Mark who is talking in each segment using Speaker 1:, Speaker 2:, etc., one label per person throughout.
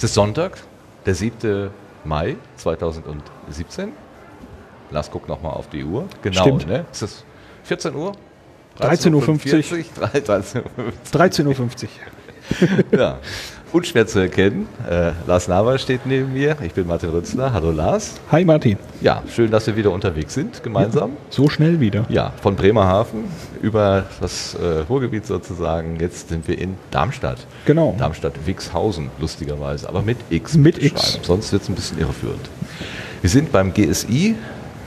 Speaker 1: Es ist Sonntag, der 7. Mai 2017. Lars guckt nochmal auf die Uhr.
Speaker 2: Genau, Stimmt.
Speaker 1: ne? Ist es 14 Uhr?
Speaker 2: 13.50 Uhr. 13.50 Uhr.
Speaker 1: ja, unschwer zu erkennen. Äh, Lars Naber steht neben mir. Ich bin Martin Rützler. Hallo Lars.
Speaker 2: Hi Martin.
Speaker 1: Ja, schön, dass wir wieder unterwegs sind, gemeinsam. Ja,
Speaker 2: so schnell wieder.
Speaker 1: Ja, von Bremerhaven über das äh, Ruhrgebiet sozusagen. Jetzt sind wir in Darmstadt.
Speaker 2: Genau.
Speaker 1: Darmstadt-Wixhausen, lustigerweise. Aber mit X.
Speaker 2: Mit X.
Speaker 1: Sonst wird es ein bisschen irreführend. Wir sind beim GSI.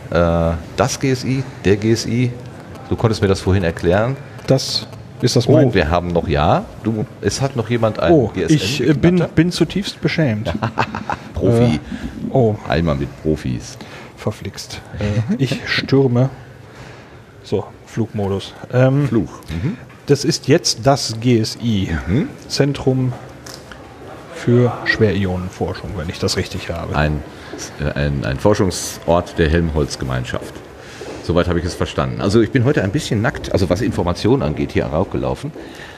Speaker 1: Äh, das GSI, der GSI. Du konntest mir das vorhin erklären.
Speaker 2: Das ist das
Speaker 1: oh, mein? wir haben noch ja. Du, es hat noch jemand ein
Speaker 2: oh, GSM. Ich äh, bin, bin zutiefst beschämt.
Speaker 1: Profi. Äh, oh. Einmal mit Profis.
Speaker 2: Verflixt. Äh, ich stürme. So, Flugmodus.
Speaker 1: Ähm, Fluch.
Speaker 2: Mhm. Das ist jetzt das GSI. Mhm. Zentrum für Schwerionenforschung, wenn ich das richtig habe.
Speaker 1: Ein, äh, ein, ein Forschungsort der Helmholtz-Gemeinschaft. Soweit habe ich es verstanden. Also ich bin heute ein bisschen nackt, also was Informationen angeht, hier raufgelaufen.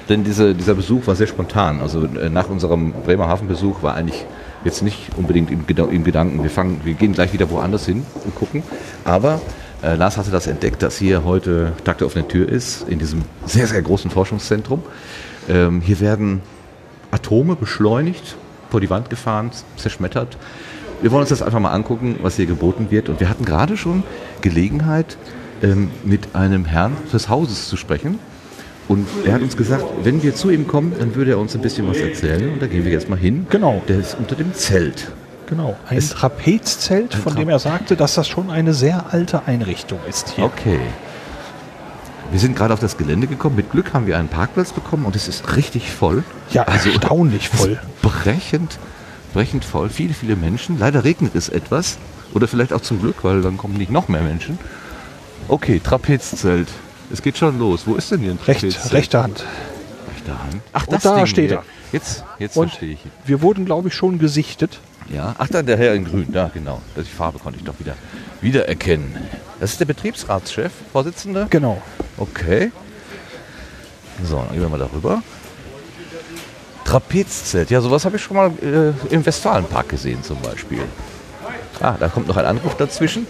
Speaker 1: Denn diese, dieser Besuch war sehr spontan. Also äh, nach unserem Bremerhaven-Besuch war eigentlich jetzt nicht unbedingt im, im, Gedanken, wir, fangen, wir gehen gleich wieder woanders hin und gucken. Aber äh, Lars hatte das entdeckt, dass hier heute Tag der offenen Tür ist, in diesem sehr, sehr großen Forschungszentrum. Ähm, hier werden Atome beschleunigt, vor die Wand gefahren, zerschmettert wir wollen uns das einfach mal angucken, was hier geboten wird. Und wir hatten gerade schon Gelegenheit, ähm, mit einem Herrn des Hauses zu sprechen. Und er hat uns gesagt, wenn wir zu ihm kommen, dann würde er uns ein bisschen was erzählen. Und da gehen wir jetzt mal hin.
Speaker 2: Genau.
Speaker 1: Der ist unter dem Zelt.
Speaker 2: Genau, ein es Trapezzelt, ein von dem er sagte, dass das schon eine sehr alte Einrichtung ist hier.
Speaker 1: Okay. Wir sind gerade auf das Gelände gekommen. Mit Glück haben wir einen Parkplatz bekommen und es ist richtig voll.
Speaker 2: Ja, also erstaunlich voll.
Speaker 1: Brechend entsprechend voll. Viele, viele Menschen. Leider regnet es etwas. Oder vielleicht auch zum Glück, weil dann kommen nicht noch mehr Menschen. Okay, Trapezzelt. Es geht schon los. Wo ist denn hier ein
Speaker 2: Trapezzelt? Recht, rechte Hand.
Speaker 1: Rechte Hand.
Speaker 2: Ach, das da Ding steht er.
Speaker 1: Jetzt, jetzt
Speaker 2: Und verstehe ich. Wir wurden, glaube ich, schon gesichtet.
Speaker 1: Ja, ach, da der Herr in Grün, da genau. Die Farbe konnte ich doch wieder wiedererkennen. Das ist der Betriebsratschef, Vorsitzende?
Speaker 2: Genau.
Speaker 1: Okay. So, dann gehen wir mal darüber. Trapezzelt, ja, sowas habe ich schon mal äh, im Westfalenpark gesehen zum Beispiel. Ah, da kommt noch ein Anruf dazwischen.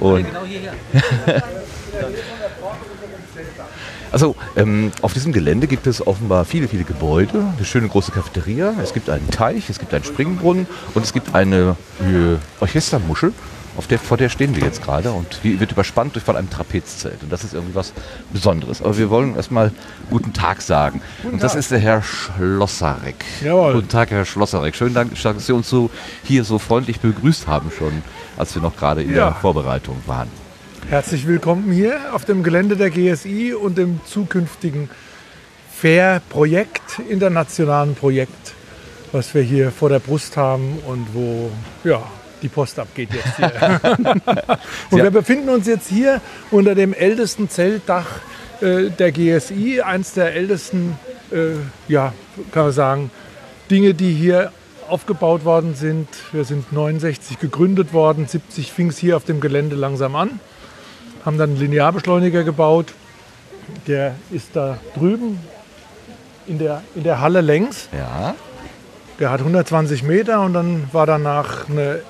Speaker 1: Und also ähm, auf diesem Gelände gibt es offenbar viele, viele Gebäude, eine schöne große Cafeteria, es gibt einen Teich, es gibt einen Springbrunnen und es gibt eine äh, Orchestermuschel auf der, vor der stehen wir jetzt gerade und die wird überspannt durch von einem Trapezzelt. Und das ist irgendwie was Besonderes. Aber wir wollen erstmal guten Tag sagen. Guten und das Tag. ist der Herr Schlosserek.
Speaker 2: Jawohl.
Speaker 1: Guten Tag, Herr Schlosserek. Schönen Dank, dass Sie uns so hier so freundlich begrüßt haben schon, als wir noch gerade in ja. der Vorbereitung waren.
Speaker 3: Herzlich willkommen hier auf dem Gelände der GSI und dem zukünftigen FAIR-Projekt, internationalen Projekt, was wir hier vor der Brust haben und wo ja, die Post abgeht jetzt hier. und wir befinden uns jetzt hier unter dem ältesten Zeltdach äh, der GSI, eins der ältesten, äh, ja, kann man sagen, Dinge, die hier aufgebaut worden sind. Wir sind 69 gegründet worden, 70 fing es hier auf dem Gelände langsam an, haben dann einen Linearbeschleuniger gebaut. Der ist da drüben in der, in der Halle längs.
Speaker 1: Ja.
Speaker 3: Der hat 120 Meter und dann war danach eine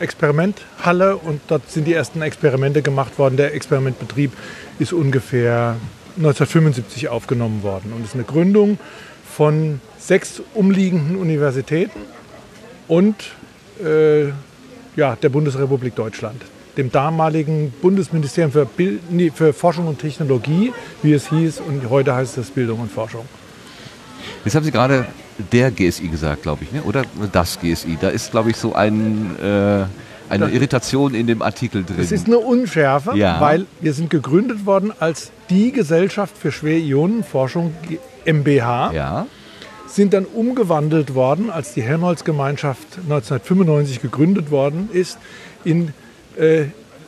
Speaker 3: Experimenthalle und dort sind die ersten Experimente gemacht worden. Der Experimentbetrieb ist ungefähr 1975 aufgenommen worden und ist eine Gründung von sechs umliegenden Universitäten und äh, ja, der Bundesrepublik Deutschland, dem damaligen Bundesministerium für, Bild, nee, für Forschung und Technologie, wie es hieß, und heute heißt es Bildung und Forschung.
Speaker 1: Jetzt haben Sie gerade der GSI gesagt, glaube ich, ne? oder das GSI. Da ist, glaube ich, so ein, äh, eine das, Irritation in dem Artikel drin.
Speaker 3: Es ist eine Unschärfe,
Speaker 1: ja.
Speaker 3: weil wir sind gegründet worden als die Gesellschaft für Schwerionenforschung MBH.
Speaker 1: Ja.
Speaker 3: Sind dann umgewandelt worden, als die Helmholtz-Gemeinschaft 1995 gegründet worden ist, in äh,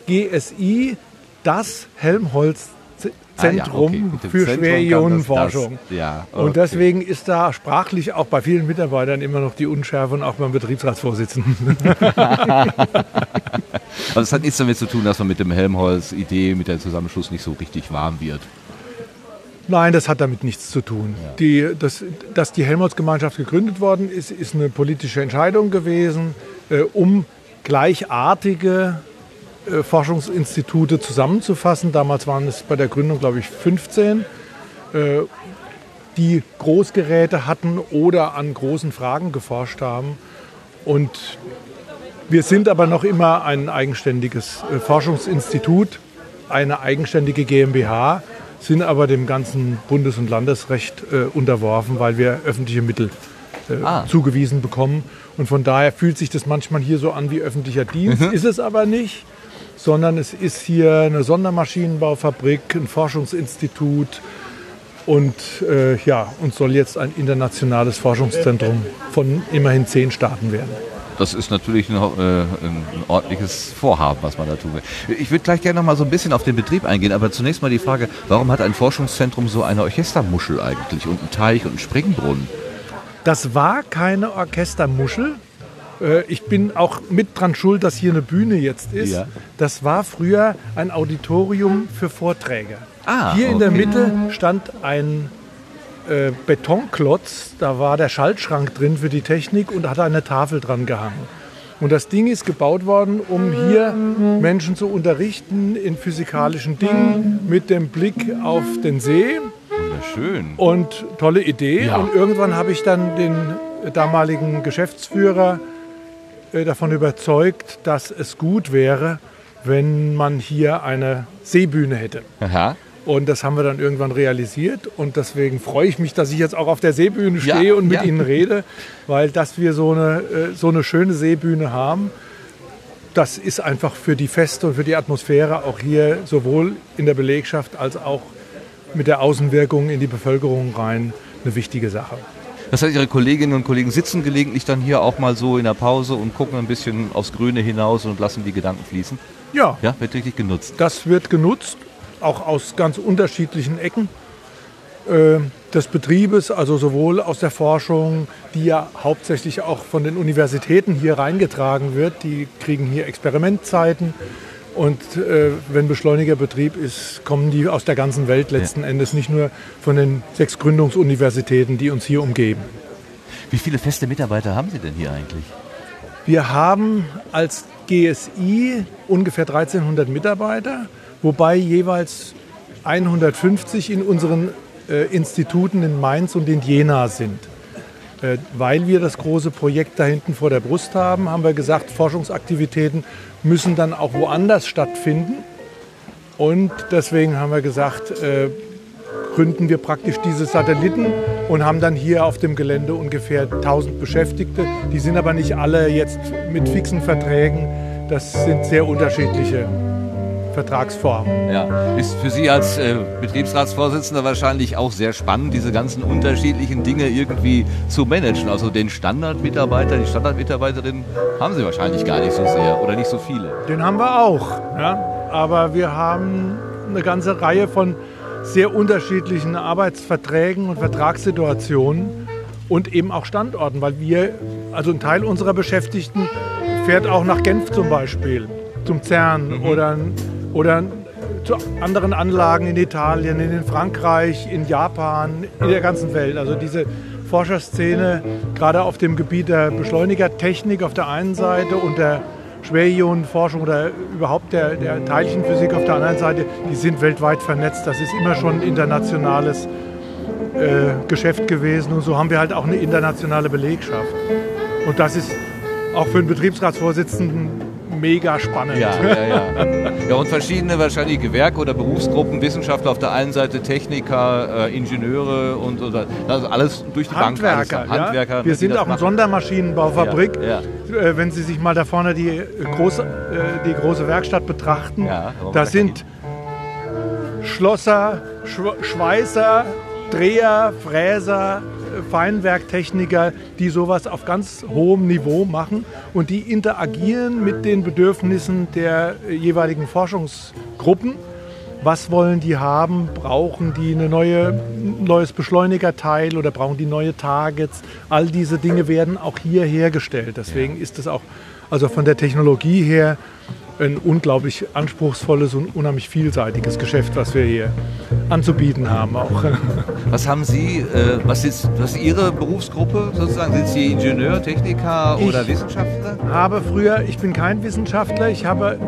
Speaker 3: GSI, das Helmholtz Zentrum ah, ja, okay. für Schwerionenforschung.
Speaker 1: Ja, okay.
Speaker 3: Und deswegen ist da sprachlich auch bei vielen Mitarbeitern immer noch die Unschärfe und auch beim Betriebsratsvorsitzenden.
Speaker 1: also es hat nichts damit zu tun, dass man mit dem Helmholtz-Idee, mit der Zusammenschluss nicht so richtig warm wird.
Speaker 3: Nein, das hat damit nichts zu tun. Die, das, dass die Helmholtz-Gemeinschaft gegründet worden ist, ist eine politische Entscheidung gewesen, äh, um gleichartige Forschungsinstitute zusammenzufassen. Damals waren es bei der Gründung, glaube ich, 15, äh, die Großgeräte hatten oder an großen Fragen geforscht haben. Und wir sind aber noch immer ein eigenständiges äh, Forschungsinstitut, eine eigenständige GmbH, sind aber dem ganzen Bundes- und Landesrecht äh, unterworfen, weil wir öffentliche Mittel äh,
Speaker 1: Ah.
Speaker 3: zugewiesen bekommen. Und von daher fühlt sich das manchmal hier so an wie öffentlicher Dienst, ist es aber nicht, sondern es ist hier eine Sondermaschinenbaufabrik, ein Forschungsinstitut und äh, ja, uns soll jetzt ein internationales Forschungszentrum von immerhin zehn Staaten werden.
Speaker 1: Das ist natürlich ein, äh, ein ordentliches Vorhaben, was man da tun will. Ich würde gleich gerne noch mal so ein bisschen auf den Betrieb eingehen, aber zunächst mal die Frage, warum hat ein Forschungszentrum so eine Orchestermuschel eigentlich und einen Teich und einen Springbrunnen?
Speaker 3: Das war keine Orchestermuschel. Äh, Ich bin auch mit dran schuld, dass hier eine Bühne jetzt ist.
Speaker 1: Ja.
Speaker 3: Das war früher ein Auditorium für Vorträge.
Speaker 1: Ah,
Speaker 3: hier in der
Speaker 1: okay.
Speaker 3: Mitte stand ein äh, Betonklotz, da war der Schaltschrank drin für die Technik und hat eine Tafel dran gehangen. Und das Ding ist gebaut worden, um hier Menschen zu unterrichten in physikalischen Dingen mit dem Blick auf den See.
Speaker 1: Wunderschön.
Speaker 3: Und tolle Idee.
Speaker 1: Ja.
Speaker 3: Und irgendwann habe ich dann den damaligen Geschäftsführer davon überzeugt, dass es gut wäre, wenn man hier eine Seebühne hätte.
Speaker 1: Aha.
Speaker 3: Und das haben wir dann irgendwann realisiert. Und deswegen freue ich mich, dass ich jetzt auch auf der Seebühne
Speaker 1: Ja,
Speaker 3: stehe und mit
Speaker 1: ja.
Speaker 3: Ihnen rede, weil dass wir so eine, äh, so eine schöne Seebühne haben, das ist einfach für die Feste und für die Atmosphäre auch hier sowohl in der Belegschaft als auch mit der Außenwirkung in die Bevölkerung rein eine wichtige Sache.
Speaker 1: Das heißt, Ihre Kolleginnen und Kollegen sitzen gelegentlich dann hier auch mal so in der Pause und gucken ein bisschen aufs Grüne hinaus und lassen die Gedanken fließen.
Speaker 3: Ja,
Speaker 1: Ja, wird richtig genutzt.
Speaker 3: das wird genutzt, auch aus ganz unterschiedlichen Ecken äh, des Betriebes, also sowohl aus der Forschung, die ja hauptsächlich auch von den Universitäten hier reingetragen wird. Die kriegen hier Experimentzeiten. Und äh, wenn Beschleunigerbetrieb ist, kommen die aus der ganzen Welt letzten Endes, nicht nur von den sechs Gründungsuniversitäten, die uns hier umgeben.
Speaker 1: Wie viele feste Mitarbeiter haben Sie denn hier eigentlich?
Speaker 3: Wir haben als GSI ungefähr 1300 Mitarbeiter, wobei jeweils 150 in unseren äh, Instituten in Mainz und in Jena sind. Äh, weil wir das große Projekt da hinten vor der Brust haben, haben wir gesagt, Forschungsaktivitäten müssen dann auch woanders stattfinden. Und deswegen haben wir gesagt, äh, gründen wir praktisch diese Satelliten und haben dann hier auf dem Gelände ungefähr 1000 Beschäftigte. Die sind aber nicht alle jetzt mit fixen Verträgen. Das sind sehr unterschiedliche Vertragsformen.
Speaker 1: Ja, ist für Sie als äh, Betriebsratsvorsitzender wahrscheinlich auch sehr spannend, diese ganzen unterschiedlichen Dinge irgendwie zu managen. Also den Standardmitarbeiter, die Standardmitarbeiterin haben Sie wahrscheinlich gar nicht so sehr oder nicht so viele.
Speaker 3: Den haben wir auch. Ja? Aber wir haben eine ganze Reihe von sehr unterschiedlichen Arbeitsverträgen und Vertragssituationen und eben auch Standorten, weil wir, also ein Teil unserer Beschäftigten fährt auch nach Genf zum Beispiel, zum CERN oder, oder zu anderen Anlagen in Italien, in Frankreich, in Japan, in der ganzen Welt. Also diese Forscherszene, gerade auf dem Gebiet der Beschleunigertechnik auf der einen Seite und der Schwerionenforschung oder überhaupt der, der Teilchenphysik auf der anderen Seite, die sind weltweit vernetzt. Das ist immer schon ein internationales äh, Geschäft gewesen und so haben wir halt auch eine internationale Belegschaft. Und das ist auch für einen Betriebsratsvorsitzenden mega spannend.
Speaker 1: Ja, ja, ja. ja, und verschiedene wahrscheinlich Gewerke oder Berufsgruppen, Wissenschaftler auf der einen Seite, Techniker, äh, Ingenieure und oder, also alles durch die
Speaker 3: Handwerker,
Speaker 1: Bank. Alles, Handwerker,
Speaker 3: ja. Wir
Speaker 1: die
Speaker 3: sind auch eine. Sondermaschinenbaufabrik.
Speaker 1: Ja,
Speaker 3: Äh, Wenn Sie sich mal da vorne die, äh, große, äh, die große Werkstatt betrachten,
Speaker 1: Ja,
Speaker 3: da sind Schlosser, Schw Schweißer, Dreher, Fräser, Feinwerktechniker, die sowas auf ganz hohem Niveau machen und die interagieren mit den Bedürfnissen der jeweiligen Forschungsgruppen. Was wollen die haben? Brauchen die eine neue, ein neues Beschleunigerteil oder brauchen die neue Targets? All diese Dinge werden auch hier hergestellt. Deswegen ist es auch Also von der Technologie her ein unglaublich anspruchsvolles und unheimlich vielseitiges Geschäft, was wir hier anzubieten haben. Auch.
Speaker 1: Was haben Sie, äh, was, ist, was ist Ihre Berufsgruppe sozusagen? Sind Sie Ingenieur, Techniker
Speaker 3: Ich-
Speaker 1: oder Wissenschaftler?
Speaker 3: habe früher, ich bin kein Wissenschaftler, ich habe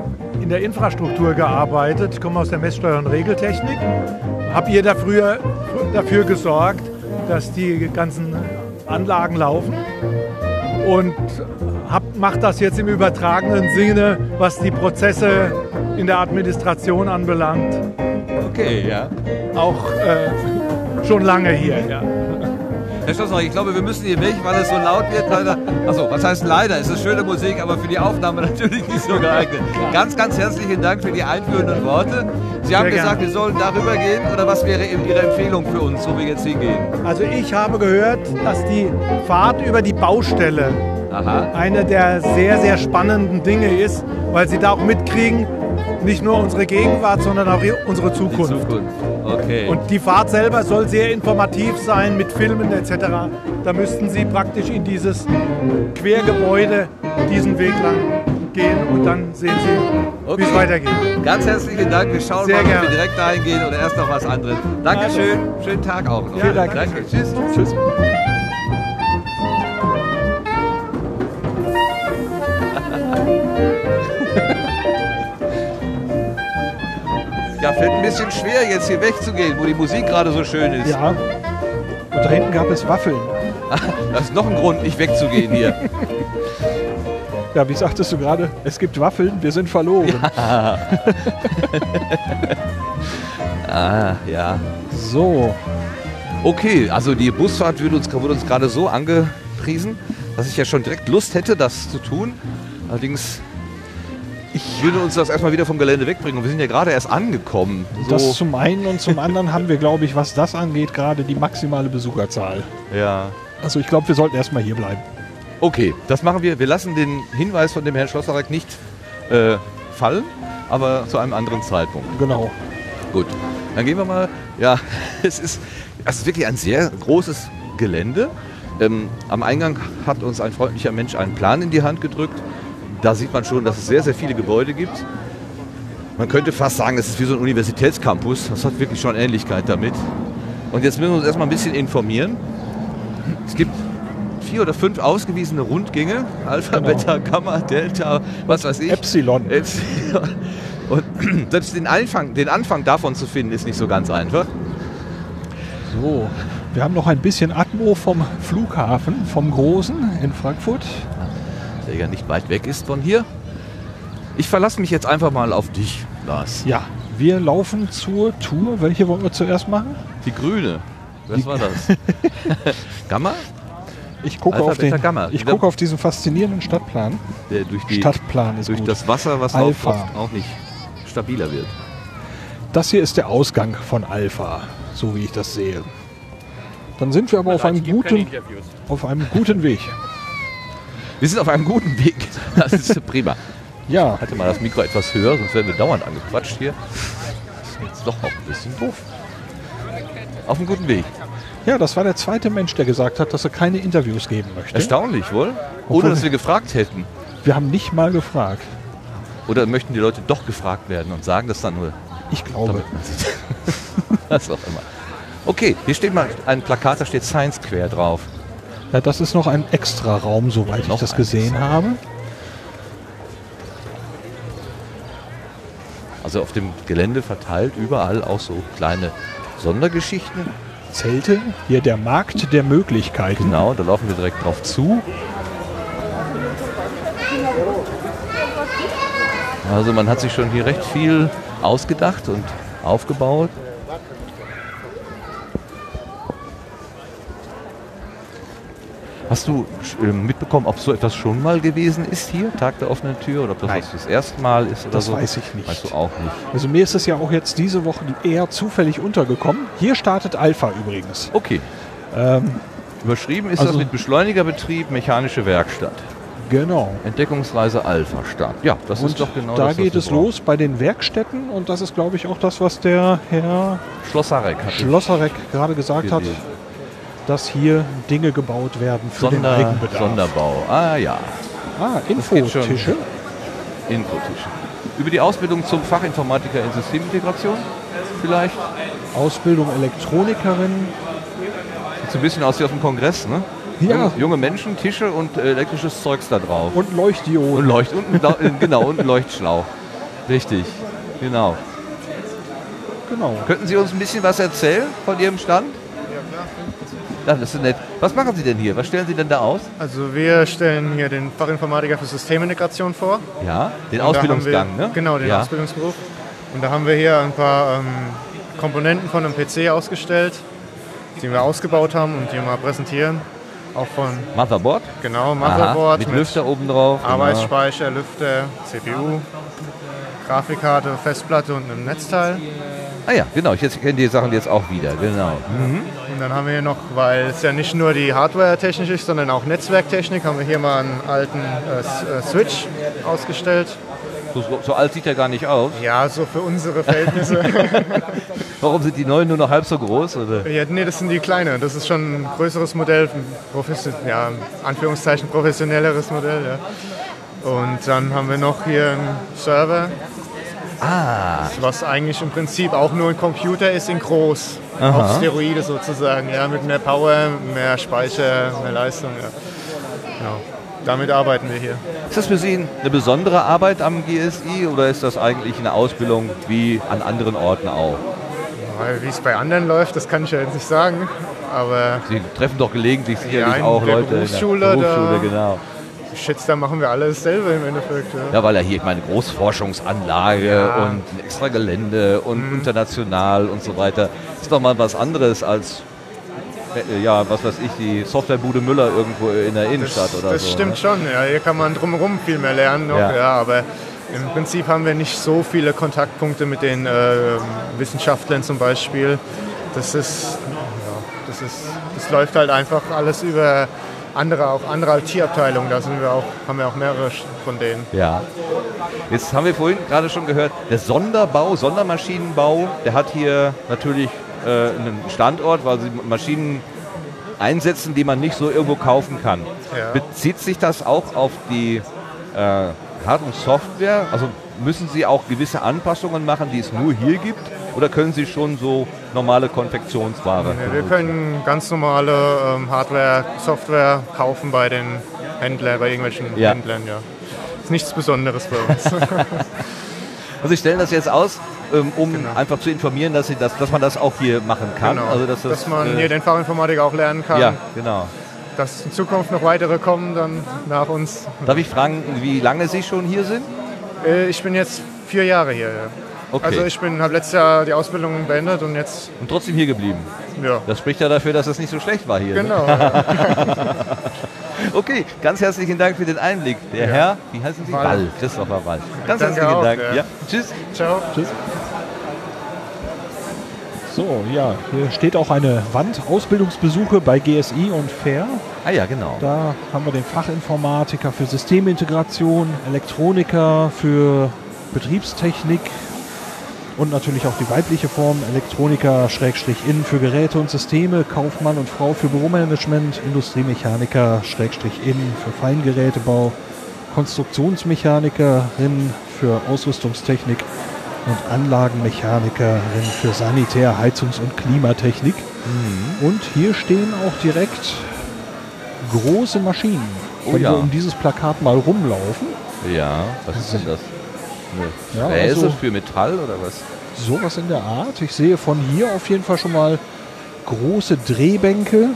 Speaker 3: in der Infrastruktur gearbeitet. Ich komme aus der Messsteuer- und Regeltechnik. Habe hier da früher dafür gesorgt, dass die ganzen Anlagen laufen und mache das jetzt im übertragenen Sinne, was die Prozesse in der Administration anbelangt,
Speaker 1: Okay, ja.
Speaker 3: auch äh, schon lange hier. Ja.
Speaker 1: Herr Schlossner, ich glaube, wir müssen hier weg, weil es so laut wird. Leider. Achso, was heißt leider? Es ist schöne Musik, aber für die Aufnahme natürlich nicht so geeignet. Ganz, ganz herzlichen Dank für die einführenden Worte. Sie haben
Speaker 3: Sehr
Speaker 1: gesagt,
Speaker 3: gerne.
Speaker 1: wir sollen darüber gehen oder was wäre eben Ihre Empfehlung für uns, wo wir jetzt hingehen?
Speaker 3: Also ich habe gehört, dass die Fahrt über die Baustelle
Speaker 1: Aha.
Speaker 3: eine der sehr, sehr spannenden Dinge ist, weil sie da auch mitkriegen, nicht nur unsere Gegenwart, sondern auch unsere
Speaker 1: Die
Speaker 3: Zukunft.
Speaker 1: Zukunft. Okay.
Speaker 3: Und die Fahrt selber soll sehr informativ sein mit Filmen etc. Da müssten Sie praktisch in dieses Quergebäude diesen Weg lang gehen und dann sehen Sie, wie es
Speaker 1: Okay.
Speaker 3: weitergeht.
Speaker 1: Ganz herzlichen Dank. Wir schauen
Speaker 3: Sehr
Speaker 1: mal, ob
Speaker 3: gerne.
Speaker 1: wir direkt dahin gehen oder erst noch was anderes. Dankeschön. Schönen Tag auch noch.
Speaker 3: Vielen Dank.
Speaker 1: Danke. Tschüss.
Speaker 2: Tschüss.
Speaker 1: Fällt ein bisschen schwer, jetzt hier wegzugehen, wo die Musik gerade so schön ist.
Speaker 2: Ja. Und da hinten gab es Waffeln.
Speaker 1: Das ist noch ein Grund, nicht wegzugehen hier.
Speaker 2: Ja, wie sagtest du gerade? Es gibt Waffeln, wir sind verloren.
Speaker 1: ah, ja.
Speaker 2: So,
Speaker 1: Okay, also die Busfahrt wird uns, wurde uns gerade so angepriesen, dass ich ja schon direkt Lust hätte, das zu tun. Allerdings, ich würde uns das erstmal wieder vom Gelände wegbringen. Und wir sind ja gerade erst angekommen.
Speaker 2: das
Speaker 1: So,
Speaker 2: zum einen und zum anderen haben wir, glaube ich, was das angeht, gerade die maximale Besucherzahl.
Speaker 1: ja.
Speaker 2: Also ich glaube, wir sollten erstmal hier bleiben.
Speaker 1: Okay, das machen wir. Wir lassen den Hinweis von dem Herrn Schlosserreck nicht äh, fallen, aber zu einem anderen Zeitpunkt.
Speaker 2: Genau.
Speaker 1: Gut, dann gehen wir mal. Ja, es ist, es ist wirklich ein sehr großes Gelände. Ähm, am Eingang hat uns ein freundlicher Mensch einen Plan in die Hand gedrückt. Da sieht man schon, dass es sehr, sehr viele Gebäude gibt. Man könnte fast sagen, es ist wie so ein Universitätscampus. Das hat wirklich schon Ähnlichkeit damit. Und jetzt müssen wir uns erstmal ein bisschen informieren. Es gibt vier oder fünf ausgewiesene Rundgänge. Alpha,
Speaker 2: Genau.
Speaker 1: Beta, Gamma, Delta, was weiß ich.
Speaker 2: Epsilon.
Speaker 1: Epsilon. Und selbst den Anfang, den Anfang davon zu finden, ist nicht so ganz einfach.
Speaker 2: So, wir haben noch ein bisschen Atmo vom Flughafen, vom Großen in Frankfurt.
Speaker 1: Der ja nicht weit weg ist von hier. Ich verlasse mich jetzt einfach mal auf dich, Lars.
Speaker 2: Ja, wir laufen zur Tour. Welche wollen wir zuerst machen?
Speaker 1: Die Grüne. Was war das? Gamma?
Speaker 2: Ich gucke
Speaker 1: Alpha,
Speaker 2: auf, den,
Speaker 1: Beta, Gamma.
Speaker 2: ich gucke auf diesen faszinierenden Stadtplan.
Speaker 1: Der durch die,
Speaker 2: Stadtplan ist
Speaker 1: durch
Speaker 2: gut.
Speaker 1: das Wasser, was
Speaker 2: Alpha.
Speaker 1: auch nicht stabiler wird.
Speaker 2: Das hier ist der Ausgang von Alpha, so wie ich das sehe. Dann sind wir aber auf einem guten, auf einem guten Weg.
Speaker 1: Wir sind auf einem guten Weg. Das ist prima.
Speaker 2: Ja,
Speaker 1: Halte mal das Mikro etwas höher, sonst werden wir dauernd angequatscht hier. Das ist jetzt doch auch ein bisschen doof. Auf einem guten Weg.
Speaker 2: ja, das war der zweite Mensch, der gesagt hat, dass er keine Interviews geben möchte.
Speaker 1: Erstaunlich, wohl?
Speaker 2: Obwohl-
Speaker 1: Ohne dass wir gefragt hätten.
Speaker 2: Wir haben nicht mal gefragt.
Speaker 1: Oder möchten die Leute doch gefragt werden und sagen das dann nur?
Speaker 2: Ich glaube.
Speaker 1: Was auch immer. Okay, hier steht mal ein Plakat, da steht Science Square drauf.
Speaker 2: Ja, das ist noch ein extra Raum, soweit ich das gesehen habe.
Speaker 1: Also auf dem Gelände verteilt überall auch so kleine Sondergeschichten.
Speaker 2: Zelte, hier der Markt der Möglichkeiten.
Speaker 1: Genau, da laufen wir direkt drauf zu. Also man hat sich schon hier recht viel ausgedacht und aufgebaut. Hast du äh, mitbekommen, ob so etwas schon mal gewesen ist hier, Tag der offenen Tür, oder ob das
Speaker 2: Nein.
Speaker 1: was das erste Mal ist oder
Speaker 2: Das
Speaker 1: so?
Speaker 2: weiß ich nicht.
Speaker 1: Weißt du auch nicht.
Speaker 2: Also mir ist es ja auch jetzt diese Woche eher zufällig untergekommen. Hier startet Alpha übrigens.
Speaker 1: Okay.
Speaker 2: Ähm,
Speaker 1: Überschrieben ist
Speaker 2: Also-
Speaker 1: das mit Beschleunigerbetrieb, mechanische Werkstatt.
Speaker 2: genau.
Speaker 1: Entdeckungsreise Alpha Start. Ja, das
Speaker 2: und
Speaker 1: ist doch genau
Speaker 2: da
Speaker 1: das, was
Speaker 2: geht es los bei den Werkstätten und das ist, glaube ich, auch das, was der Herr
Speaker 1: Schlosserek hat
Speaker 2: Schlosserek gerade gesagt hat. Dass hier Dinge gebaut werden für den
Speaker 1: Sonder,
Speaker 2: Eigenbedarf.
Speaker 1: Sonderbau. Ah ja.
Speaker 2: Ah. Infotische.
Speaker 1: Infotische. Über die Ausbildung zum Fachinformatiker in Systemintegration vielleicht?
Speaker 2: Ausbildung Elektronikerin.
Speaker 1: Sieht so ein bisschen aus wie auf dem Kongress, ne?
Speaker 2: Ja.
Speaker 1: Junge, Menschen, Tische und äh, elektrisches Zeugs da drauf.
Speaker 2: Und
Speaker 1: Und
Speaker 2: Leuchtdioden.
Speaker 1: Leucht und ein Lau- äh, genau und ein Leuchtschlauch. Richtig. Genau.
Speaker 2: Genau.
Speaker 1: Könnten Sie uns ein bisschen was erzählen von Ihrem Stand? Das ist nett. Was machen Sie denn hier? Was stellen Sie denn da aus?
Speaker 4: Also wir stellen hier den Fachinformatiker für Systemintegration vor.
Speaker 1: Ja, den
Speaker 4: Und
Speaker 1: Ausbildungsgang,
Speaker 4: wir,
Speaker 1: ne?
Speaker 4: Genau, den
Speaker 1: ja.
Speaker 4: Ausbildungsberuf. Und da haben wir hier ein paar ähm, Komponenten von einem PC ausgestellt, die wir ausgebaut haben und die wir mal präsentieren. Auch von,
Speaker 1: Motherboard?
Speaker 4: genau,
Speaker 1: Aha,
Speaker 4: Motherboard
Speaker 1: mit Lüfter oben drauf. genau.
Speaker 4: Arbeitsspeicher, Lüfter, CPU, Grafikkarte, Festplatte und einem Netzteil.
Speaker 1: Ah ja, genau. Ich jetzt kenne die Sachen jetzt auch wieder. Genau.
Speaker 4: Und dann haben wir hier noch, weil es ja nicht nur die Hardware-Technik ist, sondern auch Netzwerktechnik, haben wir hier mal einen alten äh, äh, Switch ausgestellt.
Speaker 1: So, so, so alt sieht er gar nicht aus.
Speaker 4: Ja, so für unsere Verhältnisse.
Speaker 1: Warum sind die neuen nur noch halb so groß? Oder?
Speaker 4: ja, nee, das sind die kleine. Das ist schon ein größeres Modell, ein profession ja, Anführungszeichen professionelleres Modell. Ja. Und dann haben wir noch hier einen Server,
Speaker 1: Ah,
Speaker 4: was eigentlich im Prinzip auch nur ein Computer ist in groß. Auf Steroide sozusagen, ja, mit mehr Power, mehr Speicher, mehr Leistung. Ja. Genau. Damit arbeiten wir hier.
Speaker 1: ist das für Sie eine besondere Arbeit am GSI oder ist das eigentlich eine Ausbildung wie an anderen Orten auch?
Speaker 4: Wie es bei anderen läuft, das kann ich ja jetzt nicht sagen. Aber
Speaker 1: Sie treffen doch gelegentlich sicherlich
Speaker 4: in
Speaker 1: auch Leute
Speaker 4: Berufsschule,
Speaker 1: in der Berufsschule, genau.
Speaker 4: Ich schätze, da machen wir alles selber im Endeffekt. Ja.
Speaker 1: Ja, weil er hier, ich meine, Großforschungsanlage
Speaker 4: Ja.
Speaker 1: und ein extra Gelände und international und so weiter. Ist doch mal was anderes als, äh, ja, was weiß ich, die Softwarebude Müller irgendwo in der Innenstadt
Speaker 4: das,
Speaker 1: oder
Speaker 4: das
Speaker 1: so.
Speaker 4: stimmt
Speaker 1: ne?
Speaker 4: schon, ja. Hier kann man drumherum viel mehr lernen noch,
Speaker 1: Ja.
Speaker 4: ja. aber im Prinzip haben wir nicht so viele Kontaktpunkte mit den äh, Wissenschaftlern zum Beispiel. Das ist, ja, das ist, das läuft halt einfach alles über andere, auch andere IT-Abteilungen. Da sind wir auch, haben wir auch mehrere von denen.
Speaker 1: Ja. Jetzt haben wir vorhin gerade schon gehört, der Sonderbau, Sondermaschinenbau, der hat hier natürlich äh, einen Standort, weil sie Maschinen einsetzen, die man nicht so irgendwo kaufen kann.
Speaker 4: Ja.
Speaker 1: Bezieht sich das auch auf die äh, Hard- und Software? Also müssen Sie auch gewisse Anpassungen machen, die es nur hier gibt? Oder können Sie schon so normale Konfektionsware?
Speaker 4: Ja, wir können ganz normale ähm, Hardware, Software kaufen bei den Händlern, bei irgendwelchen
Speaker 1: Ja.
Speaker 4: Händlern, ja. Ist nichts Besonderes bei uns.
Speaker 1: Also Sie stellen das jetzt aus, ähm, um einfach zu informieren, dass, Sie das, dass man das auch hier machen kann.
Speaker 4: Genau.
Speaker 1: Also dass, das,
Speaker 4: dass man
Speaker 1: äh,
Speaker 4: hier den Fachinformatiker auch lernen kann.
Speaker 1: Ja, genau.
Speaker 4: Dass in Zukunft noch weitere kommen dann nach uns.
Speaker 1: Darf ich fragen, wie lange Sie schon hier sind?
Speaker 4: Äh, Ich bin jetzt vier Jahre hier. ja.
Speaker 1: Okay.
Speaker 4: Also ich bin habe letztes Jahr die Ausbildung beendet und jetzt
Speaker 1: Und trotzdem hier geblieben.
Speaker 4: ja.
Speaker 1: Das spricht ja dafür, dass es nicht so schlecht war hier. Ne?
Speaker 4: Genau. ja.
Speaker 1: Okay, ganz herzlichen Dank für den Einblick. Der Herr, wie heißen Sie?
Speaker 4: Wall.
Speaker 1: Christopher Wall. Ganz
Speaker 4: Danke
Speaker 1: herzlichen
Speaker 4: auch,
Speaker 1: Dank.
Speaker 4: ja.
Speaker 1: Ja. Tschüss.
Speaker 4: Ciao.
Speaker 2: So, ja, hier steht auch eine Wand Ausbildungsbesuche bei GSI und Fair.
Speaker 1: Ah ja, genau.
Speaker 2: Da haben wir den Fachinformatiker für Systemintegration, Elektroniker für Betriebstechnik und natürlich auch die weibliche Form Elektroniker Schrägstrich in für Geräte und Systeme, Kaufmann und Frau für Büromanagement, Industriemechaniker Schrägstrich in für Feingerätebau, Konstruktionsmechanikerin für Ausrüstungstechnik und Anlagenmechanikerin für Sanitär, Heizungs- und Klimatechnik. Und hier stehen auch direkt große Maschinen.
Speaker 1: Oh
Speaker 2: Wenn
Speaker 1: ja.
Speaker 2: wir um dieses Plakat mal rumlaufen,
Speaker 1: Ja, was ist denn das? Eine
Speaker 2: Ja,
Speaker 1: Fräse
Speaker 2: also-
Speaker 1: für Metall oder was?
Speaker 2: sowas in der Art. Ich sehe von hier auf jeden Fall schon mal große Drehbänke.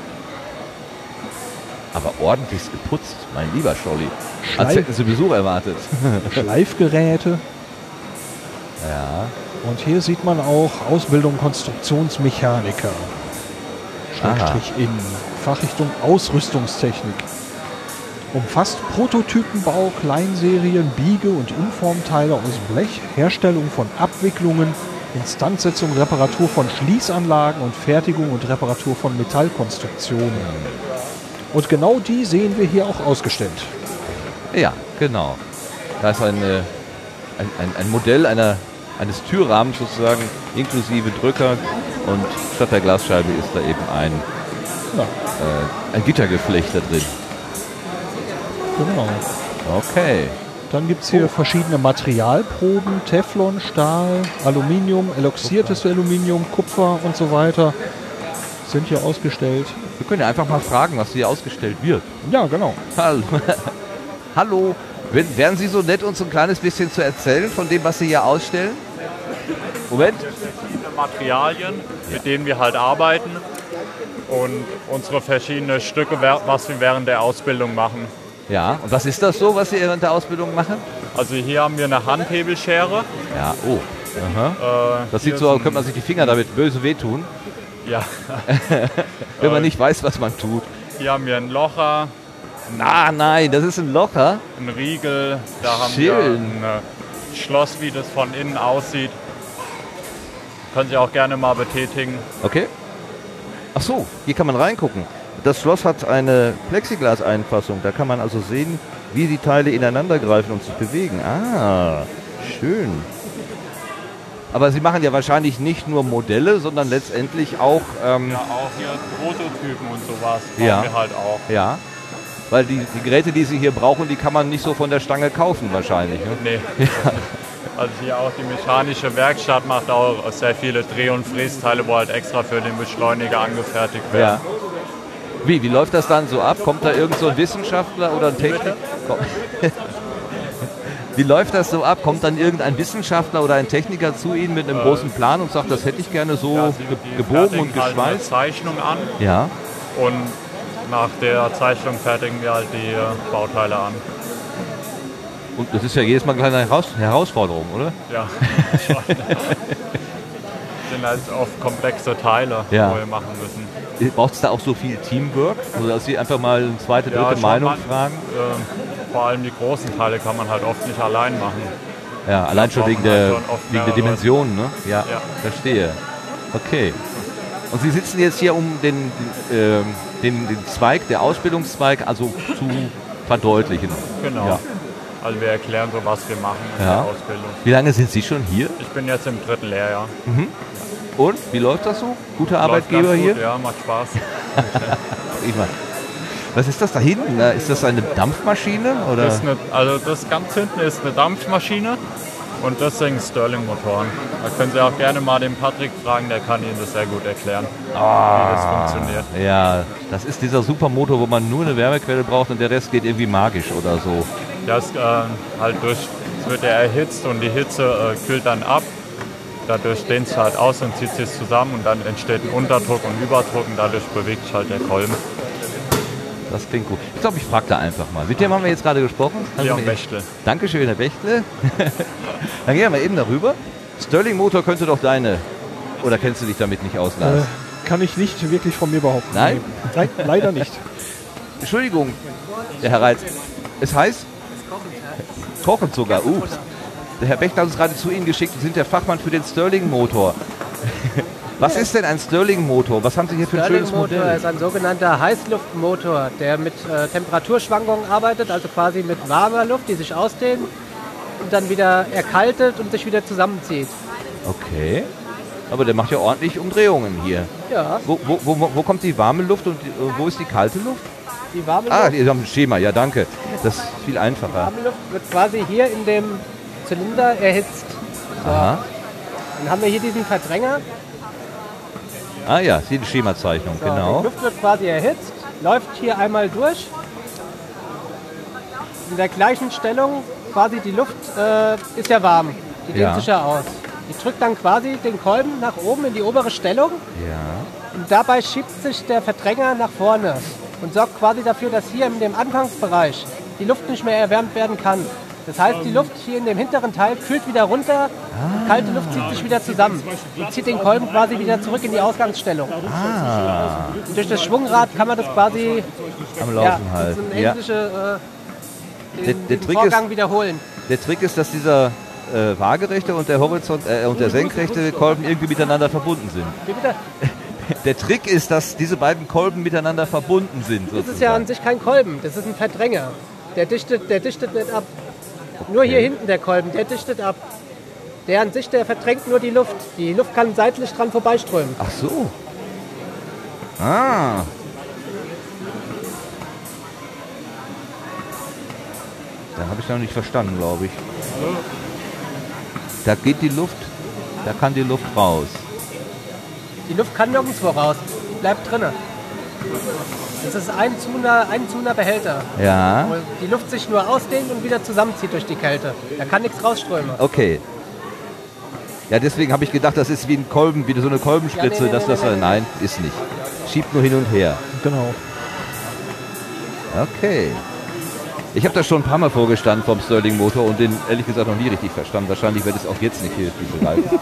Speaker 1: Aber ordentlich geputzt, mein lieber Scholli.
Speaker 2: Schleif-
Speaker 1: Als hätten Sie Besuch erwartet.
Speaker 2: Schleifgeräte.
Speaker 1: Ja.
Speaker 2: Und hier sieht man auch Ausbildung Konstruktionsmechaniker. Schrägstrich in Fachrichtung Ausrüstungstechnik. Umfasst Prototypenbau, Kleinserien, Biege- und Umformteile aus Blech, Herstellung von Abwicklungen, Instandsetzung, Reparatur von Schließanlagen und Fertigung und Reparatur von Metallkonstruktionen. Und genau die sehen wir hier auch ausgestellt.
Speaker 1: Ja, genau. Da ist eine, ein, ein, ein Modell einer, eines Türrahmens sozusagen inklusive Drücker und statt der Glasscheibe ist da eben ein,
Speaker 2: Ja.
Speaker 1: äh, ein Gittergeflecht da drin.
Speaker 2: Genau.
Speaker 1: Okay.
Speaker 2: Dann gibt es hier verschiedene Materialproben, Teflon, Stahl, Aluminium, eloxiertes Aluminium, Kupfer und so weiter sind hier ausgestellt.
Speaker 1: Wir können ja einfach mal fragen, was hier ausgestellt wird.
Speaker 2: Ja, genau.
Speaker 1: Hallo. Hallo. Wären Sie so nett, uns ein kleines bisschen zu erzählen von dem, was Sie hier ausstellen? Moment.
Speaker 5: verschiedene Materialien, mit denen wir halt arbeiten und unsere verschiedenen Stücke, was wir während der Ausbildung machen.
Speaker 1: Ja, und was ist das so, was Sie während der Ausbildung machen?
Speaker 5: Also hier haben wir eine Handhebelschere.
Speaker 1: Ja, oh. Aha.
Speaker 5: Äh,
Speaker 1: Das sieht so aus, könnte man sich die Finger damit böse wehtun,
Speaker 5: ein, Ja,
Speaker 1: wenn man nicht weiß, was man tut.
Speaker 5: hier haben wir einen Locher,
Speaker 1: Ah, nein, das ist ein Locher.
Speaker 5: einen Riegel, da haben wir
Speaker 1: Schön.
Speaker 5: ein äh, Schloss, wie das von innen aussieht. Können Sie auch gerne mal betätigen.
Speaker 1: Okay. Ach so, hier kann man reingucken. Das Schloss hat eine Plexiglas-Einfassung. Da kann man also sehen, wie die Teile ineinander greifen und sich bewegen. Ah, schön. Aber Sie machen ja wahrscheinlich nicht nur Modelle, sondern letztendlich auch, ähm,
Speaker 5: Ja, auch hier Prototypen und sowas bauen
Speaker 1: Ja.
Speaker 5: wir halt auch.
Speaker 1: ja, weil die, die Geräte, die Sie hier brauchen, die kann man nicht so von der Stange kaufen wahrscheinlich. Ne?
Speaker 5: Nee. Also hier auch die mechanische Werkstatt macht auch sehr viele Dreh- und Frästeile, wo halt extra für den Beschleuniger angefertigt
Speaker 1: Ja.
Speaker 5: werden.
Speaker 1: Wie, wie läuft das dann so ab? Kommt da irgend so ein Wissenschaftler oder ein Techniker? Wie läuft das so ab? Kommt dann irgendein Wissenschaftler oder ein Techniker zu Ihnen mit einem großen Plan und sagt, das hätte ich gerne so
Speaker 5: Ja,
Speaker 1: gebogen und
Speaker 5: fertigen halt eine
Speaker 1: geschweißt?
Speaker 5: Zeichnung an
Speaker 1: Ja.
Speaker 5: und nach der Zeichnung fertigen wir halt die äh, Bauteile an.
Speaker 1: Und das ist ja jedes Mal eine kleine Heraus Herausforderung, oder?
Speaker 5: Ja, schon. sind halt oft komplexe Teile,
Speaker 1: Ja.
Speaker 5: wo wir machen müssen.
Speaker 1: Braucht es da auch so viel Teamwork? Also, dass Sie einfach mal eine zweite, dritte
Speaker 5: schon
Speaker 1: Meinung
Speaker 5: man-
Speaker 1: fragen?
Speaker 5: äh, vor allem die großen Teile kann man halt oft nicht allein machen.
Speaker 1: Ja, allein schon wegen der,
Speaker 5: schon
Speaker 1: wegen der Dimensionen, ne? Ja,
Speaker 5: Ja.
Speaker 1: verstehe. Okay. Und Sie sitzen jetzt hier, um den, den, ähm, den, den Zweig, der Ausbildungszweig, also zu verdeutlichen.
Speaker 5: Genau.
Speaker 1: Ja.
Speaker 5: Also wir erklären so, was wir machen in
Speaker 1: Ja.
Speaker 5: der Ausbildung.
Speaker 1: Wie lange sind Sie schon hier?
Speaker 5: Ich bin jetzt im dritten Lehrjahr.
Speaker 1: Und wie läuft das so? Guter
Speaker 5: Läuft
Speaker 1: Arbeitgeber
Speaker 5: ganz
Speaker 1: hier?
Speaker 5: gut, Ja, macht Spaß.
Speaker 1: Was ist das da hinten? Ist das eine Dampfmaschine? Oder?
Speaker 5: Das eine, also das ganz hinten ist eine Dampfmaschine und das sind Stirling-Motoren. Da können Sie auch gerne mal den Patrick fragen, der kann Ihnen das sehr gut erklären, wie das funktioniert.
Speaker 1: ja, das ist dieser Supermotor, wo man nur eine Wärmequelle braucht und der Rest geht irgendwie magisch oder so.
Speaker 5: Das äh, halt durch, es wird ja erhitzt und die Hitze äh, kühlt dann ab. Dadurch dehnt es halt aus und zieht sich zusammen und dann entsteht ein Unterdruck und Überdruck und dadurch bewegt sich halt der Kolben.
Speaker 1: Das klingt gut. Ich glaube, ich frage da einfach mal. Mit dem haben wir jetzt gerade gesprochen.
Speaker 5: Leon Bechtle.
Speaker 1: Dankeschön, Herr Bechtle. Dann gehen wir mal eben darüber. Sterling-Motor könnte doch deine. Oder kennst du dich damit nicht aus, Lars?
Speaker 2: Äh, kann ich nicht wirklich von mir behaupten.
Speaker 1: Nein?
Speaker 2: Nein, leider nicht.
Speaker 1: Entschuldigung, der Herr Reitz. Es heißt? Kochen sogar. Ups. Der Herr Bechtle hat uns gerade zu Ihnen geschickt. Sie sind der Fachmann für den Sterling-Motor. Was ist denn ein Sterling-Motor? Was haben Sie hier für ein schönes
Speaker 6: Stirling-Motor
Speaker 1: Modell?
Speaker 6: ist ein sogenannter Heißluftmotor, der mit äh, Temperaturschwankungen arbeitet, also quasi mit warmer Luft, die sich ausdehnt und dann wieder erkaltet und sich wieder zusammenzieht.
Speaker 1: Okay. Aber der macht ja ordentlich Umdrehungen hier.
Speaker 6: Ja,
Speaker 1: Wo, wo, wo, wo kommt die warme Luft und die, äh, wo ist die kalte Luft?
Speaker 6: Die warme
Speaker 1: Ah,
Speaker 6: Luft,
Speaker 1: die haben ein Schema. Ja, danke. Das ist viel
Speaker 6: die
Speaker 1: einfacher.
Speaker 6: warme Luft wird quasi hier in dem Zylinder erhitzt. So.
Speaker 1: Aha.
Speaker 6: Dann haben wir hier diesen Verdränger.
Speaker 1: Ah ja, ist die Schemazeichnung,
Speaker 6: So, Die
Speaker 1: genau.
Speaker 6: Luft wird quasi erhitzt, läuft hier einmal durch. In der gleichen Stellung, quasi die Luft äh, ist ja warm. Die dehnt
Speaker 1: Ja.
Speaker 6: sich ja aus. Die drückt dann quasi den Kolben nach oben in die obere Stellung
Speaker 1: Ja.
Speaker 6: und dabei schiebt sich der Verdränger nach vorne und sorgt quasi dafür, dass hier in dem Anfangsbereich die Luft nicht mehr erwärmt werden kann. Das heißt, die Luft hier in dem hinteren Teil kühlt wieder runter, die kalte Luft zieht sich wieder zusammen und zieht den Kolben quasi wieder zurück in die Ausgangsstellung. Und durch das Schwungrad kann man das quasi
Speaker 1: Am
Speaker 6: ja,
Speaker 1: Laufen
Speaker 6: das
Speaker 1: halt.
Speaker 6: ein
Speaker 1: Ja.
Speaker 6: äh,
Speaker 1: Der-
Speaker 6: den,
Speaker 1: der Trick
Speaker 6: Vorgang
Speaker 1: ist-
Speaker 6: wiederholen.
Speaker 1: Der Trick ist, dass dieser äh, waagerechte und der Horizont äh, und der senkrechte Kolben irgendwie miteinander verbunden sind. Der Trick ist, dass diese beiden Kolben miteinander verbunden sind.
Speaker 6: Das ist ja an
Speaker 1: sozusagen.
Speaker 6: sich kein Kolben, das ist ein Verdränger. Der dichtet, der dichtet nicht ab. Nur hier hinten der Kolben, der dichtet ab. Der an sich, der verdrängt nur die Luft. Die Luft kann seitlich dran vorbeiströmen.
Speaker 1: Ach so. Ah. Dann habe ich noch nicht verstanden, glaube ich. Da geht die Luft, da kann die Luft raus.
Speaker 6: Die Luft kann nirgendwo raus. Die bleibt drinnen. Das ist ein Zuner, ein Zuner Behälter,
Speaker 1: Ja,
Speaker 6: wo die Luft sich nur ausdehnt und wieder zusammenzieht durch die Kälte. Da kann nichts rausströmen.
Speaker 1: okay. Ja, deswegen habe ich gedacht, das ist wie ein Kolben, wie so eine Kolbenspritze,
Speaker 6: Ja, nee, nee,
Speaker 1: dass
Speaker 6: nee,
Speaker 1: das
Speaker 6: nee, nee.
Speaker 1: nein, ist nicht. Schiebt nur hin und her.
Speaker 2: Genau.
Speaker 1: Okay. Ich habe da schon ein paar Mal vorgestanden vom Sterling Motor und den ehrlich gesagt noch nie richtig verstanden. Wahrscheinlich wird es auch jetzt nicht Reifen.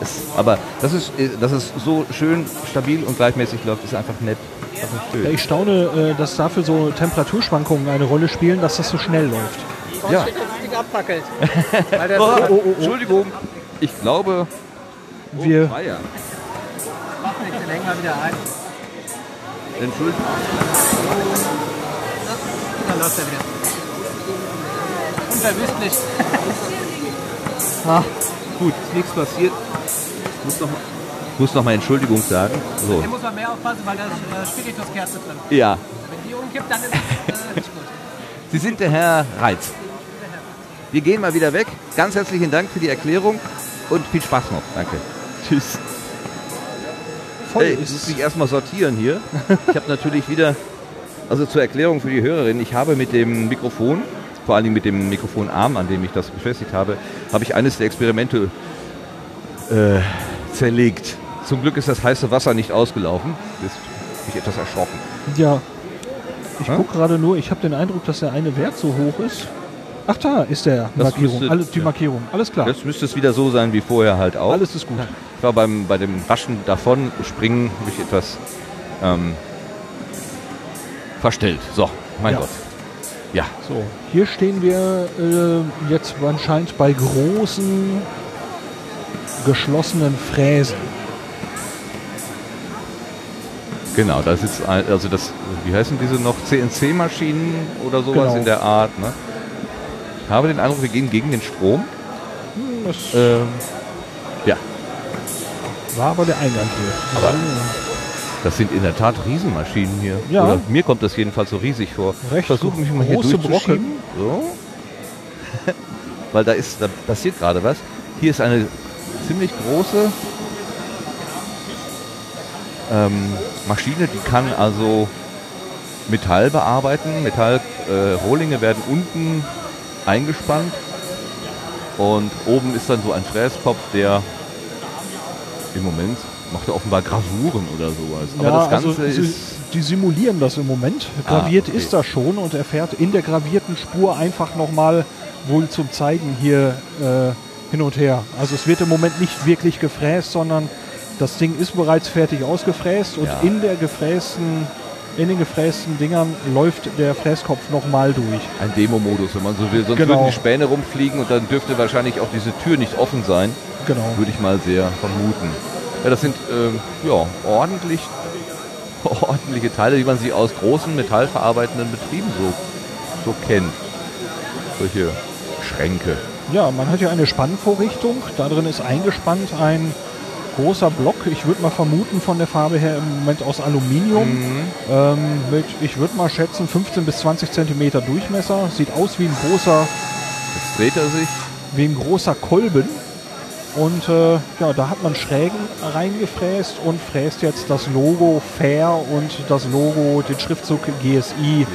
Speaker 1: Es, aber das ist, äh, dass es so schön stabil und gleichmäßig läuft, ist einfach nett. Einfach
Speaker 2: ich staune, äh, dass dafür so Temperaturschwankungen eine Rolle spielen, dass das so schnell läuft.
Speaker 1: Ja.
Speaker 6: Abfackelt. Weil der
Speaker 1: Oh,
Speaker 6: macht
Speaker 1: Entschuldigung, ich glaube,
Speaker 2: Wir,
Speaker 1: Feier.
Speaker 6: nicht, den hängen wir wieder ein.
Speaker 1: Entschuldigung.
Speaker 6: Dann läuft er wieder. Unverwüstlich.
Speaker 1: Gut, ist nichts passiert. Muss noch, muss noch mal Entschuldigung sagen. So.
Speaker 6: Hier muss man mehr aufpassen, weil da ist äh, Spirituskerze drin.
Speaker 1: Ja,
Speaker 6: Wenn die umkippt, dann ist es äh, nicht gut.
Speaker 1: Sie sind der Herr Reitz. Wir gehen mal wieder weg. Ganz herzlichen Dank für die Erklärung und viel Spaß noch. Danke. Tschüss.
Speaker 2: voll
Speaker 1: Hey, ich muss mich erstmal sortieren hier. Ich habe natürlich wieder, also zur Erklärung für die Hörerin, ich habe mit dem Mikrofon, vor allen Dingen mit dem Mikrofonarm, an dem ich das befestigt habe, habe ich eines der Experimente äh, zerlegt. Zum Glück ist das heiße Wasser nicht ausgelaufen. Das bin ich etwas erschrocken.
Speaker 2: Ja. Ich
Speaker 1: Hä?
Speaker 2: gucke gerade nur, ich habe den Eindruck, dass der eine Wert so hoch ist. Ach da ist der
Speaker 1: Das
Speaker 2: Markierung.
Speaker 1: müsste-
Speaker 2: Alles, die
Speaker 1: ja.
Speaker 2: Markierung. Alles klar.
Speaker 1: Jetzt müsste es wieder so sein wie vorher halt auch.
Speaker 2: Alles ist gut.
Speaker 1: Ich war beim, bei dem raschen davon springen, habe ich etwas ähm, verstellt. So, mein
Speaker 2: Ja.
Speaker 1: Gott. Ja,
Speaker 2: So, hier stehen wir äh, jetzt anscheinend bei großen geschlossenen Fräsen.
Speaker 1: genau. Da sitzt ein, also das, wie heißen diese noch? CNC-Maschinen oder sowas
Speaker 2: Genau.
Speaker 1: in der Art. Ne? Ich habe den Eindruck, wir gehen gegen den Strom.
Speaker 2: Hm, Das
Speaker 1: Ähm, ja,
Speaker 2: war aber der Eingang hier.
Speaker 1: Aber- das sind in der Tat Riesenmaschinen hier.
Speaker 2: Ja.
Speaker 1: Oder mir kommt das jedenfalls so riesig vor.
Speaker 2: Recht
Speaker 1: ich versuche mich mal hier durchzuschieben. So. Weil da ist, da passiert gerade was. Hier ist eine ziemlich große ähm, Maschine, die kann also Metall bearbeiten. Metallrohlinge äh, werden unten eingespannt und oben ist dann so ein Fräskopf, der im Moment macht er offenbar Grasuren oder sowas. Aber
Speaker 2: ja,
Speaker 1: das Ganze
Speaker 2: also
Speaker 1: ist
Speaker 2: die simulieren das im Moment. Graviert
Speaker 1: okay.
Speaker 2: ist das schon und er fährt in der gravierten Spur einfach nochmal wohl zum Zeigen hier äh, hin und her. Also es wird im Moment nicht wirklich gefräst, sondern das Ding ist bereits fertig ausgefräst und
Speaker 1: Ja.
Speaker 2: in der gefrästen, in den gefrästen Dingern läuft der Fräskopf nochmal durch.
Speaker 1: ein Demo-Modus, wenn man so will. Sonst
Speaker 2: Genau.
Speaker 1: würden die Späne rumfliegen und dann dürfte wahrscheinlich auch diese Tür nicht offen sein.
Speaker 2: Genau.
Speaker 1: Würde ich mal sehr vermuten. Ja, das sind ähm, ja, ordentlich, ordentliche Teile, die man sie aus großen metallverarbeitenden Betrieben so, so kennt. Solche Schränke.
Speaker 2: Ja, man hat ja eine Spannvorrichtung. Da drin ist eingespannt ein großer Block. Ich würde mal vermuten von der Farbe her im Moment aus Aluminium. Ähm, mit, ich würde mal schätzen, 15 bis 20 Zentimeter Durchmesser. Sieht aus wie ein großer,
Speaker 1: Jetzt dreht er sich.
Speaker 2: wie ein großer Kolben. Und äh, ja, da hat man Schrägen reingefräst und fräst jetzt das Logo Fair und das Logo, den Schriftzug GSI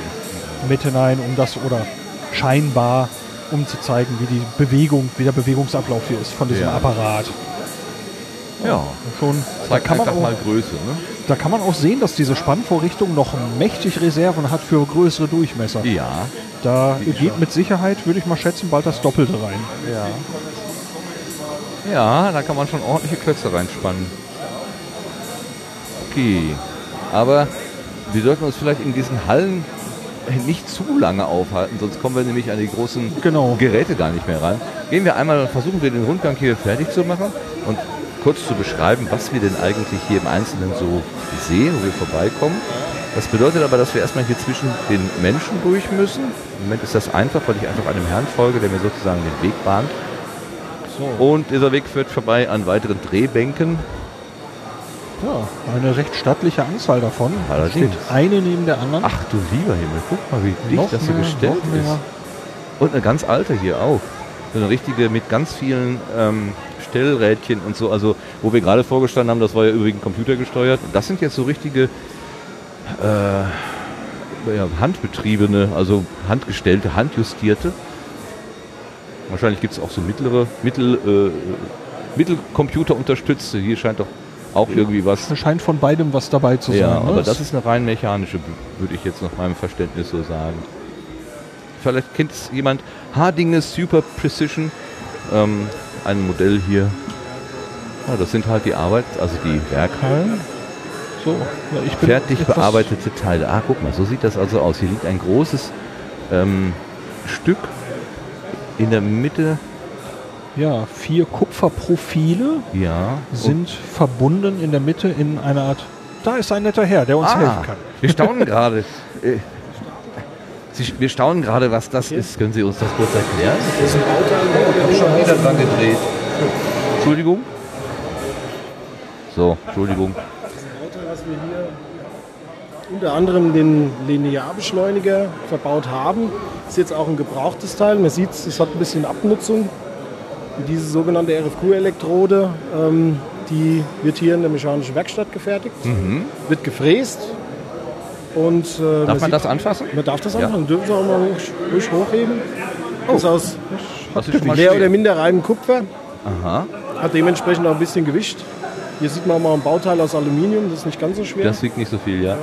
Speaker 2: mit hinein, um das oder scheinbar um zu zeigen, wie die Bewegung, wie der Bewegungsablauf hier ist von diesem
Speaker 1: Ja.
Speaker 2: Apparat.
Speaker 1: Ja,
Speaker 2: Und schon, da
Speaker 1: zeigt
Speaker 2: kann, man auch,
Speaker 1: mal Größe. Ne?
Speaker 2: da kann man auch sehen, dass diese Spannvorrichtung noch mächtig Reserven hat für größere Durchmesser.
Speaker 1: Ja.
Speaker 2: Da geht mit Sicherheit, würde ich mal schätzen, bald das Doppelte rein.
Speaker 1: Ja. Ja, da kann man schon ordentliche Klötze reinspannen. Okay. Aber wir sollten uns vielleicht in diesen Hallen nicht zu lange aufhalten, sonst kommen wir nämlich an die großen
Speaker 2: Genau.
Speaker 1: Geräte gar nicht mehr ran. Gehen wir einmal, versuchen wir den Rundgang hier fertig zu machen und kurz zu beschreiben, was wir denn eigentlich hier im Einzelnen so sehen, wo wir vorbeikommen. Das bedeutet aber, dass wir erstmal hier zwischen den Menschen durch müssen. Im Moment ist das einfach, weil ich einfach einem Herrn folge, der mir sozusagen den Weg bahnt. Und dieser Weg führt vorbei an weiteren Drehbänken.
Speaker 2: Ja, eine recht stattliche Anzahl davon.
Speaker 1: Allerdings.
Speaker 2: Steht eine neben der anderen.
Speaker 1: Ach du lieber Himmel, guck mal, wie dicht
Speaker 2: Noch
Speaker 1: das hier
Speaker 2: mehr,
Speaker 1: gestellt ist. Und eine ganz alte hier auch. So eine richtige mit ganz vielen ähm, Stellrädchen und so. Also, wo wir gerade vorgestanden haben, das war ja übrigens computergesteuert. Das sind jetzt so richtige äh, ja, handbetriebene, also handgestellte, handjustierte. Wahrscheinlich gibt es auch so mittlere, mittel, äh, Mittelcomputer unterstützte. Hier scheint doch auch irgendwie was.
Speaker 2: Es scheint von beidem was dabei zu
Speaker 1: Ja,
Speaker 2: sein. ne?
Speaker 1: aber das ist eine rein mechanische, würde ich jetzt nach meinem Verständnis so sagen. Vielleicht kennt es jemand Hardinges Super Precision, ähm, ein Modell hier. Ja, das sind halt die Arbeit, also die Werkhallen.
Speaker 2: so, ja, ich bin
Speaker 1: Fertig bearbeitete Teile. Ah, guck mal, so sieht das also aus. Hier liegt ein großes ähm, Stück in der Mitte.
Speaker 2: Ja, vier Kupferprofile
Speaker 1: Ja.
Speaker 2: sind verbunden in der Mitte in einer Art. Da ist ein netter Herr, der uns
Speaker 1: Ah,
Speaker 2: helfen kann.
Speaker 1: wir staunen gerade. Äh, wir staunen gerade, was das ist. Können Sie uns das kurz erklären? Das ist ein Bauteil, der schon wieder dran gedreht. Entschuldigung. So, Entschuldigung.
Speaker 7: Bauteil, was wir hier unter anderem den Linearbeschleuniger verbaut haben. Ist jetzt auch ein gebrauchtes Teil. Man sieht, es hat ein bisschen Abnutzung. Und diese sogenannte RFQ-Elektrode, ähm, die wird hier in der mechanischen Werkstatt gefertigt, wird gefräst. Und, äh,
Speaker 1: Darf man
Speaker 7: sieht-
Speaker 1: das anfassen?
Speaker 7: Man darf das
Speaker 1: Ja.
Speaker 7: anfangen, dürfen Sie auch mal ruhig, hochheben. Das ist aus mehr oder minder reinem Kupfer,
Speaker 1: Aha,
Speaker 7: hat dementsprechend auch ein bisschen Gewicht. Hier sieht man auch mal ein Bauteil aus Aluminium, das ist nicht ganz so schwer.
Speaker 1: das wiegt nicht so viel, ja.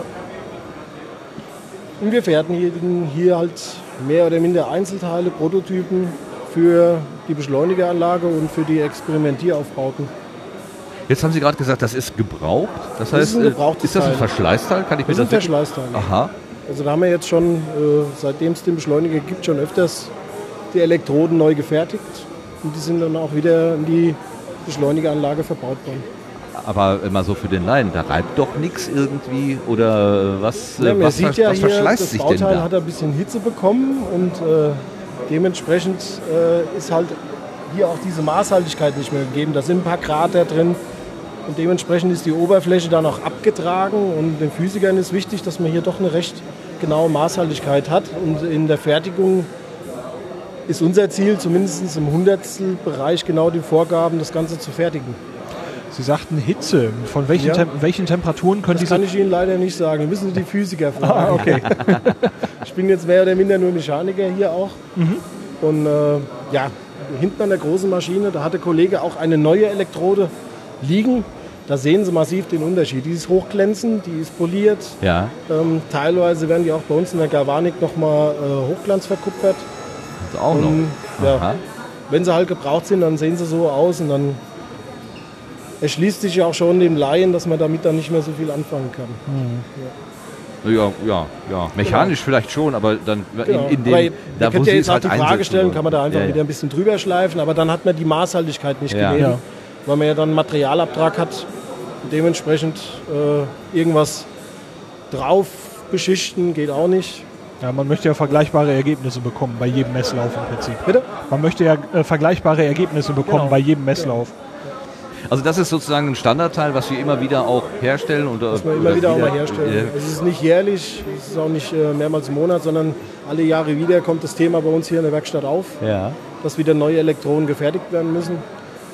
Speaker 7: Und wir fertigen hier halt mehr oder minder Einzelteile, Prototypen für die Beschleunigeranlage und für die Experimentieraufbauten.
Speaker 1: Jetzt haben Sie gerade gesagt, das ist gebraucht. Das
Speaker 7: Das
Speaker 1: heißt,
Speaker 7: ist ein
Speaker 1: ist das ein
Speaker 7: Teil.
Speaker 1: Verschleißteil? Kann ich mir
Speaker 7: Das sind
Speaker 1: das wirklich-
Speaker 7: Verschleißteile.
Speaker 1: Aha.
Speaker 7: Also da haben wir jetzt schon, äh, seitdem es den Beschleuniger gibt, schon öfters die Elektroden neu gefertigt. Und die sind dann auch wieder in die Beschleunigeranlage verbaut worden.
Speaker 1: Aber immer so für den Laien, da reibt doch nichts irgendwie oder äh, was, äh,
Speaker 7: Ja, man
Speaker 1: was,
Speaker 7: sieht
Speaker 1: was,
Speaker 7: ja
Speaker 1: was
Speaker 7: hier,
Speaker 1: verschleißt
Speaker 7: das
Speaker 1: sich denn
Speaker 7: Bauteil
Speaker 1: da?
Speaker 7: hat ein bisschen Hitze bekommen und äh, dementsprechend äh, ist halt hier auch diese Maßhaltigkeit nicht mehr gegeben. Da sind ein paar Krater drin und dementsprechend ist die Oberfläche dann auch abgetragen und den Physikern ist wichtig, dass man hier doch eine recht genaue Maßhaltigkeit hat und in der Fertigung ist unser Ziel, zumindest im Hundertstelbereich genau die Vorgaben, das Ganze zu fertigen.
Speaker 2: Sie sagten Hitze. Von welchen,
Speaker 7: Ja.
Speaker 2: Tem welchen Temperaturen können
Speaker 7: Das
Speaker 2: diese
Speaker 7: kann ich Ihnen leider nicht sagen. Da müssen Sie die Physiker fragen.
Speaker 2: Ah, okay.
Speaker 7: Ich bin jetzt mehr oder minder nur Mechaniker hier auch. Und äh, ja, hinten an der großen Maschine, da hat der Kollege auch eine neue Elektrode liegen. Da sehen Sie massiv den Unterschied. Die ist hochglänzend, die ist poliert.
Speaker 1: Ja,
Speaker 7: Ähm, teilweise werden die auch bei uns in der Galvanik nochmal äh, Hochglanz verkupfert.
Speaker 1: das auch noch.
Speaker 7: Und, ja,
Speaker 1: Aha.
Speaker 7: wenn sie halt gebraucht sind, dann sehen sie so aus und dann erschließt sich ja auch schon dem Laien, dass man damit dann nicht mehr so viel anfangen kann.
Speaker 1: Ja, ja, ja. Mechanisch vielleicht schon, aber dann
Speaker 7: Genau.
Speaker 1: in, in dem,
Speaker 7: aber
Speaker 1: da
Speaker 7: könnt ja jetzt auch
Speaker 1: halt
Speaker 7: die Frage stellen,
Speaker 1: wollen.
Speaker 7: kann man da einfach
Speaker 1: ja,
Speaker 7: wieder
Speaker 1: ja.
Speaker 7: ein bisschen drüber schleifen, aber dann hat man die Maßhaltigkeit nicht
Speaker 1: Ja.
Speaker 7: gegeben,
Speaker 2: Ja.
Speaker 7: weil man ja dann einen Materialabtrag hat und dementsprechend äh, irgendwas drauf beschichten geht auch nicht.
Speaker 2: Ja, man möchte ja vergleichbare Ergebnisse bekommen bei jedem Messlauf im Prinzip.
Speaker 7: Bitte?
Speaker 2: Man möchte ja äh, vergleichbare Ergebnisse bekommen
Speaker 7: Genau.
Speaker 2: bei jedem Messlauf.
Speaker 1: Also das ist sozusagen ein Standardteil, was wir immer wieder auch herstellen. Und,
Speaker 7: Muss man immer wieder auch mal herstellen. Es ist nicht jährlich, es ist auch nicht äh, mehrmals im Monat, sondern alle Jahre wieder kommt das Thema bei uns hier in der Werkstatt auf,
Speaker 1: Äh, ja,
Speaker 7: dass wieder neue Elektronen gefertigt werden müssen.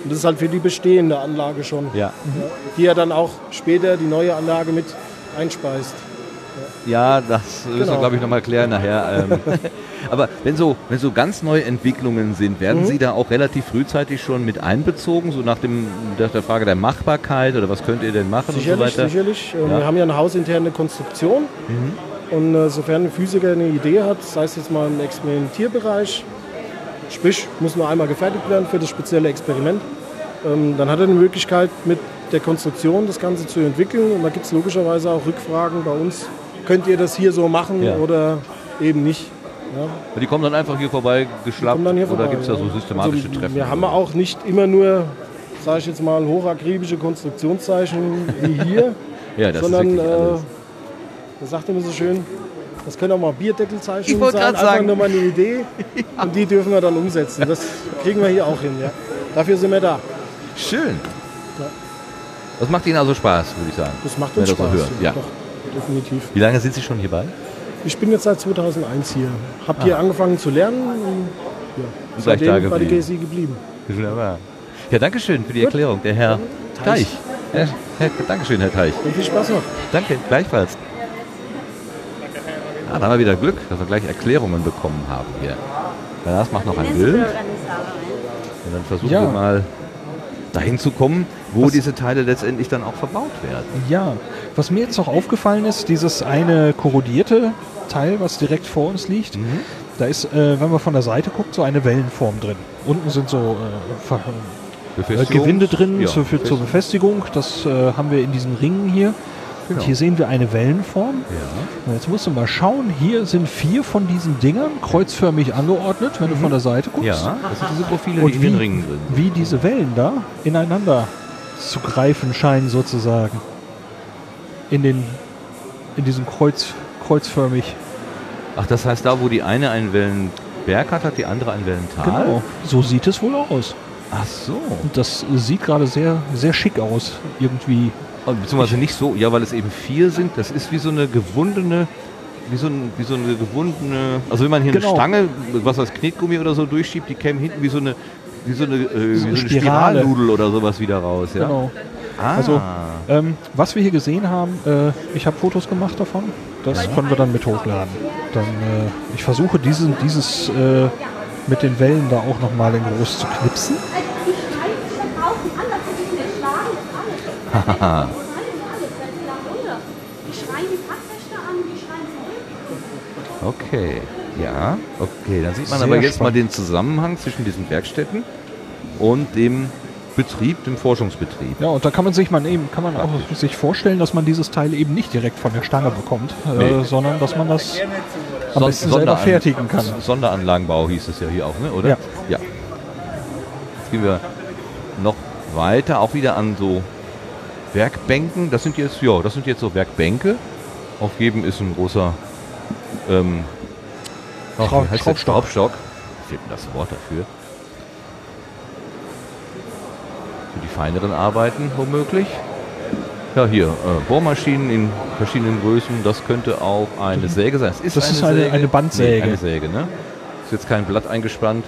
Speaker 7: Und das ist halt für die bestehende Anlage schon,
Speaker 1: ja.
Speaker 7: die ja dann auch später die neue Anlage mit einspeist.
Speaker 1: Ja, das müssen wir,
Speaker 7: Genau.
Speaker 1: glaube ich, nochmal klären nachher. Ähm, Aber wenn so, wenn so ganz neue Entwicklungen sind, werden
Speaker 7: Mhm.
Speaker 1: Sie da auch relativ frühzeitig schon mit einbezogen, so nach, dem, nach der Frage der Machbarkeit oder was könnt ihr denn machen
Speaker 7: Sicherlich,
Speaker 1: und so weiter?
Speaker 7: sicherlich. Ähm,
Speaker 1: Ja. Mhm.
Speaker 7: Wir haben ja eine hausinterne Konstruktion. Und äh, sofern ein Physiker eine Idee hat, sei es jetzt mal im Experimentierbereich, sprich, muss nur einmal gefertigt werden für das spezielle Experiment, ähm, dann hat er eine Möglichkeit, mit der Konstruktion das Ganze zu entwickeln. Und da gibt es logischerweise auch Rückfragen bei uns. Könnt ihr das hier so machen
Speaker 1: Ja.
Speaker 7: oder eben nicht?
Speaker 1: Die kommen dann einfach hier vorbei geschlappt
Speaker 7: hier
Speaker 1: oder
Speaker 7: vorbei,
Speaker 1: gibt es da so
Speaker 7: ja.
Speaker 1: systematische
Speaker 7: Also,
Speaker 1: Treffen?
Speaker 7: Wir haben auch nicht immer nur, sage ich jetzt mal, hochakribische Konstruktionszeichen wie hier.
Speaker 1: ja, das
Speaker 7: sondern äh, man sagt immer so schön, das können auch mal
Speaker 1: Ich
Speaker 7: Bierdeckelzeichnungen
Speaker 1: wollte
Speaker 7: sein, einfach
Speaker 1: sagen.
Speaker 7: nur mal eine Idee und die dürfen wir dann umsetzen. Das kriegen wir hier auch hin. Ja. Dafür sind wir da.
Speaker 1: Schön. Das macht Ihnen also Spaß, würde ich sagen.
Speaker 7: Das macht uns
Speaker 1: das so
Speaker 7: Spaß.
Speaker 1: hört, ja.
Speaker 7: Doch, definitiv.
Speaker 1: Wie lange sind Sie schon hierbei?
Speaker 7: Ich bin jetzt seit 2001 hier. Hab hier angefangen zu lernen und ja,
Speaker 1: Und gleich da
Speaker 7: seitdem bei der. GSI geblieben.
Speaker 1: Wunderbar. Ja, danke schön für die Erklärung, der Herr Teich. Ja, Herr, Dankeschön, Herr Teich.
Speaker 7: Und viel Spaß noch.
Speaker 1: Danke, gleichfalls. Ja, da haben wir wieder Glück, dass wir gleich Erklärungen bekommen haben hier. Lars macht noch ein Bild und dann versuchen
Speaker 2: Ja.
Speaker 1: wir mal dahin zu kommen, wo diese Teile letztendlich dann auch verbaut werden.
Speaker 2: Ja, was mir jetzt noch aufgefallen ist, dieses eine korrodierte Teil, was direkt vor uns liegt,
Speaker 1: Mhm.
Speaker 2: da ist, äh, wenn man von der Seite guckt, so eine Wellenform drin. Unten sind so äh, äh, Gewinde drin
Speaker 1: Ja,
Speaker 2: zur, für, zur Befestigung. Das äh, haben wir in diesen Ringen hier.
Speaker 1: Genau.
Speaker 2: Und hier sehen wir eine Wellenform.
Speaker 1: Ja.
Speaker 2: Jetzt musst du mal schauen, hier sind vier von diesen Dingern kreuzförmig angeordnet, wenn du von der Seite guckst.
Speaker 1: ja, das sind diese Profile,
Speaker 2: Und
Speaker 1: die in
Speaker 2: wie,
Speaker 1: den Ringen drin sind.
Speaker 2: wie diese Wellen da ineinander zu greifen scheinen sozusagen. In den in diesem Kreuz, kreuzförmig.
Speaker 1: Ach, das heißt, da wo die eine einen Wellenberg hat, hat die andere einen Wellental?
Speaker 2: Genau. So sieht es wohl aus.
Speaker 1: Ach so.
Speaker 2: Und das sieht gerade sehr, sehr schick aus. Irgendwie.
Speaker 1: Oh, Beziehungsweise nicht so, ja, weil es eben vier sind. Das ist wie so eine gewundene, wie so, ein, wie so eine gewundene, also wenn man hier
Speaker 2: Genau.
Speaker 1: eine Stange, was als Knetgummi oder so durchschiebt, die käme hinten wie so eine, wie so eine, äh, so eine. Spiralnudel oder sowas wieder raus. Ja?
Speaker 2: Genau.
Speaker 1: Ah,
Speaker 2: Also, ähm, was wir hier gesehen haben, äh, ich habe Fotos gemacht davon. Das können wir dann mit hochladen. Dann, äh, ich versuche diesen, dieses äh, mit den Wellen da auch nochmal in groß zu knipsen.
Speaker 8: Die schreien sich da draußen an, dass sie nicht schlagen und alles. Die schreien und alles, wenn sie da runter. Die schreien die Packrechte an, die schreien
Speaker 1: okay. Ja, okay. Dann sieht man
Speaker 2: Sehr
Speaker 1: aber jetzt mal
Speaker 2: spannend.
Speaker 1: den Zusammenhang zwischen diesen Werkstätten und dem Betrieb, dem Forschungsbetrieb.
Speaker 2: Ja, und da kann man sich man eben, kann man auch sich vorstellen, dass man dieses Teil eben nicht direkt von der Stange bekommt, äh,
Speaker 1: Nee.
Speaker 2: sondern dass man das am besten selber fertigen kann.
Speaker 1: Sonderanlagenbau hieß es ja hier auch, ne? oder?
Speaker 2: Ja.
Speaker 1: ja. Jetzt gehen wir noch weiter, auch wieder an so Werkbänken. Das sind jetzt, ja, das sind jetzt so Werkbänke. Auf jedem ist ein großer ähm, ach,
Speaker 2: Schrau-
Speaker 1: wie heißt der?
Speaker 2: Schraubstock.
Speaker 1: Schraubstock. Fehlt mir das Wort dafür. Für die feineren Arbeiten womöglich. Ja, hier, äh, Bohrmaschinen in verschiedenen Größen. Das könnte auch eine Säge sein. Es
Speaker 2: Das ist eine- eine Bandsäge.
Speaker 1: Nee, eine Säge, ne? Ist jetzt kein Blatt eingespannt,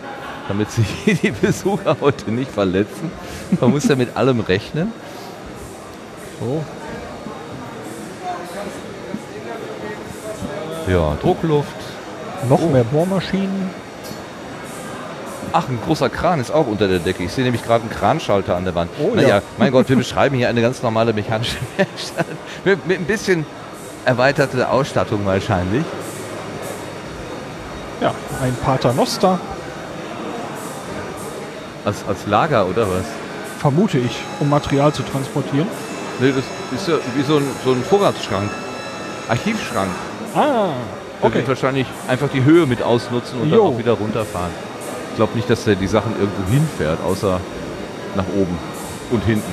Speaker 1: damit sich die Besucher heute nicht verletzen. Man muss ja mit allem rechnen.
Speaker 2: So.
Speaker 1: Ja, Druckluft.
Speaker 2: Noch mehr Bohrmaschinen.
Speaker 1: Ach, ein großer Kran ist auch unter der Decke. Ich sehe nämlich gerade einen Kranschalter an der Wand.
Speaker 2: Oh,
Speaker 1: naja,
Speaker 2: ja.
Speaker 1: mein Gott, wir beschreiben hier eine ganz normale mechanische Werkstatt. Mit, mit ein bisschen erweiterte Ausstattung wahrscheinlich.
Speaker 2: Ja, ein Paternoster,
Speaker 1: Als, als Lager oder was?
Speaker 2: vermute ich, um Material zu transportieren.
Speaker 1: Nee, das ist ja wie so ein, so ein Vorratsschrank. Archivschrank.
Speaker 2: Ah,
Speaker 1: Der
Speaker 2: okay.
Speaker 1: wird wahrscheinlich einfach die Höhe mit ausnutzen und
Speaker 2: Jo.
Speaker 1: dann auch wieder runterfahren. Ich glaube nicht, dass der die Sachen irgendwo hinfährt, außer nach oben und hinten.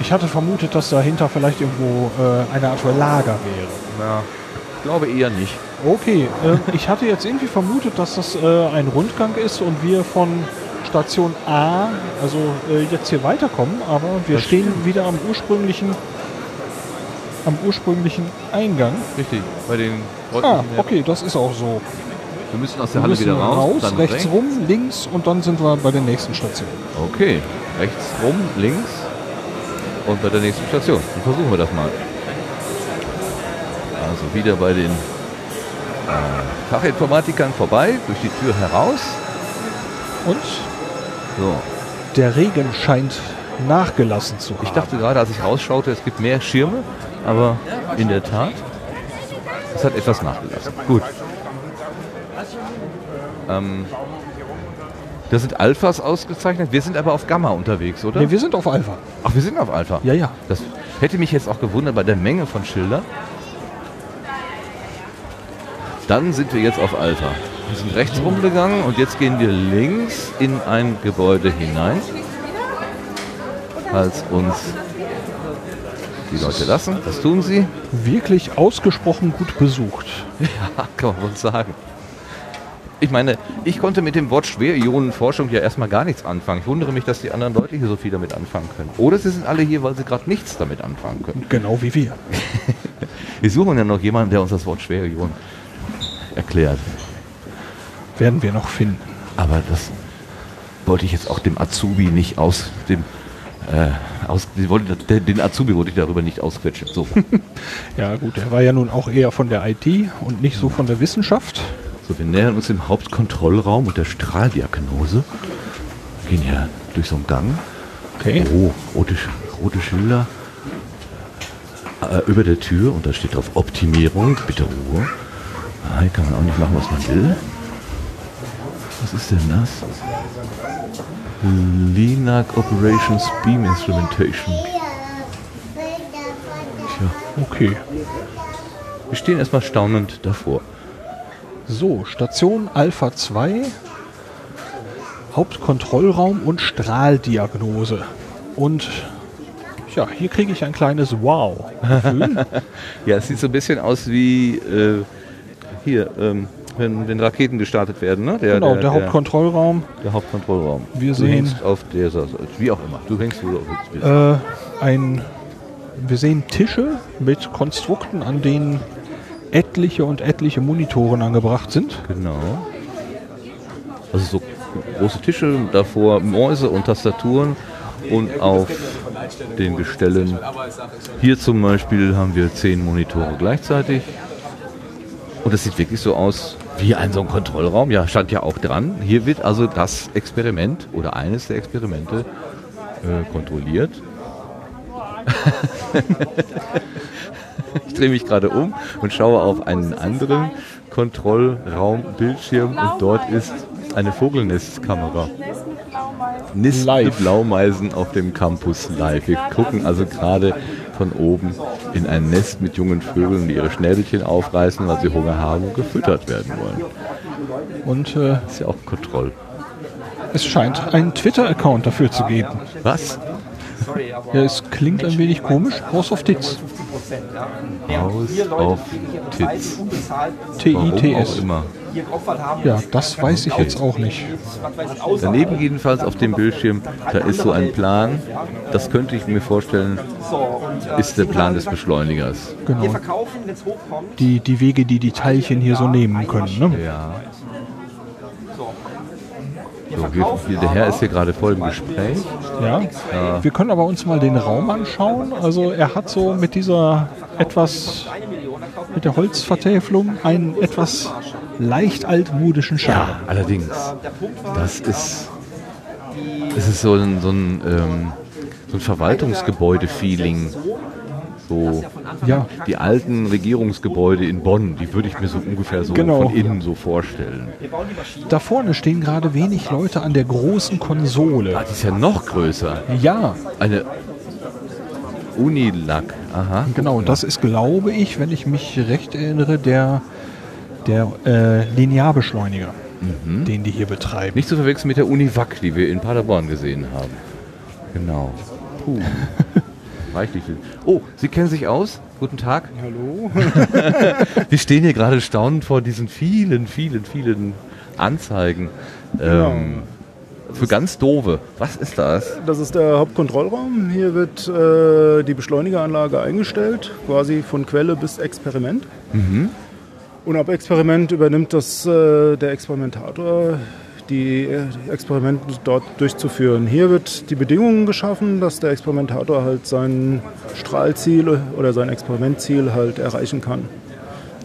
Speaker 2: Ich hatte vermutet, dass dahinter vielleicht irgendwo äh, eine Art Lager wäre.
Speaker 1: Ja, ich glaube eher nicht.
Speaker 2: Okay, äh, ich hatte jetzt irgendwie vermutet, dass das äh, ein Rundgang ist und wir von Station A, also äh, jetzt hier weiterkommen, aber wir
Speaker 1: Das
Speaker 2: stehen wieder am ursprünglichen, am ursprünglichen Eingang.
Speaker 1: Richtig, bei den Leuten.
Speaker 2: Ah, okay, das ist auch so.
Speaker 1: Wir müssen aus
Speaker 2: Wir
Speaker 1: der Halle wieder raus.
Speaker 2: raus,
Speaker 1: dann
Speaker 2: rechts rum, links und dann sind wir bei der nächsten Station.
Speaker 1: Okay, rechts rum, links und bei der nächsten Station. Dann versuchen wir das mal. Also wieder bei den äh, Fachinformatikern vorbei, durch die Tür heraus.
Speaker 2: Und
Speaker 1: So,
Speaker 2: der Regen scheint nachgelassen zu haben.
Speaker 1: ich dachte gerade, als ich rausschaute, es gibt mehr Schirme, aber in der Tat, es hat etwas nachgelassen. Gut. Ähm, da sind Alphas ausgezeichnet, wir sind aber auf Gamma unterwegs, oder?
Speaker 2: nee, wir sind auf Alpha.
Speaker 1: Ach, wir sind auf Alpha.
Speaker 2: Ja, ja.
Speaker 1: Das hätte mich jetzt auch gewundert bei der Menge von Schildern. Dann sind wir jetzt auf Alpha. Wir sind rechts rumgegangen und jetzt gehen wir links in ein Gebäude hinein. Als uns die Leute lassen. Das tun sie.
Speaker 2: Wirklich ausgesprochen gut besucht.
Speaker 1: Ja, kann man wohl sagen. Ich meine, ich konnte mit dem Wort Schwerionenforschung ja erstmal gar nichts anfangen. Ich wundere mich, dass die anderen Leute hier so viel damit anfangen können. Oder sie sind alle hier, weil sie gerade nichts damit anfangen können.
Speaker 2: Genau wie wir.
Speaker 1: Wir suchen ja noch jemanden, der uns das Wort Schwerion erklärt.
Speaker 2: Werden wir noch finden.
Speaker 1: Aber das wollte ich jetzt auch dem Azubi nicht aus dem äh, aus, den den Azubi wollte ich darüber nicht ausquetschen. So.
Speaker 2: Ja gut, er war ja nun auch eher von der IT und nicht so von der Wissenschaft.
Speaker 1: so, wir nähern uns dem Hauptkontrollraum und der Strahldiagnose. Gehen hier durch so einen Gang.
Speaker 2: Okay.
Speaker 1: Oh, rote, rote Schilder äh, über der Tür und da steht drauf Optimierung, bitte Ruhe. Ah, hier kann man auch nicht machen, was man will. Was ist denn das? LINAC Operations Beam Instrumentation. Tja,
Speaker 2: Okay.
Speaker 1: wir stehen erstmal staunend davor.
Speaker 2: So, Station Alpha 2, Hauptkontrollraum und Strahldiagnose. Und ja, hier kriege ich ein kleines Wow.
Speaker 1: Ja, es sieht so ein bisschen aus wie äh, hier, ähm, wenn, wenn Raketen gestartet werden, ne? Der,
Speaker 2: genau, der, Hauptkontrollraum.
Speaker 1: der Hauptkontrollraum.
Speaker 2: Wir
Speaker 1: du
Speaker 2: sehen-
Speaker 1: hängst auf der wie auch immer. Du hängst wo du willst.
Speaker 2: Äh, ein, wir sehen Tische mit Konstrukten, an denen etliche und etliche Monitoren angebracht sind.
Speaker 1: Genau. Also so große Tische, davor Mäuse und Tastaturen und auf den Gestellen. Hier zum Beispiel haben wir zehn Monitore gleichzeitig. Und das sieht wirklich so aus wie ein so ein Kontrollraum. Ja, stand ja auch dran. Hier wird also das Experiment oder eines der Experimente äh, kontrolliert. ich drehe mich gerade um und schaue auf einen anderen Kontrollraumbildschirm und dort ist eine Vogelnestkamera. Nist
Speaker 2: Live.
Speaker 1: mit Blaumeisen auf dem Campus live. Wir gucken also gerade von oben in ein Nest mit jungen Vögeln, die ihre Schnäbelchen aufreißen, weil sie Hunger haben und gefüttert werden wollen.
Speaker 2: Und äh,
Speaker 1: ist ja auch Kontroll.
Speaker 2: es scheint einen Twitter-Account dafür zu geben.
Speaker 1: Was?
Speaker 2: Ja, es klingt ein wenig komisch. House of Tits.
Speaker 1: Aus auf Tits. Warum auch
Speaker 2: T-I-T-S.
Speaker 1: immer.
Speaker 2: Ja, das weiß ich jetzt auch nicht.
Speaker 1: Daneben jedenfalls auf dem Bildschirm, da ist so ein Plan, das könnte ich mir vorstellen, ist der Plan des Beschleunigers.
Speaker 2: Genau. Die, die Wege, die die Teilchen hier so nehmen können. Ne?
Speaker 1: Ja. So, wir, der Herr ist hier gerade voll im Gespräch.
Speaker 2: Ja. Wir können aber uns mal den Raum anschauen. Also er hat so mit dieser etwas, mit der Holzvertäfelung einen etwas leicht altmodischen Charme.
Speaker 1: Ja, allerdings. Das ist, es ist so ein, so ein, ähm, so ein Verwaltungsgebäude-Feeling. So
Speaker 2: Ja,
Speaker 1: die alten Regierungsgebäude in Bonn, die würde ich mir so ungefähr so
Speaker 2: Genau.
Speaker 1: von innen so vorstellen.
Speaker 2: da vorne stehen gerade wenig Leute an der großen Konsole.
Speaker 1: Ah, die ist ja noch größer.
Speaker 2: Ja,
Speaker 1: Eine Unilac. Aha.
Speaker 2: genau. Das ist, glaube ich, wenn ich mich recht erinnere, der, der äh, Linearbeschleuniger, den die hier betreiben.
Speaker 1: Nicht zu verwechseln mit der Univac, die wir in Paderborn gesehen haben. Genau. Puh. Reichlich viel. Oh, Sie kennen sich aus? Guten Tag.
Speaker 9: Hallo?
Speaker 1: Wir stehen hier gerade staunend vor diesen vielen, vielen, vielen Anzeigen. Ähm, für ganz doofe. Was ist das?
Speaker 9: Das ist der Hauptkontrollraum. Hier wird äh, die Beschleunigeranlage eingestellt, quasi von Quelle bis Experiment. Und ab Experiment übernimmt das äh, der Experimentator, die äh, Experimente dort durchzuführen. Hier wird die Bedingungen geschaffen, dass der Experimentator halt sein Strahlziel oder sein Experimentziel halt erreichen kann.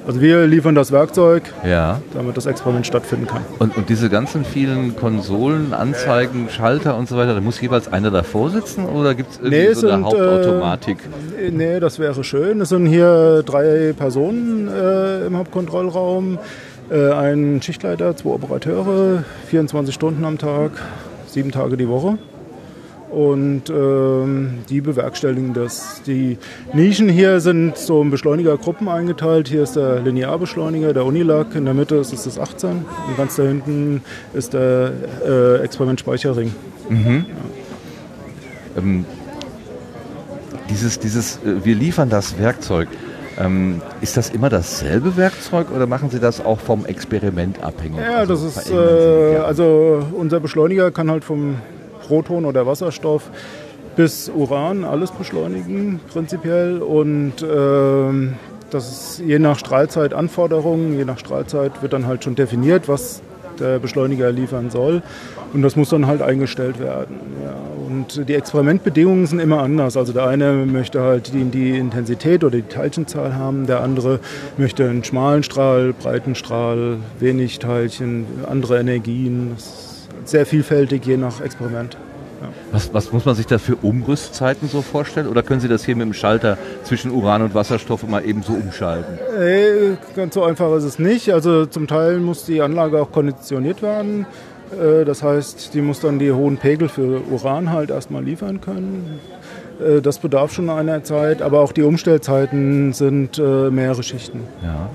Speaker 9: Also wir liefern das Werkzeug,
Speaker 1: Ja.
Speaker 9: damit das Experiment stattfinden kann.
Speaker 1: Und, und diese ganzen vielen Konsolen, Anzeigen, Schalter und so weiter, da muss jeweils einer davor sitzen oder gibt es irgendwie
Speaker 9: Nee,
Speaker 1: so eine
Speaker 9: sind,
Speaker 1: Hauptautomatik?
Speaker 9: Äh, nee, das wäre schön. Es sind hier drei Personen äh, im Hauptkontrollraum. Äh, ein Schichtleiter, zwei Operateure, 24 Stunden am Tag, sieben Tage die Woche. Und ähm, die bewerkstelligen das. Die Nischen hier sind so in Beschleunigergruppen eingeteilt. Hier ist der Linearbeschleuniger, der Unilac. In der Mitte ist es das 18. Und ganz da hinten ist der äh, Experimentspeicherring.
Speaker 1: Ähm, dieses, dieses, äh, wir liefern das Werkzeug. Ähm, ist das immer dasselbe Werkzeug oder machen Sie das auch vom Experiment abhängig?
Speaker 9: Ja,
Speaker 1: Also
Speaker 9: das ist, äh, also unser Beschleuniger kann halt vom Proton oder Wasserstoff bis Uran alles beschleunigen, prinzipiell. Und ähm, das ist je nach Strahlzeitanforderungen, je nach Strahlzeit wird dann halt schon definiert, was der Beschleuniger liefern soll. Und das muss dann halt eingestellt werden. Ja. Und die Experimentbedingungen sind immer anders. Also der eine möchte halt die, die Intensität oder die Teilchenzahl haben, der andere möchte einen schmalen Strahl, breiten Strahl, wenig Teilchen, andere Energien. Das ist sehr vielfältig je nach Experiment.
Speaker 1: Was, was, muss man sich da für Umrüstzeiten so vorstellen? Oder können Sie das hier mit dem Schalter zwischen Uran und Wasserstoff mal eben so umschalten?
Speaker 9: Nee, ganz so einfach ist es nicht. Also zum Teil muss die Anlage auch konditioniert werden. Äh, das heißt, die muss dann die hohen Pegel für Uran halt erstmal liefern können. Äh, das bedarf schon einer Zeit, aber auch die Umstellzeiten sind äh, mehrere Schichten.
Speaker 1: Ja.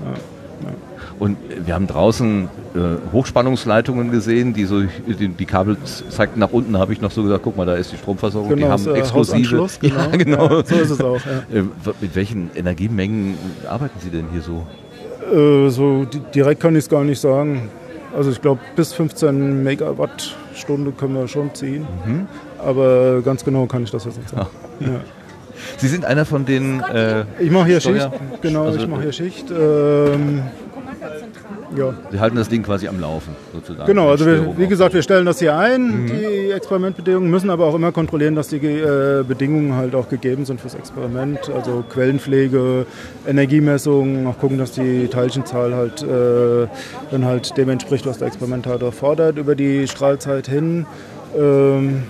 Speaker 1: ja. Und wir haben draußen äh, Hochspannungsleitungen gesehen, die so die, die Kabel zeigten nach unten, habe ich noch so gesagt, guck mal, da ist die Stromversorgung,
Speaker 9: genau,
Speaker 1: die haben
Speaker 9: äh,
Speaker 1: exklusive.
Speaker 9: Genau. Ja, genau. Ja, so ist es auch. Ja.
Speaker 1: Äh, mit welchen Energiemengen arbeiten Sie denn hier so?
Speaker 9: Äh, so direkt kann ich es gar nicht sagen. Also ich glaube, bis 15 Megawattstunde können wir schon ziehen. Mhm. Aber ganz genau kann ich das jetzt nicht sagen. Ja.
Speaker 1: Sie sind einer von den. Äh,
Speaker 9: ich mache hier Steuer Schicht. Genau, also, ich mache hier Schicht. Ähm,
Speaker 1: ja. Sie halten das Ding quasi am Laufen, sozusagen.
Speaker 9: Genau, also wir, wie gesagt, wir stellen das hier ein, mhm. die Experimentbedingungen, müssen aber auch immer kontrollieren, dass die äh, Bedingungen halt auch gegeben sind fürs Experiment. Also Quellenpflege, Energiemessung, auch gucken, dass die Teilchenzahl halt äh, dann halt dem entspricht, was der Experimentator fordert über die Strahlzeit hin. Ähm,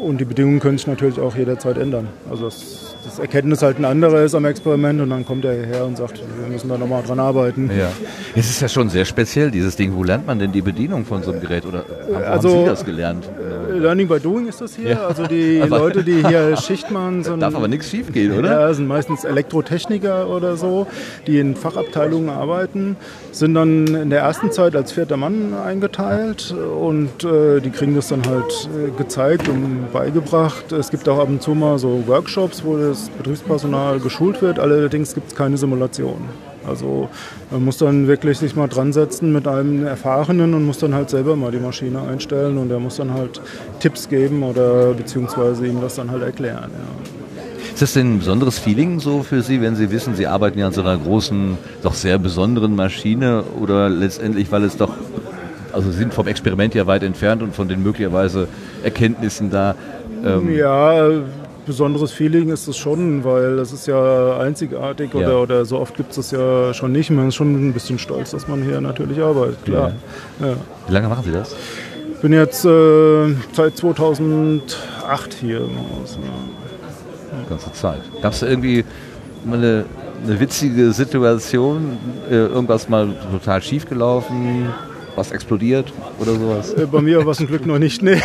Speaker 9: und die Bedingungen können sich natürlich auch jederzeit ändern. Also das das Erkenntnis halt ein anderer ist am Experiment und dann kommt er hierher und sagt, wir müssen da nochmal dran arbeiten.
Speaker 1: Ja. Es ist ja schon sehr speziell, dieses Ding. Wo lernt man denn die Bedienung von so einem Gerät? Oder haben,
Speaker 9: also,
Speaker 1: haben Sie das gelernt?
Speaker 9: Äh, Learning by Doing ist das hier. Ja. Also die Leute, die hier Schicht machen, sind,
Speaker 1: darf aber nichts schief gehen, oder?
Speaker 9: Ja, sind meistens Elektrotechniker oder so, die in Fachabteilungen arbeiten, sind dann in der ersten Zeit als vierter Mann eingeteilt und äh, die kriegen das dann halt äh, gezeigt und beigebracht. Es gibt auch ab und zu mal so Workshops, wo das Betriebspersonal geschult wird. Allerdings gibt es keine Simulation. Also man muss dann wirklich sich mal dran setzen mit einem Erfahrenen und muss dann halt selber mal die Maschine einstellen und er muss dann halt Tipps geben oder beziehungsweise ihm das dann halt erklären. Ja.
Speaker 1: Ist das denn ein besonderes Feeling so für Sie, wenn Sie wissen, Sie arbeiten ja an so einer großen, doch sehr besonderen Maschine oder letztendlich, weil es doch, also Sie sind vom Experiment ja weit entfernt und von den möglicherweise Erkenntnissen da.
Speaker 9: Ähm ja, besonderes Feeling ist es schon, weil das ist ja einzigartig ja. Oder, oder so oft gibt es das ja schon nicht. Man ist schon ein bisschen stolz, dass man hier natürlich arbeitet, klar.
Speaker 1: Ja. Ja. Wie lange machen Sie das?
Speaker 9: Ich bin jetzt äh, seit 2008 hier im Haus.
Speaker 1: Ganze Zeit. Gab es irgendwie mal eine, eine witzige Situation, äh, irgendwas mal total schief gelaufen? was explodiert oder sowas?
Speaker 9: Äh, bei mir war es ein Glück noch nicht, nee.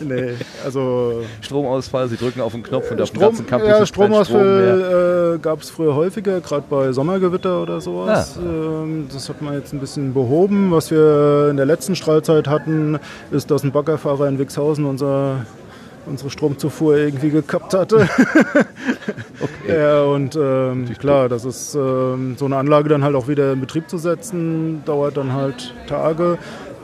Speaker 9: nee, also
Speaker 1: Stromausfall, Sie drücken auf den Knopf und auf
Speaker 9: Strom, dem ganzen Campus ja, Stromausfall Strom äh, gab es früher häufiger, gerade bei Sommergewitter oder sowas. Ah. Ähm, das hat man jetzt ein bisschen behoben. Was wir in der letzten Strahlzeit hatten, ist, dass ein Baggerfahrer in Wixhausen unser unsere Stromzufuhr irgendwie gekappt hatte. okay. Ja, und ähm, klar, das ist ähm, so eine Anlage dann halt auch wieder in Betrieb zu setzen, dauert dann halt Tage.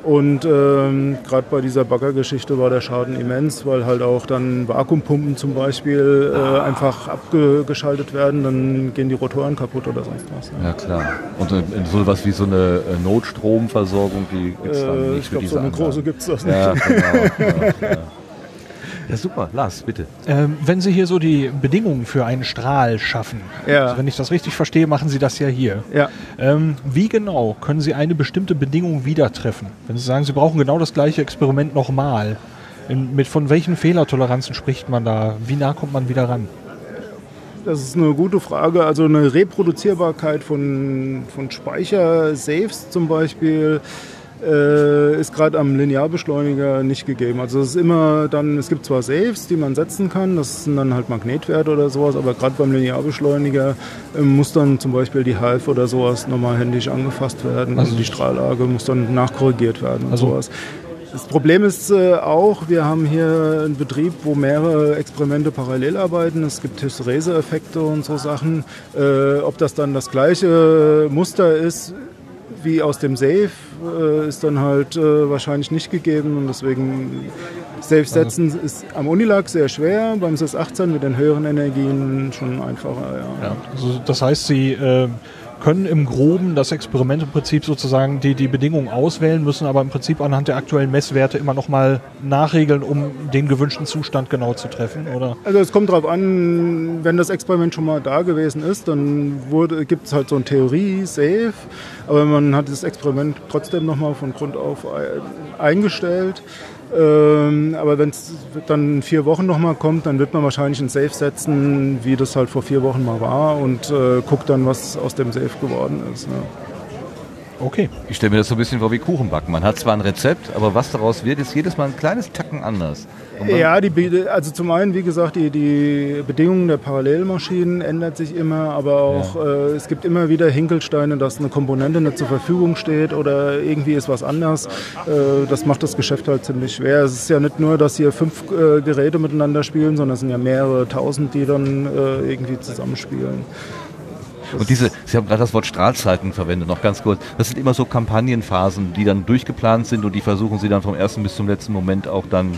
Speaker 9: Und ähm, gerade bei dieser Baggergeschichte war der Schaden immens, weil halt auch dann Vakuumpumpen zum Beispiel äh, ah. einfach abgeschaltet werden, dann gehen die Rotoren kaputt oder sonst was.
Speaker 1: Ja, ja klar. Und so was wie so eine äh, Notstromversorgung, die gibt es dann äh, nicht
Speaker 9: Ich glaube, so eine
Speaker 1: Anlage.
Speaker 9: große gibt es das nicht.
Speaker 1: Ja, genau. ja, ja, super. Lars, bitte.
Speaker 2: Ähm, wenn Sie hier so die Bedingungen für einen Strahl schaffen, ja. also wenn ich das richtig verstehe, machen Sie das ja hier.
Speaker 9: Ja.
Speaker 2: Ähm, wie genau können Sie eine bestimmte Bedingung wieder treffen? Wenn Sie sagen, Sie brauchen genau das gleiche Experiment nochmal, mit von welchen Fehlertoleranzen spricht man da? Wie nah kommt man wieder ran?
Speaker 9: Das ist eine gute Frage. Also eine Reproduzierbarkeit von, von Speicher-Saves zum Beispiel äh, ist gerade am Linearbeschleuniger nicht gegeben. Also es ist immer dann, es gibt zwar Saves, die man setzen kann, das sind dann halt Magnetwerte oder sowas, aber gerade beim Linearbeschleuniger äh, muss dann zum Beispiel die Half oder sowas nochmal händisch angefasst werden. Also, also die Strahllage muss dann nachkorrigiert werden und also sowas. Das Problem ist äh, auch, wir haben hier einen Betrieb, wo mehrere Experimente parallel arbeiten. Es gibt Hysterese-Effekte und so Sachen. Äh, ob das dann das gleiche Muster ist, wie aus dem Safe äh, ist dann halt äh, wahrscheinlich nicht gegeben und deswegen Safe setzen ist am Unilag sehr schwer, beim SIS 18 mit den höheren Energien schon einfacher. Ja.
Speaker 2: Ja, also das heißt, Sie äh, können im Groben das Experiment im Prinzip sozusagen die, die Bedingungen auswählen, müssen aber im Prinzip anhand der aktuellen Messwerte immer nochmal nachregeln, um den gewünschten Zustand genau zu treffen, oder?
Speaker 9: Also es kommt darauf an, wenn das Experiment schon mal da gewesen ist, dann gibt es halt so eine Theorie, safe, aber man hat das Experiment trotzdem nochmal von Grund auf ein- eingestellt. Ähm, aber wenn es dann in vier Wochen nochmal kommt, dann wird man wahrscheinlich ein Safe setzen, wie das halt vor vier Wochen mal war und äh, guckt dann, was aus dem Safe geworden ist. Ja.
Speaker 2: Okay.
Speaker 1: Ich stelle mir das so ein bisschen vor wie Kuchenbacken. Man hat zwar ein Rezept, aber was daraus wird, ist jedes Mal ein kleines Tacken anders.
Speaker 9: Ja, die, also zum einen, wie gesagt, die, die Bedingungen der Parallelmaschinen ändert sich immer, aber auch äh, es gibt immer wieder Hinkelsteine, dass eine Komponente nicht zur Verfügung steht oder irgendwie ist was anders. Äh, das macht das Geschäft halt ziemlich schwer. Es ist ja nicht nur, dass hier fünf äh, Geräte miteinander spielen, sondern es sind ja mehrere tausend, die dann äh, irgendwie zusammenspielen.
Speaker 1: Und diese, Sie haben gerade das Wort Strahlzeiten verwendet, noch ganz kurz. Das sind immer so Kampagnenphasen, die dann durchgeplant sind und die versuchen Sie dann vom ersten bis zum letzten Moment auch dann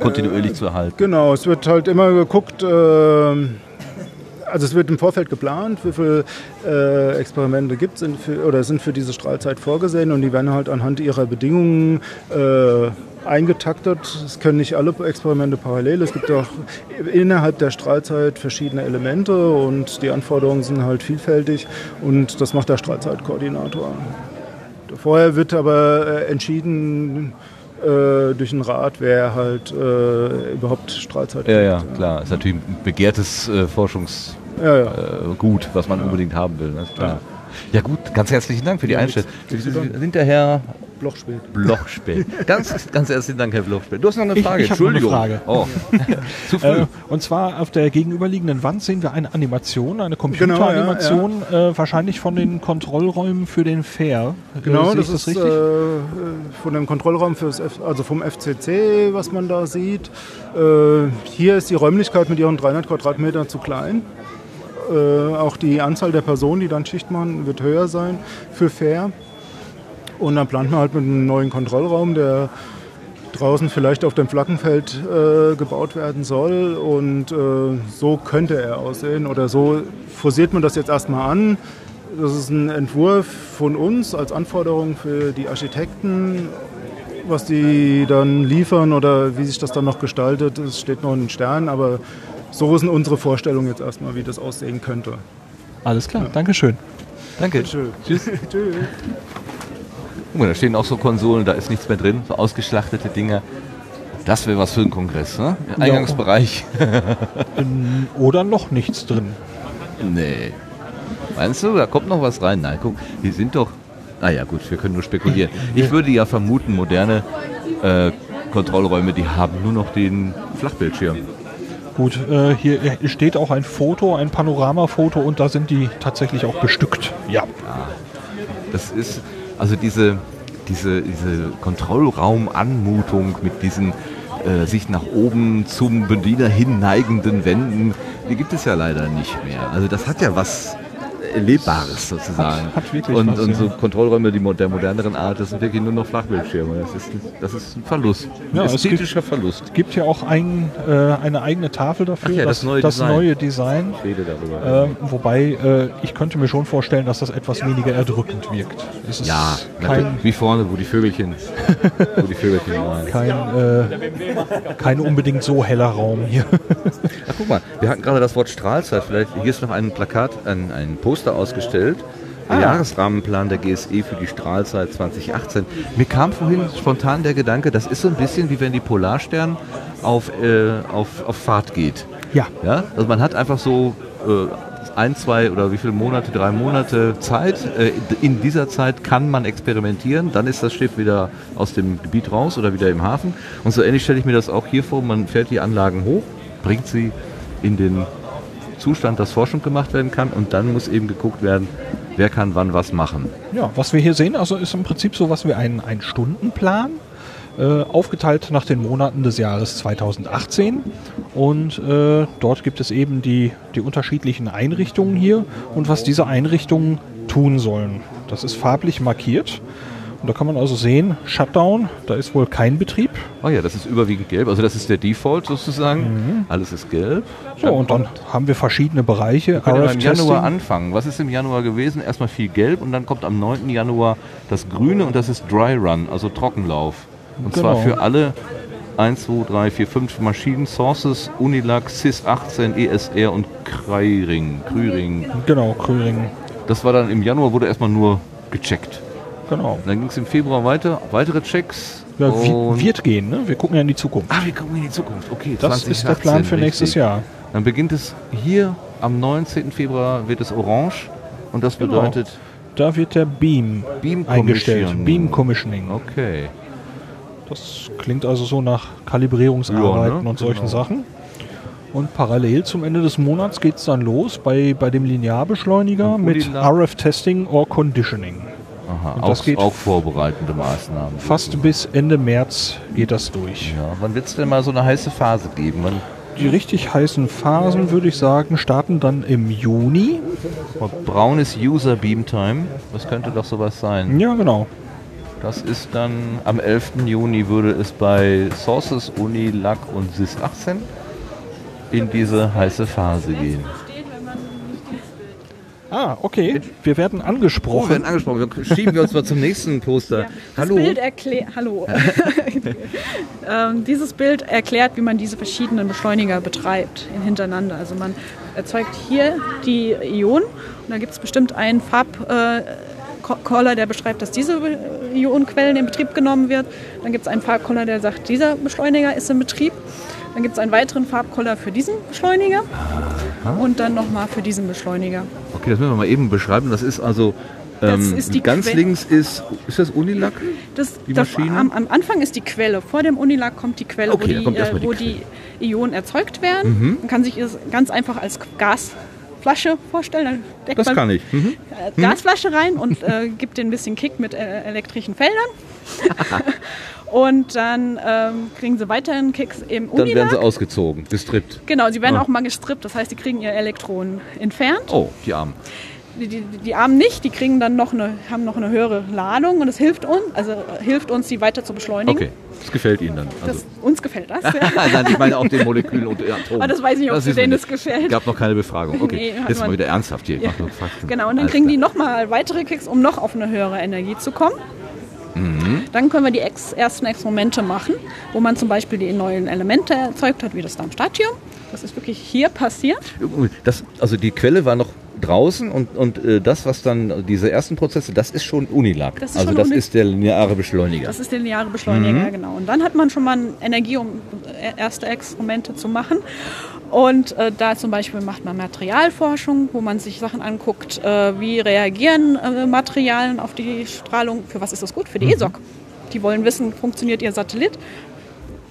Speaker 1: kontinuierlich zu erhalten.
Speaker 9: Genau, es wird halt immer geguckt, ähm, also es wird im Vorfeld geplant, wie viele äh, Experimente gibt es oder sind für diese Strahlzeit vorgesehen und die werden halt anhand ihrer Bedingungen äh, eingetaktet. Es können nicht alle Experimente parallel. Es gibt auch innerhalb der Strahlzeit verschiedene Elemente und die Anforderungen sind halt vielfältig und das macht der Strahlzeitkoordinator. Vorher wird aber äh, entschieden äh, durch den Rat, wer halt äh, überhaupt Strahlzeit
Speaker 1: Ja, ja,
Speaker 9: kriegt.
Speaker 1: klar. Ist natürlich ein begehrtes äh, Forschungsgut,
Speaker 9: Ja, ja.
Speaker 1: äh, was man unbedingt haben will. Ist klar. Ja gut, ganz herzlichen Dank für die Einstellung. Sie sind der Herr
Speaker 9: Blochspät.
Speaker 1: Blochspät. Ganz, ganz herzlichen Dank, Herr Blochspät. Du hast noch eine Frage.
Speaker 2: ich hab noch eine
Speaker 1: Entschuldigung.
Speaker 2: Frage.
Speaker 1: Oh. Zu früh.
Speaker 2: Äh, und zwar auf der gegenüberliegenden Wand sehen wir eine Animation, eine Computeranimation, Äh, wahrscheinlich von den Kontrollräumen für den Fair.
Speaker 9: Genau,
Speaker 2: Sehe
Speaker 9: das
Speaker 2: ich
Speaker 9: ist
Speaker 2: richtig?
Speaker 9: äh, von dem Kontrollraum fürs F also vom FCC, was man da sieht. Äh, hier ist die Räumlichkeit mit ihren 300 Quadratmetern zu klein. Äh, auch die Anzahl der Personen, die dann Schicht machen, wird höher sein für Fair. Und dann plant man halt mit einem neuen Kontrollraum, der draußen vielleicht auf dem Flaggenfeld äh, gebaut werden soll. Und äh, so könnte er aussehen. Oder so forciert man das jetzt erstmal an. Das ist ein Entwurf von uns als Anforderung für die Architekten. Was die dann liefern oder wie sich das dann noch gestaltet, das steht noch in den Sternen. Aber so sind unsere Vorstellungen jetzt erstmal, wie das aussehen könnte.
Speaker 2: Alles klar, Dankeschön.
Speaker 1: Danke.
Speaker 9: Tschüss.
Speaker 1: Tschüss.
Speaker 9: Tschüss.
Speaker 1: Guck mal, da stehen auch so Konsolen, da ist nichts mehr drin, so ausgeschlachtete Dinger. Das wäre was für einen Kongress, ne? Eingangsbereich.
Speaker 2: Oder noch nichts drin.
Speaker 1: nee. Meinst du, da kommt noch was rein? Nein, guck, die sind doch. Naja, gut, wir können nur spekulieren. Ich würde ja vermuten, moderne äh, Kontrollräume, die haben nur noch den Flachbildschirm.
Speaker 2: Gut, äh, hier steht auch ein Foto, ein Panoramafoto und da sind die tatsächlich auch bestückt. Ja.
Speaker 1: Das ist, also diese, diese, diese Kontrollraumanmutung mit diesen äh, sich nach oben zum Bediener hin neigenden Wänden, die gibt es ja leider nicht mehr. Also das hat ja was Erlebbares sozusagen.
Speaker 2: Hat- hat
Speaker 1: und,
Speaker 2: was,
Speaker 1: und
Speaker 2: ja.
Speaker 1: so Kontrollräume die der moderneren Art, das sind wirklich nur noch Flachbildschirme. Das ist, das ist ein Verlust. Ein
Speaker 2: Ja, es gibt-
Speaker 1: ästhetischer Verlust.
Speaker 2: gibt ja auch ein, äh, eine eigene Tafel dafür,
Speaker 1: ja, das neue
Speaker 2: das
Speaker 1: Design.
Speaker 2: neue Design.
Speaker 1: Ich rede darüber.
Speaker 2: Ähm, wobei äh, ich könnte mir schon vorstellen, dass das etwas weniger erdrückend wirkt. Es
Speaker 1: ja,
Speaker 2: kein,
Speaker 1: wie vorne, wo die Vögelchen, wo die Vögelchen waren.
Speaker 2: kein, äh, kein unbedingt so heller Raum hier.
Speaker 1: Ach, guck mal, wir hatten gerade das Wort Strahlzeit. Vielleicht hier ist noch ein Plakat, ein, ein Poster ausgestellt. Der Jahresrahmenplan der GSE für die Strahlzeit 2018. Mir kam vorhin spontan der Gedanke, das ist so ein bisschen wie wenn die Polarstern auf, äh, auf, auf Fahrt geht.
Speaker 2: Ja.
Speaker 1: Ja? Also man hat einfach so äh, ein, zwei oder wie viele Monate, drei Monate Zeit. Äh, in dieser Zeit kann man experimentieren. Dann ist das Schiff wieder aus dem Gebiet raus oder wieder im Hafen. Und so ähnlich stelle ich mir das auch hier vor. Man fährt die Anlagen hoch, bringt sie in den Zustand, dass Forschung gemacht werden kann. Und dann muss eben geguckt werden, wer kann wann was machen.
Speaker 2: Ja, was wir hier sehen, also ist im Prinzip so was wie ein, ein Stundenplan, äh, aufgeteilt nach den Monaten des Jahres 2018. Und äh, dort gibt es eben die, die unterschiedlichen Einrichtungen hier und was diese Einrichtungen tun sollen. Das ist farblich markiert. Und da kann man also sehen, Shutdown, da ist wohl kein Betrieb.
Speaker 1: Oh ja, das ist überwiegend gelb. Also das ist der Default sozusagen.
Speaker 2: Mhm.
Speaker 1: Alles ist gelb.
Speaker 2: So, und dann haben wir verschiedene Bereiche.
Speaker 1: können wir im
Speaker 2: RF-Testing.
Speaker 1: Januar anfangen. Was ist im Januar gewesen? Erstmal viel gelb und dann kommt am 9. Januar das Grüne und das ist Dry Run, also Trockenlauf. Und zwar
Speaker 2: Genau.
Speaker 1: für alle 1, 2, 3, 4, 5 Maschinen, Sources, Unilac, CIS 18, ESR und Krüring. Krüring.
Speaker 2: Genau, Krüring.
Speaker 1: Das war dann im Januar, wurde erstmal nur gecheckt.
Speaker 2: Genau.
Speaker 1: Dann ging es im Februar weiter, weitere Checks.
Speaker 2: Ja, wird gehen, ne? Wir gucken ja in die Zukunft.
Speaker 1: Ah, wir gucken in die Zukunft. Okay,
Speaker 2: Das ist der Plan für nächstes
Speaker 1: richtig.
Speaker 2: Jahr.
Speaker 1: Dann beginnt es hier am 19. Februar wird es orange und das
Speaker 2: Genau.
Speaker 1: bedeutet
Speaker 2: Da wird der Beam,
Speaker 1: Beam
Speaker 2: eingestellt. Beam Commissioning.
Speaker 1: Okay.
Speaker 2: Das klingt also so nach Kalibrierungsarbeiten
Speaker 1: Ja, ne?
Speaker 2: und solchen
Speaker 1: Genau.
Speaker 2: Sachen. Und parallel zum Ende des Monats geht es dann los bei, bei dem Linearbeschleuniger mit. RF-Testing or Conditioning.
Speaker 1: Aha,
Speaker 2: Und das
Speaker 1: auch,
Speaker 2: geht
Speaker 1: auch vorbereitende Maßnahmen.
Speaker 2: Fast bis Ende März geht das durch.
Speaker 1: Ja, wann wird es denn mal so eine heiße Phase geben? Wann,
Speaker 2: Die richtig heißen Phasen, würde ich sagen, starten dann im Juni.
Speaker 1: braunes User Beam Time, was könnte doch sowas sein?
Speaker 2: Ja, genau.
Speaker 1: Das ist dann am 11. Juni würde es bei Sources, Uni, Lac und SIS 18 in diese heiße Phase gehen.
Speaker 2: Ah, okay. Wir werden
Speaker 1: Oh,
Speaker 2: angesprochen.
Speaker 1: wir werden angesprochen. Wir schieben wir uns mal zum nächsten Poster.
Speaker 10: Das
Speaker 1: Hallo.
Speaker 10: Bild hallo. ähm, dieses Bild erklärt, wie man diese verschiedenen Beschleuniger betreibt in- hintereinander. Also man erzeugt hier die Ionen und da gibt es bestimmt einen Farbcaller, äh, Caller, der beschreibt, dass diese Ionenquellen in Betrieb genommen wird. Dann gibt es einen Farbcaller, der sagt, dieser Beschleuniger ist in Betrieb. Dann gibt es einen weiteren Farbcaller für diesen Beschleuniger und dann nochmal für diesen Beschleuniger.
Speaker 1: Okay, das müssen wir mal eben beschreiben. Das ist also
Speaker 10: Das
Speaker 1: ähm,
Speaker 10: die
Speaker 1: ganz
Speaker 10: Que-
Speaker 1: links ist ist das Unilac?
Speaker 10: Das,
Speaker 1: Die
Speaker 10: das,
Speaker 1: Maschine?
Speaker 10: am, am Anfang ist die Quelle. Vor dem Unilac kommt die Quelle,
Speaker 1: Okay,
Speaker 10: wo,
Speaker 1: da
Speaker 10: die, äh,
Speaker 1: die
Speaker 10: wo
Speaker 1: Quelle.
Speaker 10: die Ionen erzeugt werden.
Speaker 1: Mhm.
Speaker 10: Man kann sich es ganz einfach als Gasflasche vorstellen. Deckt
Speaker 1: Das kann ich. Mhm.
Speaker 10: äh, Gasflasche rein und äh, gibt den ein bisschen Kick mit äh, elektrischen Feldern. und dann ähm, kriegen sie weiterhin Kicks im
Speaker 1: Dann werden sie ausgezogen, gestrippt.
Speaker 10: Genau, sie werden
Speaker 1: Ah.
Speaker 10: auch mal gestrippt. Das heißt, sie kriegen ihre Elektronen entfernt.
Speaker 1: Oh, die Armen.
Speaker 10: Die, die, die Armen nicht, die kriegen dann noch eine, haben noch eine höhere Ladung und es hilft uns, also hilft uns, sie weiter zu beschleunigen.
Speaker 1: Okay, das gefällt Ihnen dann. Also.
Speaker 10: Das, uns gefällt das. Ja.
Speaker 1: Nein, ich meine auch den Molekülen und Atomen.
Speaker 10: Aber das weiß ich nicht, ob
Speaker 1: wissen
Speaker 10: für den
Speaker 1: wir
Speaker 10: das gefällt.
Speaker 1: Gab noch keine Befragung. Okay,
Speaker 10: Nee,
Speaker 1: jetzt mal wieder ernsthaft hier. Ich
Speaker 10: Ja.
Speaker 1: mach nur Fakten.
Speaker 10: Genau, und dann
Speaker 1: Alles
Speaker 10: kriegen die
Speaker 1: klar.
Speaker 10: nochmal weitere Kicks, um noch auf eine höhere Energie zu kommen.
Speaker 1: Mhm.
Speaker 10: Dann können wir die ex ersten Experimente machen, wo man zum Beispiel die neuen Elemente erzeugt hat, wie das Darmstadium. Das ist wirklich hier passiert.
Speaker 1: Das, also die Quelle war noch draußen und, und äh, das, was dann, diese ersten Prozesse, das ist schon Unilac.
Speaker 10: Das ist
Speaker 1: also
Speaker 10: schon
Speaker 1: das
Speaker 10: Uni-
Speaker 1: ist der lineare Beschleuniger.
Speaker 10: Das ist der lineare Beschleuniger,
Speaker 1: Mhm.
Speaker 10: genau. Und dann hat man schon mal Energie, um äh, erste Experimente zu machen. Und äh, da zum Beispiel macht man Materialforschung, wo man sich Sachen anguckt, äh, wie reagieren äh, Materialien auf die Strahlung. Für was ist das gut? Für die
Speaker 1: Mhm.
Speaker 10: ESOC. Die wollen wissen, funktioniert ihr Satellit?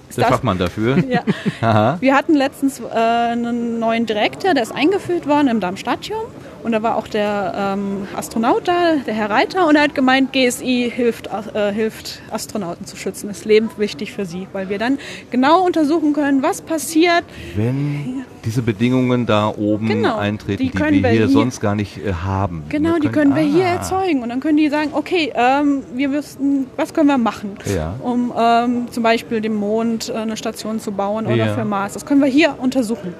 Speaker 10: Ist
Speaker 1: der
Speaker 10: das-
Speaker 1: Fachmann dafür.
Speaker 10: Ja. Wir hatten letztens äh, einen neuen Direktor, der ist eingeführt worden im Darmstadium. Und da war auch der ähm, Astronaut da, der Herr Reiter, und er hat gemeint, GSI hilft, äh, hilft Astronauten zu schützen. Ist lebenswichtig für sie, weil wir dann genau untersuchen können, was passiert.
Speaker 1: Wenn diese Bedingungen da oben
Speaker 10: Genau,
Speaker 1: eintreten,
Speaker 10: die
Speaker 1: die,
Speaker 10: können
Speaker 1: wir
Speaker 10: wir
Speaker 1: hier
Speaker 10: hier-
Speaker 1: sonst gar nicht äh, haben.
Speaker 10: Genau, die können wir hier erzeugen. Und dann können die sagen, okay, ähm, wir müssen, was können wir machen,
Speaker 1: Ja.
Speaker 10: um ähm, zum Beispiel dem Mond äh, eine Station zu bauen oder
Speaker 1: Ja.
Speaker 10: für Mars. Das können wir hier untersuchen.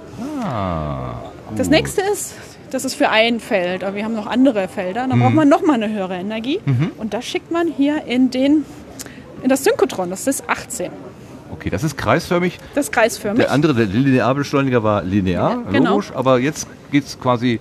Speaker 1: Ah,
Speaker 10: Das nächste ist, das ist für ein Feld, aber wir haben noch andere Felder. Da
Speaker 1: Mhm.
Speaker 10: braucht man nochmal eine höhere Energie.
Speaker 1: Mhm.
Speaker 10: Und das schickt man hier in, den, in das Synchrotron, das ist 18.
Speaker 1: Okay, das ist kreisförmig.
Speaker 10: Das ist kreisförmig.
Speaker 1: Der andere, der Linearbeschleuniger war linear,
Speaker 10: Ja, genau.
Speaker 1: logisch, aber jetzt geht es quasi,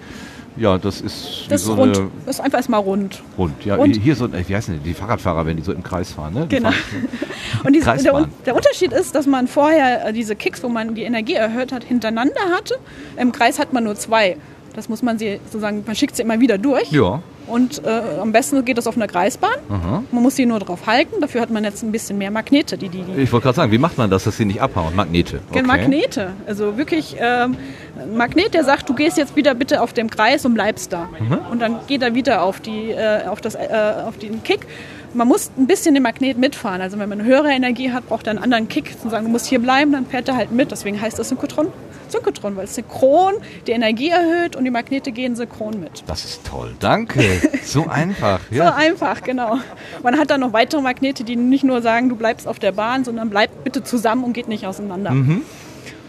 Speaker 1: ja, das ist
Speaker 10: das ist
Speaker 1: so
Speaker 10: rund.
Speaker 1: eine
Speaker 10: Das ist einfach erstmal rund.
Speaker 1: Rund. Ja,
Speaker 10: Und-
Speaker 1: hier so, wie heißen die, die Fahrradfahrer, wenn die so im Kreis fahren, ne? Die
Speaker 10: Genau.
Speaker 1: fahren-
Speaker 10: Und diese, der, der Unterschied ist, dass man vorher äh, diese Kicks, wo man die Energie erhöht hat, hintereinander hatte. Im Kreis hat man nur zwei. Das muss man sie sozusagen, man schickt sie immer wieder durch.
Speaker 1: Ja.
Speaker 10: Und äh, am besten geht das auf einer Kreisbahn.
Speaker 1: Aha.
Speaker 10: Man muss sie nur drauf halten. Dafür hat man jetzt ein bisschen mehr Magnete, die die, die
Speaker 1: Ich wollte gerade sagen, wie macht man das, dass sie nicht abhauen? Magnete.
Speaker 10: Okay. Magnete. Also wirklich ähm, ein Magnet, der sagt, du gehst jetzt wieder bitte auf dem Kreis und bleibst da.
Speaker 1: Mhm.
Speaker 10: Und dann geht er wieder auf, die, äh, auf, das, äh, auf den Kick. Man muss ein bisschen den Magnet mitfahren. Also wenn man eine höhere Energie hat, braucht er einen anderen Kick. Zu sagen, du musst hier bleiben, dann fährt er halt mit. Deswegen heißt das Synchrotron. Synchrotron, weil es synchron die Energie erhöht und die Magnete gehen synchron mit.
Speaker 1: Das ist toll. Danke. So einfach.
Speaker 10: So
Speaker 1: Ja.
Speaker 10: einfach, genau. Man hat dann noch weitere Magnete, die nicht nur sagen, du bleibst auf der Bahn, sondern bleib bitte zusammen und geht nicht auseinander.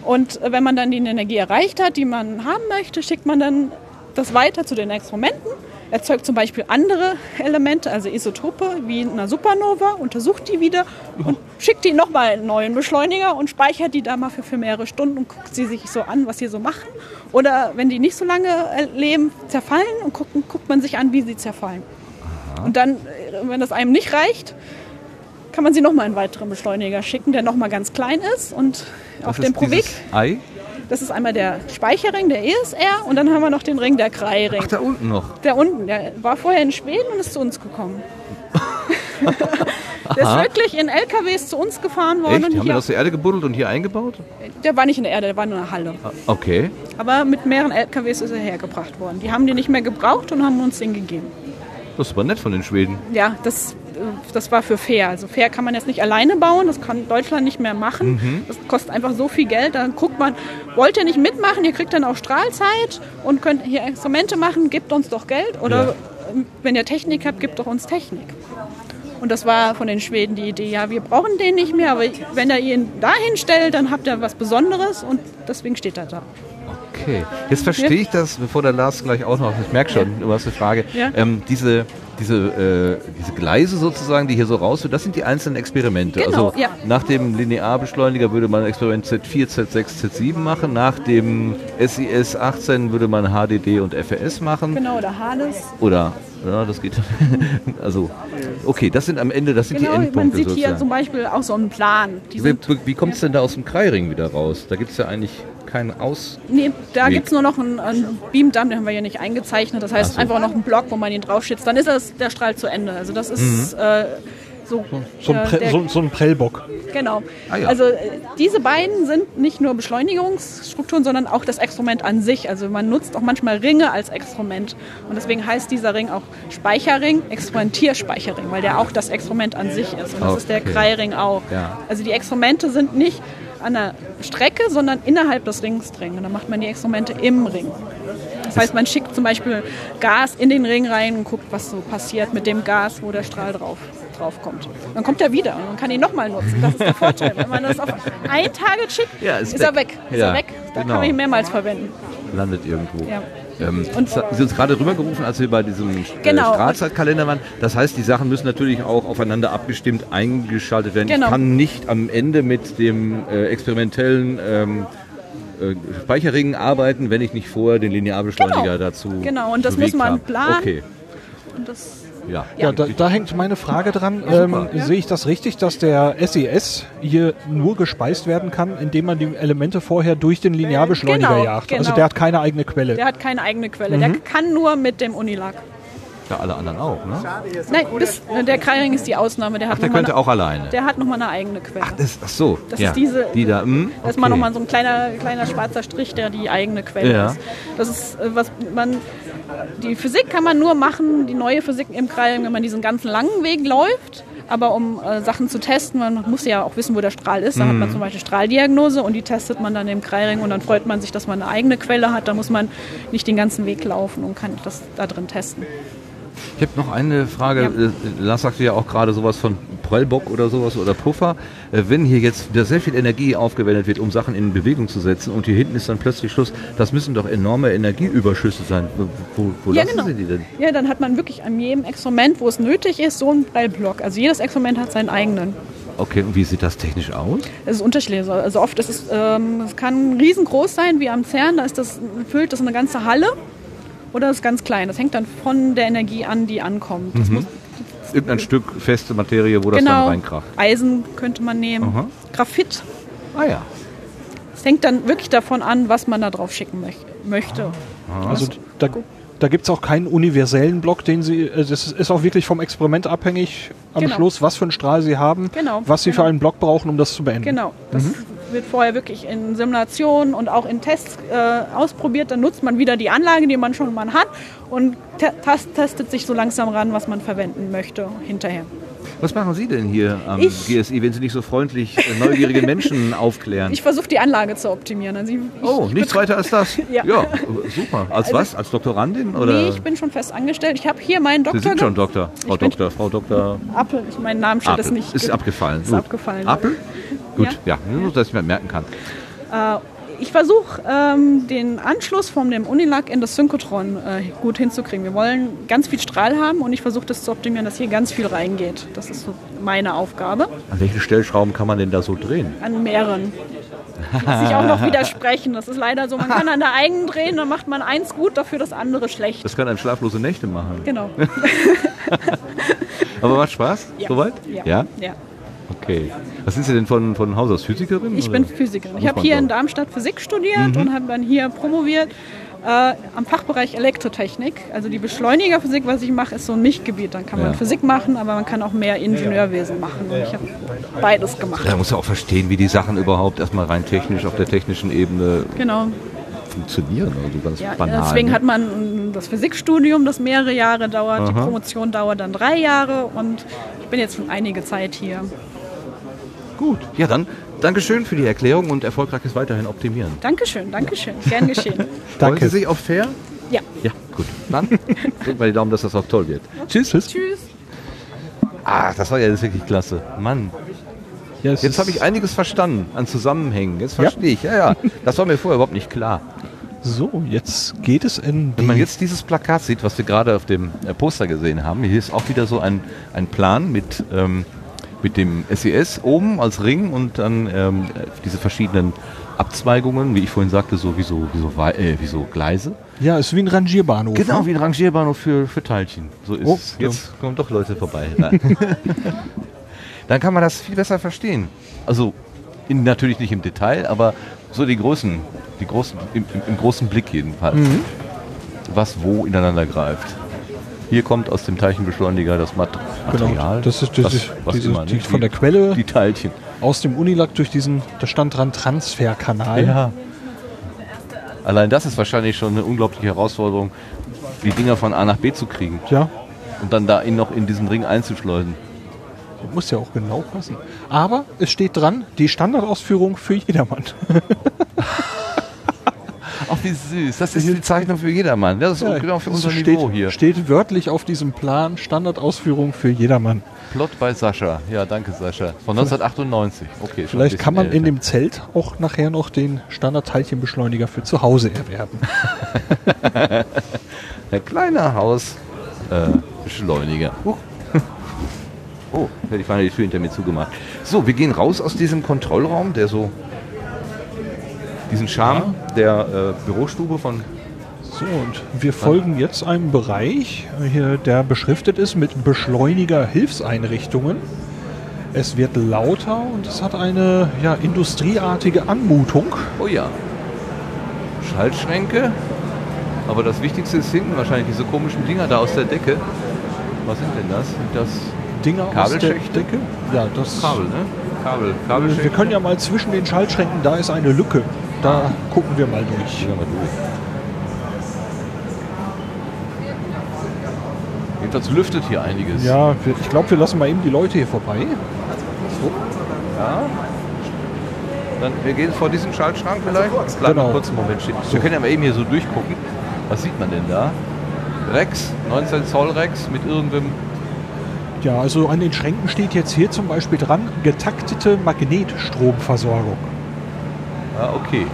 Speaker 10: Und äh, wenn man dann die Energie erreicht hat, die man haben möchte, schickt man dann das weiter zu den Experimenten, erzeugt zum Beispiel andere Elemente, also Isotope wie in einer Supernova, untersucht die wieder und schickt die nochmal in einen neuen Beschleuniger und speichert die da mal für, für mehrere Stunden und guckt sie sich so an, was sie so machen. Oder wenn die nicht so lange äh, leben, zerfallen und gucken, guckt man sich an, wie sie zerfallen. Und dann, äh, wenn das einem nicht reicht, kann man sie nochmal in einen weiteren Beschleuniger schicken, der nochmal ganz klein ist. Und auf
Speaker 1: Das
Speaker 10: dem
Speaker 1: ist
Speaker 10: Provik,
Speaker 1: dieses Ei.
Speaker 10: Das ist einmal der Speicherring, der ESR, und dann haben wir noch den Ring, der Krei-Ring.
Speaker 1: Ach, da unten noch.
Speaker 10: Der unten, der war vorher in Schweden und ist zu uns gekommen. der ist wirklich in LKWs zu uns gefahren worden.
Speaker 1: Echt? Die
Speaker 10: und
Speaker 1: haben wir
Speaker 10: hier,
Speaker 1: aus der Erde gebuddelt und hier eingebaut?
Speaker 10: der war nicht in der Erde, der war nur eine Halle.
Speaker 1: Okay.
Speaker 10: Aber mit mehreren LKWs ist er hergebracht worden. Die haben die nicht mehr gebraucht und haben uns den gegeben.
Speaker 1: Das ist aber nett von den Schweden.
Speaker 10: Ja, das, das war für fair. Also fair kann man jetzt nicht alleine bauen, das kann Deutschland nicht mehr machen.
Speaker 1: Mhm.
Speaker 10: Das kostet einfach so viel Geld. Dann guckt man, wollt ihr nicht mitmachen, ihr kriegt dann auch Strahlzeit und könnt hier Experimente machen, gebt uns doch Geld. Oder
Speaker 1: Ja.
Speaker 10: ähm, wenn ihr Technik habt, gebt doch uns Technik. Und das war von den Schweden die Idee, ja, wir brauchen den nicht mehr, aber wenn ihr ihn dahin stellt, dann habt ihr was Besonderes und deswegen steht er da.
Speaker 1: Okay. Jetzt verstehe ich das, bevor der Lars gleich auch noch, ich merke schon, du hast eine Frage.
Speaker 10: Ja.
Speaker 1: Ähm, diese, diese, äh, diese Gleise sozusagen, die hier so raus das sind die einzelnen Experimente.
Speaker 10: Genau,
Speaker 1: also
Speaker 10: ja.
Speaker 1: nach dem Linearbeschleuniger würde man Experiment Z4, Z6, Z7 machen. Nach dem SIS 18 würde man HDD und FRS machen.
Speaker 10: Genau, der Hades.
Speaker 1: Oder, ja, das geht. also, okay, das sind am Ende, das sind
Speaker 10: Genau,
Speaker 1: die
Speaker 10: man
Speaker 1: Endpunkte
Speaker 10: sieht hier
Speaker 1: sozusagen.
Speaker 10: zum Beispiel auch so einen Plan. Die
Speaker 1: Wie, wie kommt es denn da aus dem Kreiring wieder raus? Da gibt es ja eigentlich keinen Aus.
Speaker 10: Nee, da
Speaker 1: Wie?
Speaker 10: gibt es nur noch einen, einen Beamdamm, den haben wir hier nicht eingezeichnet. Das heißt
Speaker 1: so.
Speaker 10: einfach noch einen Block, wo man ihn draufschützt. Dann ist das, der Strahl zu Ende. Also das ist
Speaker 1: Mhm.
Speaker 10: äh, so.
Speaker 2: So ein,
Speaker 10: äh,
Speaker 2: Pre
Speaker 10: der-
Speaker 2: so, so ein Prellbock.
Speaker 10: Genau.
Speaker 2: Ah, ja.
Speaker 10: Also äh, diese beiden sind nicht nur Beschleunigungsstrukturen, sondern auch das Experiment an sich. Also man nutzt auch manchmal Ringe als Experiment. Und deswegen heißt dieser Ring auch Speicherring, Experimentierspeicherring, weil der auch das Experiment an sich ist. Und das ist der
Speaker 1: Okay.
Speaker 10: Kreiring auch.
Speaker 1: Ja.
Speaker 10: Also die Experimente sind nicht an der Strecke, sondern innerhalb des Rings drin. Und dann macht man die Experimente im Ring. Das heißt, man schickt zum Beispiel Gas in den Ring rein und guckt, was so passiert mit dem Gas, wo der Strahl drauf, drauf kommt. Dann kommt er wieder und man kann ihn nochmal nutzen. Das ist der Vorteil. Wenn man das auf ein Target schickt,
Speaker 1: Ja,
Speaker 10: ist,
Speaker 1: ist
Speaker 10: er
Speaker 1: weg.
Speaker 10: weg. Ist
Speaker 1: Ja,
Speaker 10: er weg. Da
Speaker 1: genau.
Speaker 10: kann man ihn mehrmals verwenden.
Speaker 1: landet irgendwo.
Speaker 10: Ja.
Speaker 1: Ähm,
Speaker 10: Und-
Speaker 1: Sie sind uns gerade rübergerufen, als wir bei diesem äh,
Speaker 10: Genau.
Speaker 1: Strahlzeitkalender waren. Das heißt, die Sachen müssen natürlich auch aufeinander abgestimmt eingeschaltet werden.
Speaker 10: Genau.
Speaker 1: Ich kann nicht am Ende mit dem äh, experimentellen ähm, äh, Speicherring arbeiten, wenn ich nicht vorher den Linearbeschleuniger dazu
Speaker 10: Genau, und das muss man planen.
Speaker 1: Okay,
Speaker 10: Und das
Speaker 1: ja.
Speaker 2: Ja, da, da hängt meine Frage dran.
Speaker 1: Ja,
Speaker 2: Ähm,
Speaker 1: super.
Speaker 2: Sehe ich das richtig, dass der SES hier nur gespeist werden kann, indem man die Elemente vorher durch den Linearbeschleuniger
Speaker 10: Genau,
Speaker 2: jagt?
Speaker 10: genau.
Speaker 2: Also der hat keine eigene Quelle.
Speaker 10: Der hat keine eigene Quelle.
Speaker 2: Mhm.
Speaker 10: Der kann nur mit dem Unilag.
Speaker 1: Ja, alle anderen auch, ne?
Speaker 10: Nein, bis, der Kreiring ist die Ausnahme. Der hat
Speaker 1: Ach, der könnte
Speaker 10: eine,
Speaker 1: auch alleine.
Speaker 10: Der hat nochmal eine eigene Quelle.
Speaker 1: Das, ach so,
Speaker 10: Das
Speaker 1: ja.
Speaker 10: ist diese.
Speaker 1: Die da, hm,
Speaker 10: Da ist mal nochmal so ein kleiner, kleiner schwarzer Strich, der die eigene Quelle
Speaker 1: Ja.
Speaker 10: ist. Das ist, äh, was man. Die Physik kann man nur machen, die neue Physik im Kreiring, wenn man diesen ganzen langen Weg läuft. Aber um äh, Sachen zu testen, man muss ja auch wissen, wo der Strahl ist. Da hat man
Speaker 1: Mhm.
Speaker 10: zum Beispiel Strahldiagnose und die testet man dann im Kreiring und dann freut man sich, dass man eine eigene Quelle hat. Da muss man nicht den ganzen Weg laufen und kann das da drin testen.
Speaker 1: Ich habe noch eine Frage.
Speaker 10: Ja.
Speaker 1: Äh, Lars sagte ja auch gerade sowas von Prellbock oder sowas oder Puffer. Äh, Wenn hier jetzt sehr viel Energie aufgewendet wird, um Sachen in Bewegung zu setzen und hier hinten ist dann plötzlich Schluss, das müssen doch enorme Energieüberschüsse sein. Wo, wo, wo
Speaker 10: Ja,
Speaker 1: lassen
Speaker 10: genau.
Speaker 1: Sie die denn?
Speaker 10: Ja, dann hat man wirklich an jedem Experiment, wo es nötig ist, so einen Prellblock. Also jedes Experiment hat seinen eigenen.
Speaker 1: Okay, und wie sieht das technisch aus?
Speaker 10: Es ist unterschiedlich. Also oft ist es, ähm, es kann riesengroß sein, wie am CERN. Da ist das, füllt das eine ganze Halle. Oder es ist ganz klein. Das hängt dann von der Energie an, die ankommt. Das
Speaker 1: Mhm.
Speaker 10: muss,
Speaker 1: Irgendein Stück feste Materie, wo das dann
Speaker 10: genau.
Speaker 1: reinkracht.
Speaker 10: Eisen könnte man nehmen.
Speaker 1: Aha.
Speaker 10: Graphit.
Speaker 1: Ah ja.
Speaker 10: Es hängt dann wirklich davon an, was man da drauf schicken möch möchte.
Speaker 2: Also da, da gibt es auch keinen universellen Block, den Sie. äh, Das ist auch wirklich vom Experiment abhängig am
Speaker 10: Genau.
Speaker 2: Schluss, was für einen Strahl Sie haben,
Speaker 10: Genau,
Speaker 2: was Sie für
Speaker 10: genau.
Speaker 2: einen Block brauchen, um das zu beenden.
Speaker 10: Genau. Das
Speaker 2: Mhm.
Speaker 10: Wird vorher wirklich in Simulationen und auch in Tests äh, ausprobiert. Dann nutzt man wieder die Anlage, die man schon mal hat und te testet sich so langsam ran, was man verwenden möchte hinterher.
Speaker 1: Was machen Sie denn hier am
Speaker 10: Ich-
Speaker 1: GSI, wenn Sie nicht so freundlich äh, neugierige Menschen aufklären?
Speaker 10: Ich versuche die Anlage zu optimieren. Also ich,
Speaker 1: oh,
Speaker 10: ich
Speaker 1: nichts weiter als das?
Speaker 10: Ja.
Speaker 1: super. Als
Speaker 10: Also-
Speaker 1: was? Als Doktorandin? Oder?
Speaker 10: Nee, ich bin schon fest angestellt. Ich habe hier meinen
Speaker 1: Sie
Speaker 10: Doktor.
Speaker 1: sind schon Doktor. Frau Doktor, Frau Doktor.
Speaker 10: Appel, ich, mein Namen steht
Speaker 1: Apel.
Speaker 10: das nicht.
Speaker 1: Ist abgefallen.
Speaker 10: Ist
Speaker 1: Gut.
Speaker 10: abgefallen.
Speaker 1: Apel? Gut, ja, nur dass ich mir merken kann.
Speaker 10: Äh, ich versuche ähm, den Anschluss von dem Unilac in das Synchrotron äh, gut hinzukriegen. Wir wollen ganz viel Strahl haben und ich versuche das zu optimieren, dass hier ganz viel reingeht. Das ist so meine Aufgabe.
Speaker 1: An welchen Stellschrauben kann man denn da so drehen?
Speaker 10: An mehreren. Die sich auch noch widersprechen. Das ist leider so. Man kann an der eigenen drehen, dann macht man eins gut, dafür das andere schlecht.
Speaker 1: Das kann ein schlaflose Nächte machen.
Speaker 10: Genau.
Speaker 1: Aber macht Spaß?
Speaker 10: Ja.
Speaker 1: Soweit?
Speaker 10: Ja.
Speaker 1: ja?
Speaker 10: ja.
Speaker 1: Okay. Was sind Sie denn von, von Haus aus Physikerin?
Speaker 10: Ich
Speaker 1: oder?
Speaker 10: bin Physikerin. Ich habe
Speaker 1: man
Speaker 10: hier in Darmstadt Physik studiert
Speaker 1: Mhm.
Speaker 10: und habe dann hier promoviert äh, am Fachbereich Elektrotechnik. Also die Beschleunigerphysik, was ich mache, ist so ein Mischgebiet. Dann kann man
Speaker 1: Ja.
Speaker 10: Physik machen, aber man kann auch mehr Ingenieurwesen machen. Und ich habe beides gemacht.
Speaker 1: Man muss ja auch verstehen, wie die Sachen überhaupt erstmal rein technisch auf der technischen Ebene
Speaker 10: Genau.
Speaker 1: Funktionieren. Also ganz
Speaker 10: Ja,
Speaker 1: banal.
Speaker 10: deswegen
Speaker 1: ne?
Speaker 10: hat man das Physikstudium, das mehrere Jahre dauert. Die
Speaker 1: Aha.
Speaker 10: Promotion dauert dann drei Jahre und ich bin jetzt schon einige Zeit hier.
Speaker 1: Gut. Ja, dann Dankeschön für die Erklärung und erfolgreiches weiterhin optimieren.
Speaker 10: Dankeschön, Dankeschön. Gern geschehen.
Speaker 1: Freuen Sie sich auf fair?
Speaker 10: Ja.
Speaker 1: Ja, gut. Dann drücken wir die Daumen, dass das auch toll wird. Tschüss. Tschüss.
Speaker 10: Tschüss.
Speaker 1: Ah, das war ja jetzt wirklich klasse. Mann.
Speaker 2: Ja,
Speaker 1: Jetzt habe ich einiges verstanden an Zusammenhängen. Jetzt verstehe ich. Ja, ja. Das war mir vorher überhaupt nicht klar.
Speaker 2: So, jetzt geht es in
Speaker 1: Wenn man jetzt dieses Plakat sieht, was wir gerade auf dem äh, Poster gesehen haben, hier ist auch wieder so ein, ein Plan mit, ähm, mit dem SES oben als Ring und dann ähm, äh, diese verschiedenen Abzweigungen, wie ich vorhin sagte, so wie so, wie so, äh, wie so Gleise.
Speaker 2: Ja, ist wie ein Rangierbahnhof.
Speaker 1: Genau,
Speaker 2: ne?
Speaker 1: wie ein Rangierbahnhof für, für Teilchen. So ist
Speaker 2: Oh,
Speaker 1: es. Jetzt kommen doch Leute vorbei. Dann kann man das viel besser verstehen. Also in, natürlich nicht im Detail, aber so die großen, die großen, im, im, im großen Blick jedenfalls.
Speaker 2: Mhm.
Speaker 1: Was wo ineinander greift. Hier kommt aus dem Teilchenbeschleuniger das Mat
Speaker 2: Genau,
Speaker 1: Material.
Speaker 2: das ist- das
Speaker 1: was, was
Speaker 2: diese-
Speaker 1: immer,
Speaker 2: die
Speaker 1: ne?
Speaker 2: von der Quelle.
Speaker 1: Die Teilchen.
Speaker 2: Aus dem Unilac durch diesen, da stand dran Transferkanal.
Speaker 1: Ja. Allein das ist wahrscheinlich schon eine unglaubliche Herausforderung, die Dinger von A nach B zu kriegen.
Speaker 2: Ja.
Speaker 1: Und dann da in, noch in diesen Ring einzuschleusen.
Speaker 2: Muss ja auch genau passen. Aber es steht dran, die Standardausführung für jedermann.
Speaker 1: Ach, wie süß. Das ist die Zeichnung für jedermann. Das ist
Speaker 2: Ja,
Speaker 1: genau für unser
Speaker 2: steht,
Speaker 1: Niveau hier.
Speaker 2: Steht wörtlich auf diesem Plan Standardausführung für jedermann.
Speaker 1: Plot bei Sascha. Ja, danke Sascha. Von 1998. Okay,
Speaker 2: Vielleicht kann man
Speaker 1: bisschen
Speaker 2: in dem Zelt auch nachher noch den Standardteilchenbeschleuniger für zu Hause erwerben.
Speaker 1: älter. Ein kleiner Haus. Äh, Beschleuniger. Huch. Oh, hätte ich beinahe die Tür hinter mir zugemacht. So, wir gehen raus aus diesem Kontrollraum, der so diesen Charme der äh, Bürostube von
Speaker 2: So, und wir folgen jetzt einem Bereich, hier, der beschriftet ist mit Beschleuniger-Hilfseinrichtungen. Es wird lauter und es hat eine ja, industrieartige Anmutung.
Speaker 1: Oh ja. Schaltschränke. Aber das Wichtigste ist hinten wahrscheinlich diese komischen Dinger da aus der Decke. Was sind denn das? Sind das
Speaker 2: Dinger aus der? Decke? Ja, das.
Speaker 1: Kabel, ne? Kabel,
Speaker 2: Wir
Speaker 1: Kabelschächte.
Speaker 2: können ja mal zwischen den Schaltschränken, da ist eine Lücke. Da gucken wir mal durch.
Speaker 1: Wir mal durch. Jedenfalls lüftet hier einiges.
Speaker 2: Ja, wir- ich glaube, wir lassen mal eben die Leute hier vorbei.
Speaker 1: So. Ja. Dann, wir gehen vor diesen Schaltschrank vielleicht. Bleiben
Speaker 2: Genau.
Speaker 1: wir kurz einen Moment stehen. Wir können ja mal eben hier so durchgucken. Was sieht man denn da? Rex, 19 Zoll Rex mit irgendeinem
Speaker 2: Ja, also an den Schränken steht jetzt hier zum Beispiel dran, getaktete Magnetstromversorgung.
Speaker 1: Ah, okay.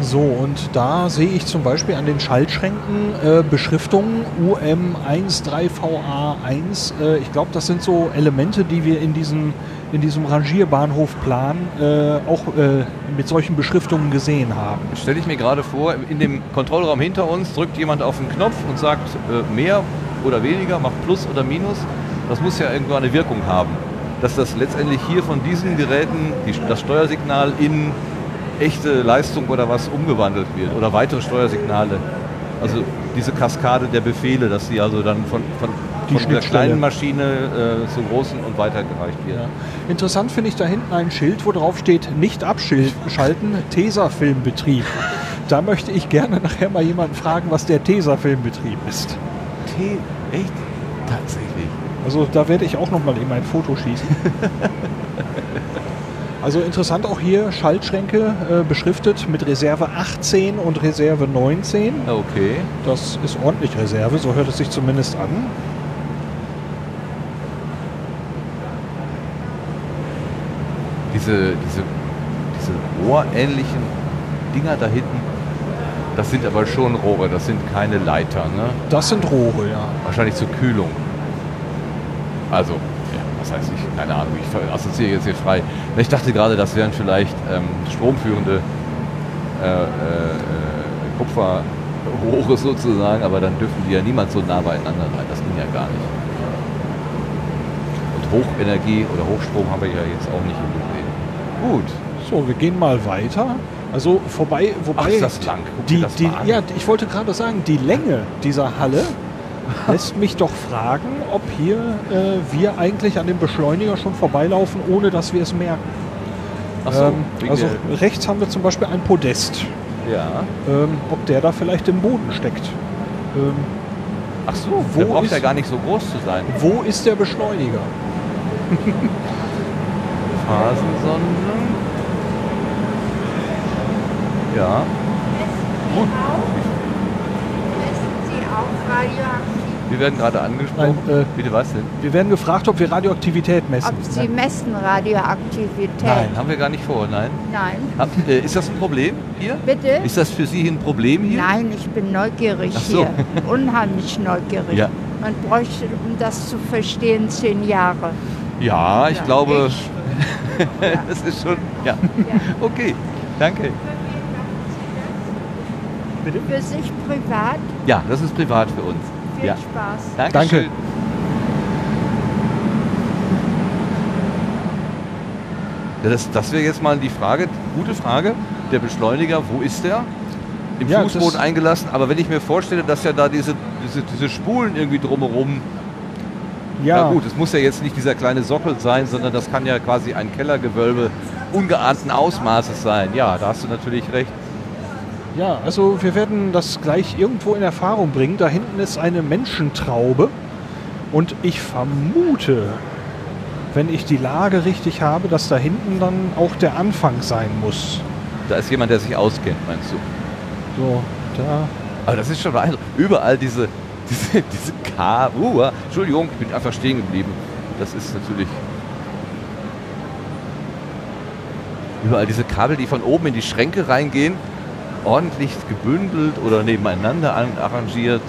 Speaker 2: So, und da sehe ich zum Beispiel an den Schaltschränken äh, Beschriftungen UM13VA1. Äh, ich glaube, das sind so Elemente, die wir in diesem, in diesem Rangierbahnhofplan äh, auch äh, mit solchen Beschriftungen gesehen haben.
Speaker 1: Stelle ich mir gerade vor, in dem Kontrollraum hinter uns drückt jemand auf den Knopf und sagt äh, mehr oder weniger, macht Plus oder Minus. Das muss ja irgendwo eine Wirkung haben. Dass das letztendlich hier von diesen Geräten die, das Steuersignal in echte Leistung oder was umgewandelt wird oder weitere Steuersignale. Also diese Kaskade der Befehle, dass sie also dann von, von,
Speaker 2: Die
Speaker 1: von der kleinen Maschine äh, zur großen und weitergereicht wird.
Speaker 2: Ja. Interessant finde ich da hinten ein Schild, wo drauf steht, nicht abschalten, Tesafilmbetrieb. Da möchte ich gerne nachher mal jemanden fragen, was der Tesafilmbetrieb ist.
Speaker 1: T echt? Tatsächlich.
Speaker 2: Also da werde ich auch noch mal eben ein Foto schießen. Also interessant auch hier Schaltschränke äh, beschriftet mit Reserve 18 und Reserve 19.
Speaker 1: Okay.
Speaker 2: Das ist ordentlich Reserve, so hört es sich zumindest an.
Speaker 1: Diese, diese, diese rohrähnlichen Dinger da hinten, das sind aber schon Rohre, das sind keine Leiter, ne?
Speaker 2: Das sind Rohre, ja.
Speaker 1: Wahrscheinlich zur Kühlung. Also, ja, was heißt ich? Keine Ahnung, ich assoziiere jetzt hier frei. Ich dachte gerade, das wären vielleicht ähm, stromführende äh, äh, äh, Kupferrohre sozusagen, aber dann dürfen die ja niemand so nah beieinander rein. Das ging ja gar nicht. Und Hochenergie oder Hochstrom haben wir ja jetzt auch nicht im. Gut.
Speaker 2: So, wir gehen mal weiter. Also vorbei, wobei
Speaker 1: Ach, ist das lang.
Speaker 2: Die,
Speaker 1: das
Speaker 2: die, ja, ich wollte gerade sagen, die Länge dieser Halle lässt mich doch fragen, ob hier äh, wir eigentlich an dem Beschleuniger schon vorbeilaufen, ohne dass wir es merken.
Speaker 1: Ach so,
Speaker 2: ähm, also rechts haben wir zum Beispiel ein Podest.
Speaker 1: Ja.
Speaker 2: Ähm, ob der da vielleicht im Boden steckt. Ähm,
Speaker 1: Ach so,
Speaker 2: Wo
Speaker 1: der braucht
Speaker 2: ist-
Speaker 1: ja gar nicht so groß zu sein.
Speaker 2: wo ist der Beschleuniger?
Speaker 1: Phasensonde. Ja. Gut.
Speaker 11: Sie auch radioaktiv?
Speaker 1: Wir werden gerade angesprochen.
Speaker 2: Nein, äh,
Speaker 1: Bitte was denn?
Speaker 2: Wir werden gefragt, ob wir Radioaktivität messen.
Speaker 11: Ob Sie messen Radioaktivität?
Speaker 1: Nein, haben wir gar nicht vor, nein.
Speaker 11: Nein.
Speaker 1: Hab, äh, ist das ein Problem hier?
Speaker 11: Bitte?
Speaker 1: Ist das für Sie ein Problem hier?
Speaker 11: Nein, ich bin neugierig
Speaker 1: so.
Speaker 11: hier. Unheimlich neugierig.
Speaker 1: Ja.
Speaker 11: Man bräuchte, um das zu verstehen, zehn Jahre.
Speaker 1: Ja, ich
Speaker 11: Ja,
Speaker 1: glaube,
Speaker 11: ich.
Speaker 1: das ist schon. Ja. Okay, danke.
Speaker 11: Für sich privat
Speaker 1: Ja, das ist privat für uns.
Speaker 11: viel
Speaker 1: ja.
Speaker 11: Spaß.
Speaker 1: Dankeschön.
Speaker 2: Danke.
Speaker 1: Das das wäre jetzt mal die Frage, gute Frage. Der Beschleuniger, wo ist der? Im
Speaker 2: Ja,
Speaker 1: Fußboden eingelassen, aber wenn ich mir vorstelle, dass ja da diese, diese, diese Spulen irgendwie drumherum.
Speaker 2: Ja,
Speaker 1: Na gut, es muss ja jetzt nicht dieser kleine Sockel sein, sondern das kann ja quasi ein Kellergewölbe ungeahnten Ausmaßes sein. Ja, da hast du natürlich recht.
Speaker 2: Ja, also wir werden das gleich irgendwo in Erfahrung bringen. Da hinten ist eine Menschentraube und ich vermute, wenn ich die Lage richtig habe, dass da hinten dann auch der Anfang sein muss.
Speaker 1: Da ist jemand, der sich auskennt, meinst du?
Speaker 2: So, da.
Speaker 1: Aber das ist schon beeindruckend. Überall diese, diese, diese K. Uh, Entschuldigung, ich bin einfach stehen geblieben. Das ist natürlich. Überall diese Kabel, die von oben in die Schränke reingehen, ordentlich gebündelt oder nebeneinander an, arrangiert.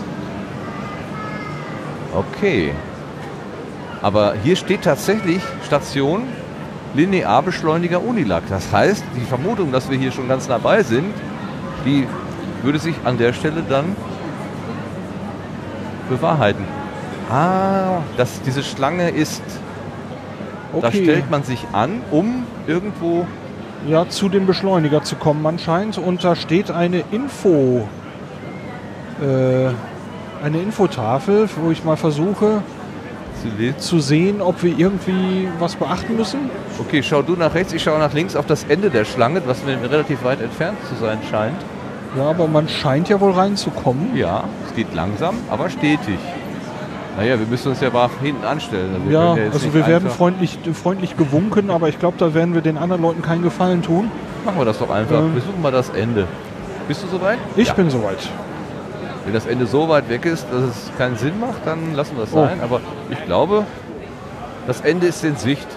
Speaker 1: Okay. Aber hier steht tatsächlich Station Linearbeschleuniger Unilac. Das heißt, die Vermutung, dass wir hier schon ganz dabei sind, die würde sich an der Stelle dann bewahrheiten. Ah, das, diese Schlange ist, da
Speaker 2: Okay.
Speaker 1: stellt man sich an, um irgendwo,
Speaker 2: Ja, zu dem Beschleuniger zu kommen anscheinend. Und da steht eine Info. Äh, eine Infotafel, wo ich mal versuche
Speaker 1: zu
Speaker 2: sehen, ob wir irgendwie was beachten müssen.
Speaker 1: Okay, schau du nach rechts, ich schaue nach links auf das Ende der Schlange, was mir relativ weit entfernt zu sein scheint.
Speaker 2: Ja, aber man scheint ja wohl reinzukommen.
Speaker 1: Ja, es geht langsam, aber stetig. Naja, wir müssen uns ja brav hinten anstellen. Also
Speaker 2: Ja,
Speaker 1: jetzt
Speaker 2: also wir werden freundlich, freundlich gewunken, aber ich glaube, da werden wir den anderen Leuten keinen Gefallen tun.
Speaker 1: Machen wir das doch einfach.
Speaker 2: Ähm.
Speaker 1: Wir suchen mal das Ende. Bist du soweit?
Speaker 2: Ich
Speaker 1: ja.
Speaker 2: bin soweit.
Speaker 1: Wenn das Ende so weit weg ist, dass es keinen Sinn macht, dann lassen wir es
Speaker 2: Oh.
Speaker 1: sein. Aber ich glaube, das Ende ist in Sicht.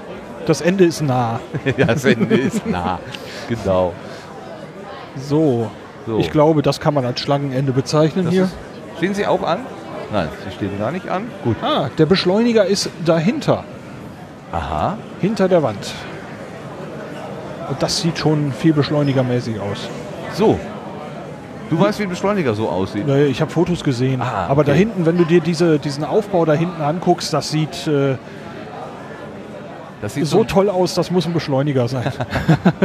Speaker 2: Das Ende ist nah.
Speaker 1: ja, das Ende ist nah. Genau.
Speaker 2: So.
Speaker 1: So.
Speaker 2: Ich glaube, das kann man als Schlangenende bezeichnen
Speaker 1: Das
Speaker 2: hier.
Speaker 1: Stehen Sie auch an? Nein, Sie stehen gar nicht an. Gut.
Speaker 2: Ah, der Beschleuniger ist dahinter,
Speaker 1: Aha.
Speaker 2: hinter der Wand. Und das sieht schon viel beschleunigermäßig aus.
Speaker 1: So. Du weißt, wie ein Beschleuniger so aussieht.
Speaker 2: Naja, Ich habe Fotos gesehen.
Speaker 1: Ah,
Speaker 2: Aber da hinten, wenn du dir diese, diesen Aufbau da hinten anguckst, das sieht äh,
Speaker 1: Das sieht
Speaker 2: so
Speaker 1: so,
Speaker 2: toll aus, das muss ein Beschleuniger sein.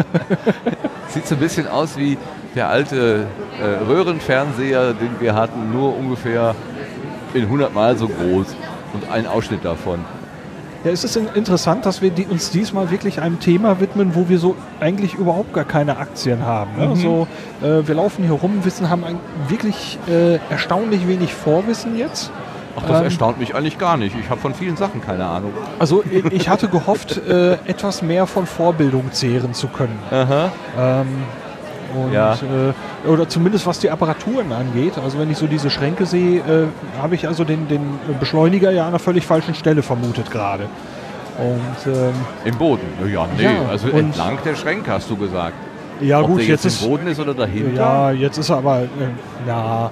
Speaker 1: sieht so ein bisschen aus wie der alte äh, Röhrenfernseher, den wir hatten, nur ungefähr in 100 Mal so groß. Und ein Ausschnitt davon.
Speaker 2: Ja, es ist in- interessant, dass wir die, uns diesmal wirklich einem Thema widmen, wo wir so eigentlich überhaupt gar keine Aktien haben. Ne?
Speaker 1: Mhm.
Speaker 2: So, äh, wir laufen hier rum, wissen, haben ein, wirklich äh, erstaunlich wenig Vorwissen jetzt.
Speaker 1: Ach, das
Speaker 2: Ähm,
Speaker 1: erstaunt mich eigentlich gar nicht. Ich habe von vielen Sachen keine Ahnung.
Speaker 2: Also ich hatte gehofft, äh, etwas mehr von Vorbildung zehren zu können. Ähm, und,
Speaker 1: Ja.
Speaker 2: äh, oder zumindest was die Apparaturen angeht. Also wenn ich so diese Schränke sehe, äh, habe ich also den, den Beschleuniger ja an einer völlig falschen Stelle vermutet gerade. Und ähm,
Speaker 1: Im Boden? Ja, nee.
Speaker 2: Ja,
Speaker 1: also entlang der Schränke hast du gesagt.
Speaker 2: ja
Speaker 1: Ob
Speaker 2: gut,
Speaker 1: der
Speaker 2: jetzt
Speaker 1: jetzt
Speaker 2: ist
Speaker 1: im Boden ist oder dahinter?
Speaker 2: ja jetzt ist er aber äh, ja.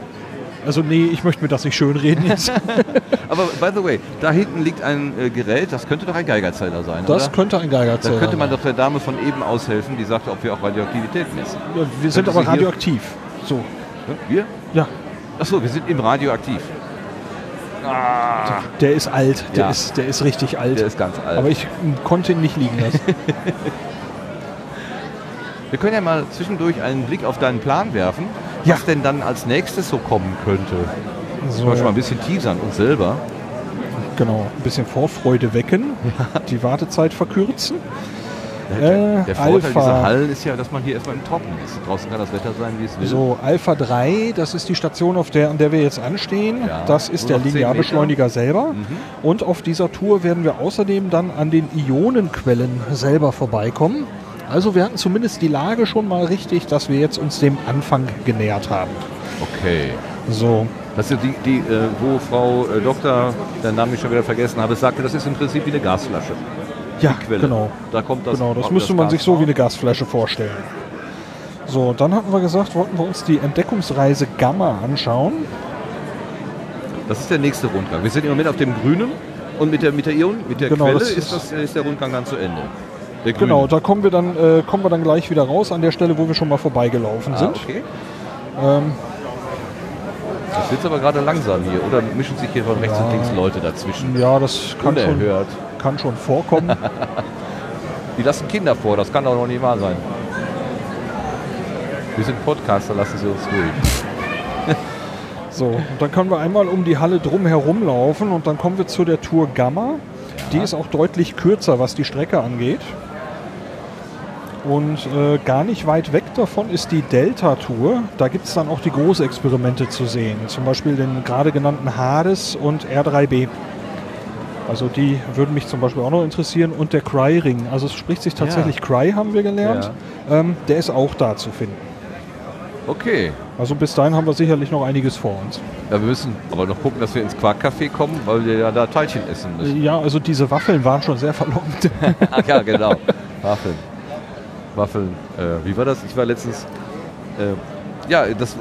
Speaker 2: Also nee, ich möchte mir das nicht schönreden jetzt.
Speaker 1: Aber by the way, da hinten liegt ein äh, Gerät, das könnte doch ein Geigerzähler sein,
Speaker 2: Das
Speaker 1: oder?
Speaker 2: könnte ein
Speaker 1: Da
Speaker 2: Geigerzähler
Speaker 1: könnte man doch der Dame von eben aushelfen, die sagte, ob wir auch Radioaktivität messen.
Speaker 2: Ja, wir sind
Speaker 1: Könnte
Speaker 2: aber
Speaker 1: sie hier-
Speaker 2: radioaktiv. So.
Speaker 1: Wir?
Speaker 2: Ja.
Speaker 1: Achso, wir sind im Radioaktiv.
Speaker 2: Der ist alt, der,
Speaker 1: Ja.
Speaker 2: ist, der ist richtig alt.
Speaker 1: Der ist ganz alt.
Speaker 2: Aber ich m, konnte ihn nicht liegen lassen.
Speaker 1: Wir können ja mal zwischendurch einen Blick auf deinen Plan werfen,
Speaker 2: Ja.
Speaker 1: was denn dann als nächstes so kommen könnte.
Speaker 2: So.
Speaker 1: Zum Beispiel mal ein bisschen teasern uns selber.
Speaker 2: Genau, ein bisschen Vorfreude wecken, die Wartezeit verkürzen.
Speaker 1: Der,
Speaker 2: Äh,
Speaker 1: der Vorteil
Speaker 2: Alpha.
Speaker 1: dieser Hallen ist ja, dass man hier erstmal im Trockenen ist. Draußen kann das Wetter sein, wie es will.
Speaker 2: So, Alpha 3, das ist die Station, auf der, an der wir jetzt anstehen.
Speaker 1: Ja,
Speaker 2: das ist der
Speaker 1: noch 10
Speaker 2: Linearbeschleuniger selber.
Speaker 1: Mhm.
Speaker 2: Und auf dieser Tour werden wir außerdem dann an den Ionenquellen selber vorbeikommen. Also wir hatten zumindest die Lage schon mal richtig, dass wir jetzt uns dem Anfang genähert haben.
Speaker 1: Okay.
Speaker 2: So,
Speaker 1: Das ist die, die äh, wo Frau äh, Doktor, den Namen ich schon wieder vergessen habe, sagte, das ist im Prinzip wie eine Gasflasche.
Speaker 2: ja, genau.
Speaker 1: Da kommt das,
Speaker 2: Genau, das müsste man
Speaker 1: Gas
Speaker 2: sich so
Speaker 1: raus.
Speaker 2: wie eine Gasflasche vorstellen. So, dann hatten wir gesagt, wollten wir uns die Entdeckungsreise Gamma anschauen.
Speaker 1: Das ist der nächste Rundgang. Wir sind im Moment auf dem Grünen und mit der, mit der Ion, mit der
Speaker 2: Genau,
Speaker 1: Quelle
Speaker 2: das
Speaker 1: ist,
Speaker 2: ist-
Speaker 1: das, ist der Rundgang dann zu Ende. Der Grüne.
Speaker 2: Genau, da kommen wir dann äh, kommen wir dann gleich wieder raus an der Stelle, wo wir schon mal vorbeigelaufen
Speaker 1: ah,
Speaker 2: sind.
Speaker 1: okay.
Speaker 2: Ähm,
Speaker 1: Das wird aber gerade langsam hier. Oder mischen sich hier von rechts und links Leute dazwischen?
Speaker 2: ja, das kann schon,
Speaker 1: Unerhört.
Speaker 2: kann schon vorkommen.
Speaker 1: Die lassen Kinder vor, das kann doch noch nicht wahr sein. Wir sind Podcaster, lassen Sie uns ruhig.
Speaker 2: so, und dann können wir einmal um die Halle drum herum laufen und dann kommen wir zu der Tour Gamma. Die ist auch deutlich kürzer, was die Strecke angeht. Und äh, gar nicht weit weg davon ist die Delta-Tour. Da gibt es dann auch die Großexperimente zu sehen. Zum Beispiel den gerade genannten Hades und R3B. Also die würden mich zum Beispiel auch noch interessieren. Und der Cry-Ring. Also es spricht sich tatsächlich Cry, haben wir gelernt. Ähm, der ist auch da zu finden.
Speaker 1: Okay.
Speaker 2: Also bis dahin haben wir sicherlich noch einiges vor uns.
Speaker 1: Ja, wir müssen aber noch gucken, dass wir ins Quarkcafé kommen, weil wir ja da Teilchen essen müssen.
Speaker 2: Ja, also diese Waffeln waren schon sehr verlockend.
Speaker 1: Ach ja, genau. Waffeln. Waffeln. Äh, wie war das? Ich war letztens. Äh, ja, das,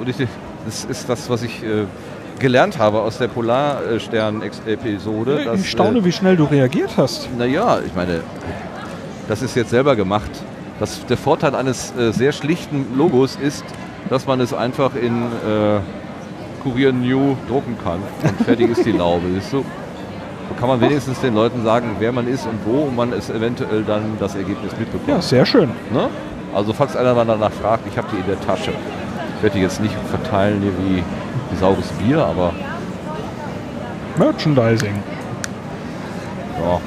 Speaker 1: das ist das, was ich äh, gelernt habe aus der Polarstern-Episode. dass,
Speaker 2: ich staune, wie schnell du reagiert hast.
Speaker 1: Naja, ich meine, das ist jetzt selber gemacht. Das, der Vorteil eines äh, sehr schlichten Logos ist, dass man es einfach in äh, Kurier New drucken kann. Und fertig ist die Laube. Siehst du? Kann man wenigstens den Leuten sagen, wer man ist und wo und man es eventuell dann das Ergebnis mitbekommt.
Speaker 2: Ja, sehr schön.
Speaker 1: Ne? Also falls einer mal danach fragt, ich habe die in der Tasche. Ich werde die jetzt nicht verteilen hier wie, wie saures Bier, aber
Speaker 2: Merchandising.
Speaker 1: ja.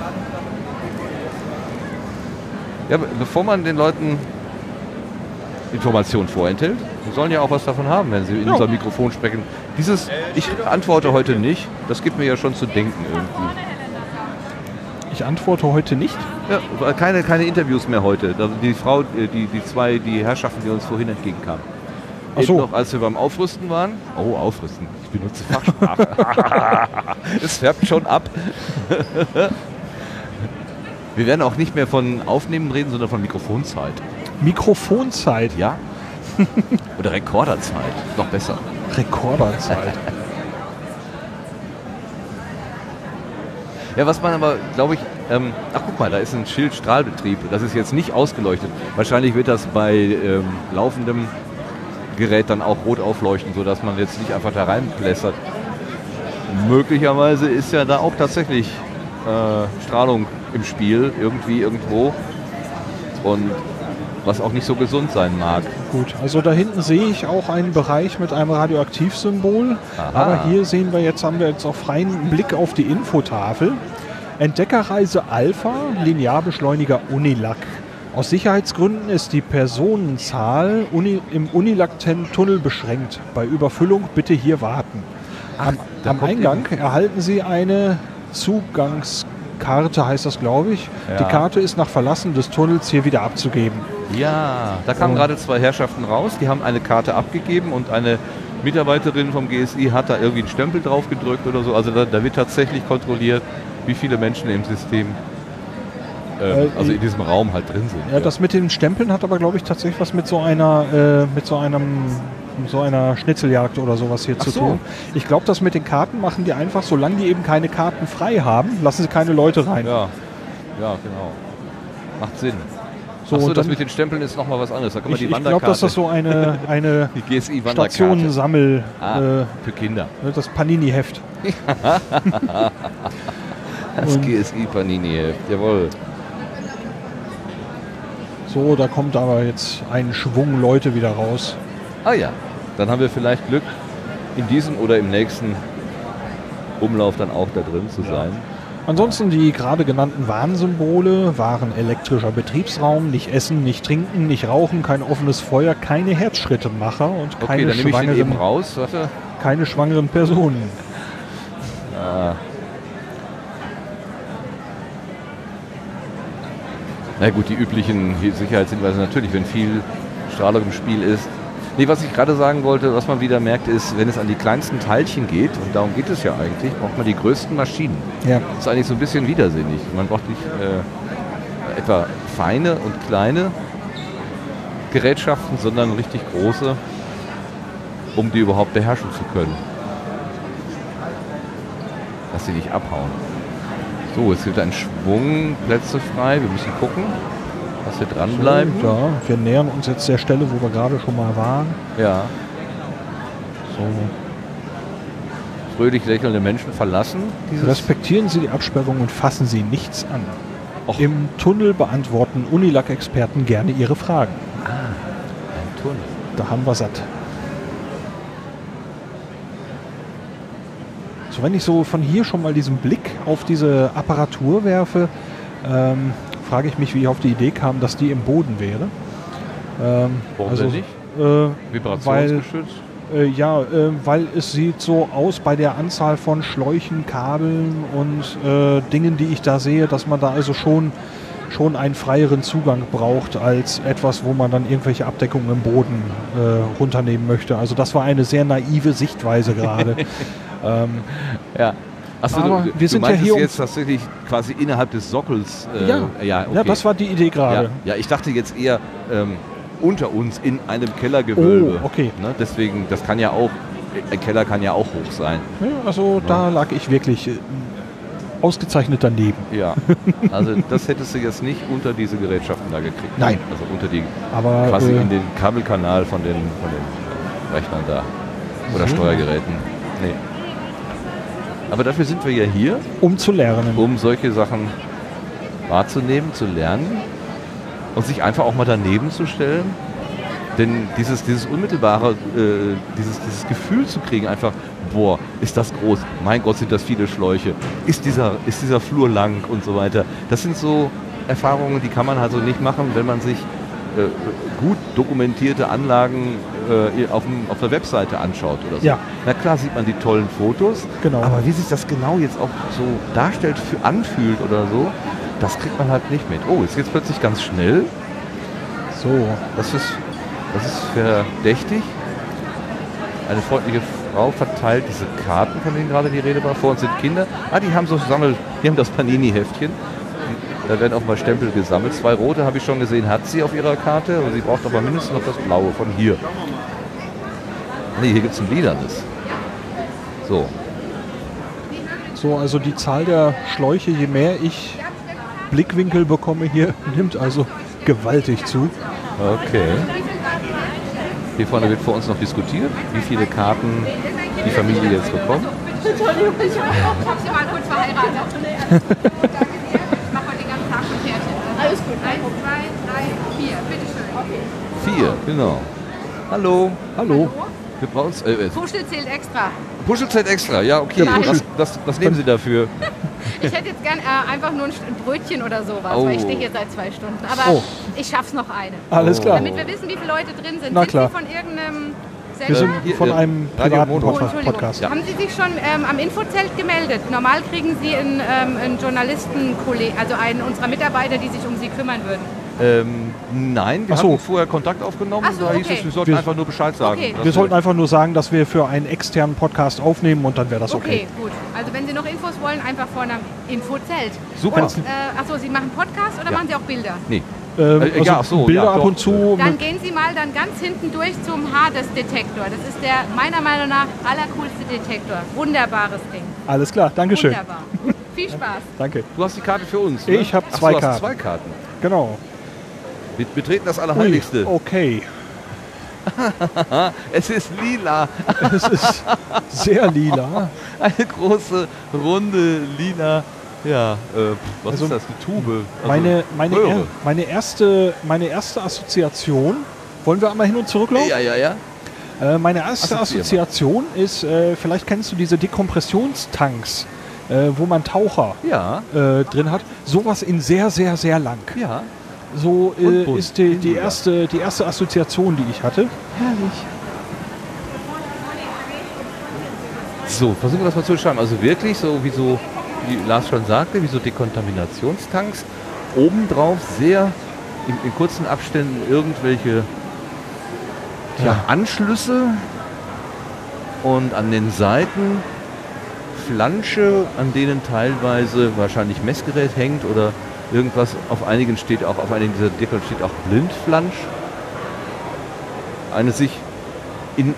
Speaker 1: Ja, be- bevor man den Leuten Informationen vorenthält, sollen ja auch was davon haben, wenn sie in
Speaker 2: Ja.
Speaker 1: unser Mikrofon sprechen. Dieses, ich antworte heute nicht, das gibt mir ja schon zu denken irgendwie.
Speaker 2: Ich antworte heute nicht.
Speaker 1: Ja, keine, keine Interviews mehr heute. Also die Frau, äh, die, die zwei, die Herrschaften, die uns vorhin entgegenkamen.
Speaker 2: Ach so.
Speaker 1: Eben noch, als wir beim Aufrüsten waren. Oh, Aufrüsten. Ich benutze Fachsprache. es färbt schon ab. wir werden auch nicht mehr von Aufnehmen reden, sondern von Mikrofonzeit.
Speaker 2: Mikrofonzeit.
Speaker 1: Ja? Oder Rekorderzeit. Noch besser.
Speaker 2: Rekorderzeit.
Speaker 1: Ja, was man aber, glaube ich, ähm, ach guck mal, da ist ein Schild Strahlbetrieb. Das ist jetzt nicht ausgeleuchtet. Wahrscheinlich wird das bei ähm, laufendem Gerät dann auch rot aufleuchten, sodass man jetzt nicht einfach da reinplässert. Möglicherweise ist ja da auch tatsächlich äh, Strahlung im Spiel, irgendwie, irgendwo. Und was auch nicht so gesund sein mag.
Speaker 2: Gut, also da hinten sehe ich auch einen Bereich mit einem Radioaktivsymbol.
Speaker 1: Aha.
Speaker 2: Aber hier sehen wir jetzt, haben wir jetzt auch freien Blick auf die Infotafel. Entdeckerreise Alpha, Linearbeschleuniger Unilac. Aus Sicherheitsgründen ist die Personenzahl Uni, im Unilac-Tunnel beschränkt. Bei Überfüllung bitte hier warten. Am,
Speaker 1: da
Speaker 2: am Eingang erhalten Sie eine Zugangskarte, heißt das, glaube ich.
Speaker 1: Ja.
Speaker 2: Die Karte ist nach Verlassen des Tunnels hier wieder abzugeben.
Speaker 1: Ja, da kamen gerade zwei Herrschaften raus, die haben eine Karte abgegeben und eine Mitarbeiterin vom GSI hat da irgendwie einen Stempel drauf gedrückt oder so. Also da, da wird tatsächlich kontrolliert, wie viele Menschen im System, ähm,
Speaker 2: Äh,
Speaker 1: also in diesem Raum halt drin sind.
Speaker 2: Ja, das mit den Stempeln hat aber, glaube ich, tatsächlich was mit so einer, äh, mit so einem, so einer Schnitzeljagd oder sowas hier
Speaker 1: Ach
Speaker 2: zu
Speaker 1: so.
Speaker 2: tun. Ich glaube, das mit den Karten machen die einfach, solange die eben keine Karten frei haben, lassen sie keine Leute rein.
Speaker 1: Ja, ja, genau. Macht Sinn.
Speaker 2: So,
Speaker 1: Ach so,
Speaker 2: und
Speaker 1: das mit den Stempeln ist nochmal was anderes. Da kann man
Speaker 2: Ich,
Speaker 1: die
Speaker 2: ich glaube, dass das so eine, eine. Stationensammel,
Speaker 1: Ah,
Speaker 2: äh,
Speaker 1: für Kinder.
Speaker 2: ne, das Panini-Heft.
Speaker 1: Das
Speaker 2: Und-
Speaker 1: GSI Panini, jawohl.
Speaker 2: So, da kommt aber jetzt ein Schwung Leute wieder raus.
Speaker 1: Ah ja, dann haben wir vielleicht Glück, in diesem oder im nächsten Umlauf dann auch da drin zu sein.
Speaker 2: Ansonsten die gerade genannten Warnsymbole waren elektrischer Betriebsraum, nicht essen, nicht trinken, nicht rauchen, kein offenes Feuer, keine Herzschrittemacher und
Speaker 1: Okay,
Speaker 2: keine
Speaker 1: eben
Speaker 2: schwangeren,
Speaker 1: raus.
Speaker 2: Keine schwangeren Personen.
Speaker 1: Ah. Na gut, die üblichen Sicherheitshinweise natürlich, wenn viel Strahlung im Spiel ist. Nee, was ich gerade sagen wollte, was man wieder merkt, ist, wenn es an die kleinsten Teilchen geht, und darum geht es ja eigentlich, braucht man die größten Maschinen.
Speaker 2: Ja.
Speaker 1: Das ist eigentlich so ein bisschen widersinnig. Man braucht nicht äh, etwa feine und kleine Gerätschaften, sondern richtig große, um die überhaupt beherrschen zu können. Dass sie nicht abhauen. So, es gibt einen Schwung Plätze frei. Wir müssen gucken, dass wir dranbleiben.
Speaker 2: So, ja, wir nähern uns jetzt der Stelle, wo wir gerade schon mal waren.
Speaker 1: Ja.
Speaker 2: So.
Speaker 1: Fröhlich lächelnde Menschen verlassen
Speaker 2: Respektieren Sie die Absperrung und fassen Sie nichts an. Im Tunnel beantworten Unilack-Experten gerne Ihre Fragen.
Speaker 1: ein Tunnel.
Speaker 2: Da haben wir satt. So, wenn ich so von hier schon mal diesen Blick auf diese Apparatur werfe, ähm, frage ich mich, wie ich auf die Idee kam, dass die im Boden wäre. Ähm,
Speaker 1: Warum denn nicht?
Speaker 2: Äh, weil,
Speaker 1: Vibrationsgeschützt?
Speaker 2: äh, ja, äh, weil es sieht so aus bei der Anzahl von Schläuchen, Kabeln und äh, Dingen, die ich da sehe, dass man da also schon, schon einen freieren Zugang braucht als etwas, wo man dann irgendwelche Abdeckungen im Boden äh, runternehmen möchte. Also das war eine sehr naive Sichtweise gerade. ähm,
Speaker 1: Ja. Achso,
Speaker 2: Aber
Speaker 1: du,
Speaker 2: wir sind ja hier
Speaker 1: jetzt tatsächlich quasi innerhalb des Sockels. Äh,
Speaker 2: Ja.
Speaker 1: ja,
Speaker 2: Ja, das war die Idee gerade.
Speaker 1: Ja, ja, ich dachte jetzt eher ähm, unter uns in einem Kellergewölbe.
Speaker 2: Oh, okay.
Speaker 1: Ne? Deswegen, das kann ja auch, ein Keller kann ja auch hoch sein.
Speaker 2: ja, also da lag ich wirklich äh, ausgezeichnet daneben.
Speaker 1: Ja, also das hättest du jetzt nicht unter diese Gerätschaften da gekriegt.
Speaker 2: Nein.
Speaker 1: Also unter die,
Speaker 2: Aber,
Speaker 1: quasi
Speaker 2: äh,
Speaker 1: in den Kabelkanal von den, von den Rechnern da. Oder
Speaker 2: So.
Speaker 1: Steuergeräten. Nee. Aber dafür sind wir ja hier,
Speaker 2: Um zu lernen.
Speaker 1: um solche Sachen wahrzunehmen, zu lernen und sich einfach auch mal daneben zu stellen. Denn dieses, dieses unmittelbare, äh, dieses, dieses Gefühl zu kriegen, einfach, boah, ist das groß, mein Gott, sind das viele Schläuche, ist dieser, ist dieser Flur lang und so weiter. Das sind so Erfahrungen, die kann man also nicht machen, wenn man sich äh, gut dokumentierte Anlagen äh, auf, dem, auf der Webseite anschaut oder so.
Speaker 2: Ja.
Speaker 1: Na klar sieht man die tollen Fotos,
Speaker 2: Genau.
Speaker 1: aber wie sich das genau jetzt auch so darstellt, für, anfühlt oder so, das kriegt man halt nicht mit. Oh, jetzt geht es plötzlich ganz schnell.
Speaker 2: So.
Speaker 1: Das ist, das ist verdächtig. Eine freundliche Frau verteilt diese Karten, von denen gerade die Rede war. Vor uns sind Kinder. Ah, die haben so Sammel, die haben das Panini-Heftchen. Da werden auch mal Stempel gesammelt. Zwei rote habe ich schon gesehen, hat sie auf ihrer Karte. Aber sie braucht aber mindestens noch das blaue von hier. Nee, hier gibt es ein lilanes. So,
Speaker 2: So, also die Zahl der Schläuche, je mehr ich Blickwinkel bekomme hier, nimmt also gewaltig zu.
Speaker 1: okay. Hier vorne wird vor uns noch diskutiert, wie viele Karten die Familie jetzt bekommt.
Speaker 12: Entschuldigung, ich habe sie mal kurz verheiratet. Ich mache heute den ganzen Tag mit Pärchen. Alles gut. Eins, zwei, drei, vier. Bitteschön.
Speaker 1: Vier, genau. Hallo.
Speaker 2: Hallo.
Speaker 1: Wir brauchen uns. Äh, äh,
Speaker 12: Puschel zählt extra.
Speaker 1: Puschelzeit extra, ja, okay.
Speaker 12: Puschel.
Speaker 1: Was, was, was nehmen Sie dafür?
Speaker 12: Ich hätte jetzt gern äh, einfach nur ein Brötchen oder sowas,
Speaker 1: Oh.
Speaker 12: weil ich stehe hier seit zwei Stunden. Aber
Speaker 2: Oh.
Speaker 12: ich schaff's noch eine.
Speaker 2: Alles klar.
Speaker 12: Damit wir wissen, wie viele Leute drin sind.
Speaker 2: Na
Speaker 12: sind
Speaker 2: klar.
Speaker 12: Sie von irgendeinem
Speaker 2: Wir sind
Speaker 6: gut.
Speaker 2: von einem
Speaker 1: Radio
Speaker 2: privaten. Podcast.
Speaker 6: Haben Sie sich schon ähm, am Infozelt gemeldet? Normal kriegen Sie einen, ähm, einen Journalistenkolleg, also einen unserer Mitarbeiter, die sich um Sie kümmern würden.
Speaker 1: Ähm, nein, wir
Speaker 2: Ach so.
Speaker 1: hatten vorher Kontakt aufgenommen.
Speaker 6: So,
Speaker 1: da hieß
Speaker 6: okay.
Speaker 1: es, wir sollten
Speaker 2: Wir-
Speaker 1: einfach nur Bescheid sagen.
Speaker 6: Okay.
Speaker 1: dass
Speaker 2: Wir sollten einfach nur sagen, dass wir für einen externen Podcast aufnehmen und dann wäre das
Speaker 6: Okay,
Speaker 2: okay.
Speaker 6: gut. Also wenn Sie noch Infos wollen, einfach vorne am Infozelt.
Speaker 1: Super.
Speaker 6: Und, äh, achso, Sie machen Podcast oder
Speaker 1: Ja.
Speaker 6: machen Sie auch Bilder?
Speaker 1: Nee.
Speaker 2: Ähm,
Speaker 1: Äh,
Speaker 2: also
Speaker 1: ja, so,
Speaker 2: Bilder
Speaker 1: ja,
Speaker 2: ab und zu.
Speaker 6: Dann gehen Sie mal dann ganz hinten durch zum Hades-Detektor. Das ist der meiner Meinung nach allercoolste Detektor. Wunderbares Ding.
Speaker 2: Alles klar, Dankeschön.
Speaker 6: Wunderbar. Viel Spaß.
Speaker 2: Danke.
Speaker 1: Du hast die Karte für uns. Ne?
Speaker 2: Ich hab
Speaker 1: Ach,
Speaker 2: zwei
Speaker 1: du hast
Speaker 2: Karten.
Speaker 1: zwei Karten.
Speaker 2: Genau.
Speaker 1: Wir betreten das
Speaker 2: Ui,
Speaker 1: Allerheiligste.
Speaker 2: okay.
Speaker 1: es ist lila.
Speaker 2: Es ist sehr lila.
Speaker 1: Eine große, runde, lila. Ja, äh, was
Speaker 2: Also,
Speaker 1: ist das? Eine Tube. Also
Speaker 2: Meine, meine, er, meine, erste, meine erste Assoziation, wollen wir einmal hin und zurücklaufen?
Speaker 1: Ja, ja, ja.
Speaker 2: Äh, meine erste
Speaker 1: Assoziier mal.
Speaker 2: Assoziation ist, äh, vielleicht kennst du diese Dekompressionstanks, äh, wo man Taucher
Speaker 1: Ja,
Speaker 2: äh, drin hat. Sowas in sehr, sehr, sehr lang.
Speaker 1: ja.
Speaker 2: So äh, ist die, die, erste, die erste Assoziation, die ich hatte.
Speaker 1: So, versuchen wir das mal zu beschreiben. Also wirklich so, wie so, wie Lars schon sagte, wie so Dekontaminationstanks. Obendrauf sehr in, in kurzen Abständen irgendwelche ja, Anschlüsse und an den Seiten Flansche, an denen teilweise wahrscheinlich Messgerät hängt oder irgendwas. Auf einigen steht auch, auf einigen dieser Deckeln steht auch Blindflansch. Eine sich in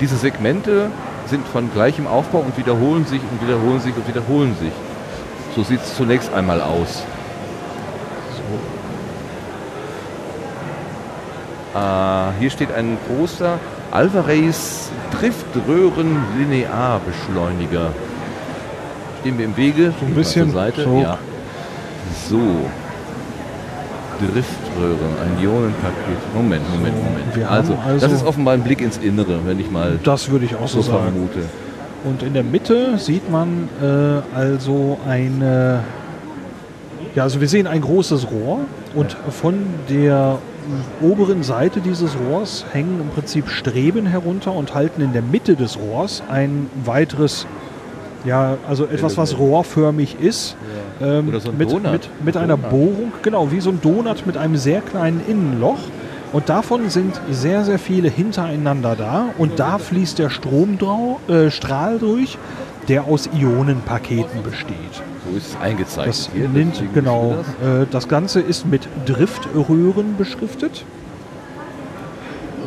Speaker 1: diese Segmente sind von gleichem Aufbau und wiederholen sich und wiederholen sich und wiederholen sich. So sieht es zunächst einmal aus. Äh, hier steht ein großer Alvarez Driftröhren Linearbeschleuniger. Stehen wir im Wege? So
Speaker 2: ein bisschen
Speaker 1: Zur Seite.
Speaker 2: so.
Speaker 1: Ja. So. Driftröhren, ein Ionenpaket. Moment, Moment, Moment.
Speaker 2: wir
Speaker 1: Also,
Speaker 2: haben also-
Speaker 1: das ist offenbar ein Blick ins Innere, wenn ich mal
Speaker 2: Das würde ich auch so
Speaker 1: so
Speaker 2: sagen. Und in der Mitte sieht man äh, also eine, ja, also wir sehen ein großes Rohr und von der oberen Seite dieses Rohrs hängen im Prinzip Streben herunter und halten in der Mitte des Rohrs ein weiteres, ja, also etwas, was rohrförmig ist, ähm,
Speaker 1: Oder so ein
Speaker 2: mit,
Speaker 1: Donut.
Speaker 2: mit, mit einer. Bohrung, genau, wie so ein Donut mit einem sehr kleinen Innenloch. Und davon sind sehr, sehr viele hintereinander da. Und da fließt der Stromdrau, äh, Strahl durch, der aus Ionenpaketen besteht.
Speaker 1: So ist es eingezeichnet.
Speaker 2: Das
Speaker 1: hier,
Speaker 2: nimmt, genau.
Speaker 1: das.
Speaker 2: Äh, das Ganze ist mit Driftröhren beschriftet.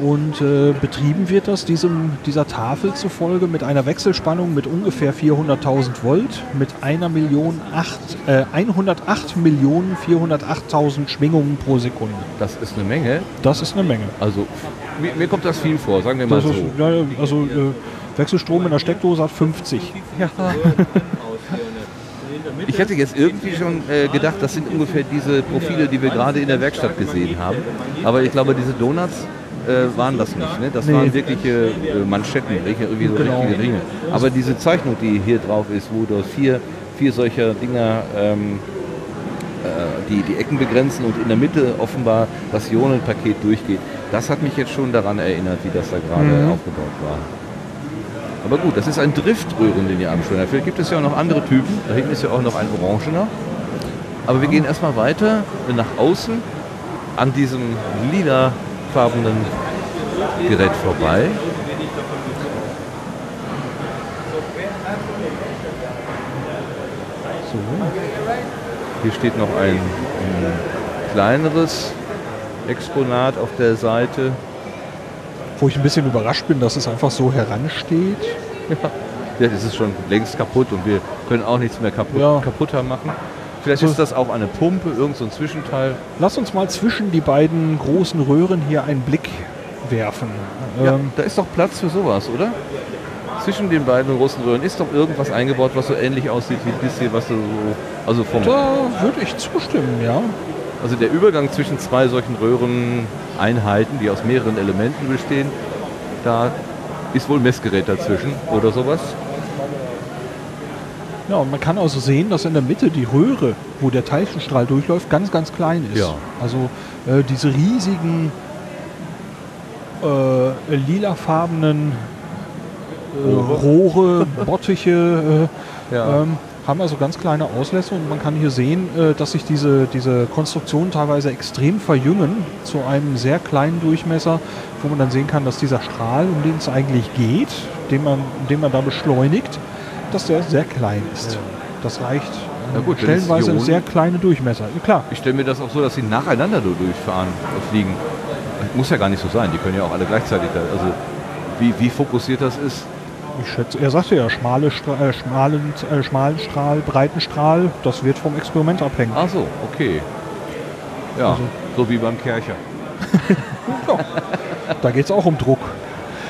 Speaker 2: Und äh, betrieben wird das diesem, dieser Tafel zufolge mit einer Wechselspannung mit ungefähr 400.000 Volt, mit einer Million acht, äh, 108 Millionen 408.000 Schwingungen pro Sekunde.
Speaker 1: Das ist eine Menge.
Speaker 2: Das ist eine Menge.
Speaker 1: Also, mir, mir kommt das viel vor, sagen wir mal
Speaker 2: Das ist,
Speaker 1: so.
Speaker 2: ja, ja, also äh, Wechselstrom in der Steckdose hat 50.
Speaker 1: Ja. Ich hätte jetzt irgendwie schon äh, gedacht, das sind ungefähr diese Profile, die wir gerade in der Werkstatt gesehen haben. Aber ich glaube, diese Donuts äh, waren das nicht. Ne? Das
Speaker 2: Nee.
Speaker 1: waren wirkliche äh, Manschetten, irgendwie so
Speaker 2: Genau.
Speaker 1: richtige Ringe. Aber diese Zeichnung, die hier drauf ist, wo da vier, vier solcher Dinger ähm, äh, die, die Ecken begrenzen und in der Mitte offenbar das Ionenpaket durchgeht, das hat mich jetzt schon daran erinnert, wie das da gerade
Speaker 2: Mhm.
Speaker 1: aufgebaut war. Aber gut, das ist ein Driftröhrenlinieabschneider. Vielleicht gibt es ja auch noch andere Typen. Da hinten ist ja auch noch ein orangener. Aber wir gehen erstmal weiter nach außen an diesem lilafarbenen Gerät vorbei.
Speaker 2: So.
Speaker 1: Hier steht noch ein, ein kleineres Exponat auf der Seite.
Speaker 2: Wo ich ein bisschen überrascht bin, dass es einfach so heransteht.
Speaker 1: Ja, das ist schon längst kaputt und wir können auch nichts mehr kaputt,
Speaker 2: Ja.
Speaker 1: kaputter machen. Vielleicht
Speaker 2: So-
Speaker 1: ist das auch eine Pumpe, irgend so ein Zwischenteil.
Speaker 2: Lass uns mal zwischen die beiden großen Röhren hier einen Blick werfen.
Speaker 1: Ja,
Speaker 2: Ähm,
Speaker 1: da ist doch Platz für sowas, oder? Zwischen den beiden großen Röhren ist doch irgendwas eingebaut, was so ähnlich aussieht wie das hier, was so, also vom,
Speaker 2: da würde ich zustimmen, ja.
Speaker 1: also der Übergang zwischen zwei solchen Röhreneinheiten, die aus mehreren Elementen bestehen, da ist wohl ein Messgerät dazwischen oder sowas.
Speaker 2: Ja, und man kann also sehen, dass in der Mitte die Röhre, wo der Teilchenstrahl durchläuft, ganz, ganz klein ist.
Speaker 1: Ja.
Speaker 2: Also äh, diese riesigen äh, lilafarbenen äh, Rohre, Bottiche, äh,
Speaker 1: Ja.
Speaker 2: ähm, haben also ganz kleine Auslässe und man kann hier sehen, äh, dass sich diese, diese Konstruktionen teilweise extrem verjüngen zu einem sehr kleinen Durchmesser, wo man dann sehen kann, dass dieser Strahl, um den es eigentlich geht, den man, den man da beschleunigt, dass der sehr klein ist. Das reicht
Speaker 1: Na gut, wenn es
Speaker 2: stellenweise
Speaker 1: Ionen-
Speaker 2: sehr kleine Durchmesser. Ja, klar,
Speaker 1: Ich stelle mir das auch so, dass sie nacheinander nur durchfahren, äh, fliegen. Muss ja gar nicht so sein, die können ja auch alle gleichzeitig da. Also wie, wie fokussiert das ist,
Speaker 2: Ich schätze, er sagte ja, schmale Stra äh, schmalen, äh, schmalen Strahl, breiten Strahl, das wird vom Experiment abhängen.
Speaker 1: Ach so, okay. Ja,
Speaker 2: Also-
Speaker 1: so wie beim Kercher.
Speaker 2: Da geht es auch um Druck.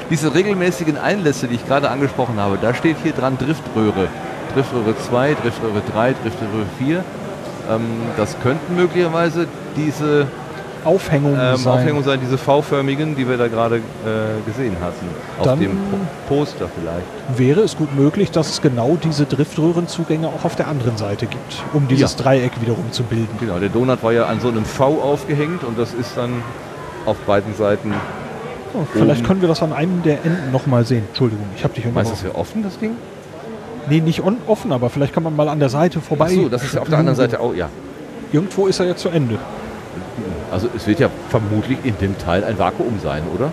Speaker 1: Diese regelmäßigen Einlässe, die ich gerade angesprochen habe, da steht hier dran Driftröhre. Driftröhre 2, Driftröhre 3, Driftröhre 4. Ähm, das könnten möglicherweise diese
Speaker 2: Aufhängungen
Speaker 1: ähm,
Speaker 2: sein.
Speaker 1: Aufhängungen sein, diese V-förmigen, die wir da gerade äh, gesehen hatten. Auf
Speaker 2: Dann-
Speaker 1: dem Po- Poster vielleicht.
Speaker 2: Wäre es gut möglich, dass es genau diese Driftröhrenzugänge auch auf der anderen Seite gibt, um dieses
Speaker 1: Ja.
Speaker 2: Dreieck wiederum zu bilden.
Speaker 1: Genau, der Donut war ja an so einem V aufgehängt und das ist dann auf beiden Seiten.
Speaker 2: So, vielleicht können wir das an einem der Enden nochmal sehen. Entschuldigung, ich habe dich
Speaker 1: Meinst du, das wäre offen, das Ding?
Speaker 2: Nee, nicht on offen, aber vielleicht kann man mal an der Seite vorbei.
Speaker 1: Ach so, das ist ja auf der anderen Seite auch, ja.
Speaker 2: Irgendwo ist er ja zu Ende.
Speaker 1: Also es wird ja vermutlich in dem Teil ein Vakuum sein, oder?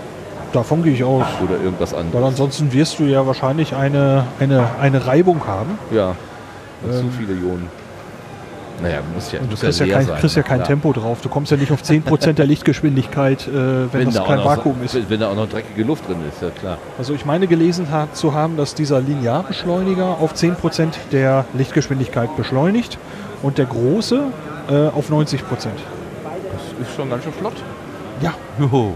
Speaker 2: Davon gehe ich aus.
Speaker 1: Oder irgendwas
Speaker 2: Weil
Speaker 1: anderes.
Speaker 2: ansonsten wirst du ja wahrscheinlich eine, eine, eine Reibung haben.
Speaker 1: Ja. Und zu
Speaker 2: Ähm,
Speaker 1: viele Ionen. Naja, muss ja,
Speaker 2: du kriegst ja,
Speaker 1: leer
Speaker 2: kein,
Speaker 1: sein,
Speaker 2: kriegst ja kein. Tempo drauf. Du kommst ja nicht auf 10% der Lichtgeschwindigkeit, äh, wenn, das
Speaker 1: da
Speaker 2: kein
Speaker 1: noch,
Speaker 2: Vakuum ist.
Speaker 1: Wenn, wenn da auch noch dreckige Luft drin ist, ja klar.
Speaker 2: Also ich meine gelesen hat, zu haben, dass dieser Linearbeschleuniger auf 10% der Lichtgeschwindigkeit beschleunigt und der große äh, auf 90%.
Speaker 1: Das ist schon ganz schön flott.
Speaker 2: Ja.
Speaker 1: Joho.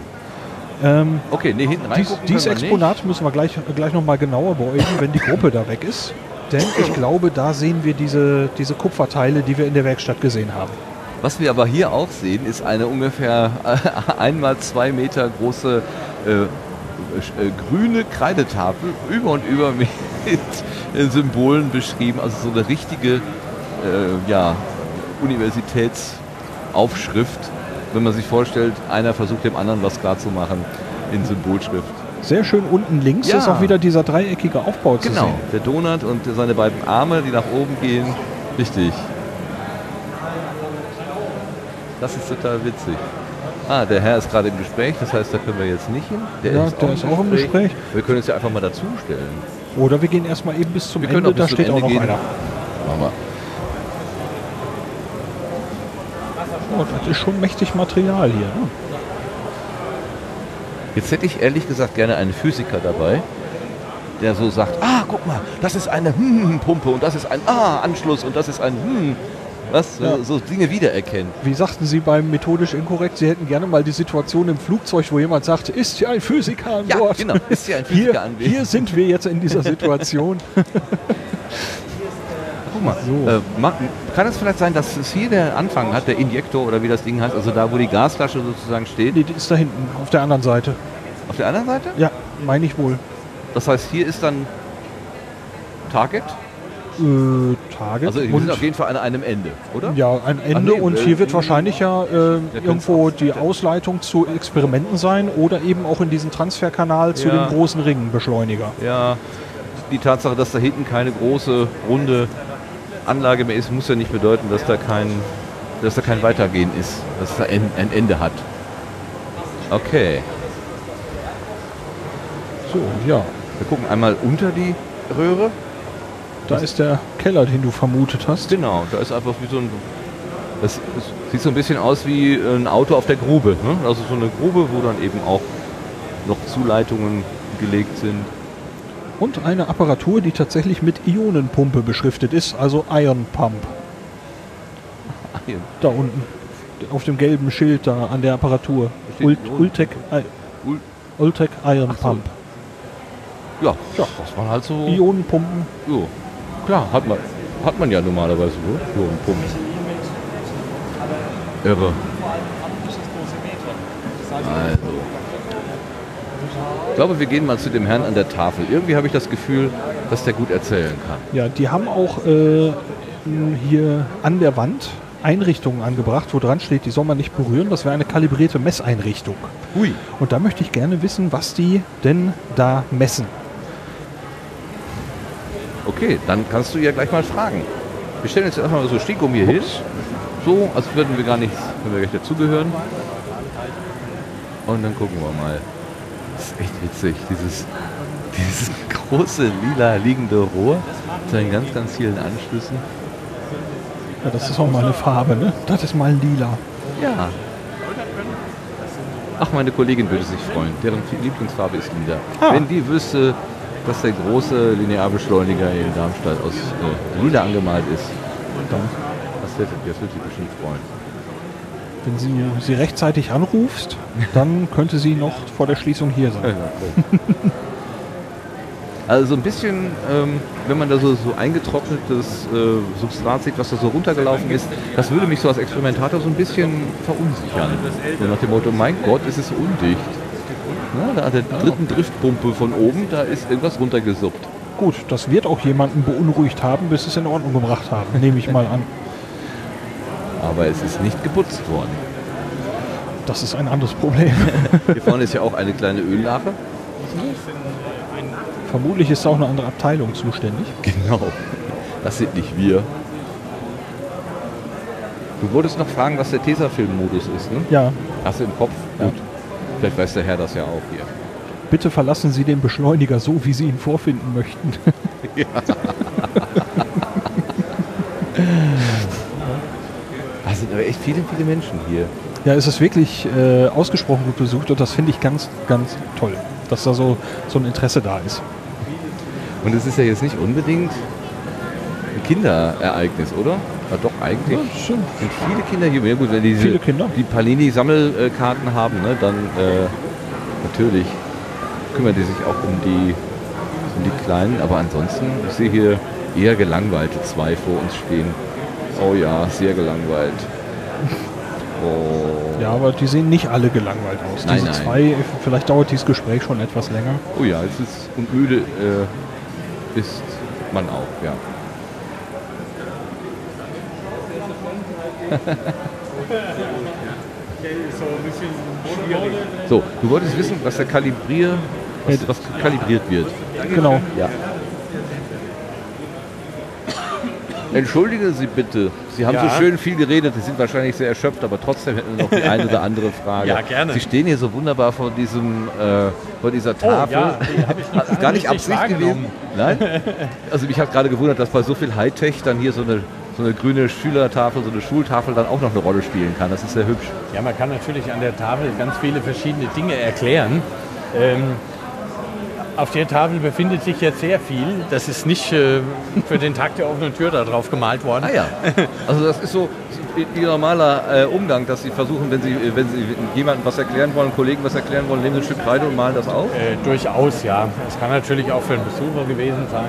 Speaker 2: Ähm,
Speaker 1: Okay, nee, hinten
Speaker 2: dies,
Speaker 1: reingucken
Speaker 2: dieses Exponat müssen wir gleich, gleich nochmal genauer beäugen, wenn die Gruppe da weg ist. Denn ich glaube, da sehen wir diese, diese Kupferteile, die wir in der Werkstatt gesehen haben.
Speaker 1: Was wir aber hier auch sehen, ist eine ungefähr einmal zwei Meter große äh, äh, grüne Kreidetafel über und über mit äh, Symbolen beschrieben. Also so eine richtige äh, ja, Universitätsaufschrift, wenn man sich vorstellt, einer versucht dem anderen was klarzumachen in Symbolschrift.
Speaker 2: Sehr schön unten links
Speaker 1: Ja.
Speaker 2: ist auch wieder dieser dreieckige Aufbau zu
Speaker 1: Genau,
Speaker 2: sehen.
Speaker 1: der Donut und seine beiden Arme, die nach oben gehen. Richtig. Das ist total witzig. Ah, der Herr ist gerade im Gespräch, das heißt, da können wir jetzt nicht hin.
Speaker 2: Ja, der ist auch im Gespräch.
Speaker 1: Wir können uns ja einfach mal dazustellen.
Speaker 2: Oder wir gehen erstmal eben bis zum
Speaker 1: Wir können
Speaker 2: Ende,
Speaker 1: auch bis
Speaker 2: da steht
Speaker 1: Ende
Speaker 2: auch noch
Speaker 1: gehen.
Speaker 2: einer.
Speaker 1: Machen wir.
Speaker 2: Oh, das ist schon mächtig Material hier. ne?
Speaker 1: Jetzt hätte ich ehrlich gesagt gerne einen Physiker dabei, der so sagt, ah, guck mal, das ist eine Hm-Pumpe und das ist ein Ah-Anschluss und das ist ein Hm. Was?
Speaker 2: Ja.
Speaker 1: So, Dinge wiedererkennen.
Speaker 2: Wie sagten Sie beim methodisch inkorrekt, Sie hätten gerne mal die Situation im Flugzeug, wo jemand sagt, ist hier ein Physiker an
Speaker 1: Ja,
Speaker 2: Bord?
Speaker 1: genau, ist hier ein Physiker
Speaker 2: hier,
Speaker 1: anwesend.
Speaker 2: Hier sind wir jetzt in dieser Situation.
Speaker 1: Mal, äh, ma- kann es vielleicht sein, dass es hier der Anfang hat, der Injektor oder wie das Ding heißt, also da, wo die Gasflasche sozusagen steht?
Speaker 2: Nee, die ist da hinten, auf der anderen Seite.
Speaker 1: Auf der anderen Seite?
Speaker 2: Ja, meine ich wohl.
Speaker 1: Das heißt, hier ist dann Target?
Speaker 2: Äh, Target.
Speaker 1: Also wir sind auf jeden Fall an einem Ende, oder?
Speaker 2: ja, ein Ende.
Speaker 1: Nee,
Speaker 2: und
Speaker 1: äh,
Speaker 2: hier wird wahrscheinlich ja äh, irgendwo die Ausleitung zu Experimenten sein oder eben auch in diesen Transferkanal zu
Speaker 1: Ja.
Speaker 2: dem großen Ringbeschleuniger.
Speaker 1: Ja, die Tatsache, dass da hinten keine große, runde Anlage mehr ist, muss ja nicht bedeuten, dass da kein, dass da kein Weitergehen ist, dass es da ein, ein Ende hat. Okay,
Speaker 2: So, ja.
Speaker 1: wir gucken einmal unter die Röhre.
Speaker 2: Da ist der Keller, den du vermutet hast.
Speaker 1: Genau, da ist einfach wie so ein. Das, das sieht so ein bisschen aus wie ein Auto auf der Grube. Ne? Also so eine Grube, wo dann eben auch noch Zuleitungen gelegt sind.
Speaker 2: Und eine Apparatur, die tatsächlich mit Ionenpumpe beschriftet ist, also Iron Pump. Da unten. Auf dem gelben Schild da an der Apparatur. Ult,
Speaker 1: Ion-
Speaker 2: Ultec,
Speaker 1: Ul-
Speaker 2: Ultec Iron
Speaker 1: Ach so.
Speaker 2: Pump.
Speaker 1: Ja, ja, das waren halt so.
Speaker 2: Ionenpumpen.
Speaker 1: Jo. Klar, hat man, hat man ja normalerweise ne? so. Pump. Irre. Also. Ich glaube, wir gehen mal zu dem Herrn an der Tafel. Irgendwie habe ich das Gefühl, dass der gut erzählen kann.
Speaker 2: Ja, die haben auch äh, hier an der Wand Einrichtungen angebracht, wo dran steht, die soll man nicht berühren. Das wäre eine kalibrierte Messeinrichtung.
Speaker 1: Hui.
Speaker 2: Und da möchte ich gerne wissen, was die denn da messen.
Speaker 1: Okay, dann kannst du ja gleich mal fragen. Wir stellen jetzt erstmal so Stickum hier hin. So, als würden wir gar nicht, wenn wir gleich dazugehören. Und dann gucken wir mal. Das ist echt witzig, dieses, dieses große lila liegende Rohr mit seinen ganz, ganz vielen Anschlüssen.
Speaker 2: Ja, das ist auch mal eine Farbe, ne? Das ist mal lila.
Speaker 1: Ja. Ach, meine Kollegin würde sich freuen. Deren Lieblingsfarbe ist lila.
Speaker 2: Ah.
Speaker 1: Wenn die wüsste, dass der große Linearbeschleuniger in Darmstadt aus äh, lila angemalt ist, dann das wird, das wird sie bestimmt freuen.
Speaker 2: Wenn sie sie rechtzeitig anrufst, dann könnte sie noch vor der Schließung hier sein.
Speaker 1: Also so ein bisschen, ähm, wenn man da so, so eingetrocknetes äh, Substrat sieht, was da so runtergelaufen ist, das würde mich so als Experimentator so ein bisschen verunsichern. So nach dem Motto, mein Gott, ist es undicht. Na, da an der dritten Driftpumpe von oben, da ist irgendwas runtergesuppt.
Speaker 2: Gut, das wird auch jemanden beunruhigt haben, bis sie es in Ordnung gebracht haben, nehme ich mal an.
Speaker 1: Aber es ist nicht geputzt worden.
Speaker 2: Das ist ein anderes Problem.
Speaker 1: Hier vorne ist ja auch eine kleine Öllache.
Speaker 2: Vermutlich ist auch eine andere Abteilung zuständig.
Speaker 1: Genau. Das sind nicht wir. Du wolltest noch fragen, was der Tesafilm-Modus ist, ne?
Speaker 2: Ja.
Speaker 1: Hast du im Kopf? Gut. Vielleicht weiß der Herr das ja auch hier.
Speaker 2: Bitte verlassen Sie den Beschleuniger so, wie Sie ihn vorfinden möchten.
Speaker 1: Ja. Aber echt viele, viele Menschen hier.
Speaker 2: Ja, es ist wirklich äh, ausgesprochen gut besucht und das finde ich ganz, ganz toll, dass da so, so ein Interesse da ist.
Speaker 1: Und es ist ja jetzt nicht unbedingt ein Kinderereignis, oder? Ja, doch, eigentlich.
Speaker 2: Ja, stimmt.
Speaker 1: Sind viele Kinder hier. Ja, gut, wenn die diese,
Speaker 2: Viele Kinder.
Speaker 1: die Palini-Sammelkarten haben, ne, dann äh, natürlich kümmern die sich auch um die, um die Kleinen. Aber ansonsten, ich sehe hier eher gelangweilte zwei vor uns stehen. Oh ja, sehr gelangweilt. Oh.
Speaker 2: Ja, aber die sehen nicht alle gelangweilt aus.
Speaker 1: Nein,
Speaker 2: Diese
Speaker 1: nein.
Speaker 2: zwei, vielleicht dauert dieses Gespräch schon etwas länger.
Speaker 1: Oh ja, es ist und müde äh, ist man auch, ja. So, du wolltest wissen, was der Kalibrier, was, was kalibriert wird.
Speaker 2: Genau.
Speaker 1: Ja. Entschuldigen Sie bitte, Sie haben
Speaker 13: Ja.
Speaker 1: so schön viel geredet, Sie sind wahrscheinlich sehr erschöpft, aber trotzdem hätten wir noch die eine oder andere Frage.
Speaker 13: Ja, gerne.
Speaker 1: Sie stehen hier so wunderbar vor diesem, äh, vor dieser Tafel.
Speaker 13: Oh, ja, hab ich
Speaker 1: gar nicht Absicht gewesen. Nein? Also mich hat gerade gewundert, dass bei so viel Hightech dann hier so eine, so eine grüne Schülertafel, so eine Schultafel dann auch noch eine Rolle spielen kann. Das ist sehr hübsch.
Speaker 13: Ja, man kann natürlich an der Tafel ganz viele verschiedene Dinge erklären. Ähm, auf der Tafel befindet sich jetzt sehr viel. Das ist nicht äh, für den Tag der offenen Tür da drauf gemalt worden.
Speaker 1: Ah ja. Also das ist so Ihr normaler äh, Umgang, dass Sie versuchen, wenn Sie, wenn Sie jemandem was erklären wollen, Kollegen was erklären wollen, nehmen Sie ein Stück Kreide und malen das auf?
Speaker 13: Äh, durchaus, ja. Es kann natürlich auch für einen Besucher gewesen sein.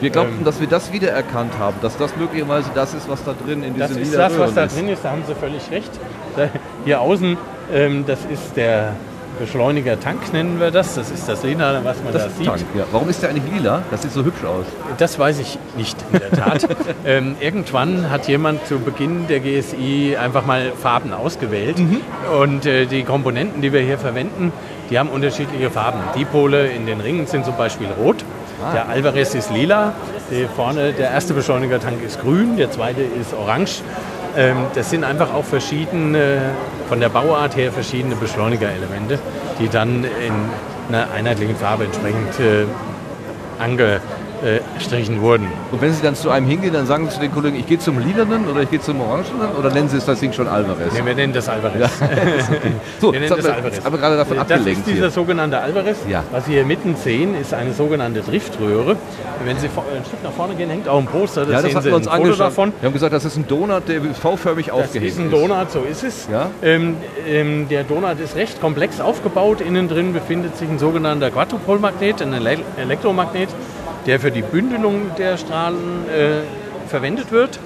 Speaker 1: Wir glaubten,
Speaker 13: Ähm,
Speaker 1: dass wir das wiedererkannt haben, dass das möglicherweise das ist, was da drin in
Speaker 13: Das
Speaker 1: diesen
Speaker 13: ist das, was da drin ist, da haben Sie völlig recht. Da, hier außen, ähm, das ist der Beschleuniger-Tank, nennen wir das. Das ist das Lila, was man
Speaker 1: Das
Speaker 13: da sieht.
Speaker 1: Tank, ja. Warum ist der eigentlich lila? Das sieht so hübsch aus.
Speaker 13: Das weiß ich nicht in der Tat. ähm, irgendwann hat jemand zu Beginn der GSI einfach mal Farben ausgewählt. Und äh, die Komponenten, die wir hier verwenden, die haben unterschiedliche Farben. Die Pole in den Ringen sind zum Beispiel rot. Der Alvarez ist lila. Der vorne, der erste Beschleunigertank ist grün, der zweite ist orange. Ähm, das sind einfach auch verschiedene, von der Bauart her verschiedene Beschleunigerelemente, die dann in einer einheitlichen Farbe entsprechend äh, angestrichen wurden.
Speaker 1: Und wenn Sie dann zu einem hingehen, dann sagen Sie zu den Kollegen, ich gehe zum Lilanen oder ich gehe zum Orangenen oder nennen Sie es das Ding schon Alvarez?
Speaker 13: Nee, wir nennen das Alvarez.
Speaker 1: Ja, ist okay. So,
Speaker 13: wir nennen das
Speaker 1: haben wir-
Speaker 13: Alvarez.
Speaker 1: wir gerade davon
Speaker 13: das
Speaker 1: abgelenkt
Speaker 13: ist dieser
Speaker 1: hier.
Speaker 13: sogenannte Alvarez.
Speaker 1: Ja.
Speaker 13: Was Sie hier mitten sehen, ist eine sogenannte Driftröhre. Wenn Sie vor- ein Stück nach vorne gehen, hängt auch ein Poster. Das
Speaker 1: ja, das
Speaker 13: sehen Sie
Speaker 1: wir uns
Speaker 13: ein Foto davon.
Speaker 1: Wir haben gesagt, das ist ein Donut, der V-förmig
Speaker 13: Das
Speaker 1: aufgehängt
Speaker 13: ist ein Donut, so ist es.
Speaker 1: Ja?
Speaker 13: Ähm, ähm, der Donut ist recht komplex aufgebaut. Innen drin befindet sich ein sogenannter Quadrupolmagnet, ein Ele Elektromagnet, der für die Bündelung der Strahlen äh, verwendet wird.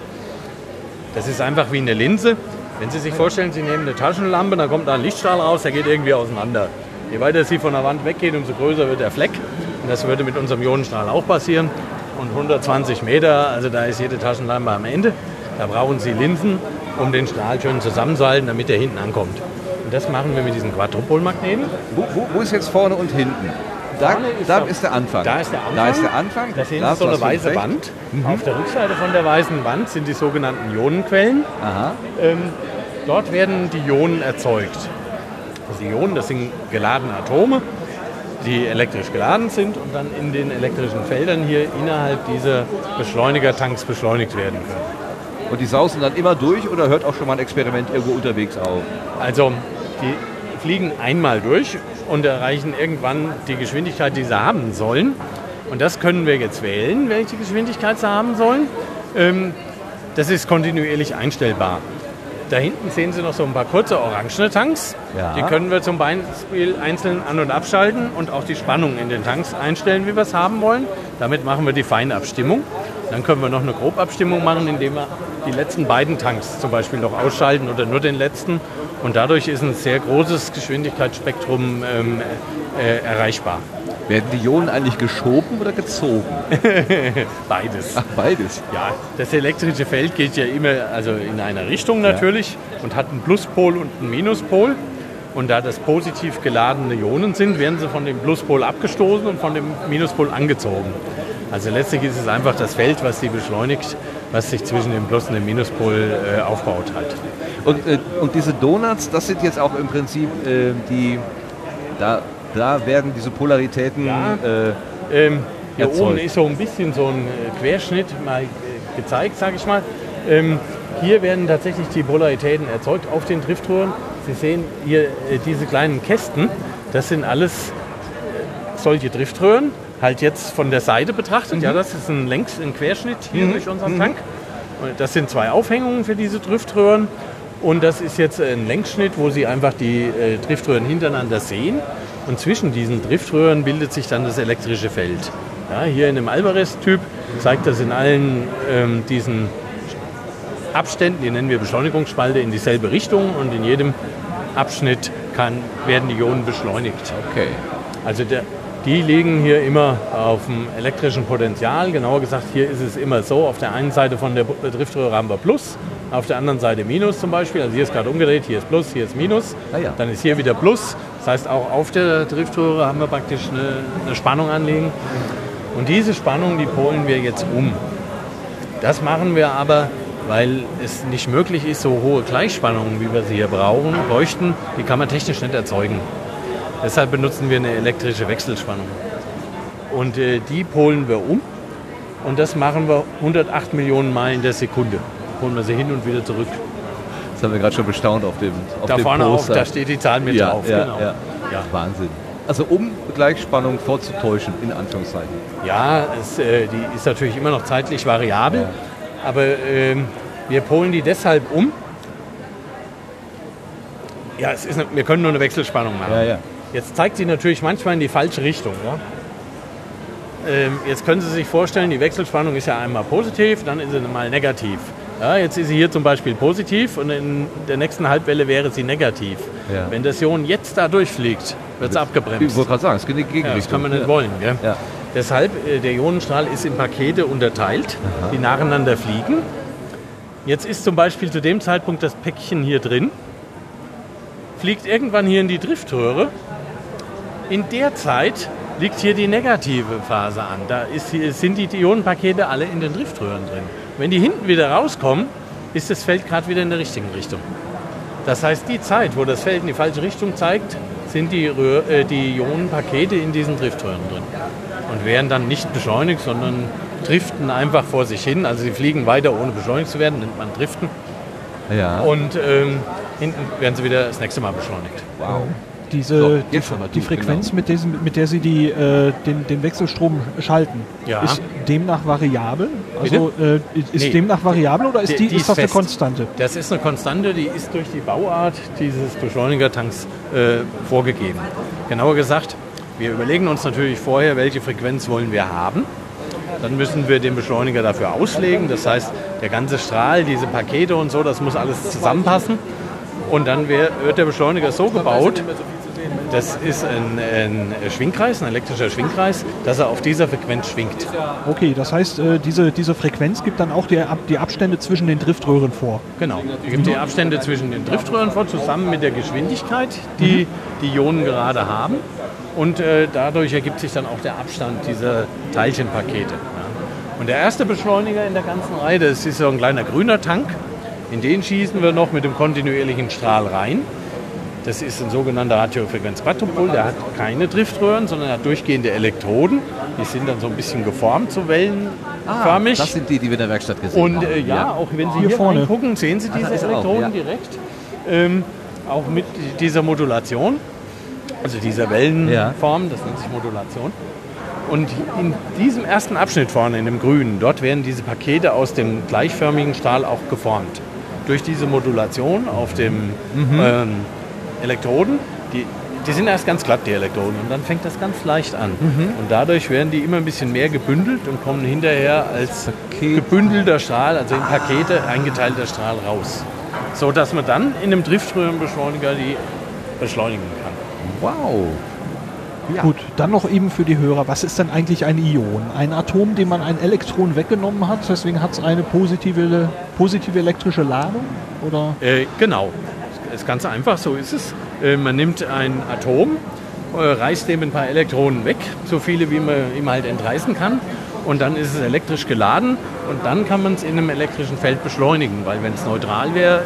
Speaker 13: Das ist einfach wie eine Linse. Wenn Sie sich vorstellen, Sie nehmen eine Taschenlampe, dann kommt da ein Lichtstrahl raus, der geht irgendwie auseinander. Je weiter sie von der Wand weggeht, umso größer wird der Fleck. Und das würde mit unserem Ionenstrahl auch passieren. Und 120 Meter, also da ist jede Taschenlampe am Ende. Da brauchen Sie Linsen um den Strahl schön zusammenzuhalten, damit er hinten ankommt. Und das machen wir mit diesen Quadrupolmagneten.
Speaker 1: Wo, wo, wo ist jetzt vorne und hinten? Da,
Speaker 13: ist
Speaker 1: da
Speaker 13: der-
Speaker 1: ist der Anfang.
Speaker 13: Da ist der Anfang.
Speaker 1: Da ist der Anfang.
Speaker 13: Da sehen Sie so eine weiße. Wand.
Speaker 1: Mhm.
Speaker 13: Auf der Rückseite von der weißen Wand sind die sogenannten Ionenquellen. Ähm, dort werden die Ionen erzeugt. Also die Ionen, das sind geladene Atome, die elektrisch geladen sind und dann in den elektrischen Feldern hier innerhalb dieser Beschleunigertanks beschleunigt werden können.
Speaker 1: Und die sausen dann immer durch oder hört auch schon mal ein Experiment irgendwo unterwegs auf?
Speaker 13: Also die fliegen einmal durch und erreichen irgendwann die Geschwindigkeit, die sie haben sollen. Und das können wir jetzt wählen, welche Geschwindigkeit sie haben sollen. Ähm, das ist kontinuierlich einstellbar. Da hinten sehen Sie noch so ein paar kurze orangene Tanks.
Speaker 1: Ja.
Speaker 13: Die können wir zum Beispiel einzeln an- und abschalten und auch die Spannung in den Tanks einstellen, wie wir es haben wollen. Damit machen wir die Feinabstimmung. Dann können wir noch eine Grobabstimmung machen, indem wir die letzten beiden Tanks zum Beispiel noch ausschalten oder nur den letzten. Und dadurch ist ein sehr großes Geschwindigkeitsspektrum ähm, äh, erreichbar.
Speaker 1: Werden die Ionen eigentlich geschoben oder gezogen?
Speaker 13: beides.
Speaker 1: Ach, beides.
Speaker 13: Ja, das elektrische Feld geht ja immer also in einer Richtung natürlich und hat einen Pluspol und einen Minuspol. Und da das positiv geladene Ionen sind, werden sie von dem Pluspol abgestoßen und von dem Minuspol angezogen. Also letztlich ist es einfach das Feld, was sie beschleunigt, was sich zwischen dem Plus und dem Minuspol äh, aufbaut halt.
Speaker 1: Und, äh, und diese Donuts, das sind jetzt auch im Prinzip äh, die, da, da werden diese Polaritäten
Speaker 13: Ja.
Speaker 1: äh,
Speaker 13: Ähm, hier
Speaker 1: erzeugt.
Speaker 13: oben ist so ein bisschen so ein äh, Querschnitt mal äh, gezeigt, sage ich mal. Ähm, hier werden tatsächlich die Polaritäten erzeugt auf den Driftröhren. Sie sehen hier diese kleinen Kästen, das sind alles solche Driftröhren, halt jetzt von der Seite betrachtet. Ja, das ist ein Längs-, ein Querschnitt hier
Speaker 1: Mhm.
Speaker 13: durch unseren
Speaker 1: Mhm.
Speaker 13: Tank. Das sind zwei Aufhängungen für diese Driftröhren. Und das ist jetzt ein Längsschnitt, wo Sie einfach die äh, Driftröhren hintereinander sehen. Und zwischen diesen Driftröhren bildet sich dann das elektrische Feld. Ja, hier in dem Alvarez-Typ zeigt das in allen ähm, diesen Abständen, die nennen wir Beschleunigungsspalte, in dieselbe Richtung. Und in jedem Abschnitt kann, werden die Ionen beschleunigt.
Speaker 1: Okay.
Speaker 13: Also der, die liegen hier immer auf dem elektrischen Potenzial. Genauer gesagt, hier ist es immer so, auf der einen Seite von der Driftröhre haben wir Plus, auf der anderen Seite Minus zum Beispiel. Also hier ist gerade umgedreht, hier ist Plus, hier ist Minus.
Speaker 1: Ah ja.
Speaker 13: Dann ist hier wieder Plus. Das heißt, auch auf der Driftröhre haben wir praktisch eine, eine Spannung anliegen. Und diese Spannung, die polen wir jetzt um. Das machen wir aber, weil es nicht möglich ist, so hohe Gleichspannungen, wie wir sie hier brauchen, bräuchten, die kann man technisch nicht erzeugen. Deshalb benutzen wir eine elektrische Wechselspannung. Und äh, die polen wir um. Und das machen wir 108 Millionen Mal in der Sekunde. Polen wir sie hin und wieder zurück.
Speaker 1: Das haben wir gerade schon bestaunt auf dem auf
Speaker 13: Da
Speaker 1: dem
Speaker 13: vorne auf,
Speaker 1: Poster.
Speaker 13: da steht die Zahl mit
Speaker 1: ja,
Speaker 13: drauf.
Speaker 1: Ja,
Speaker 13: genau.
Speaker 1: ja.
Speaker 13: Ja.
Speaker 1: Wahnsinn. Also um Gleichspannung vorzutäuschen, in Anführungszeichen.
Speaker 13: Ja, es, äh, die ist natürlich immer noch zeitlich variabel, aber ähm, wir polen die deshalb um. Ja, es ist eine, wir können nur eine Wechselspannung machen.
Speaker 1: Ja, ja.
Speaker 13: Jetzt zeigt sie natürlich manchmal in die falsche Richtung. Ja? Ähm, jetzt können Sie sich vorstellen, die Wechselspannung ist ja einmal positiv, dann ist sie mal negativ. Ja, jetzt ist sie hier zum Beispiel positiv und in der nächsten Halbwelle wäre sie negativ.
Speaker 1: Ja.
Speaker 13: Wenn das Ion jetzt da durchfliegt, wird es abgebremst.
Speaker 1: Ich wollte gerade sagen, es geht in die
Speaker 13: Ja, das
Speaker 1: Gegenrichtung.
Speaker 13: kann man nicht wollen. Deshalb, äh, der Ionenstrahl ist in Pakete unterteilt, die nacheinander fliegen. Jetzt ist zum Beispiel zu dem Zeitpunkt das Päckchen hier drin, fliegt irgendwann hier in die Driftröhre. In der Zeit liegt hier die negative Phase an. Da ist, sind die Ionenpakete alle in den Driftröhren drin. Wenn die hinten wieder rauskommen, ist das Feld gerade wieder in der richtigen Richtung. Das heißt, die Zeit, wo das Feld in die falsche Richtung zeigt, sind die, Röhr, äh, die Ionenpakete in diesen Driftröhren drin. Und werden dann nicht beschleunigt, sondern driften einfach vor sich hin. Also sie fliegen weiter, ohne beschleunigt zu werden, nennt man Driften.
Speaker 1: Ja.
Speaker 13: Und ähm, hinten werden sie wieder das nächste Mal beschleunigt.
Speaker 1: Wow.
Speaker 2: Diese,
Speaker 1: So,
Speaker 2: die, die Frequenz,
Speaker 1: genau.
Speaker 2: mit, diesem, mit der Sie die, äh, den, den Wechselstrom schalten,
Speaker 13: Ja.
Speaker 2: ist demnach variabel? Also äh, ist
Speaker 13: Nee.
Speaker 2: demnach variabel oder ist, die,
Speaker 13: Die-
Speaker 2: ist das eine. Konstante?
Speaker 13: Das ist eine Konstante, die ist durch die Bauart dieses Beschleunigertanks äh, vorgegeben. Genauer gesagt, wir überlegen uns natürlich vorher, welche Frequenz wollen wir haben. Dann müssen wir den Beschleuniger dafür auslegen. Das heißt, der ganze Strahl, diese Pakete und so, das muss alles zusammenpassen. Und dann wird der Beschleuniger so gebaut, Das ist ein, ein Schwingkreis, ein elektrischer Schwingkreis, dass er auf dieser Frequenz schwingt.
Speaker 2: Okay, das heißt, äh, diese, diese Frequenz gibt dann auch die, die Abstände zwischen den Driftröhren vor.
Speaker 13: Genau. Es gibt die Abstände zwischen den Driftröhren vor, zusammen mit der Geschwindigkeit, die die Ionen gerade haben. Und äh, dadurch ergibt sich dann auch der Abstand dieser Teilchenpakete. Und der erste Beschleuniger in der ganzen Reihe, das ist so ein kleiner grüner Tank. In den schießen wir noch mit dem kontinuierlichen Strahl rein. Das ist ein sogenannter Radiofrequenz-Quadrupol. Der hat keine Driftröhren, sondern hat durchgehende Elektroden. Die sind dann so ein bisschen geformt, so wellenförmig.
Speaker 1: das sind die, die wir in der Werkstatt gesehen
Speaker 13: Und
Speaker 1: haben.
Speaker 13: äh, ja, auch wenn Sie
Speaker 2: Hier
Speaker 13: hier,
Speaker 2: vorne.
Speaker 13: reingucken, sehen Sie
Speaker 1: Ah,
Speaker 13: diese
Speaker 1: er auch,
Speaker 13: Elektroden
Speaker 1: ja.
Speaker 13: direkt. Ähm, auch mit dieser Modulation, also dieser Wellenform, das nennt sich Modulation. Und in diesem ersten Abschnitt vorne, in dem grünen, dort werden diese Pakete aus dem gleichförmigen Strahl auch geformt. Durch diese Modulation auf dem ähm, Elektroden, die, die sind erst ganz glatt, die Elektroden, und dann fängt das ganz leicht an. Und dadurch werden die immer ein bisschen mehr gebündelt und kommen hinterher als gebündelter Strahl, also in Pakete eingeteilter Strahl raus. So dass man dann in einem Driftröhrenbeschleuniger die beschleunigen kann.
Speaker 1: Wow.
Speaker 2: Gut, dann noch eben für die Hörer, was ist denn eigentlich ein Ion? Ein Atom, dem man ein Elektron weggenommen hat, deswegen hat es eine positive, positive elektrische Ladung? Oder?
Speaker 13: Äh, genau, ist ganz einfach, so ist es. Äh, man nimmt ein Atom, äh, reißt dem ein paar Elektronen weg, so viele wie man ihm halt entreißen kann. Und dann ist es elektrisch geladen und dann kann man es in einem elektrischen Feld beschleunigen, weil wenn es neutral wäre,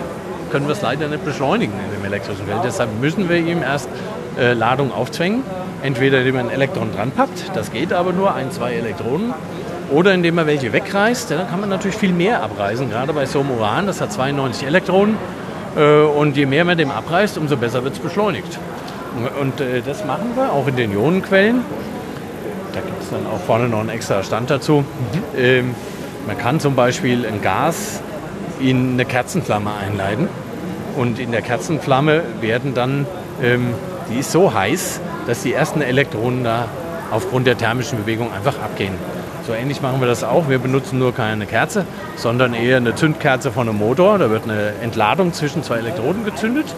Speaker 13: können wir es leider nicht beschleunigen in dem elektrischen Feld. Deshalb müssen wir ihm erst äh, Ladung aufzwängen. Entweder indem man ein Elektron dran packt, das geht aber nur, ein, zwei Elektronen. Oder indem man welche wegreißt, dann kann man natürlich viel mehr abreißen. Gerade bei so einem Uran, das hat 92 Elektronen. Äh, und je mehr man dem abreißt, umso besser wird es beschleunigt. Und äh, das machen wir auch in den Ionenquellen. Da gibt es dann auch vorne noch einen extra Stand dazu. Ähm, man kann zum Beispiel ein Gas in eine Kerzenflamme einleiten. Und in der Kerzenflamme werden dann, ähm, die ist so heiß, dass die ersten Elektronen da aufgrund der thermischen Bewegung einfach abgehen. So ähnlich machen wir das auch. Wir benutzen nur keine Kerze, sondern eher eine Zündkerze von einem Motor. Da wird eine Entladung zwischen zwei Elektroden gezündet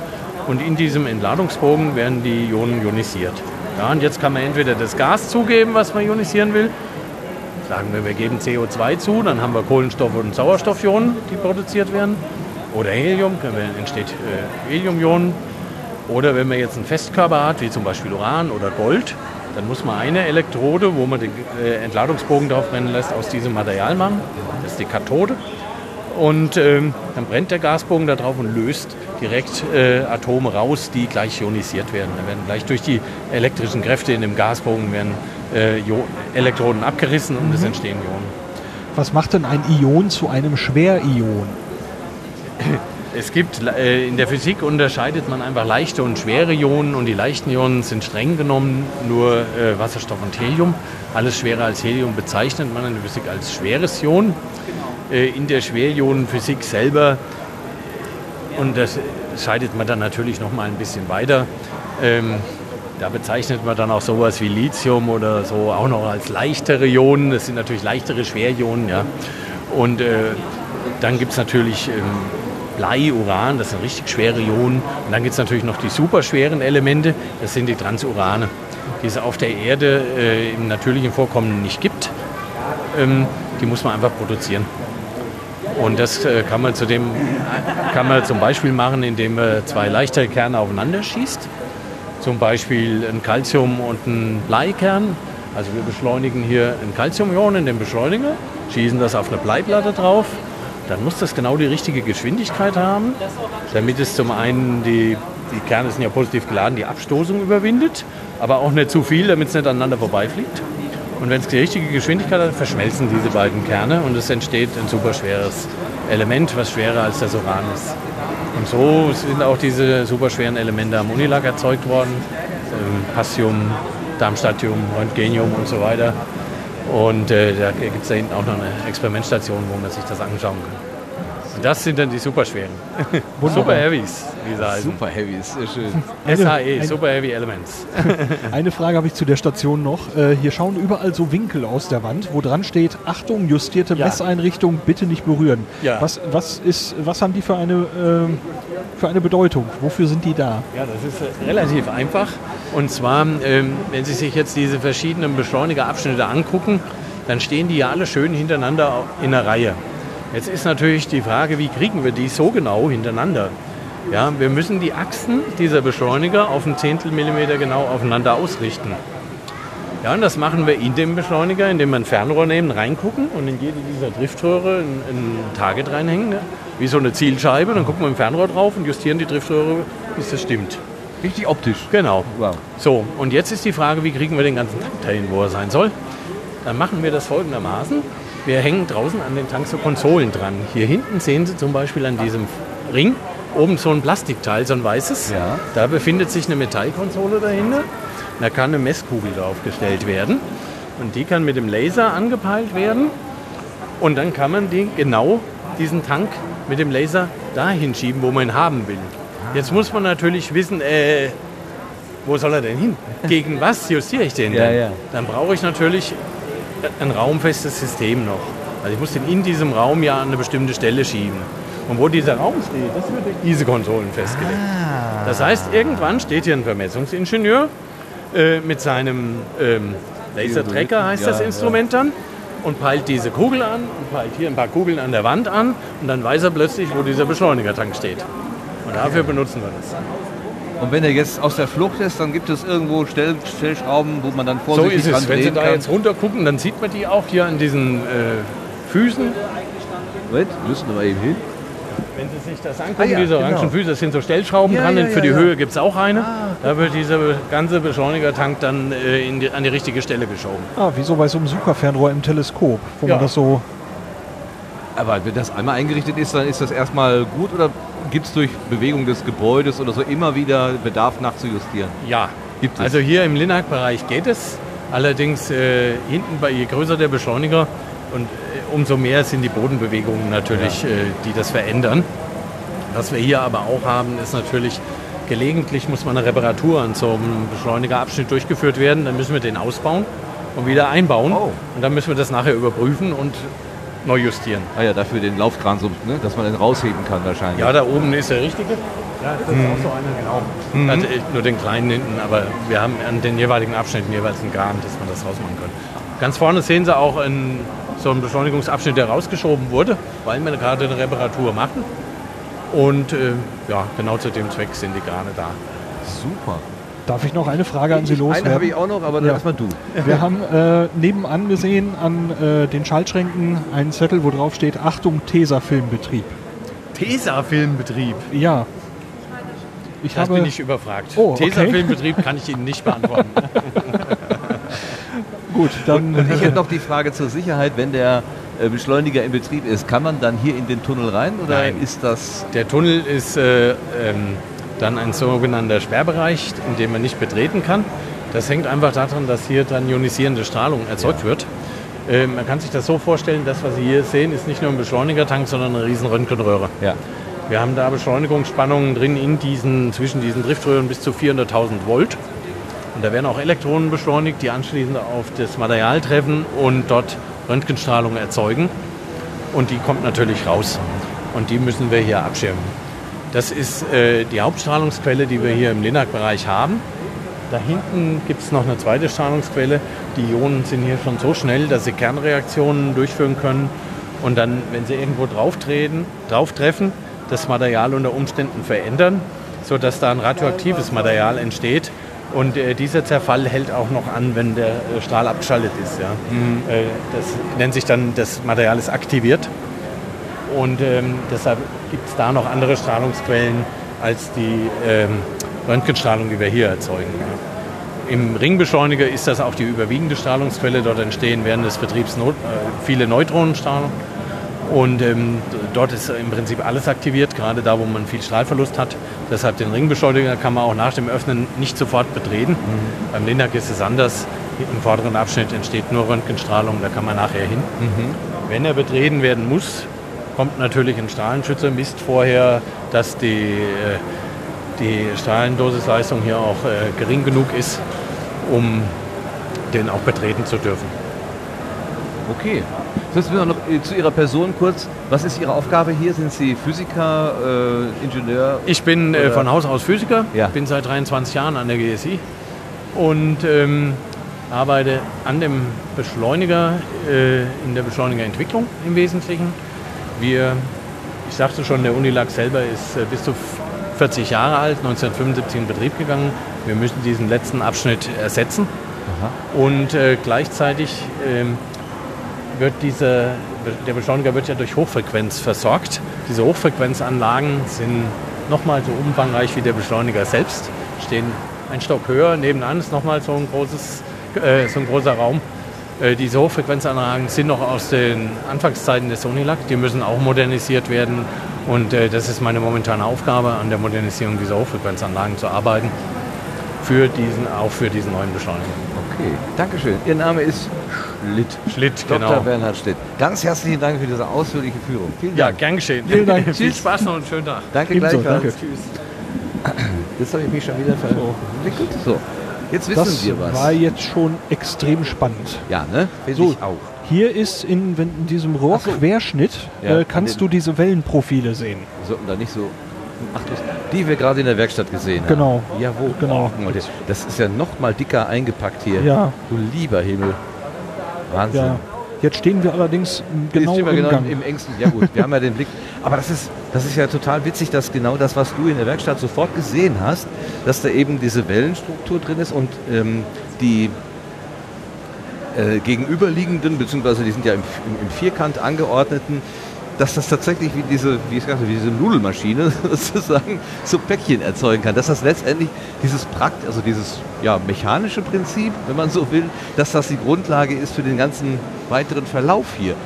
Speaker 13: und in diesem Entladungsbogen werden die Ionen ionisiert. Ja, und jetzt kann man entweder das Gas zugeben, was man ionisieren will. Sagen wir, wir geben CO2 zu, dann haben wir Kohlenstoff- und Sauerstoffionen, die produziert werden. Oder Helium, entsteht äh, Heliumionen. Oder wenn man jetzt einen Festkörper hat, wie zum Beispiel Uran oder Gold, dann muss man eine Elektrode, wo man den äh, Entladungsbogen drauf brennen lässt, aus diesem Material machen. Das ist die Kathode. Und ähm, dann brennt der Gasbogen da drauf und löst direkt äh, Atome raus, die gleich ionisiert werden. Da werden gleich durch die elektrischen Kräfte in dem Gasbogen werden, äh, Elektroden abgerissen und es entstehen Ionen.
Speaker 2: Was macht denn ein Ion zu einem Schwerion?
Speaker 13: Es gibt äh, in der Physik unterscheidet man einfach leichte und schwere Ionen und die leichten Ionen sind streng genommen nur äh, Wasserstoff und Helium. Alles schwerer als Helium bezeichnet man in der Physik als schweres Ion. Äh, in der Schwerionenphysik selber und das scheidet man dann natürlich noch mal ein bisschen weiter. Ähm, da bezeichnet man dann auch sowas wie Lithium oder so auch noch als leichtere Ionen. Das sind natürlich leichtere Schwerionen, ja. Und dann gibt es natürlich ähm, Blei, Uran, das sind richtig schwere Ionen. Und dann gibt es natürlich noch die superschweren Elemente, das sind die Transurane, die es auf der Erde äh, im natürlichen Vorkommen nicht gibt. Ähm, die muss man einfach produzieren. Und das äh, kann, man zudem, kann man zum Beispiel machen, indem man zwei leichtere Kerne aufeinander schießt. Zum Beispiel ein Calcium- und ein Bleikern. Also wir beschleunigen hier ein Calciumion in den Beschleuniger, schießen das auf eine Bleiplatte drauf. Dann muss das genau die richtige Geschwindigkeit haben, damit es zum einen, die, die Kerne sind ja positiv geladen, die Abstoßung überwindet, aber auch nicht zu viel, damit es nicht aneinander vorbeifliegt. Und wenn es die richtige Geschwindigkeit hat, verschmelzen diese beiden Kerne und es entsteht ein superschweres Element, was schwerer als das Uran ist. Und so sind auch diese superschweren Elemente am Unilag erzeugt worden. Ähm, Passium, Darmstadtium, Röntgenium und so weiter. Und äh, da gibt es da hinten auch noch eine Experimentstation, wo man sich das anschauen kann. Das sind dann die superschweren.
Speaker 2: Wunderbar.
Speaker 13: Super Heavies, wie sie heißen.
Speaker 1: Super Heavies, sehr schön.
Speaker 13: SHE,
Speaker 2: Eine-
Speaker 13: Super Heavy Elements.
Speaker 2: Eine Frage habe ich zu der Station noch. Äh, hier schauen überall so Winkel aus der Wand, wo dran steht, Achtung, justierte
Speaker 13: Ja.
Speaker 2: Messeinrichtung, bitte nicht berühren.
Speaker 13: Ja.
Speaker 2: Was, was, ist, was haben die für eine, ähm, für eine Bedeutung? Wofür sind die da?
Speaker 13: Ja, das ist äh, relativ einfach. Und zwar, ähm, wenn Sie sich jetzt diese verschiedenen Beschleunigerabschnitte angucken, dann stehen die ja alle schön hintereinander in einer Reihe. Jetzt ist natürlich die Frage, wie kriegen wir die so genau hintereinander? Ja, wir müssen die Achsen dieser Beschleuniger auf ein Zehntel Millimeter genau aufeinander ausrichten. Ja, und das machen wir in dem Beschleuniger, indem wir ein Fernrohr nehmen, reingucken und in jede dieser Driftröhre ein, ein Target reinhängen, ne? wie so eine Zielscheibe. Dann gucken wir im Fernrohr drauf und justieren die Driftröhre, bis das stimmt.
Speaker 1: Richtig optisch.
Speaker 13: Genau.
Speaker 1: Wow.
Speaker 13: So, und jetzt ist die Frage, wie kriegen wir den ganzen Tank dahin, wo er sein soll? Dann machen wir das folgendermaßen. Wir hängen draußen an den Tank so Konsolen dran. Hier hinten sehen Sie zum Beispiel an diesem Ring oben so ein Plastikteil, so ein weißes.
Speaker 1: Ja.
Speaker 13: Da befindet sich eine Metallkonsole dahinter. Da kann eine Messkugel draufgestellt werden. Und die kann mit dem Laser angepeilt werden. Und dann kann man die, genau diesen Tank mit dem Laser dahin schieben, wo man ihn haben will. Jetzt muss man natürlich wissen, äh, wo soll er denn hin? Gegen was justiere ich den
Speaker 1: Ja,
Speaker 13: denn?
Speaker 1: ja.
Speaker 13: Dann brauche ich natürlich ein raumfestes System noch. Also ich muss den in diesem Raum ja an eine bestimmte Stelle schieben. Und wo dieser Raum steht, das wird durch diese Konsolen festgelegt. Das heißt, irgendwann steht hier ein Vermessungsingenieur äh, mit seinem ähm, Lasertracker, heißt
Speaker 1: Ja,
Speaker 13: das Instrument dann, und peilt diese Kugel an und peilt hier ein paar Kugeln an der Wand an und dann weiß er plötzlich, wo dieser Beschleunigertank steht. Und dafür benutzen wir das.
Speaker 1: Und wenn er jetzt aus der Flucht ist, dann gibt es irgendwo Stell Stellschrauben, wo man dann
Speaker 13: So
Speaker 1: vorsichtig
Speaker 13: ist es. Wenn Sie da
Speaker 1: kann.
Speaker 13: jetzt runter gucken, dann sieht man die auch hier an diesen äh, Füßen.
Speaker 1: Moment, müssen wir eben hin.
Speaker 13: Wenn Sie sich das
Speaker 1: Ah
Speaker 13: angucken,
Speaker 1: ja,
Speaker 13: diese
Speaker 1: genau.
Speaker 13: orangen Füße, das sind so Stellschrauben
Speaker 1: Ja,
Speaker 13: dran.
Speaker 1: ja,
Speaker 13: für die
Speaker 1: ja. Ah,
Speaker 13: Höhe gibt es auch eine. Da wird dieser ganze Beschleunigertank dann äh, in die, an die richtige Stelle geschoben.
Speaker 2: Ah, wie so bei so einem Sucherfernrohr im Teleskop, wo
Speaker 13: Ja.
Speaker 2: man das so.
Speaker 1: Aber wenn das einmal eingerichtet ist, dann ist das erstmal gut oder gibt es durch Bewegung des Gebäudes oder so immer wieder Bedarf nachzujustieren?
Speaker 13: Ja,
Speaker 1: Gibt es.
Speaker 13: also hier im Linac-Bereich geht es. Allerdings äh, hinten, bei, je größer der Beschleuniger und äh, umso mehr sind die Bodenbewegungen natürlich, äh, die das verändern. Was wir hier aber auch haben, ist natürlich, gelegentlich muss mal eine Reparatur an so einem Beschleunigerabschnitt durchgeführt werden. Dann müssen wir den ausbauen und wieder einbauen.
Speaker 1: Oh.
Speaker 13: Und dann müssen wir das nachher überprüfen und neu justieren.
Speaker 1: Ah ja, dafür den Laufkran, so, ne, dass man den rausheben kann wahrscheinlich.
Speaker 13: Ja, da oben ist der richtige. Ja, das ist auch so einer, genau.
Speaker 1: Mhm.
Speaker 13: Also, nur den kleinen hinten, aber wir haben an den jeweiligen Abschnitten jeweils einen Garn, dass man das rausmachen kann. Ganz vorne sehen Sie auch einen, so einen Beschleunigungsabschnitt, der rausgeschoben wurde, weil wir gerade eine Reparatur machen. Und äh, ja, genau zu dem Zweck sind die Garne da.
Speaker 1: Super.
Speaker 2: Darf ich noch eine Frage an Sie
Speaker 1: Eine
Speaker 2: loswerden?
Speaker 1: habe ich auch noch, aber dann
Speaker 2: Ja.
Speaker 1: erstmal du.
Speaker 2: Wir haben äh, nebenan gesehen an äh, den Schaltschränken einen Zettel, wo drauf steht: Achtung, Tesafilmbetrieb.
Speaker 13: Tesa-Filmbetrieb.
Speaker 2: Ja. Ich
Speaker 13: Das
Speaker 2: habe,
Speaker 13: bin ich überfragt.
Speaker 2: Oh, okay.
Speaker 13: Tesa-Filmbetrieb kann ich Ihnen nicht beantworten.
Speaker 2: Gut, dann.
Speaker 1: Und ich hätte noch die Frage zur Sicherheit, wenn der äh, Beschleuniger in Betrieb ist, kann man dann hier in den Tunnel rein oder
Speaker 13: Nein.
Speaker 1: ist das...
Speaker 13: Der Tunnel ist äh, ähm, dann ein sogenannter Sperrbereich, in dem man nicht betreten kann. Das hängt einfach daran, dass hier dann ionisierende Strahlung erzeugt wird. Ähm, man kann sich das so vorstellen, das, was Sie hier sehen, ist nicht nur ein Beschleunigertank, sondern eine riesen Röntgenröhre.
Speaker 1: Ja.
Speaker 13: Wir haben da Beschleunigungsspannungen drin in diesen, zwischen diesen Driftröhren bis zu 400.000 Volt. Und da werden auch Elektronen beschleunigt, die anschließend auf das Material treffen und dort Röntgenstrahlung erzeugen. Und die kommt natürlich raus. Und die müssen wir hier abschirmen. Das ist äh, die Hauptstrahlungsquelle, die wir hier im Linac-Bereich haben. Da hinten gibt es noch eine zweite Strahlungsquelle. Die Ionen sind hier schon so schnell, dass sie Kernreaktionen durchführen können. Und dann, wenn sie irgendwo drauftreten, drauftreffen, das Material unter Umständen verändern, sodass da ein radioaktives Material entsteht. Und äh, dieser Zerfall hält auch noch an, wenn der äh, Strahl abgeschaltet ist. Ja. Äh, das nennt sich dann, das Material ist aktiviert. Und ähm, deshalb gibt es da noch andere Strahlungsquellen als die ähm, Röntgenstrahlung, die wir hier erzeugen. Ja. Im Ringbeschleuniger ist das auch die überwiegende Strahlungsquelle. Dort entstehen während des Betriebs Not, äh, viele Neutronenstrahlung. Und ähm, dort ist im Prinzip alles aktiviert, gerade da, wo man viel Strahlverlust hat. Deshalb den Ringbeschleuniger kann man auch nach dem Öffnen nicht sofort betreten. Beim Linac ist es anders. Im vorderen Abschnitt entsteht nur Röntgenstrahlung, da kann man nachher hin. Wenn er betreten werden muss, kommt natürlich ein Strahlenschützer, misst vorher, dass die, äh, die Strahlendosisleistung hier auch äh, gering genug ist, um den auch betreten zu dürfen.
Speaker 1: Okay. Jetzt müssen wir noch äh, zu Ihrer Person kurz. Was ist Ihre Aufgabe hier? Sind Sie Physiker, äh, Ingenieur?
Speaker 13: Ich bin äh, von Haus aus Physiker,
Speaker 1: Ja.
Speaker 13: bin seit 23 Jahren an der GSI und ähm, arbeite an dem Beschleuniger, äh, in der Beschleunigerentwicklung im Wesentlichen. Wir, ich sagte schon, der Unilag selber ist äh, bis zu 40 Jahre alt, 1975 in Betrieb gegangen. Wir müssen diesen letzten Abschnitt ersetzen. Und äh, gleichzeitig ähm, wird diese, der Beschleuniger wird ja durch Hochfrequenz versorgt. Diese Hochfrequenzanlagen sind nochmal so umfangreich wie der Beschleuniger selbst, stehen ein Stock höher. Nebenan ist nochmal so ein, großes, äh, so ein großer Raum. Äh, diese Hochfrequenzanlagen sind noch aus den Anfangszeiten des Sonilac. Die müssen auch modernisiert werden. Und äh, das ist meine momentane Aufgabe, an der Modernisierung dieser Hochfrequenzanlagen zu arbeiten. Für diesen, auch für diesen neuen Beschleuniger.
Speaker 1: Okay, Dankeschön. Ihr Name ist Schlitt.
Speaker 13: Schlitt,
Speaker 1: Dr.
Speaker 13: genau.
Speaker 1: Bernhard Schlitt. Ganz herzlichen Dank für diese ausführliche Führung. Vielen
Speaker 13: Ja,
Speaker 1: Dank.
Speaker 13: gern geschehen.
Speaker 1: Vielen Dank.
Speaker 13: Viel. Spaß noch und einen schönen Tag.
Speaker 1: Danke
Speaker 2: Ebenso,
Speaker 1: gleichfalls.
Speaker 2: danke.
Speaker 1: Tschüss. Jetzt habe ich mich schon wieder verlegt. Gut, so. Jetzt wissen
Speaker 2: Das
Speaker 1: wir was.
Speaker 2: war jetzt schon extrem spannend.
Speaker 1: ja, ne? Finde
Speaker 2: So.
Speaker 1: ich auch.
Speaker 2: Hier ist in, in diesem Rohrquerschnitt
Speaker 1: Ja,
Speaker 2: äh, kannst
Speaker 1: an
Speaker 2: du diese Wellenprofile sehen.
Speaker 1: Wir sollten da nicht so. Ach, das, die wir gerade in der Werkstatt gesehen haben.
Speaker 2: Genau.
Speaker 1: Ja, wo?
Speaker 2: Genau.
Speaker 1: Das- das ist ja noch mal dicker eingepackt hier.
Speaker 2: Ja.
Speaker 1: Du lieber Himmel. Wahnsinn.
Speaker 2: Ja. Jetzt stehen wir allerdings m, genau
Speaker 1: Jetzt stehen wir
Speaker 2: im
Speaker 1: genau
Speaker 2: Gang.
Speaker 1: im engsten. Ja gut, wir haben ja den Blick. Aber das ist, das ist ja total witzig, dass genau das, was du in der Werkstatt sofort gesehen hast, dass da eben diese Wellenstruktur drin ist und ähm, die äh, gegenüberliegenden, beziehungsweise die sind ja im, im, im Vierkant angeordneten, dass das tatsächlich wie diese, wie ich sagte, wie diese Nudelmaschine sozusagen so Päckchen erzeugen kann. Dass das letztendlich dieses Prakt, also dieses ja, mechanische Prinzip, wenn man so will, dass das die Grundlage ist für den ganzen weiteren Verlauf hier.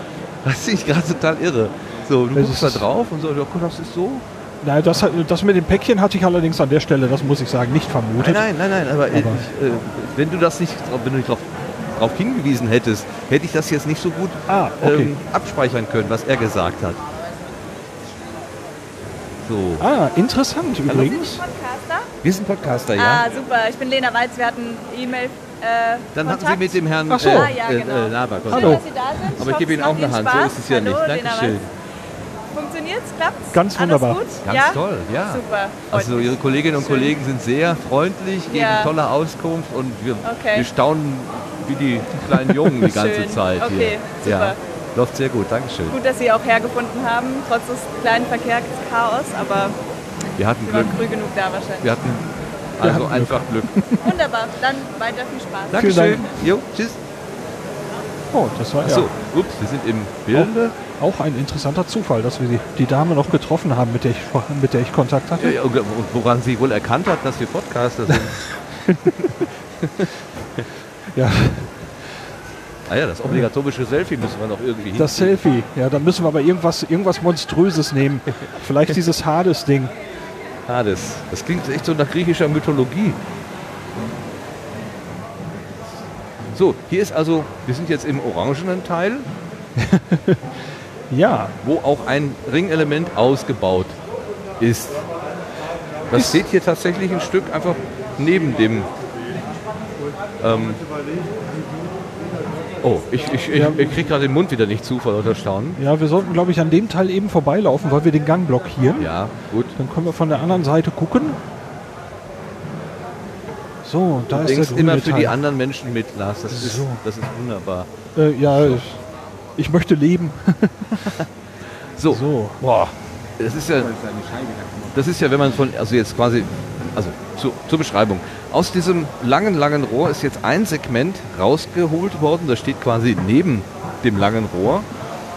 Speaker 1: Das finde ich gerade total irre. So, du
Speaker 2: Das
Speaker 1: guckst da
Speaker 2: ist-
Speaker 1: drauf und so, ja, guck, das ist so.
Speaker 2: Nein, das, das mit dem Päckchen hatte ich allerdings an der Stelle, das muss ich sagen, nicht vermutet.
Speaker 1: Nein, nein, nein, nein, aber,
Speaker 2: Aber-
Speaker 1: ich, äh, wenn du das nicht, drauf- wenn du nicht darauf drauf hingewiesen hättest, hätte ich das jetzt nicht so gut
Speaker 2: Ah, okay.
Speaker 1: ähm, abspeichern können, was er gesagt hat. So.
Speaker 2: Ah, interessant übrigens.
Speaker 14: Podcaster?
Speaker 1: Wir sind Podcaster, ja.
Speaker 14: Ah, super. Ich bin Lena Walz. Wir hatten E-Mail. Äh,
Speaker 1: Dann hatten
Speaker 14: Kontakt.
Speaker 1: Sie mit dem Herrn
Speaker 2: Ach so.
Speaker 1: äh,
Speaker 14: Ah, ja,
Speaker 1: äh,
Speaker 14: genau.
Speaker 1: äh, Laber
Speaker 14: Schön,
Speaker 1: Kontakt.
Speaker 14: dass Sie da sind.
Speaker 1: Aber ich
Speaker 14: hoffe,
Speaker 1: gebe Ihnen auch eine Hand, so
Speaker 14: Spaß.
Speaker 1: ist es ja
Speaker 14: Hallo,
Speaker 1: nicht.
Speaker 14: Lena
Speaker 1: Dankeschön.
Speaker 14: Walz. Funktioniert's? Klappt's?
Speaker 2: Ganz
Speaker 14: Alles
Speaker 2: wunderbar.
Speaker 14: gut?
Speaker 1: Ganz
Speaker 14: ja?
Speaker 1: toll, ja.
Speaker 14: Super.
Speaker 1: Also. Ihre Kolleginnen und
Speaker 14: Schön.
Speaker 1: Kollegen sind sehr freundlich, geben
Speaker 14: Ja.
Speaker 1: tolle Auskunft und wir,
Speaker 14: Okay.
Speaker 1: wir staunen wie die kleinen Jungen die ganze. Zeit
Speaker 14: Okay,
Speaker 1: hier.
Speaker 14: super.
Speaker 1: Ja, läuft sehr gut, Dankeschön.
Speaker 14: Gut, dass Sie auch hergefunden haben, trotz des kleinen Verkehrschaos, aber
Speaker 1: Wir hatten
Speaker 14: Sie waren
Speaker 1: Glück.
Speaker 14: früh genug da wahrscheinlich.
Speaker 1: Wir hatten also
Speaker 2: hatten Glück.
Speaker 1: einfach Glück.
Speaker 14: Wunderbar, dann weiter viel Spaß.
Speaker 1: Dankeschön.
Speaker 2: Dank.
Speaker 1: Jo, tschüss.
Speaker 2: Oh, das war
Speaker 1: Achso,
Speaker 2: ja
Speaker 1: ups, wir sind im Bilde.
Speaker 2: Auch ein interessanter Zufall, dass wir die, die Dame noch getroffen haben, mit der ich, mit der ich Kontakt hatte.
Speaker 1: Ja, und woran sie wohl erkannt hat, dass wir Podcaster sind.
Speaker 2: Ja,
Speaker 1: ah ja, das obligatorische Selfie müssen wir noch irgendwie
Speaker 2: das
Speaker 1: hinkriegen.
Speaker 2: Selfie. Ja, da müssen wir aber irgendwas, irgendwas Monströses nehmen. Vielleicht dieses Hades-Ding.
Speaker 1: Hades. Das klingt echt so nach griechischer Mythologie. So, hier ist also, wir sind jetzt im orangenen Teil,
Speaker 2: Ja,
Speaker 1: wo auch ein Ringelement ausgebaut ist. Das steht hier tatsächlich ein Stück einfach neben dem. Ähm, oh, ich, ich, ich,
Speaker 2: Ja.
Speaker 1: ich kriege gerade den Mund wieder nicht zu vor lauter Staunen.
Speaker 2: ja, wir sollten, glaube ich, an dem Teil eben vorbeilaufen, weil wir den Gang blockieren.
Speaker 1: Ja, gut.
Speaker 2: Dann können wir von der anderen Seite gucken. So, da
Speaker 1: Du
Speaker 2: ist der
Speaker 1: denkst
Speaker 2: grüne
Speaker 1: immer für
Speaker 2: Teil.
Speaker 1: die anderen Menschen mit, Lars. Das, ist,
Speaker 2: So.
Speaker 1: das ist wunderbar.
Speaker 2: Äh, ja, ich, ich möchte leben.
Speaker 1: So,
Speaker 2: So.
Speaker 1: boah, das ist ja, das ist ja, wenn man von, also jetzt quasi, also zu, zur Beschreibung. Aus diesem langen, langen Rohr ist jetzt ein Segment rausgeholt worden. Das steht quasi neben dem langen Rohr.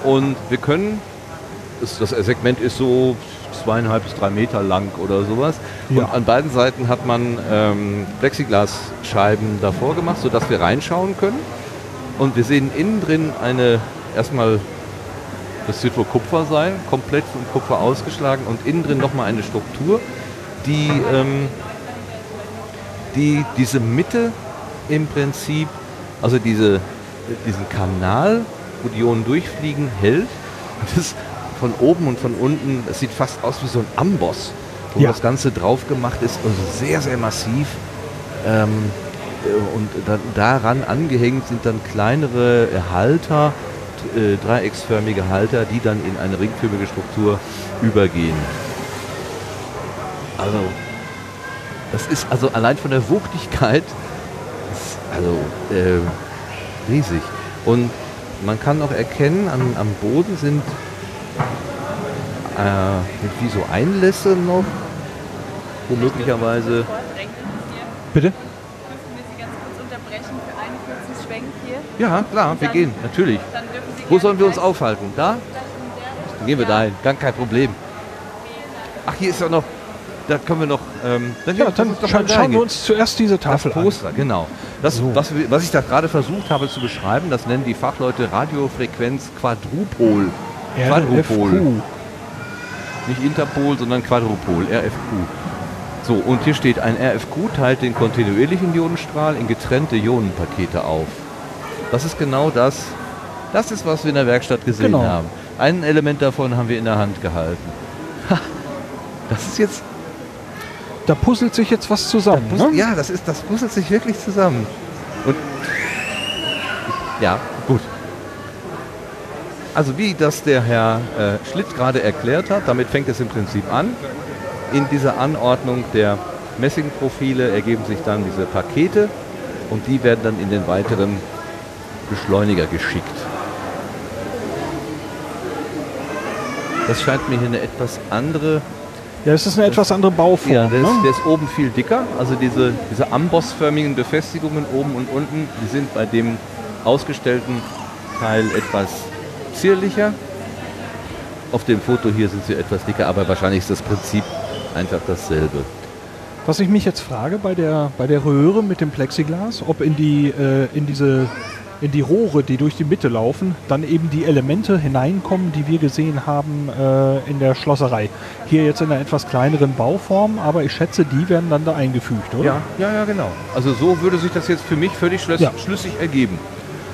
Speaker 1: Und wir können, das, das Segment ist so zweieinhalb bis drei Meter lang oder sowas.
Speaker 2: Ja.
Speaker 1: Und an beiden Seiten hat man ähm, Plexiglasscheiben davor gemacht, sodass wir reinschauen können. Und wir sehen innen drin eine, erstmal, das wird wohl Kupfer sein, komplett von Kupfer ausgeschlagen und innen drin nochmal eine Struktur, die, ähm, die diese Mitte im Prinzip, also diese, diesen Kanal, wo die Ionen durchfliegen, hält. Das von oben und von unten, es sieht fast aus wie so ein Amboss, wo
Speaker 2: Ja.
Speaker 1: das Ganze drauf gemacht ist, also sehr, sehr massiv. Ähm, äh, und dann, daran angehängt sind dann kleinere Halter, äh, dreiecksförmige Halter, die dann in eine ringförmige Struktur übergehen. Also, das ist also allein von der Wuchtigkeit also äh, riesig. Und man kann auch erkennen, an, am Boden sind äh, wie so Einlässe noch, wo möglicherweise
Speaker 2: Bitte?
Speaker 14: Dürfen wir Sie ganz kurz unterbrechen für einen kurzen Schwenk hier?
Speaker 1: Ja, klar, wir gehen, natürlich.
Speaker 14: Dann dürfen
Speaker 1: Wo sollen wir uns aufhalten? Da? Dann gehen wir dahin, gar kein Problem. Ach, hier ist ja noch, da können wir noch, ähm, dann,
Speaker 2: Ja, dann scha schauen wir
Speaker 1: gehen.
Speaker 2: uns zuerst diese Tafel
Speaker 1: das
Speaker 2: an.
Speaker 1: Poster, genau. Das, was, wir- was ich da gerade versucht habe zu beschreiben, das nennen die Fachleute Radiofrequenz Quadrupol. Quadrupol.
Speaker 2: RFQ.
Speaker 1: Nicht Interpol, sondern Quadrupol, RFQ. So, und hier steht, ein RFQ teilt den kontinuierlichen Ionenstrahl in getrennte Ionenpakete auf. Das ist genau das, das ist, was wir in der Werkstatt gesehen
Speaker 2: Genau.
Speaker 1: haben. Ein Element davon haben wir in der Hand gehalten. Ha, Das ist jetzt,
Speaker 2: Da puzzelt sich jetzt was zusammen.
Speaker 1: Puzzle-
Speaker 2: Ne?
Speaker 1: ja, das ist, das puzzelt sich wirklich zusammen. Und ja, gut. Also wie das der Herr äh, Schlitt gerade erklärt hat, damit fängt es im Prinzip an. In dieser Anordnung der Messingprofile ergeben sich dann diese Pakete und die werden dann in den weiteren Beschleuniger geschickt. Das scheint mir hier eine etwas andere
Speaker 2: Ja, es ist eine etwas andere Bauform.
Speaker 1: ja, der ist,
Speaker 2: ne?
Speaker 1: der ist oben viel dicker. Also diese, diese ambossförmigen Befestigungen oben und unten, die sind bei dem ausgestellten Teil etwas zierlicher. Auf dem Foto hier sind sie etwas dicker, aber wahrscheinlich ist das Prinzip einfach dasselbe.
Speaker 2: Was ich mich jetzt frage bei der, bei der Röhre mit dem Plexiglas, ob in die, äh, in diese in die Rohre, die durch die Mitte laufen, dann eben die Elemente hineinkommen, die wir gesehen haben äh, in der Schlosserei. Hier jetzt in einer etwas kleineren Bauform, aber ich schätze, die werden dann da eingefügt, oder?
Speaker 1: Ja, ja, ja, genau. Also so würde sich das jetzt für mich völlig schlüssig,
Speaker 2: Ja.
Speaker 1: schlüssig ergeben.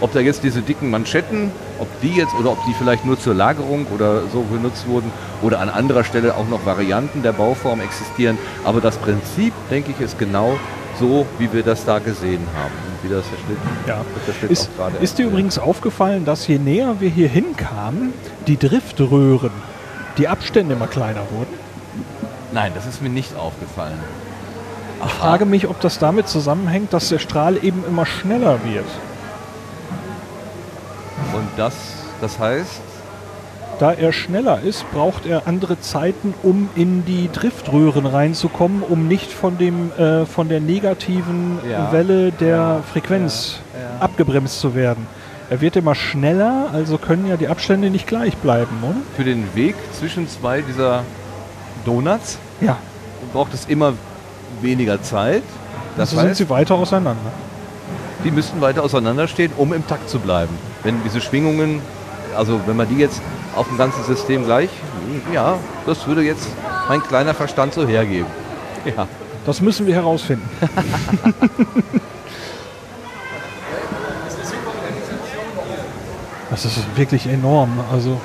Speaker 1: Ob da jetzt diese dicken Manschetten, ob die jetzt oder ob die vielleicht nur zur Lagerung oder so benutzt wurden oder an anderer Stelle auch noch Varianten der Bauform existieren. Aber das Prinzip, denke ich, ist genau so, wie wir das da gesehen haben. Und wie das Herr Schlitt,
Speaker 2: Ja. Ist, ist dir übrigens aufgefallen, dass je näher wir hier hinkamen, die Driftröhren, die Abstände immer kleiner wurden?
Speaker 1: Nein, das ist mir nicht aufgefallen.
Speaker 2: Ich frage mich, ob das damit zusammenhängt, dass der Strahl eben immer schneller wird.
Speaker 1: Und das, das heißt,
Speaker 2: Da er schneller ist, braucht er andere Zeiten, um in die Driftröhren reinzukommen, um nicht von, dem, äh, von der negativen
Speaker 1: Ja.
Speaker 2: Welle der Frequenz abgebremst zu werden. Er wird immer schneller, also können ja die Abstände nicht gleich bleiben, oder?
Speaker 1: für den Weg zwischen zwei dieser Donuts
Speaker 2: Ja.
Speaker 1: braucht es immer weniger Zeit. Das
Speaker 2: also sind
Speaker 1: heißt,
Speaker 2: sie weiter auseinander.
Speaker 1: die müssten weiter auseinanderstehen, um im Takt zu bleiben. Wenn diese Schwingungen, also wenn man die jetzt auf dem ganzen System gleich, ja, das würde jetzt mein kleiner Verstand so hergeben. Ja.
Speaker 2: Das müssen wir herausfinden. Das ist wirklich enorm. Also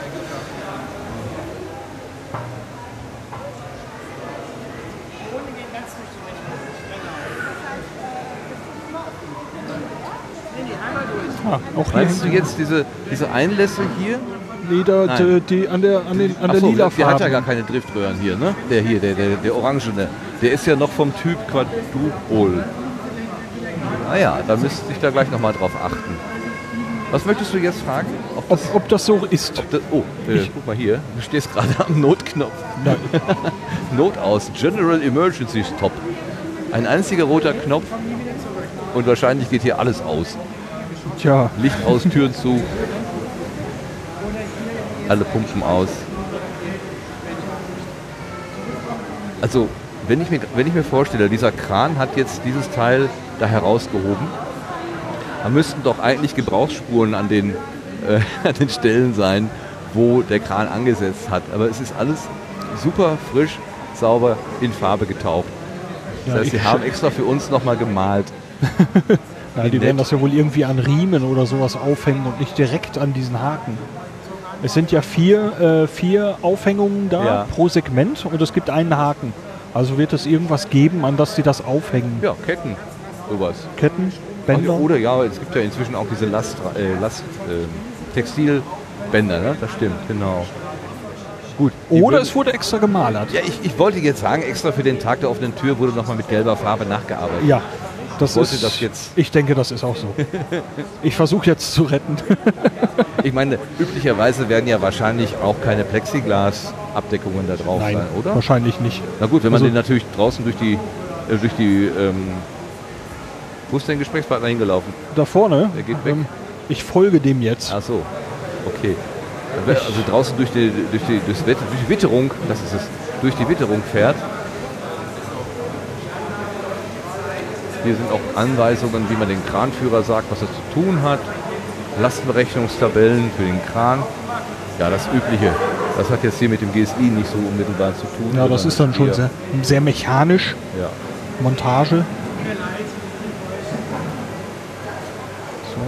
Speaker 2: Ah, auch
Speaker 1: Meinst du jetzt diese, diese Einlässe hier?
Speaker 2: Leder,
Speaker 1: Nein.
Speaker 2: die, an der, an den, an der
Speaker 1: so,
Speaker 2: lila
Speaker 1: der hat ja gar keine Driftröhren hier, ne? Der hier, der, der, der Orangene. Der ist ja noch vom Typ Quadrupol. Naja, da müsste ich da gleich nochmal drauf achten. Was möchtest du jetzt fragen? Ob
Speaker 2: Ob, ob das so ist.
Speaker 1: das, oh, äh, guck mal hier, du stehst gerade am Notknopf.
Speaker 2: Nein.
Speaker 1: Not aus, General Emergency Stop. Ein einziger roter Knopf und wahrscheinlich geht hier alles aus.
Speaker 2: Tja,
Speaker 1: Licht aus, Türen zu. Alle Pumpen aus. Also, wenn ich, mir, wenn ich mir vorstelle, dieser Kran hat jetzt dieses Teil da herausgehoben, dann müssten doch eigentlich Gebrauchsspuren an den, äh, an den Stellen sein, wo der Kran angesetzt hat. Aber es ist alles super frisch, sauber in Farbe getaucht. Das
Speaker 2: Ja,
Speaker 1: heißt, sie haben extra für uns nochmal gemalt.
Speaker 2: ja, die
Speaker 1: Wie
Speaker 2: werden
Speaker 1: nett.
Speaker 2: das ja wohl irgendwie an Riemen oder sowas aufhängen und nicht direkt an diesen Haken. Es sind ja vier, äh, vier Aufhängungen da
Speaker 1: Ja.
Speaker 2: pro Segment und es gibt einen Haken. Also wird es irgendwas geben, an das sie das aufhängen.
Speaker 1: Ja, Ketten, sowas.
Speaker 2: Ketten, Bänder.
Speaker 1: Ach, Oder ja, es gibt ja inzwischen auch diese Last, äh, Last äh, Textilbänder, ne? Das stimmt, genau. Gut.
Speaker 2: Oder es wurde extra gemalert.
Speaker 1: Ja, ich, ich wollte jetzt sagen, extra für den Tag der offenen Tür wurde nochmal mit gelber Farbe nachgearbeitet.
Speaker 2: Ja, das
Speaker 1: ich wollte
Speaker 2: ist,
Speaker 1: das jetzt.
Speaker 2: Ich denke, das ist auch so. Ich versuche jetzt zu retten.
Speaker 1: Ich meine, üblicherweise werden ja wahrscheinlich auch keine Plexiglas-Abdeckungen da drauf
Speaker 2: Nein,
Speaker 1: sein, oder?
Speaker 2: wahrscheinlich nicht.
Speaker 1: Na gut, wenn man
Speaker 2: Also-
Speaker 1: den natürlich draußen durch die, äh, durch die, ähm, wo ist dein Gesprächspartner hingelaufen?
Speaker 2: Da vorne,
Speaker 1: Der geht weg.
Speaker 2: ähm, ich folge dem jetzt.
Speaker 1: Ach so, okay. Also draußen durch die, durch die, durch die Witterung, das ist es, durch die Witterung fährt. Hier sind auch Anweisungen, wie man den Kranführer sagt, was er zu tun hat. Lastenberechnungstabellen für den Kran. Ja, das Übliche. Das hat jetzt hier mit dem GSI nicht so unmittelbar zu tun.
Speaker 2: Ja, das ist dann schon sehr, sehr mechanisch.
Speaker 1: Ja.
Speaker 2: Montage. So.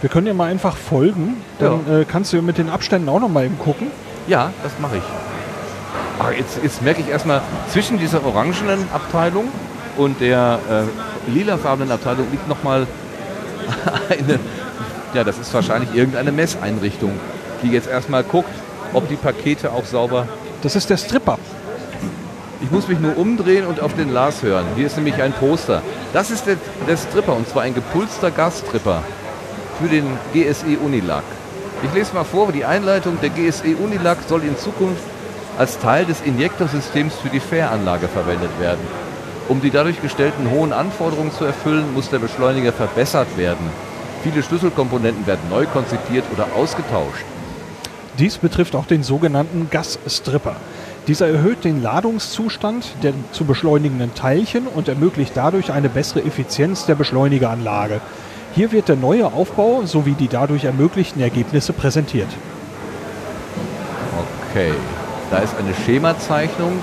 Speaker 2: Wir können ja mal einfach folgen. Dann äh, kannst du mit den Abständen auch noch mal eben gucken.
Speaker 1: Ja, das mache ich. Ah, jetzt, jetzt merke ich erstmal, zwischen dieser orangenen Abteilung und der äh, lilafarbenen Abteilung liegt nochmal eine, ja, das ist wahrscheinlich irgendeine Messeinrichtung, die jetzt erstmal guckt, ob die Pakete auch sauber.
Speaker 2: Das ist der Stripper.
Speaker 1: Ich muss mich nur umdrehen und auf den Lars hören. Hier ist nämlich ein Poster. Das ist der, der Stripper und zwar ein gepulster Gasstripper für den GSE Unilac. Ich lese mal vor, die Einleitung der GSE Unilac soll in Zukunft als Teil des Injektorsystems für die Fähranlage verwendet werden. Um die dadurch gestellten hohen Anforderungen zu erfüllen, muss der Beschleuniger verbessert werden. Viele Schlüsselkomponenten werden neu konzipiert oder ausgetauscht.
Speaker 2: Dies betrifft auch den sogenannten Gasstripper. Dieser erhöht den Ladungszustand der zu beschleunigenden Teilchen und ermöglicht dadurch eine bessere Effizienz der Beschleunigeranlage. Hier wird der neue Aufbau sowie die dadurch ermöglichten Ergebnisse präsentiert.
Speaker 1: Okay, da ist eine Schemazeichnung.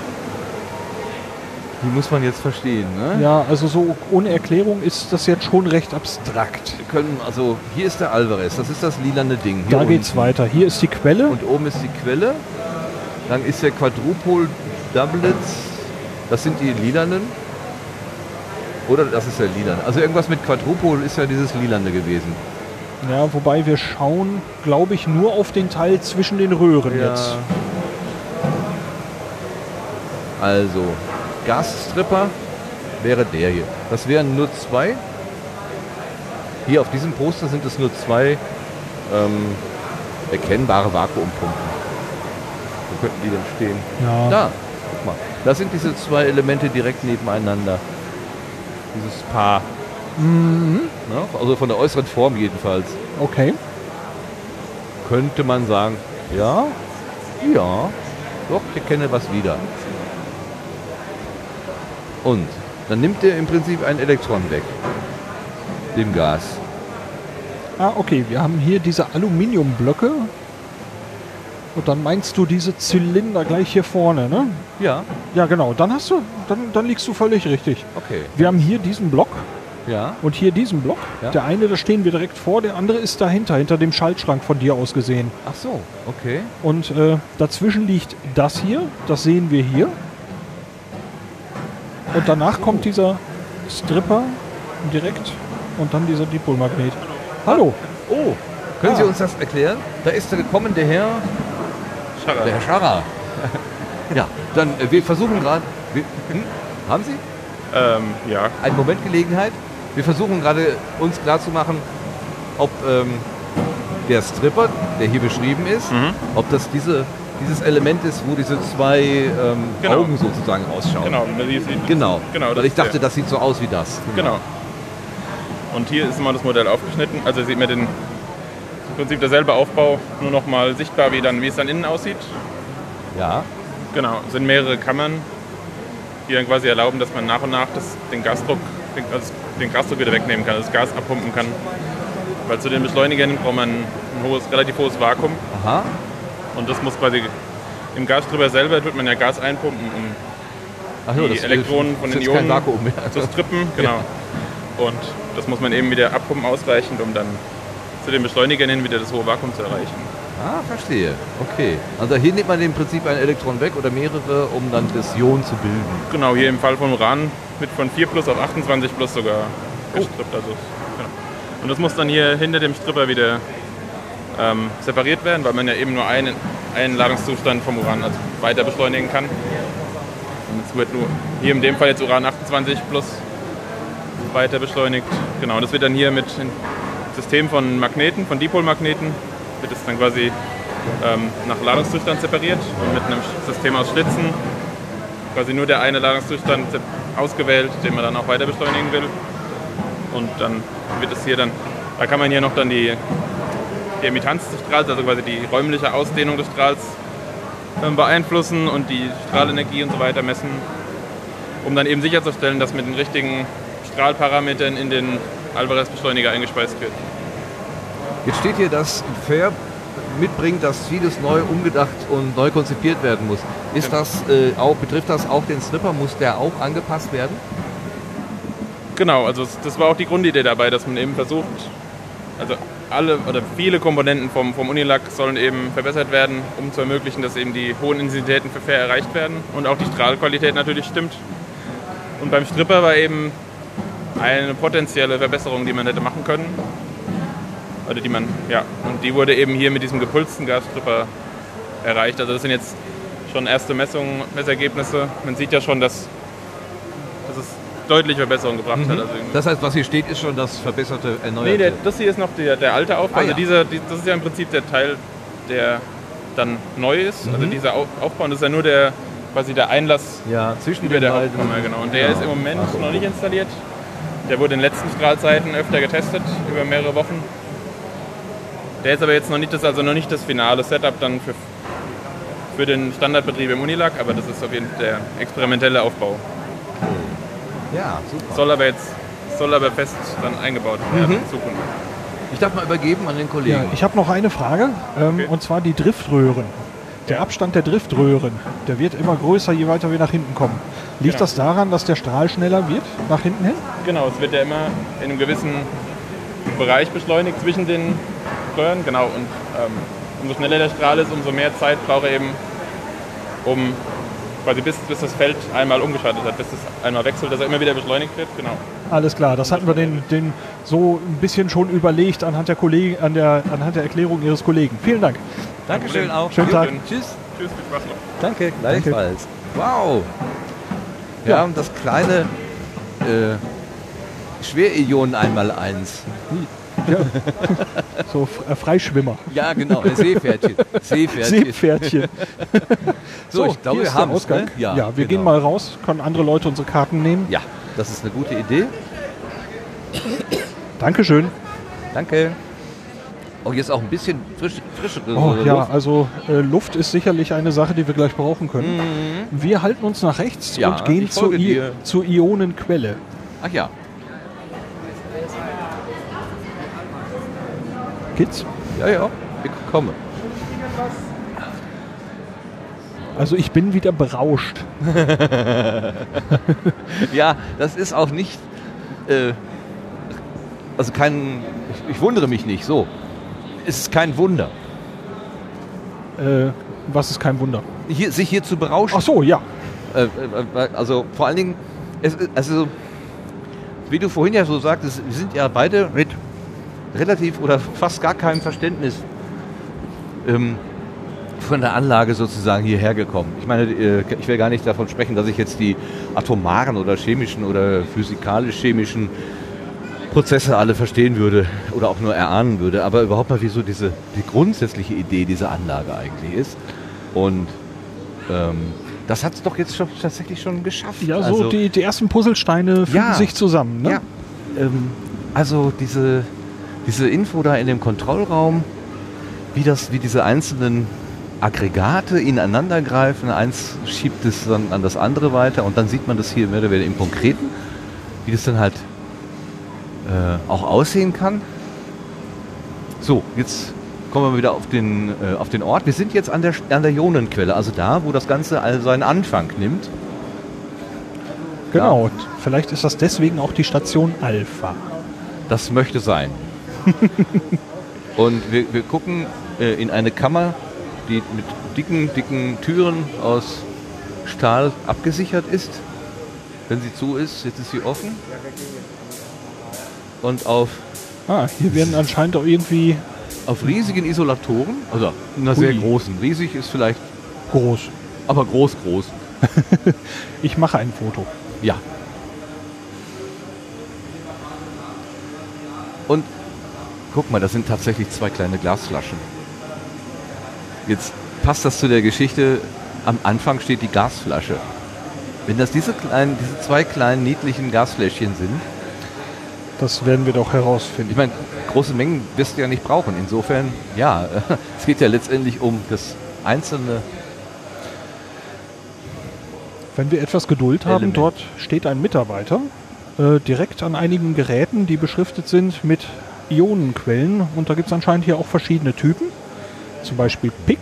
Speaker 1: Die muss man jetzt verstehen, ne?
Speaker 2: Ja, also so ohne Erklärung ist das jetzt schon recht abstrakt.
Speaker 1: Wir können, also hier ist der Alvarez, das ist das lilane Ding.
Speaker 2: Da geht's
Speaker 1: unten.
Speaker 2: weiter. Hier ist die Quelle.
Speaker 1: Und oben ist die Quelle. Dann ist der Quadrupol Doublets. Das sind die lilanen. Oder das ist der lilane. Also irgendwas mit Quadrupol ist ja dieses lilane gewesen.
Speaker 2: Ja, wobei wir schauen, glaube ich, nur auf den Teil zwischen den Röhren
Speaker 1: Ja.
Speaker 2: jetzt.
Speaker 1: Also, Gasstripper wäre der hier. Das wären nur zwei. Hier auf diesem Poster sind es nur zwei ähm, erkennbare Vakuumpumpen. Wo könnten die denn stehen?
Speaker 2: Ja.
Speaker 1: Da, guck mal. Da sind diese zwei Elemente direkt nebeneinander. Dieses Paar.
Speaker 2: Mhm.
Speaker 1: Ne? Also von der äußeren Form jedenfalls.
Speaker 2: Okay.
Speaker 1: Könnte man sagen, ja, ja, doch, ich erkenne was wieder. Und dann nimmt er im Prinzip ein Elektron weg. Dem Gas.
Speaker 2: Ah, okay. Wir haben hier diese Aluminiumblöcke. Und dann meinst du diese Zylinder gleich hier vorne, ne?
Speaker 1: Ja.
Speaker 2: Ja, genau. Dann hast du, dann, dann liegst du völlig richtig.
Speaker 1: Okay.
Speaker 2: Wir haben hier diesen Block
Speaker 1: Ja.
Speaker 2: und hier diesen Block.
Speaker 1: Ja.
Speaker 2: Der eine, da stehen wir direkt vor, der andere ist dahinter, hinter dem Schaltschrank von dir aus gesehen.
Speaker 1: Ach so, okay.
Speaker 2: Und äh, dazwischen liegt das hier, das sehen wir hier. Und danach kommt dieser Stripper direkt und dann dieser Dipolmagnet. Hallo.
Speaker 1: Oh, können Sie
Speaker 2: Ah.
Speaker 1: uns das erklären? Da ist der gekommen, der Herr.
Speaker 15: Scharrer.
Speaker 1: Der Herr Scharrer. ja, dann äh, wir versuchen gerade. Hm? Haben Sie?
Speaker 15: Ähm, ja.
Speaker 1: Einen Moment Gelegenheit. Wir versuchen gerade uns klarzumachen, ob ähm, der Stripper, der hier beschrieben ist,
Speaker 15: Mhm.
Speaker 1: ob das diese, dieses Element ist, wo diese zwei ähm,
Speaker 15: Genau.
Speaker 1: Augen sozusagen ausschauen.
Speaker 15: Genau,
Speaker 1: Genau.
Speaker 15: genau,
Speaker 1: Weil ich dachte,
Speaker 15: der.
Speaker 1: das sieht so aus wie das.
Speaker 15: Genau. Und hier ist mal das Modell aufgeschnitten. Also sieht man den im Prinzip derselbe Aufbau, nur noch mal sichtbar, wie, dann, wie es dann innen aussieht.
Speaker 1: Ja.
Speaker 15: Genau, es sind mehrere Kammern, die dann quasi erlauben, dass man nach und nach das, den Gasdruck, den, also den Gasdruck wieder wegnehmen kann, das Gas abpumpen kann. Weil zu den Beschleunigern braucht man ein hohes, relativ hohes Vakuum.
Speaker 1: Aha.
Speaker 15: Und das muss quasi im Gasströber selber tut man ja Gas einpumpen, um
Speaker 1: Ach
Speaker 15: die
Speaker 1: das
Speaker 15: Elektronen von den Ionen zu strippen. Genau. Und das muss man eben wieder abpumpen ausreichend, um dann zu den Beschleunigern hin wieder das hohe Vakuum zu erreichen.
Speaker 1: Ah, verstehe. Okay. Also hier nimmt man im Prinzip ein Elektron weg oder mehrere, um dann das Ion zu bilden.
Speaker 15: Genau, hier im Fall von Uran wird von 4 plus auf 28 plus sogar gestrippt. Also, genau. Und das muss dann hier hinter dem Stripper wieder ähm, separiert werden, weil man ja eben nur einen, einen Ladungszustand vom Uran also weiter beschleunigen kann. Und es wird nur hier in dem Fall jetzt Uran 28 plus weiter beschleunigt. Genau, das wird dann hier mit einem System von Magneten, von Dipolmagneten, wird es dann quasi ähm, nach Ladungszustand separiert und mit einem System aus Schlitzen quasi nur der eine Ladungszustand ausgewählt, den man dann auch weiter beschleunigen will. Und dann wird es hier dann, da kann man hier noch dann die, die Emittanz des Strahls, also quasi die räumliche Ausdehnung des Strahls ähm, beeinflussen und die Strahlenergie und so weiter messen, um dann eben sicherzustellen, dass mit den richtigen Strahlparametern in den Alvarez-Beschleuniger eingespeist wird.
Speaker 1: Jetzt steht hier, dass Fair mitbringt, dass vieles neu umgedacht und neu konzipiert werden muss. Ist das äh, auch, betrifft das auch den Snipper? Muss der auch angepasst werden?
Speaker 15: Genau, also das war auch die Grundidee dabei, dass man eben versucht, also alle oder viele Komponenten vom, vom Unilack sollen eben verbessert werden, um zu ermöglichen, dass eben die hohen Intensitäten für Fair erreicht werden und auch die Strahlqualität natürlich stimmt. Und beim Stripper war eben eine potenzielle Verbesserung, die man hätte machen können. Oder die man, ja, und die wurde eben hier mit diesem gepulsten Gasstripper erreicht. Also das sind jetzt schon erste Messungen, Messergebnisse. Man sieht ja schon, dass, deutliche Verbesserungen gebracht hat. Also
Speaker 1: Das heißt, was hier steht, ist schon das verbesserte, erneuerte.
Speaker 15: Nee, der, das hier ist noch der, der alte Aufbau.
Speaker 1: Ah, ja.
Speaker 15: also dieser, die, das ist ja im Prinzip der Teil, der dann neu ist. Also
Speaker 1: Mhm.
Speaker 15: dieser Au- Aufbau, und das ist ja nur der quasi der Einlass
Speaker 1: ja, zwischen
Speaker 15: der. Hauptkammer, genau. Und der
Speaker 1: Ja.
Speaker 15: ist im Moment noch nicht installiert. Der wurde in den letzten Strahlzeiten öfter getestet, über mehrere Wochen. Der ist aber jetzt noch nicht das, also noch nicht das finale Setup dann für, für den Standardbetrieb im Unilack, aber das ist auf jeden Fall der experimentelle Aufbau.
Speaker 1: Ja, super.
Speaker 15: Soll aber jetzt soll aber fest dann eingebaut werden
Speaker 2: Mhm.
Speaker 15: in Zukunft.
Speaker 1: Ich darf mal übergeben an den Kollegen.
Speaker 2: Ja, ich habe noch eine Frage, ähm, und zwar die Driftröhren. Der Abstand der Driftröhren, der wird immer größer, je weiter wir nach hinten kommen. Liegt
Speaker 15: Genau.
Speaker 2: das daran, dass der Strahl schneller wird nach hinten hin?
Speaker 15: Genau, es wird ja immer in einem gewissen Bereich beschleunigt zwischen den Röhren. Genau, und ähm, umso schneller der Strahl ist, umso mehr Zeit braucht er eben, um quasi bis, bis das Feld einmal umgeschaltet hat, bis es einmal wechselt, dass er immer wieder beschleunigt wird. Genau.
Speaker 2: Alles klar, das hatten wir den, den so ein bisschen schon überlegt anhand der, Kollegen, an der, anhand der Erklärung Ihres Kollegen. Vielen Dank.
Speaker 1: Dankeschön auch.
Speaker 2: Schönen Tag.
Speaker 1: Tschüss.
Speaker 15: Tschüss, viel Spaß noch.
Speaker 1: Danke, gleichfalls. Wow. Wir
Speaker 2: Ja.
Speaker 1: haben das kleine äh, Schwerionen einmal eins.
Speaker 2: Ja. So äh, Freischwimmer.
Speaker 1: Ja, genau, Seepferdchen. Seepferdchen.
Speaker 2: Seepferdchen.
Speaker 1: So, ich glaube, wir haben es.
Speaker 2: Ausgang.
Speaker 1: Ne?
Speaker 2: Ja, wir
Speaker 1: genau.
Speaker 2: gehen mal raus, können andere Leute unsere Karten nehmen.
Speaker 1: Ja, das ist eine gute Idee.
Speaker 2: Dankeschön.
Speaker 1: Danke. Oh, jetzt auch ein bisschen frisch, frischere
Speaker 2: Oh, ja,
Speaker 1: Luft.
Speaker 2: also äh, Luft ist sicherlich eine Sache, die wir gleich brauchen können. Wir halten uns nach rechts
Speaker 1: Mhm. Ja,
Speaker 2: und gehen zur,
Speaker 1: folge
Speaker 2: I
Speaker 1: dir.
Speaker 2: zur Ionenquelle.
Speaker 1: Ach ja.
Speaker 2: Geht's?
Speaker 1: Ja, ja, ich komme.
Speaker 2: Also ich bin wieder berauscht.
Speaker 1: ja, das ist auch nicht. Äh, also kein. Ich, ich wundere mich nicht, so. Es ist kein Wunder.
Speaker 2: Äh, was ist kein Wunder?
Speaker 1: Hier, sich hier zu berauschen.
Speaker 2: Ach so, ja.
Speaker 1: Äh, äh, äh, also vor allen Dingen, es, also wie du vorhin ja so sagtest, wir sind ja beide mit relativ oder fast gar keinem Verständnis ähm, von der Anlage sozusagen hierher gekommen. Ich meine, äh, ich will gar nicht davon sprechen, dass ich jetzt die atomaren oder chemischen oder physikalisch-chemischen Prozesse alle verstehen würde oder auch nur erahnen würde, aber überhaupt mal, wie so diese die grundsätzliche Idee dieser Anlage eigentlich ist. Und ähm, das hat es doch jetzt schon, tatsächlich schon geschafft.
Speaker 2: Ja, so
Speaker 1: Also-
Speaker 2: die, die ersten Puzzlesteine fügen
Speaker 1: Ja.
Speaker 2: sich zusammen. Ne?
Speaker 1: Ja. Ähm, also diese, diese Info da in dem Kontrollraum, wie, das, wie diese einzelnen Aggregate ineinander greifen, eins schiebt es dann an das andere weiter und dann sieht man das hier mehr oder weniger im Konkreten, wie das dann halt äh, auch aussehen kann. So, jetzt kommen wir wieder auf den, äh, auf den Ort. Wir sind jetzt an der, an der Ionenquelle, also da, wo das Ganze also seinen Anfang nimmt.
Speaker 2: Genau. Und Vielleicht ist das deswegen auch die Station Alpha.
Speaker 1: Das möchte sein. Und wir, wir gucken äh, in eine Kammer, die mit dicken, dicken Türen aus Stahl abgesichert ist. Wenn sie zu ist, jetzt ist sie offen. Und auf,
Speaker 2: Ah, hier werden anscheinend auch irgendwie
Speaker 1: auf riesigen Isolatoren, also einer sehr großen. Riesig ist vielleicht,
Speaker 2: groß.
Speaker 1: aber groß, groß.
Speaker 2: Ich mache ein Foto.
Speaker 1: Ja. Und guck mal, das sind tatsächlich zwei kleine Glasflaschen. Jetzt passt das zu der Geschichte, am Anfang steht die Gasflasche. Wenn das diese, kleinen, diese zwei kleinen niedlichen Gasfläschchen sind,
Speaker 2: Das werden wir doch herausfinden.
Speaker 1: ich meine, große Mengen wirst du ja nicht brauchen. Insofern, ja, es geht ja letztendlich um das einzelne.
Speaker 2: Wenn wir etwas Geduld haben,
Speaker 1: Element.
Speaker 2: dort steht ein Mitarbeiter äh, direkt an einigen Geräten, die beschriftet sind mit Ionenquellen. Und da gibt es anscheinend hier auch verschiedene Typen. Zum Beispiel PIC,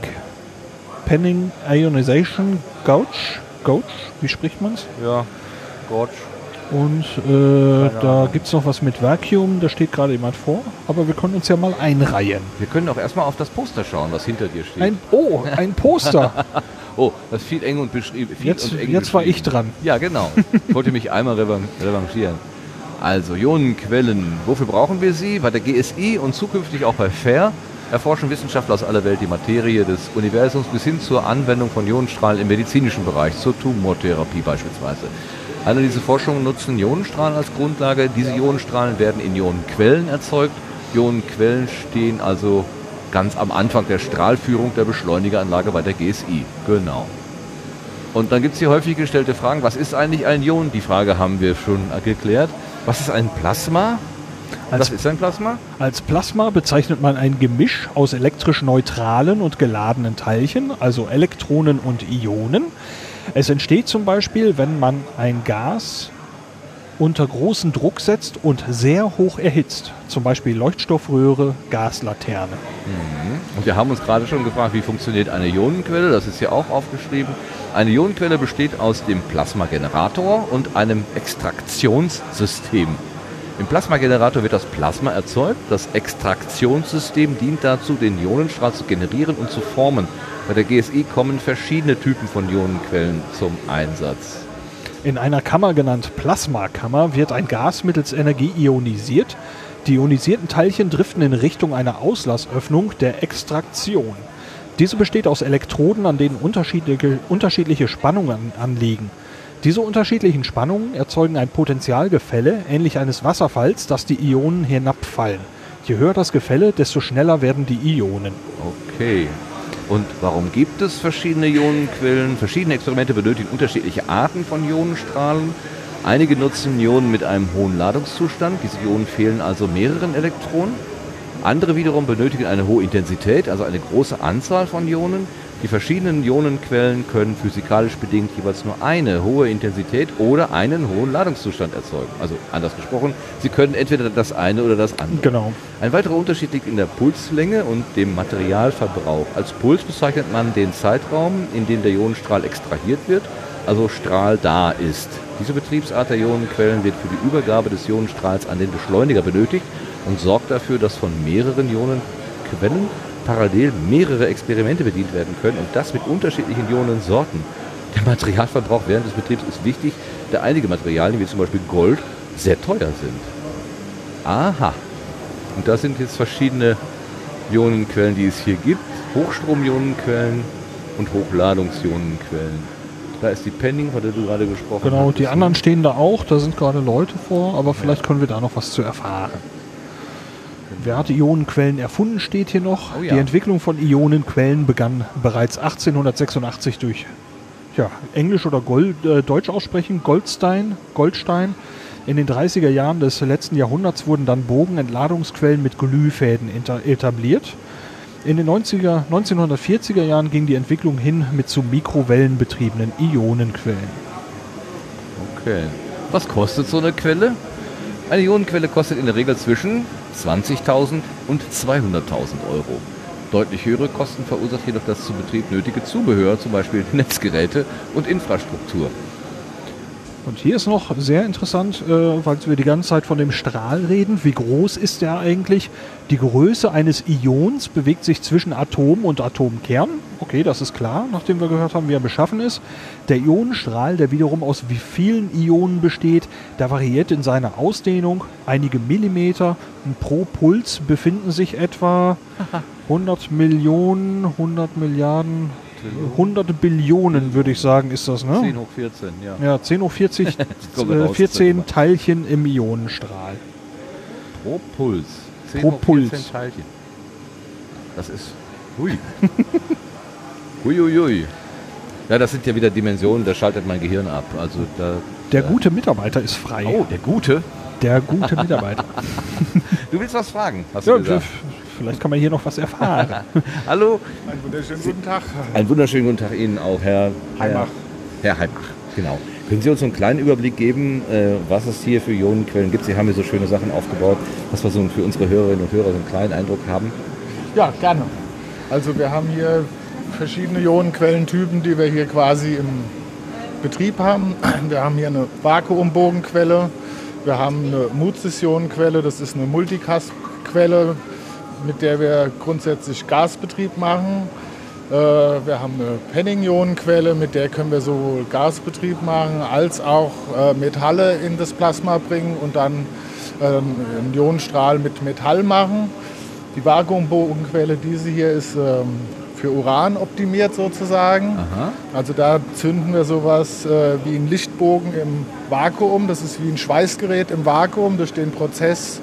Speaker 2: Penning Ionization Gauge. Gauge, wie spricht man es?
Speaker 1: Ja, Gauge.
Speaker 2: Und äh, da gibt es noch was mit Vacuum, da steht gerade jemand vor. Aber wir können uns ja mal einreihen.
Speaker 1: Wir können auch erstmal auf das Poster schauen, was hinter dir steht.
Speaker 2: Ein, oh, ein Poster.
Speaker 1: oh, das ist viel eng und beschrieben.
Speaker 2: Jetzt-
Speaker 1: und eng
Speaker 2: jetzt war ich dran.
Speaker 1: Ja, genau. Ich wollte mich einmal revan revanchieren. Also, Ionenquellen. Wofür brauchen wir sie? Bei der GSI und zukünftig auch bei FAIR erforschen Wissenschaftler aus aller Welt die Materie des Universums bis hin zur Anwendung von Ionenstrahlen im medizinischen Bereich, zur Tumortherapie beispielsweise. Alle diese Forschungen nutzen Ionenstrahlen als Grundlage. Diese Ionenstrahlen werden in Ionenquellen erzeugt. Ionenquellen stehen also ganz am Anfang der Strahlführung der Beschleunigeranlage bei der GSI. Genau. Und dann gibt es die häufig gestellte Fragen, was ist eigentlich ein Ion? Die Frage haben wir schon geklärt. Was ist ein Plasma?
Speaker 2: Als-
Speaker 1: was ist ein Plasma?
Speaker 2: Als Plasma bezeichnet man ein Gemisch aus elektrisch neutralen und geladenen Teilchen, also Elektronen und Ionen. Es entsteht zum Beispiel, wenn man ein Gas unter großen Druck setzt und sehr hoch erhitzt. Zum Beispiel Leuchtstoffröhre, Gaslaterne.
Speaker 1: Und wir haben uns gerade schon gefragt, wie funktioniert eine Ionenquelle? Das ist hier auch aufgeschrieben. Eine Ionenquelle besteht aus dem Plasmagenerator und einem Extraktionssystem. Im Plasmagenerator wird das Plasma erzeugt. Das Extraktionssystem dient dazu, den Ionenstrahl zu generieren und zu formen. Bei der GSI kommen verschiedene Typen von Ionenquellen zum Einsatz.
Speaker 2: In einer Kammer genannt Plasmakammer wird ein Gas mittels Energie ionisiert. Die ionisierten Teilchen driften in Richtung einer Auslassöffnung der Extraktion. Diese besteht aus Elektroden, an denen unterschiedliche, unterschiedliche Spannungen anliegen. Diese unterschiedlichen Spannungen erzeugen ein Potentialgefälle, ähnlich eines Wasserfalls, das die Ionen hinabfallen. Je höher das Gefälle, desto schneller werden die Ionen.
Speaker 1: Okay. Und warum gibt es verschiedene Ionenquellen? Verschiedene Experimente benötigen unterschiedliche Arten von Ionenstrahlen. Einige nutzen Ionen mit einem hohen Ladungszustand. Diese Ionen fehlen also mehreren Elektronen. Andere wiederum benötigen eine hohe Intensität, also eine große Anzahl von Ionen. Die verschiedenen Ionenquellen können physikalisch bedingt jeweils nur eine hohe Intensität oder einen hohen Ladungszustand erzeugen. Also anders gesprochen, sie können entweder das eine oder das andere.
Speaker 2: Genau.
Speaker 1: Ein weiterer Unterschied liegt in der Pulslänge und dem Materialverbrauch. Als Puls bezeichnet man den Zeitraum, in dem der Ionenstrahl extrahiert wird, also Strahl da ist. Diese Betriebsart der Ionenquellen wird für die Übergabe des Ionenstrahls an den Beschleuniger benötigt und sorgt dafür, dass von mehreren Ionenquellen parallel mehrere Experimente bedient werden können und das mit unterschiedlichen Ionensorten. Der Materialverbrauch während des Betriebs ist wichtig, da einige Materialien, wie zum Beispiel Gold, sehr teuer sind. Aha. Und das sind jetzt verschiedene Ionenquellen, die es hier gibt. Hochstrom-Ionenquellen und Hochladungs-Ionenquellen. Da ist die Penning, von der du gerade gesprochen hast.
Speaker 2: Genau, die anderen stehen da auch, da sind gerade Leute vor, aber vielleicht können wir da noch was zu erfahren. Wer hat Ionenquellen erfunden, steht hier noch.
Speaker 1: Oh ja.
Speaker 2: Die Entwicklung von Ionenquellen begann bereits 1886 durch ja, Englisch oder Gold, äh, Deutsch aussprechen, Goldstein, Goldstein. In den 30er Jahren des letzten Jahrhunderts wurden dann Bogenentladungsquellen mit Glühfäden etabliert. In den 90er, 1940er Jahren ging die Entwicklung hin mit zu mikrowellenbetriebenen Ionenquellen.
Speaker 1: Okay. Was kostet so eine Quelle? Eine Ionenquelle kostet in der Regel zwischen 20.000 und 200.000 Euro. Deutlich höhere Kosten verursacht jedoch das zum Betrieb nötige Zubehör, zum Beispiel Netzgeräte und Infrastruktur.
Speaker 2: Und hier ist noch sehr interessant, äh, weil wir die ganze Zeit von dem Strahl reden. Wie groß ist der eigentlich? Die Größe eines Ions bewegt sich zwischen Atom und Atomkern. Okay, das ist klar, nachdem wir gehört haben, wie er beschaffen ist. Der Ionenstrahl, der wiederum aus wie vielen Ionen besteht, der variiert in seiner Ausdehnung einige Millimeter. Und pro Puls befinden sich etwa 100 Millionen, 100 Milliarden, 100 Billionen, würde ich sagen, ist das, ne?
Speaker 1: 10 hoch 14, ja.
Speaker 2: Ja, 10 hoch 40,
Speaker 1: kommen wir
Speaker 2: äh,
Speaker 1: raus,
Speaker 2: 14 Teilchen im Ionenstrahl.
Speaker 1: Pro Puls. 10
Speaker 2: Pro
Speaker 1: hoch 14
Speaker 2: Puls.
Speaker 1: Teilchen. Das ist. Hui. hui, hui, hui. Ja, das sind ja wieder Dimensionen, da schaltet mein Gehirn ab. Also da.
Speaker 2: Der gute Mitarbeiter ist frei.
Speaker 1: Oh, der gute?
Speaker 2: Der gute Mitarbeiter.
Speaker 1: Du willst was fragen, hast
Speaker 2: Ja,
Speaker 1: du gesagt.
Speaker 2: Vielleicht kann man hier noch was erfahren.
Speaker 1: Hallo.
Speaker 16: Einen wunderschönen guten Tag.
Speaker 1: Einen wunderschönen guten Tag Ihnen auch, Herr
Speaker 16: Heimach.
Speaker 1: Herr, Herr Heimach, genau. Können Sie uns einen kleinen Überblick geben, äh, was es hier für Ionenquellen gibt? Sie haben hier so schöne Sachen aufgebaut, dass wir so für unsere Hörerinnen und Hörer so einen kleinen Eindruck haben.
Speaker 16: Ja, gerne. Also wir haben hier verschiedene Ionenquellentypen, die wir hier quasi im Betrieb haben. Wir haben hier eine Vakuumbogenquelle, wir haben eine Muzis-Ionenquelle, das ist eine Multicast-Quelle, mit der wir grundsätzlich Gasbetrieb machen. Äh, Wir haben eine Penning-Ionenquelle, mit der können wir sowohl Gasbetrieb machen als auch äh, Metalle in das Plasma bringen und dann ähm, einen Ionenstrahl mit Metall machen. Die Vakuumbogenquelle, diese hier ist ähm, für Uran optimiert sozusagen. Also da zünden wir sowas äh, wie einen Lichtbogen im Vakuum. Das ist wie ein Schweißgerät im Vakuum. Durch den Prozess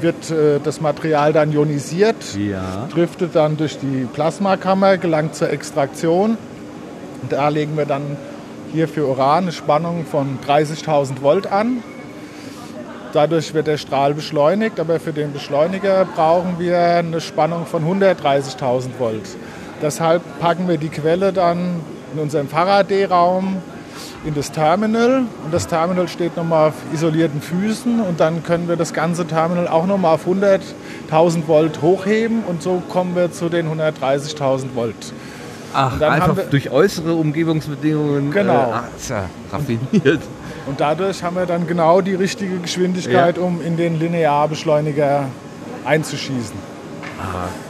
Speaker 16: wird äh, das Material dann ionisiert,
Speaker 1: Ja.
Speaker 16: driftet dann durch die Plasmakammer, gelangt zur Extraktion. Und da legen wir dann hier für Uran eine Spannung von 30.000 Volt an. Dadurch wird der Strahl beschleunigt, aber für den Beschleuniger brauchen wir eine Spannung von 130.000 Volt. Deshalb packen wir die Quelle dann in unserem Faraday-Raum in das Terminal und das Terminal steht nochmal auf isolierten Füßen und dann können wir das ganze Terminal auch nochmal auf 100.000 Volt hochheben und so kommen wir zu den 130.000 Volt.
Speaker 1: Ach,
Speaker 16: Und dann
Speaker 1: einfach
Speaker 16: wir-
Speaker 1: durch äußere Umgebungsbedingungen.
Speaker 16: Genau.
Speaker 1: Äh, ach, ist ja raffiniert.
Speaker 16: Und dadurch haben wir dann genau die richtige Geschwindigkeit,
Speaker 1: Ja.
Speaker 16: um in den Linearbeschleuniger einzuschießen.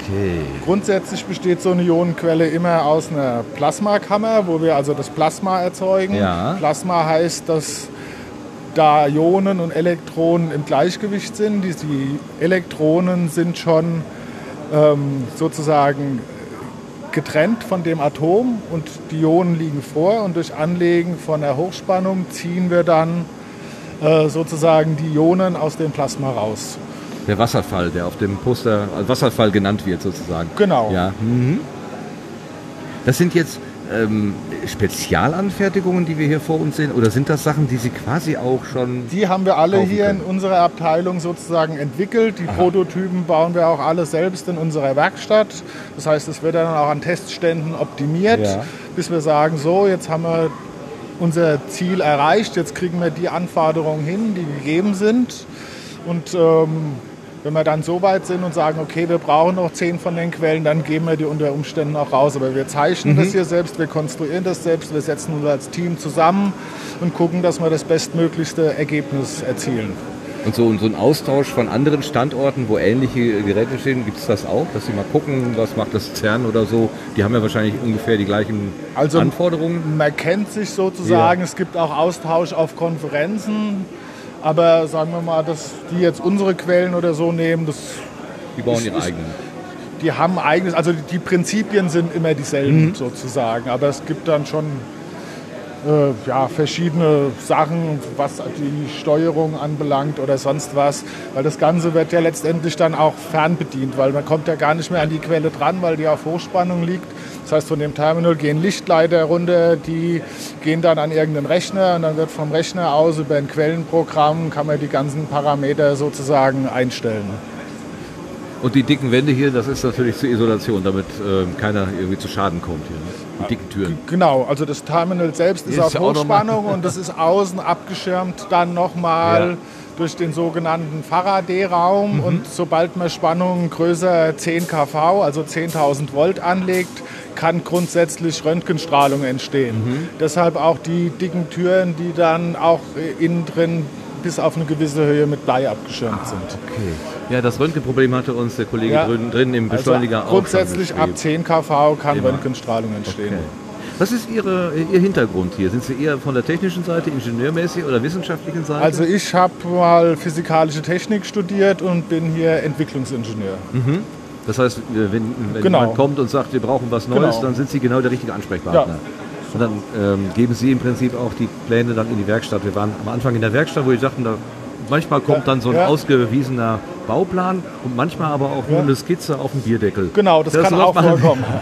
Speaker 1: Okay.
Speaker 16: Grundsätzlich besteht so eine Ionenquelle immer aus einer Plasmakammer, wo wir also das Plasma erzeugen.
Speaker 1: Ja.
Speaker 16: Plasma heißt, dass da Ionen und Elektronen im Gleichgewicht sind. Die, die Elektronen sind schon ähm, sozusagen getrennt von dem Atom und die Ionen liegen vor und durch Anlegen von der Hochspannung ziehen wir dann äh, sozusagen die Ionen aus dem Plasma raus.
Speaker 1: Der Wasserfall, der auf dem Poster als Wasserfall genannt wird, sozusagen.
Speaker 16: Genau.
Speaker 1: Ja. Mhm. Das sind jetzt ähm, Spezialanfertigungen, die wir hier vor uns sehen, oder sind das Sachen, die Sie quasi auch schon.
Speaker 16: Die haben wir alle hier
Speaker 1: können?
Speaker 16: in unserer Abteilung sozusagen entwickelt. Die Prototypen bauen wir auch alle selbst in unserer Werkstatt. Das heißt, es wird dann auch an Testständen optimiert,
Speaker 1: Ja.
Speaker 16: bis wir sagen, so, jetzt haben wir unser Ziel erreicht, jetzt kriegen wir die Anforderungen hin, die gegeben sind. Und ähm, wenn wir dann so weit sind und sagen, okay, wir brauchen noch zehn von den Quellen, dann geben wir die unter Umständen auch raus. Aber wir zeichnen
Speaker 1: Mhm.
Speaker 16: das hier selbst, wir konstruieren das selbst, wir setzen uns als Team zusammen und gucken, dass wir das bestmöglichste Ergebnis erzielen.
Speaker 1: Und so, und so ein Austausch von anderen Standorten, wo ähnliche Geräte stehen, gibt es das auch? Dass Sie mal gucken, was macht das CERN oder so? Die haben ja wahrscheinlich ungefähr die gleichen
Speaker 16: Also
Speaker 1: Anforderungen.
Speaker 16: man kennt sich sozusagen,
Speaker 1: Ja.
Speaker 16: es gibt auch Austausch auf Konferenzen, aber sagen wir mal, dass die jetzt unsere Quellen oder so nehmen, das
Speaker 1: Die bauen
Speaker 16: ist-
Speaker 1: ihre
Speaker 16: ist-
Speaker 1: eigenen.
Speaker 16: die haben eigenes, also die Prinzipien sind immer dieselben
Speaker 1: Mhm.
Speaker 16: sozusagen, aber es gibt dann schon äh, ja, verschiedene Sachen, was die Steuerung anbelangt oder sonst was, weil das Ganze wird ja letztendlich dann auch fernbedient, weil man kommt ja gar nicht mehr an die Quelle dran, weil die auf Hochspannung liegt. Das heißt, von dem Terminal gehen Lichtleiter runter, die gehen dann an irgendeinen Rechner und dann wird vom Rechner aus über ein Quellenprogramm kann man die ganzen Parameter sozusagen einstellen.
Speaker 1: Und die dicken Wände hier, das ist natürlich zur Isolation, damit ähm, keiner irgendwie zu Schaden kommt hier. Ne? Die dicken Türen.
Speaker 16: Genau, also das Terminal selbst ist
Speaker 1: Ist
Speaker 16: auf Hochspannung und das ist außen abgeschirmt dann nochmal
Speaker 1: Ja.
Speaker 16: durch den sogenannten Faraday-Raum.
Speaker 1: Mhm.
Speaker 16: Und sobald man Spannungen größer 10 kV, also 10.000 Volt anlegt, kann grundsätzlich Röntgenstrahlung entstehen. Deshalb auch die dicken Türen, die dann auch innen drin bis auf eine gewisse Höhe mit Blei abgeschirmt sind.
Speaker 1: Okay. Ja, das Röntgenproblem hatte uns der Kollege
Speaker 16: Ja.
Speaker 1: drin, im Beschleuniger
Speaker 16: also
Speaker 1: auch
Speaker 16: grundsätzlich ab
Speaker 1: beschrieben.
Speaker 16: 10 kV kann
Speaker 1: Immer.
Speaker 16: Röntgenstrahlung entstehen.
Speaker 1: Was ist Ihre, Ihr Hintergrund hier? Sind Sie eher von der technischen Seite, ingenieurmäßig oder wissenschaftlichen Seite?
Speaker 16: Also ich habe mal physikalische Technik studiert und bin hier Entwicklungsingenieur.
Speaker 1: Mhm. Das heißt, wenn, wenn
Speaker 16: Genau.
Speaker 1: jemand kommt und sagt, wir brauchen was Neues,
Speaker 16: Genau.
Speaker 1: dann sind Sie genau der richtige Ansprechpartner. Und dann ähm, geben Sie im Prinzip auch die Pläne dann in die Werkstatt. Wir waren am Anfang in der Werkstatt, wo wir dachten, da manchmal kommt dann so ein
Speaker 16: ja.
Speaker 1: ausgewiesener Bauplan und manchmal aber auch nur
Speaker 16: Ja.
Speaker 1: eine Skizze auf dem Bierdeckel.
Speaker 16: Genau, das, kann
Speaker 1: läuft
Speaker 16: auch vorkommen.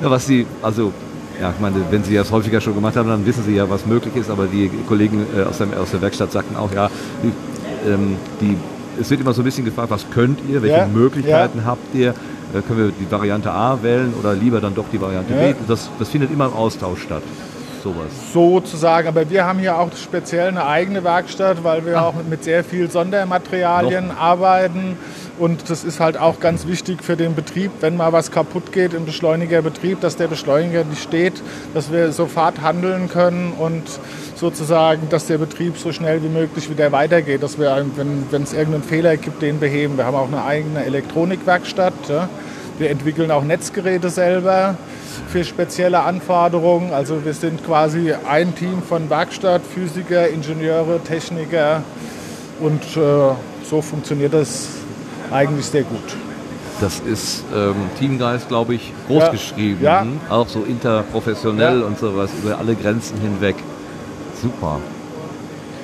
Speaker 1: Ja, was Sie, also, ja, ich meine, wenn Sie das häufiger schon gemacht haben, dann wissen Sie ja, was möglich ist. Aber die Kollegen äh, aus, der, aus der Werkstatt sagten auch, ja, die, ähm, die, es wird immer so ein bisschen gefragt, was könnt ihr, welche
Speaker 16: Ja,
Speaker 1: Möglichkeiten habt ihr? Äh, können wir die Variante A wählen oder lieber dann doch die Variante
Speaker 16: Ja.
Speaker 1: B? Das, das findet immer im Austausch statt. Sowas.
Speaker 16: sozusagen. Aber wir haben hier auch speziell eine eigene Werkstatt, weil wir auch mit sehr viel Sondermaterialien arbeiten. Und das ist halt auch ganz wichtig für den Betrieb, wenn mal was kaputt geht im Beschleunigerbetrieb, dass der Beschleuniger nicht steht, dass wir sofort handeln können und sozusagen, dass der Betrieb so schnell wie möglich wieder weitergeht, dass wir, wenn es irgendeinen Fehler gibt, den beheben. Wir haben auch eine eigene Elektronikwerkstatt. Ja. Wir entwickeln auch Netzgeräte selber für spezielle Anforderungen. Also wir sind quasi ein Team von Werkstatt, Physiker, Ingenieure, Techniker und äh, so funktioniert das eigentlich sehr gut.
Speaker 1: Das ist ähm, Teamgeist, glaube ich, groß
Speaker 16: Ja. Ja.
Speaker 1: Auch so interprofessionell
Speaker 16: Ja.
Speaker 1: und sowas über alle Grenzen hinweg. Super.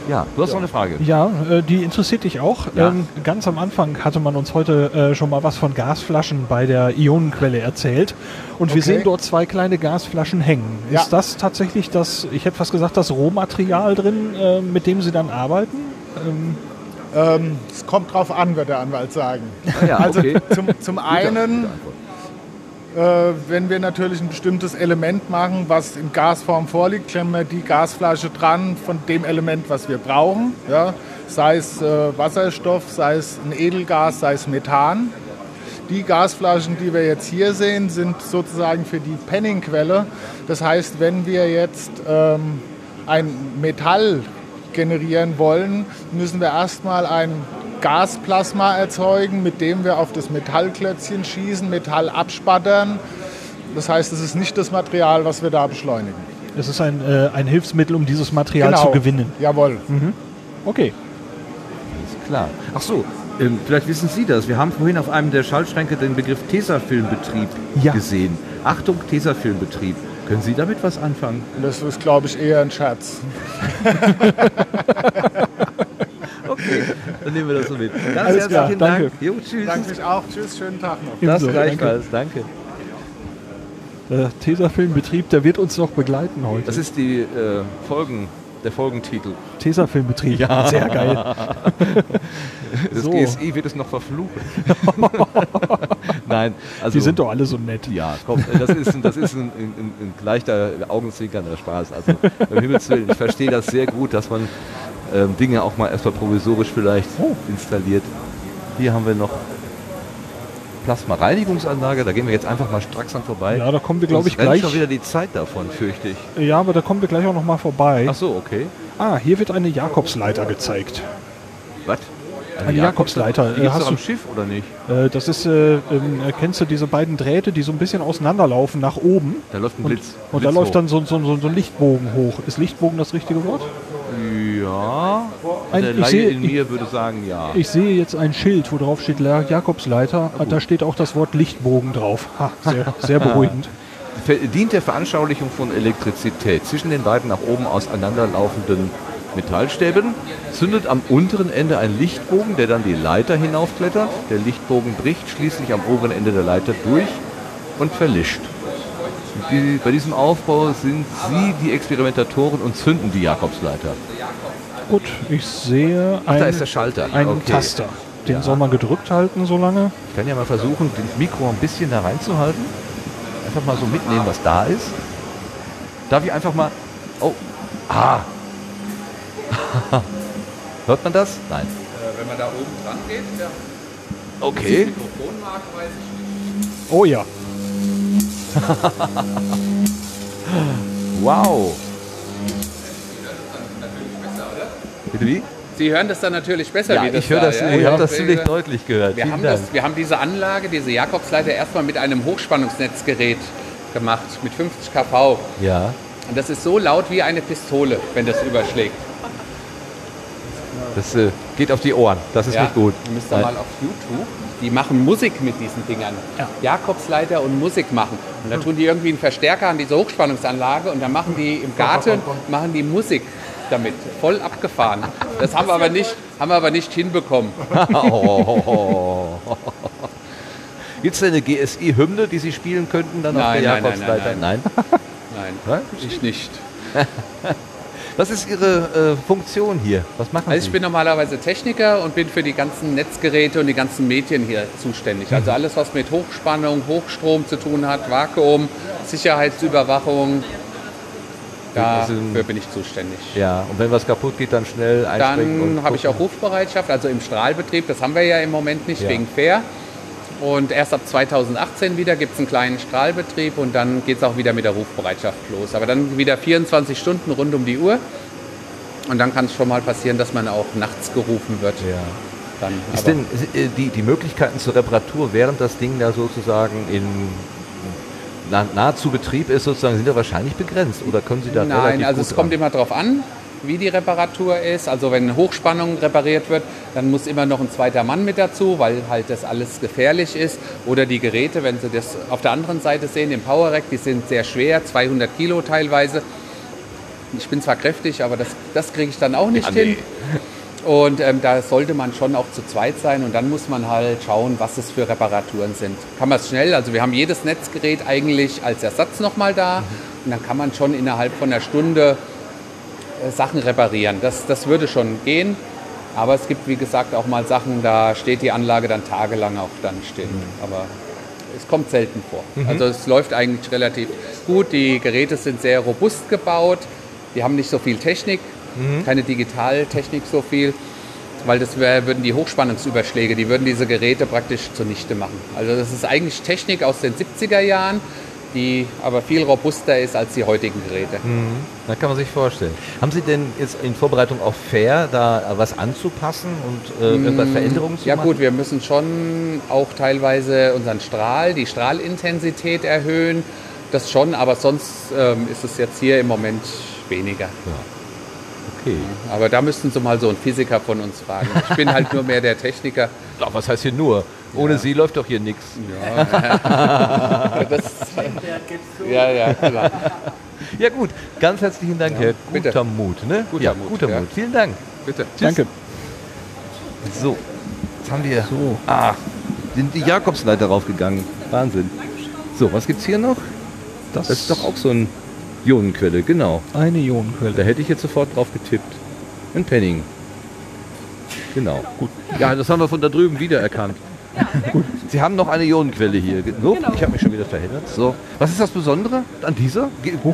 Speaker 1: Ja, du hast noch eine Frage.
Speaker 2: Ja, äh, die interessiert dich auch.
Speaker 1: Ja.
Speaker 2: Ähm, ganz am Anfang hatte man uns heute äh, schon mal was von Gasflaschen bei der Ionenquelle erzählt. Und wir
Speaker 16: Okay.
Speaker 2: sehen dort zwei kleine Gasflaschen hängen.
Speaker 16: Ja.
Speaker 2: Ist das tatsächlich das, ich hätte fast gesagt, das Rohmaterial drin, äh, mit dem Sie dann arbeiten? Ähm,
Speaker 16: Ähm, es kommt drauf an, wird der Anwalt sagen.
Speaker 1: Ja,
Speaker 16: also
Speaker 1: okay.
Speaker 16: zum, zum einen, wenn wir natürlich ein bestimmtes Element machen, was in Gasform vorliegt, klemmen wir die Gasflasche dran von dem Element, was wir brauchen. Ja? Sei es äh, Wasserstoff, sei es ein Edelgas, sei es Methan. Die Gasflaschen, die wir jetzt hier sehen, sind sozusagen für die Penningquelle. Das heißt, wenn wir jetzt ähm, ein Metall generieren wollen, müssen wir erstmal ein Gasplasma erzeugen, mit dem wir auf das Metallklötzchen schießen, Metall abspattern. Das heißt, es ist nicht das Material, was wir da beschleunigen.
Speaker 2: es ist ein, äh, ein Hilfsmittel, um dieses Material
Speaker 16: Genau.
Speaker 2: zu gewinnen.
Speaker 16: Jawohl.
Speaker 2: Mhm. Okay.
Speaker 1: Klar. Ach so, ähm, vielleicht wissen Sie das. Wir haben vorhin auf einem der Schaltschränke den Begriff Tesafilmbetrieb
Speaker 2: Ja.
Speaker 1: gesehen. Achtung, Tesafilmbetrieb. Können Sie damit was anfangen?
Speaker 16: Das ist, glaube ich, eher ein Scherz.
Speaker 1: Okay, dann nehmen wir das so mit. Ganz
Speaker 2: Alles klar,
Speaker 1: herzlichen
Speaker 2: danke.
Speaker 1: Dank. Jo, tschüss.
Speaker 16: Danke mich auch. Tschüss, schönen Tag noch.
Speaker 1: Das
Speaker 2: Ebenso,
Speaker 1: gleichfalls, danke.
Speaker 2: Der Tesafilmbetrieb, der wird uns noch begleiten heute.
Speaker 1: Das ist die äh, Folgen, der Folgentitel.
Speaker 2: Tesafilmbetrieb. Sehr geil.
Speaker 1: Das
Speaker 2: So.
Speaker 1: GSI wird es noch verfluchen. Nein, also
Speaker 2: Die sind doch alle so nett.
Speaker 1: Ja, komm, das ist, ein- das ist ein, ein, ein, ein leichter augenzwinkernder Spaß. Also, um Himmels Willen, ich verstehe das sehr gut, dass man ähm, Dinge auch mal erstmal provisorisch vielleicht installiert. Hier haben wir noch Plasma-Reinigungsanlage, da gehen wir jetzt einfach mal stracks an vorbei.
Speaker 2: Ja, da kommen wir, glaub
Speaker 1: Uns
Speaker 2: ich, gleich-
Speaker 1: schon wieder die Zeit davon, fürchte ich.
Speaker 2: Ja, aber da kommen wir gleich auch noch mal vorbei.
Speaker 1: Ach so, okay.
Speaker 2: Ah, hier wird eine Jakobsleiter gezeigt.
Speaker 1: Was?
Speaker 2: Eine Jakobsleiter.
Speaker 1: Die
Speaker 2: Äh, hast
Speaker 1: doch am
Speaker 2: du-
Speaker 1: Schiff, oder nicht?
Speaker 2: Äh, das ist, äh, äh, kennst du diese beiden Drähte, die so ein bisschen auseinanderlaufen nach oben?
Speaker 1: Da läuft ein
Speaker 2: und,
Speaker 1: Blitz.
Speaker 2: Und da
Speaker 1: Blitz
Speaker 2: läuft dann so, so, so, so ein Lichtbogen hoch. Ist Lichtbogen das richtige Wort?
Speaker 1: Ja,
Speaker 2: Ein-
Speaker 1: der
Speaker 2: ich
Speaker 1: Laie
Speaker 2: sehe-
Speaker 1: in mir würde sagen ja.
Speaker 2: Ich sehe jetzt ein Schild, wo drauf steht Jakobsleiter. Da steht auch das Wort Lichtbogen drauf. Ha, sehr, sehr beruhigend.
Speaker 1: Dient der Veranschaulichung von Elektrizität zwischen den beiden nach oben auseinanderlaufenden Metallstäben, zündet am unteren Ende ein Lichtbogen, der dann die Leiter hinaufklettert. Der Lichtbogen bricht schließlich am oberen Ende der Leiter durch und verlischt. Die, bei diesem Aufbau sind Sie die Experimentatoren und zünden die Jakobsleiter.
Speaker 2: Gut, ich sehe
Speaker 1: Ach,
Speaker 2: ein,
Speaker 1: da ist der Schalter.
Speaker 2: einen
Speaker 1: Okay.
Speaker 2: Taster. Den
Speaker 1: Ja.
Speaker 2: soll man gedrückt halten so lange.
Speaker 1: Ich kann ja mal versuchen, das Mikro ein bisschen da reinzuhalten. Einfach mal so mitnehmen, was da ist. Darf ich einfach mal. Oh. Ah. Hört man das? Nein.
Speaker 17: wenn man da oben dran geht, ja.
Speaker 1: Okay.
Speaker 17: Mikrofonmark weiß ich nicht.
Speaker 2: Oh ja.
Speaker 1: wow. Bitte wie?
Speaker 17: Sie hören das dann natürlich besser,
Speaker 1: Ja,
Speaker 17: wie das
Speaker 1: ich höre
Speaker 17: da,
Speaker 1: das-
Speaker 17: ja?
Speaker 1: ich
Speaker 17: Ja,
Speaker 1: habe das ziemlich deutlich gehört.
Speaker 17: Wir haben, das, wir haben diese Anlage, diese Jakobsleiter erstmal mit einem Hochspannungsnetzgerät gemacht, mit 50 kV.
Speaker 1: Ja.
Speaker 17: Und das ist so laut wie eine Pistole, wenn das überschlägt.
Speaker 1: Das äh, geht auf die Ohren. Das ist
Speaker 17: Ja,
Speaker 1: nicht gut.
Speaker 17: Ihr müsst da mal auf YouTube. Die machen Musik mit diesen Dingern. Jakobsleiter und Musik machen. Und da tun die irgendwie einen Verstärker an diese Hochspannungsanlage und dann machen die im Garten machen die Musik damit. Voll abgefahren. Das haben wir aber nicht, haben wir aber nicht hinbekommen.
Speaker 1: oh. Gibt es denn eine GSI-Hymne, die Sie spielen könnten dann auf
Speaker 17: Nein,
Speaker 1: der
Speaker 17: nein, nein,
Speaker 1: Jakobsleiter?
Speaker 17: nein,
Speaker 1: Nein?
Speaker 17: Nein, ich nicht.
Speaker 1: Was ist Ihre äh, Funktion hier? Was machen
Speaker 17: Also
Speaker 1: Sie?
Speaker 17: ich bin normalerweise Techniker und bin für die ganzen Netzgeräte und die ganzen Medien hier zuständig.
Speaker 1: Mhm.
Speaker 17: Also alles, was mit Hochspannung, Hochstrom zu tun hat, Vakuum, Sicherheitsüberwachung, dafür bin ich zuständig.
Speaker 1: ja, und wenn was kaputt geht, dann schnell einspringen
Speaker 17: Dann habe ich auch Rufbereitschaft, also im Strahlbetrieb. Das haben wir ja im Moment nicht
Speaker 1: Ja.
Speaker 17: wegen Fair. Und erst ab 2018 wieder gibt es einen kleinen Strahlbetrieb und dann geht es auch wieder mit der Rufbereitschaft los. Aber dann wieder 24 Stunden rund um die Uhr. Und dann kann es schon mal passieren, dass man auch nachts gerufen wird. Dann,
Speaker 1: Ist denn äh, die, die Möglichkeiten zur Reparatur, während das Ding da sozusagen in nahezu Betrieb ist, sozusagen, sind ja wahrscheinlich begrenzt? Oder können Sie da
Speaker 17: Nein, also es kommt immer darauf an, wie die Reparatur ist. Also wenn Hochspannung repariert wird, dann muss immer noch ein zweiter Mann mit dazu, weil halt das alles gefährlich ist. Oder die Geräte, wenn Sie das auf der anderen Seite sehen, im Power Rack, die sind sehr schwer, 200 Kilo teilweise. Ich bin zwar kräftig, aber das, das kriege ich dann auch nicht
Speaker 1: Ja, nee.
Speaker 17: Und ähm, da sollte man schon auch zu zweit sein und dann muss man halt schauen, was es für Reparaturen sind. Kann man es schnell, also wir haben jedes Netzgerät eigentlich als Ersatz nochmal da und dann kann man schon innerhalb von einer Stunde äh, Sachen reparieren. Das, das würde schon gehen, aber es gibt wie gesagt auch mal Sachen, da steht die Anlage dann tagelang auch dann still. Aber es kommt selten vor.
Speaker 1: Mhm.
Speaker 17: Also es läuft eigentlich relativ gut. Die Geräte sind sehr robust gebaut. Die haben nicht so viel Technik,
Speaker 1: Mhm.
Speaker 17: keine Digitaltechnik so viel, weil das wär, würden die Hochspannungsüberschläge, die würden diese Geräte praktisch zunichte machen. Also das ist eigentlich Technik aus den 70er Jahren, die aber viel robuster ist als die heutigen Geräte.
Speaker 1: Mhm. Da kann man sich vorstellen. Haben Sie denn jetzt in Vorbereitung auf Fair da was anzupassen und äh, irgendwas
Speaker 17: Mm,
Speaker 1: Veränderungen zu
Speaker 17: Ja
Speaker 1: machen?
Speaker 17: gut, wir müssen schon auch teilweise unseren Strahl, die Strahlintensität erhöhen. Das schon, aber sonst ähm, ist es jetzt hier im Moment weniger.
Speaker 1: Okay.
Speaker 17: Aber da müssten Sie mal so einen Physiker von uns fragen. Ich bin halt nur mehr der Techniker.
Speaker 1: Ach, was heißt hier nur? Ohne Sie läuft doch hier nichts.
Speaker 17: Ja. Das- Ja, ja, klar.
Speaker 1: Ja gut, ganz herzlichen Dank,
Speaker 17: Ja,
Speaker 1: Herr
Speaker 17: bitte.
Speaker 1: Guter Mut. Ne?
Speaker 17: Guter
Speaker 1: ja,
Speaker 17: Mut,
Speaker 1: Guter
Speaker 17: ja.
Speaker 1: Mut. Vielen Dank.
Speaker 17: Bitte.
Speaker 1: Tschüss. So, jetzt haben wir. So. Ah, sind die Jakobsleiter raufgegangen. Wahnsinn. So, was gibt's hier noch? Das, ist doch auch so eine Ionenquelle, genau.
Speaker 2: Eine Ionenquelle.
Speaker 1: Da hätte ich jetzt sofort drauf getippt. Ein Penning. Genau. Gut. Ja, das haben wir von da drüben wiedererkannt. Gut. Sie haben noch eine Ionenquelle hier. So,
Speaker 10: Genau.
Speaker 1: Ich habe mich schon wieder verheddert. So. Was ist das Besondere an dieser?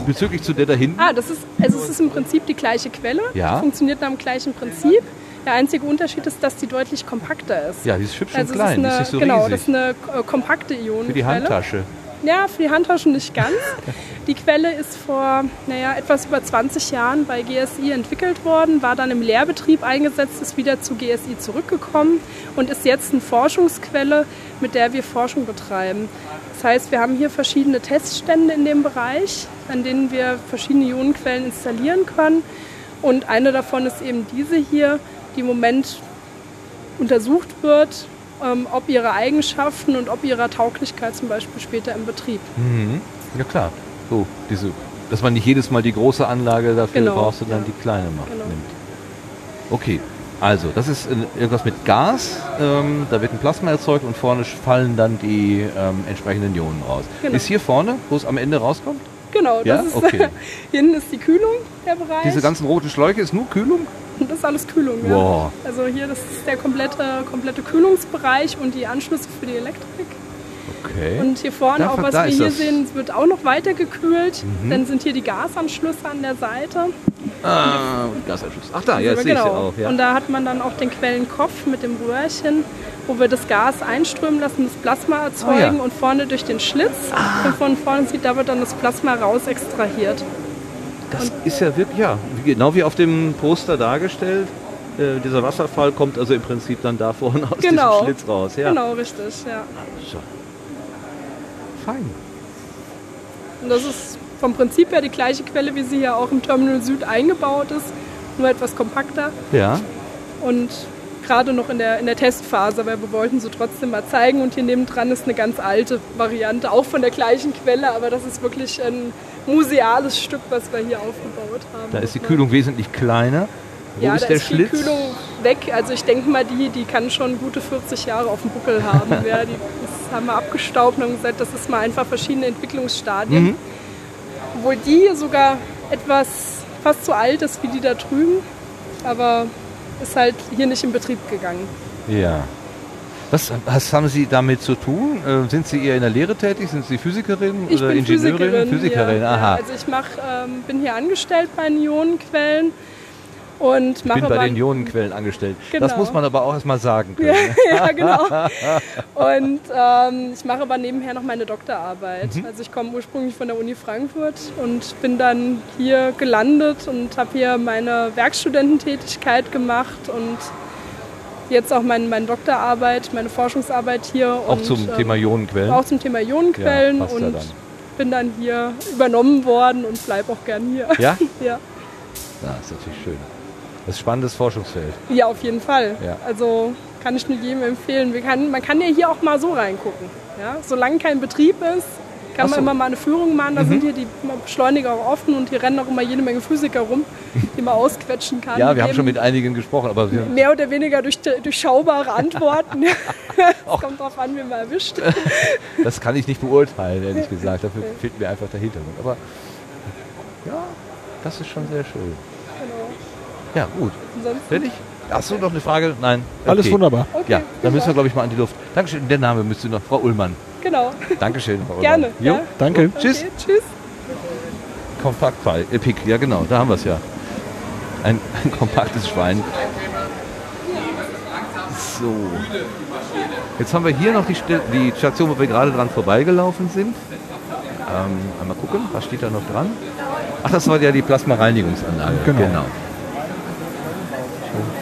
Speaker 1: Bezüglich zu der da hinten?
Speaker 18: Ah, das ist, also es ist im Prinzip die gleiche Quelle.
Speaker 1: Ja.
Speaker 18: Die funktioniert nach dem gleichen Prinzip. Der einzige Unterschied ist, dass die deutlich kompakter ist.
Speaker 1: Ja, die ist hübsch und
Speaker 18: also es
Speaker 1: klein,
Speaker 18: Ist
Speaker 1: ist
Speaker 18: eine,
Speaker 1: nicht so
Speaker 18: genau,
Speaker 1: riesig.
Speaker 18: das ist eine äh, kompakte Ionenquelle.
Speaker 1: Für die Handtasche.
Speaker 18: Ja, für die Handtasche nicht ganz. Die Quelle ist vor naja, etwas über 20 Jahren bei GSI entwickelt worden, war dann im Lehrbetrieb eingesetzt, ist wieder zu GSI zurückgekommen und ist jetzt eine Forschungsquelle, mit der wir Forschung betreiben. Das heißt, wir haben hier verschiedene Teststände in dem Bereich, an denen wir verschiedene Ionenquellen installieren können. Und eine davon ist eben diese hier, die im Moment untersucht wird, ähm, ob ihre Eigenschaften und ob ihre Tauglichkeit zum Beispiel später im Betrieb.
Speaker 1: Mhm. Ja klar. So, diese, dass man nicht jedes Mal die große Anlage dafür
Speaker 18: Genau.
Speaker 1: braucht, sondern die kleine macht,
Speaker 18: Genau.
Speaker 1: nimmt. Okay, also das ist irgendwas mit Gas. Ähm, da wird ein Plasma erzeugt und vorne fallen dann die ähm, entsprechenden Ionen raus.
Speaker 18: Genau.
Speaker 1: Ist hier vorne, wo es am Ende rauskommt?
Speaker 18: Genau,
Speaker 1: Ja?
Speaker 18: das ist,
Speaker 1: Okay.
Speaker 18: hinten ist die Kühlung, der Bereich.
Speaker 1: Diese ganzen roten Schläuche ist nur Kühlung?
Speaker 18: Und das ist alles Kühlung, ja.
Speaker 1: Wow.
Speaker 18: Also hier, das ist der komplette, komplette Kühlungsbereich und die Anschlüsse für die Elektrik.
Speaker 1: Okay.
Speaker 18: Und hier vorne,
Speaker 1: Da-
Speaker 18: auch was wir hier
Speaker 1: das.
Speaker 18: sehen, wird auch noch weiter gekühlt.
Speaker 1: Mhm.
Speaker 18: Dann sind hier die Gasanschlüsse an der Seite.
Speaker 1: Ah, Gasanschluss. Ach da, ja, das sehe ich
Speaker 18: genau.
Speaker 1: ja auch. Ja.
Speaker 18: Und da hat man dann auch den Quellenkopf mit dem Röhrchen. wo wir das Gas einströmen lassen, das Plasma erzeugen
Speaker 1: Ah, ja.
Speaker 18: und vorne durch den Schlitz. Und von vorne sieht, da wird dann das Plasma raus extrahiert.
Speaker 1: Das ist ja wirklich, ja, genau wie auf dem Poster dargestellt. Äh, dieser Wasserfall kommt also im Prinzip dann da vorne aus
Speaker 18: Genau.
Speaker 1: diesem Schlitz raus. Ja.
Speaker 18: Genau, richtig, ja.
Speaker 1: So. Fein.
Speaker 18: Und das ist vom Prinzip her die gleiche Quelle, wie sie hier auch im Terminal Süd eingebaut ist, nur etwas kompakter.
Speaker 1: Ja.
Speaker 18: Und gerade noch in der, in der Testphase, aber wir wollten sie trotzdem mal zeigen. Und hier nebendran ist eine ganz alte Variante, auch von der gleichen Quelle, aber das ist wirklich ein museales Stück, was wir hier aufgebaut haben.
Speaker 1: Da ist die Kühlung wesentlich kleiner. Wo
Speaker 18: ja,
Speaker 1: ist
Speaker 18: da
Speaker 1: der
Speaker 18: ist die
Speaker 1: Schlitz?
Speaker 18: Kühlung weg. Also ich denke mal, die, die kann schon gute 40 Jahre auf dem Buckel haben. ja, die, das haben wir abgestaubt und haben gesagt, das ist mal einfach verschiedene Entwicklungsstadien.
Speaker 1: Mhm.
Speaker 18: Obwohl die hier sogar etwas fast so alt ist wie die da drüben. Aber ist halt hier nicht in Betrieb gegangen.
Speaker 1: Ja. Was, was haben Sie damit zu tun? Äh, sind Sie eher in der Lehre tätig? Sind Sie Physikerin
Speaker 18: Ich
Speaker 1: oder
Speaker 18: bin
Speaker 1: Ingenieurin?
Speaker 18: Physikerin.
Speaker 1: Physikerin,
Speaker 18: hier.
Speaker 1: aha.
Speaker 18: Ja, also ich mach, ähm, bin hier angestellt bei den Ionenquellen und
Speaker 1: ich bin bei den Ionenquellen angestellt. Das
Speaker 18: Genau.
Speaker 1: muss man aber auch erstmal sagen können.
Speaker 18: Ja, ja genau. Und ähm, ich mache aber nebenher noch meine Doktorarbeit.
Speaker 1: Mhm.
Speaker 18: Also ich komme ursprünglich von der Uni Frankfurt und bin dann hier gelandet und habe hier meine Werkstudententätigkeit gemacht und jetzt auch mein, meine Doktorarbeit, meine Forschungsarbeit hier.
Speaker 1: Auch
Speaker 18: und,
Speaker 1: zum
Speaker 18: ähm,
Speaker 1: Thema Ionenquellen?
Speaker 18: Auch zum Thema Ionenquellen
Speaker 1: Ja,
Speaker 18: und
Speaker 1: dann.
Speaker 18: bin dann hier übernommen worden und bleibe auch gern hier.
Speaker 1: Ja?
Speaker 18: ja?
Speaker 1: Ja, ist natürlich schön. Das ist ein spannendes Forschungsfeld.
Speaker 18: Ja, auf jeden Fall.
Speaker 1: Ja.
Speaker 18: Also kann ich nur jedem empfehlen. Kann, man kann ja hier auch mal so reingucken. Ja? Solange kein Betrieb ist, kann
Speaker 1: so.
Speaker 18: man immer mal eine Führung machen. Da
Speaker 1: Mhm.
Speaker 18: sind hier die Beschleuniger auch offen und hier rennen auch immer jede Menge Physiker rum, die man ausquetschen kann.
Speaker 1: Ja, wir haben schon mit einigen gesprochen, aber wir,
Speaker 18: mehr oder weniger durch, durchschaubare Antworten. Es kommt drauf an, wie man erwischt.
Speaker 1: das kann ich nicht beurteilen, ehrlich gesagt. Dafür fehlt mir einfach der Hintergrund. Aber ja, das ist schon sehr schön. Ja, gut. Fertig? Hast du noch eine Frage? Nein.
Speaker 2: Alles wunderbar.
Speaker 18: Okay,
Speaker 1: ja, dann müssen wir, glaube ich, mal an die Luft. Dankeschön. Der Name müsste noch. Frau Ullmann.
Speaker 18: Genau.
Speaker 1: Dankeschön, Frau.
Speaker 18: Gerne.
Speaker 1: Jo,
Speaker 18: ja.
Speaker 1: danke.
Speaker 18: Okay,
Speaker 1: Tschüss.
Speaker 18: Tschüss.
Speaker 1: Kompaktfall. Epic, ja genau, da haben wir es ja. Ein, ein kompaktes Schwein. So. Jetzt haben wir hier noch die, die Station, wo wir gerade dran vorbeigelaufen sind. Ähm, einmal gucken, was steht da noch dran? Ach, das war ja die Plasmareinigungsanlage.
Speaker 2: Genau.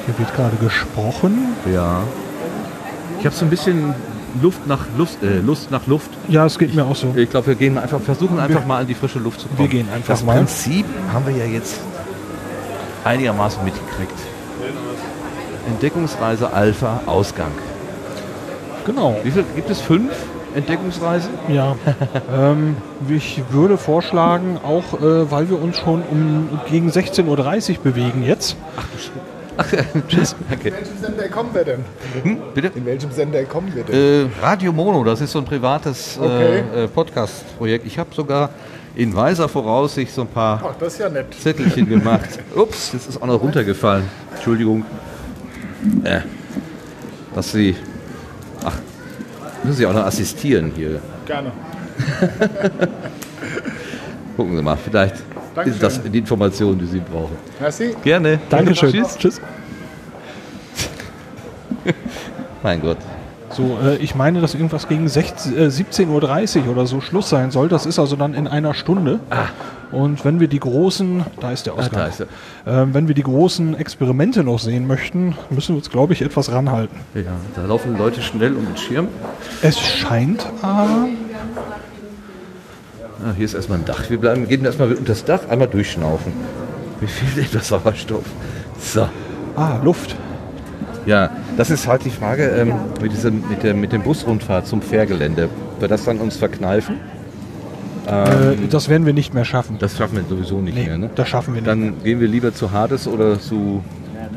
Speaker 2: Hier wird gerade gesprochen.
Speaker 1: Ja. Ich habe so ein bisschen Luft nach Lust, äh, Lust nach Luft.
Speaker 2: Ja, es geht mir auch so.
Speaker 1: Ich glaube, wir gehen einfach, versuchen einfach
Speaker 2: Wir-
Speaker 1: mal an die frische Luft zu kommen.
Speaker 2: wir gehen einfach
Speaker 1: das
Speaker 2: mal.
Speaker 1: Prinzip haben wir ja jetzt einigermaßen mitgekriegt. Entdeckungsreise Alpha Ausgang.
Speaker 2: Genau.
Speaker 1: Wie viel gibt es? Fünf Entdeckungsreisen?
Speaker 2: Ja, ähm, ich würde vorschlagen, auch äh, weil wir uns schon um gegen 16.30 Uhr bewegen jetzt.
Speaker 1: Ach, tschüss. Okay.
Speaker 16: In welchem Sender kommen wir denn?
Speaker 1: Hm, bitte?
Speaker 16: In welchem Sender kommen wir denn?
Speaker 1: Äh, Radio Mono, das ist so ein privates
Speaker 16: Okay.
Speaker 1: äh, äh, Podcast-Projekt. Ich habe sogar in weiser Voraussicht so ein paar
Speaker 16: Ach, das ja.
Speaker 1: Zettelchen gemacht. Ups, jetzt ist auch noch runtergefallen. Entschuldigung. Äh, dass Sie. Ach, müssen Sie auch noch assistieren hier.
Speaker 16: Gerne.
Speaker 1: Gucken Sie mal, vielleicht
Speaker 16: Dankeschön.
Speaker 1: ist das die Information, die Sie brauchen.
Speaker 16: Merci.
Speaker 1: Gerne.
Speaker 2: Dankeschön.
Speaker 1: Tschüss.
Speaker 2: Tschüss.
Speaker 1: Mein Gott.
Speaker 2: So, äh, ich meine, dass irgendwas gegen 16, äh, 17.30 Uhr oder so Schluss sein soll. Das ist also dann in einer Stunde. Und wenn wir die großen, da ist der Ausgang,
Speaker 1: Ah, da ist
Speaker 2: ähm, wenn wir die großen Experimente noch sehen möchten, müssen wir uns, glaube ich, etwas ranhalten.
Speaker 1: Ja, da laufen Leute schnell um den Schirm.
Speaker 2: Es scheint aber,
Speaker 1: Ah, hier ist erstmal ein Dach. Wir bleiben, gehen erstmal unter das Dach, einmal durchschnaufen. Mir fehlt etwas Sauerstoff. So.
Speaker 2: ah, Luft.
Speaker 1: Ja, das ist halt die Frage ähm, mit, diesem, mit, der, mit dem Busrundfahrt zum Fährgelände. Wird das dann uns verkneifen?
Speaker 2: Äh, das werden wir nicht mehr schaffen.
Speaker 1: Das schaffen wir sowieso nicht
Speaker 2: Nee,
Speaker 1: mehr. Ne?
Speaker 2: das schaffen wir nicht
Speaker 1: Dann gehen wir lieber zu Hades oder zu.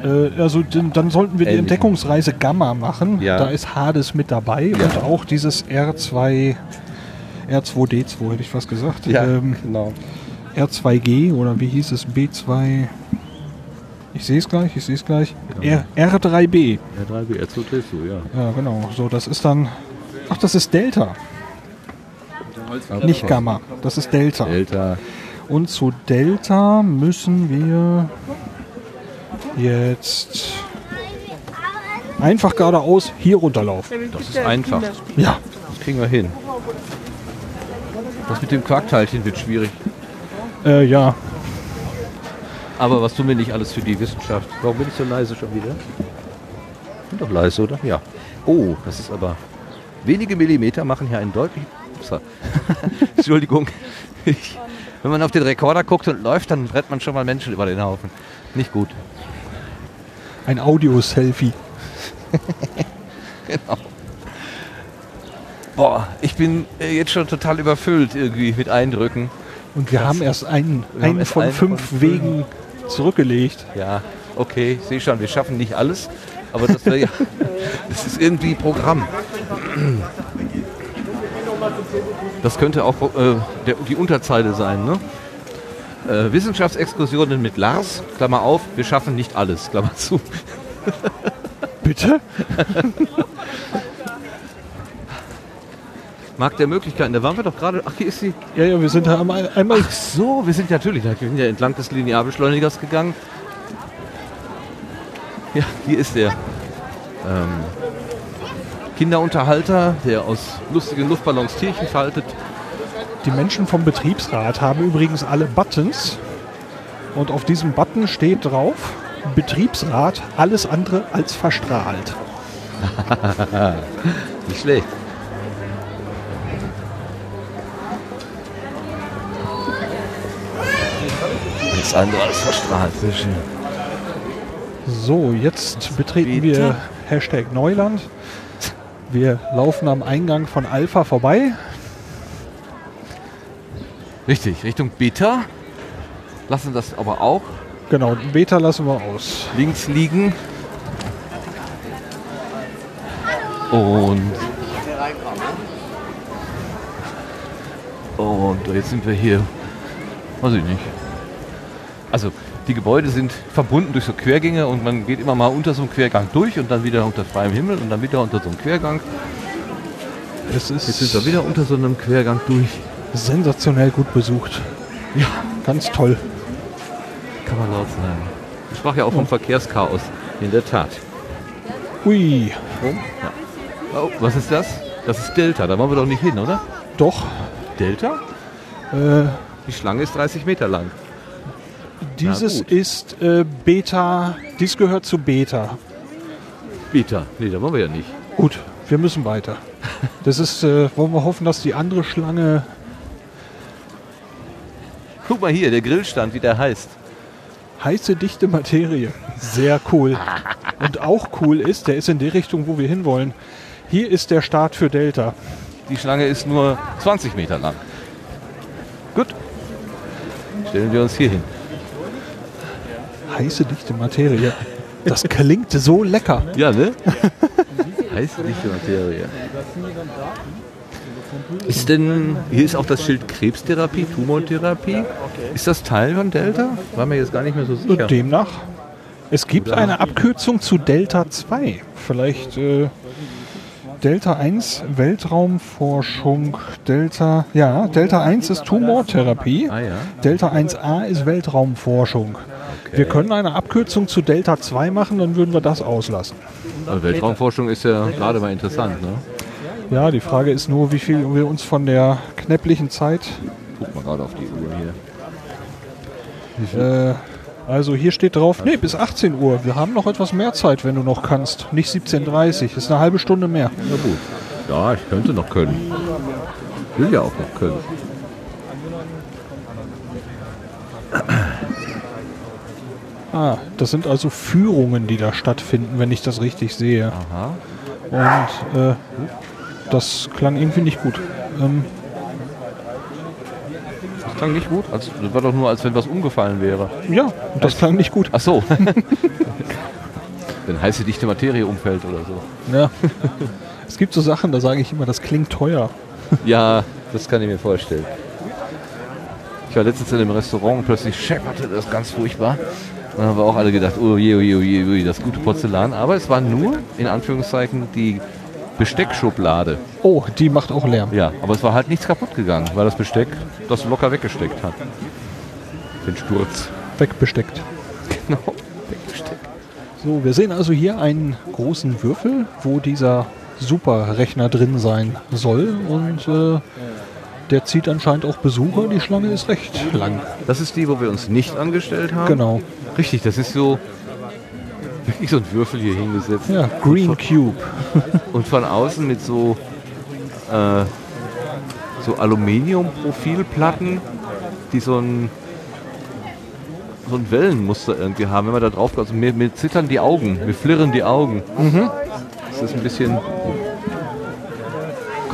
Speaker 2: Äh, also dann sollten wir die. Entdeckungsreise Gamma machen.
Speaker 1: Ja.
Speaker 2: Da ist Hades mit dabei und auch dieses R2, R2D2 hätte ich fast gesagt.
Speaker 1: Ja,
Speaker 2: Ähm,
Speaker 1: genau.
Speaker 2: R2G oder wie hieß es? B2. Ich sehe es gleich, ich sehe es gleich. R, R3B.
Speaker 1: R3B, R2D2, ja.
Speaker 2: Ja, genau. So, das ist dann. Ach, das ist Delta. Nicht Gamma, das ist Delta.
Speaker 1: Delta.
Speaker 2: Und zu Delta müssen wir jetzt Einfach geradeaus hier runterlaufen.
Speaker 1: Das ist einfach.
Speaker 2: Ja.
Speaker 1: Das kriegen wir hin. Das mit dem Quarkteilchen wird schwierig.
Speaker 2: Äh, ja.
Speaker 1: Aber was tun wir nicht alles für die Wissenschaft? Warum bin ich so leise schon wieder? Bin doch leise, oder? Ja. Oh, das ist aber. Wenige Millimeter machen hier einen deutlichen. Upsa. Entschuldigung. Ich, wenn man auf den Rekorder guckt und läuft, dann rennt man schon mal Menschen über den Haufen. Nicht gut.
Speaker 2: Ein Audio-Selfie.
Speaker 1: genau. Boah, ich bin äh, jetzt schon total überfüllt irgendwie mit Eindrücken.
Speaker 2: Und wir haben erst einen, einen
Speaker 1: erst
Speaker 2: von
Speaker 1: einen
Speaker 2: fünf
Speaker 1: von
Speaker 2: Wegen zurückgelegt.
Speaker 1: Ja, okay, ich sehe schon, wir schaffen nicht alles, aber das ja, das ist irgendwie Programm. Das könnte auch äh, der, die Unterzeile sein, ne? Äh, Wissenschaftsexkursionen mit Lars, Klammer auf, wir schaffen nicht alles, Klammer zu.
Speaker 2: Bitte?
Speaker 1: Markt der Möglichkeiten, da waren wir doch gerade, ach hier ist sie.
Speaker 2: Ja, ja, wir sind da einmal, einmal
Speaker 1: Ach so, wir sind natürlich, wir sind ja entlang des Linearbeschleunigers gegangen. Ja, hier ist der ähm, Kinderunterhalter, der aus lustigen Luftballons Tierchen faltet.
Speaker 2: Die Menschen vom Betriebsrat haben übrigens alle Buttons. Und auf diesem Button steht drauf, Betriebsrat, alles andere als verstrahlt.
Speaker 1: Nicht schlecht. Nichts anderes verstrahlt. Sehr schön.
Speaker 2: So, jetzt betreten wir Hashtag Neuland. Wir laufen am Eingang von Alpha vorbei.
Speaker 1: Richtig, Richtung Beta. Lassen das aber auch
Speaker 2: Genau, Beta lassen wir aus.
Speaker 1: links liegen. Und, und jetzt sind wir hier, weiß ich nicht. Also die Gebäude sind verbunden durch so Quergänge und man geht immer mal unter so einem Quergang durch und dann wieder unter freiem Himmel und dann wieder unter so einem Quergang.
Speaker 2: Es ist
Speaker 1: Jetzt sind wir wieder unter so einem Quergang durch.
Speaker 2: sensationell gut besucht. Ja, ganz toll.
Speaker 1: Kann man laut sagen. Ich sprach ja auch vom Verkehrschaos. In der Tat.
Speaker 2: Ui.
Speaker 1: Ja. Oh, was ist das? Das ist Delta, da wollen wir doch nicht hin, oder?
Speaker 2: Doch.
Speaker 1: Delta?
Speaker 2: Äh,
Speaker 1: Die Schlange ist 30 Meter lang.
Speaker 2: Dieses ist äh, Beta. Dies gehört zu Beta.
Speaker 1: Beta. Nee, da wollen wir ja nicht.
Speaker 2: Gut, wir müssen weiter. Das ist, äh, wollen wir hoffen, dass die andere Schlange.
Speaker 1: Guck mal hier, der Grillstand, wie der heißt.
Speaker 2: Heiße, dichte Materie. Sehr cool. Und auch cool ist, der ist in die Richtung, wo wir hinwollen. Hier ist der Start für Delta.
Speaker 1: Die Schlange ist nur 20 Meter lang. Gut. Stellen wir uns hier hin.
Speaker 2: Heiße, dichte Materie. Das klingt so lecker.
Speaker 1: Ja, ne? Heiße dichte Materie. Ist denn, hier ist auch das Schild Krebstherapie, Tumortherapie. Ist das Teil von Delta? War mir jetzt gar nicht mehr so sicher.
Speaker 2: Demnach, es gibt eine Abkürzung zu Delta 2. Vielleicht äh, Delta 1 Weltraumforschung, Delta, ja, Delta 1 ist Tumortherapie,
Speaker 1: Ah.
Speaker 2: Delta 1a ist Weltraumforschung. Wir können eine Abkürzung zu Delta 2 machen, dann würden wir das auslassen.
Speaker 1: Aber Weltraumforschung ist ja gerade mal interessant, ne?
Speaker 2: Ja, die Frage ist nur, wie viel wir uns von der knäpplichen Zeit.
Speaker 1: Guck mal gerade auf die Uhr hier.
Speaker 2: Äh, also hier steht drauf, nee, bis 18 Uhr. Wir haben noch etwas mehr Zeit, wenn du noch kannst. Nicht 17.30 Uhr, ist eine halbe Stunde mehr.
Speaker 1: Na gut. Ja, ich könnte noch können. Will ja auch noch können.
Speaker 2: Ah, das sind also Führungen, die da stattfinden, wenn ich das richtig sehe.
Speaker 1: Aha.
Speaker 2: Und äh, das klang irgendwie nicht gut. Ähm,
Speaker 1: Das klang nicht gut. Also, das war doch nur, als wenn was umgefallen wäre.
Speaker 2: ja, das klang nicht gut.
Speaker 1: Ach so. wenn heiße dichte Materie umfällt oder so.
Speaker 2: Ja. es gibt so Sachen, da sage ich immer, das klingt teuer.
Speaker 1: Ja, das kann ich mir vorstellen. Ich war letztens in einem Restaurant und plötzlich schepperte das ganz furchtbar. Dann haben wir auch alle gedacht, oh je, oh je, oh je, oh je, das gute Porzellan. Aber es war nur, in Anführungszeichen, die Besteckschublade.
Speaker 2: Oh, die macht auch Lärm.
Speaker 1: Ja, aber es war halt nichts kaputt gegangen, weil das Besteck das locker weggesteckt hat. Den Sturz.
Speaker 2: Wegbesteckt.
Speaker 1: Genau, weggesteckt.
Speaker 2: So, wir sehen also hier einen großen Würfel, wo dieser Superrechner drin sein soll und äh, der zieht anscheinend auch Besucher. Die Schlange ist recht lang.
Speaker 1: Das ist die, wo wir uns nicht angestellt haben?
Speaker 2: Genau.
Speaker 1: Richtig, das ist so wirklich so ein Würfel hier hingesetzt.
Speaker 2: Ja, Green Cube.
Speaker 1: Und von außen mit so, äh, so Aluminium-Profilplatten, die so ein, so ein Wellenmuster irgendwie haben. Wenn man da drauf also mir, mir zittern die Augen, mir flirren die Augen.
Speaker 2: Mhm.
Speaker 1: Das ist ein bisschen.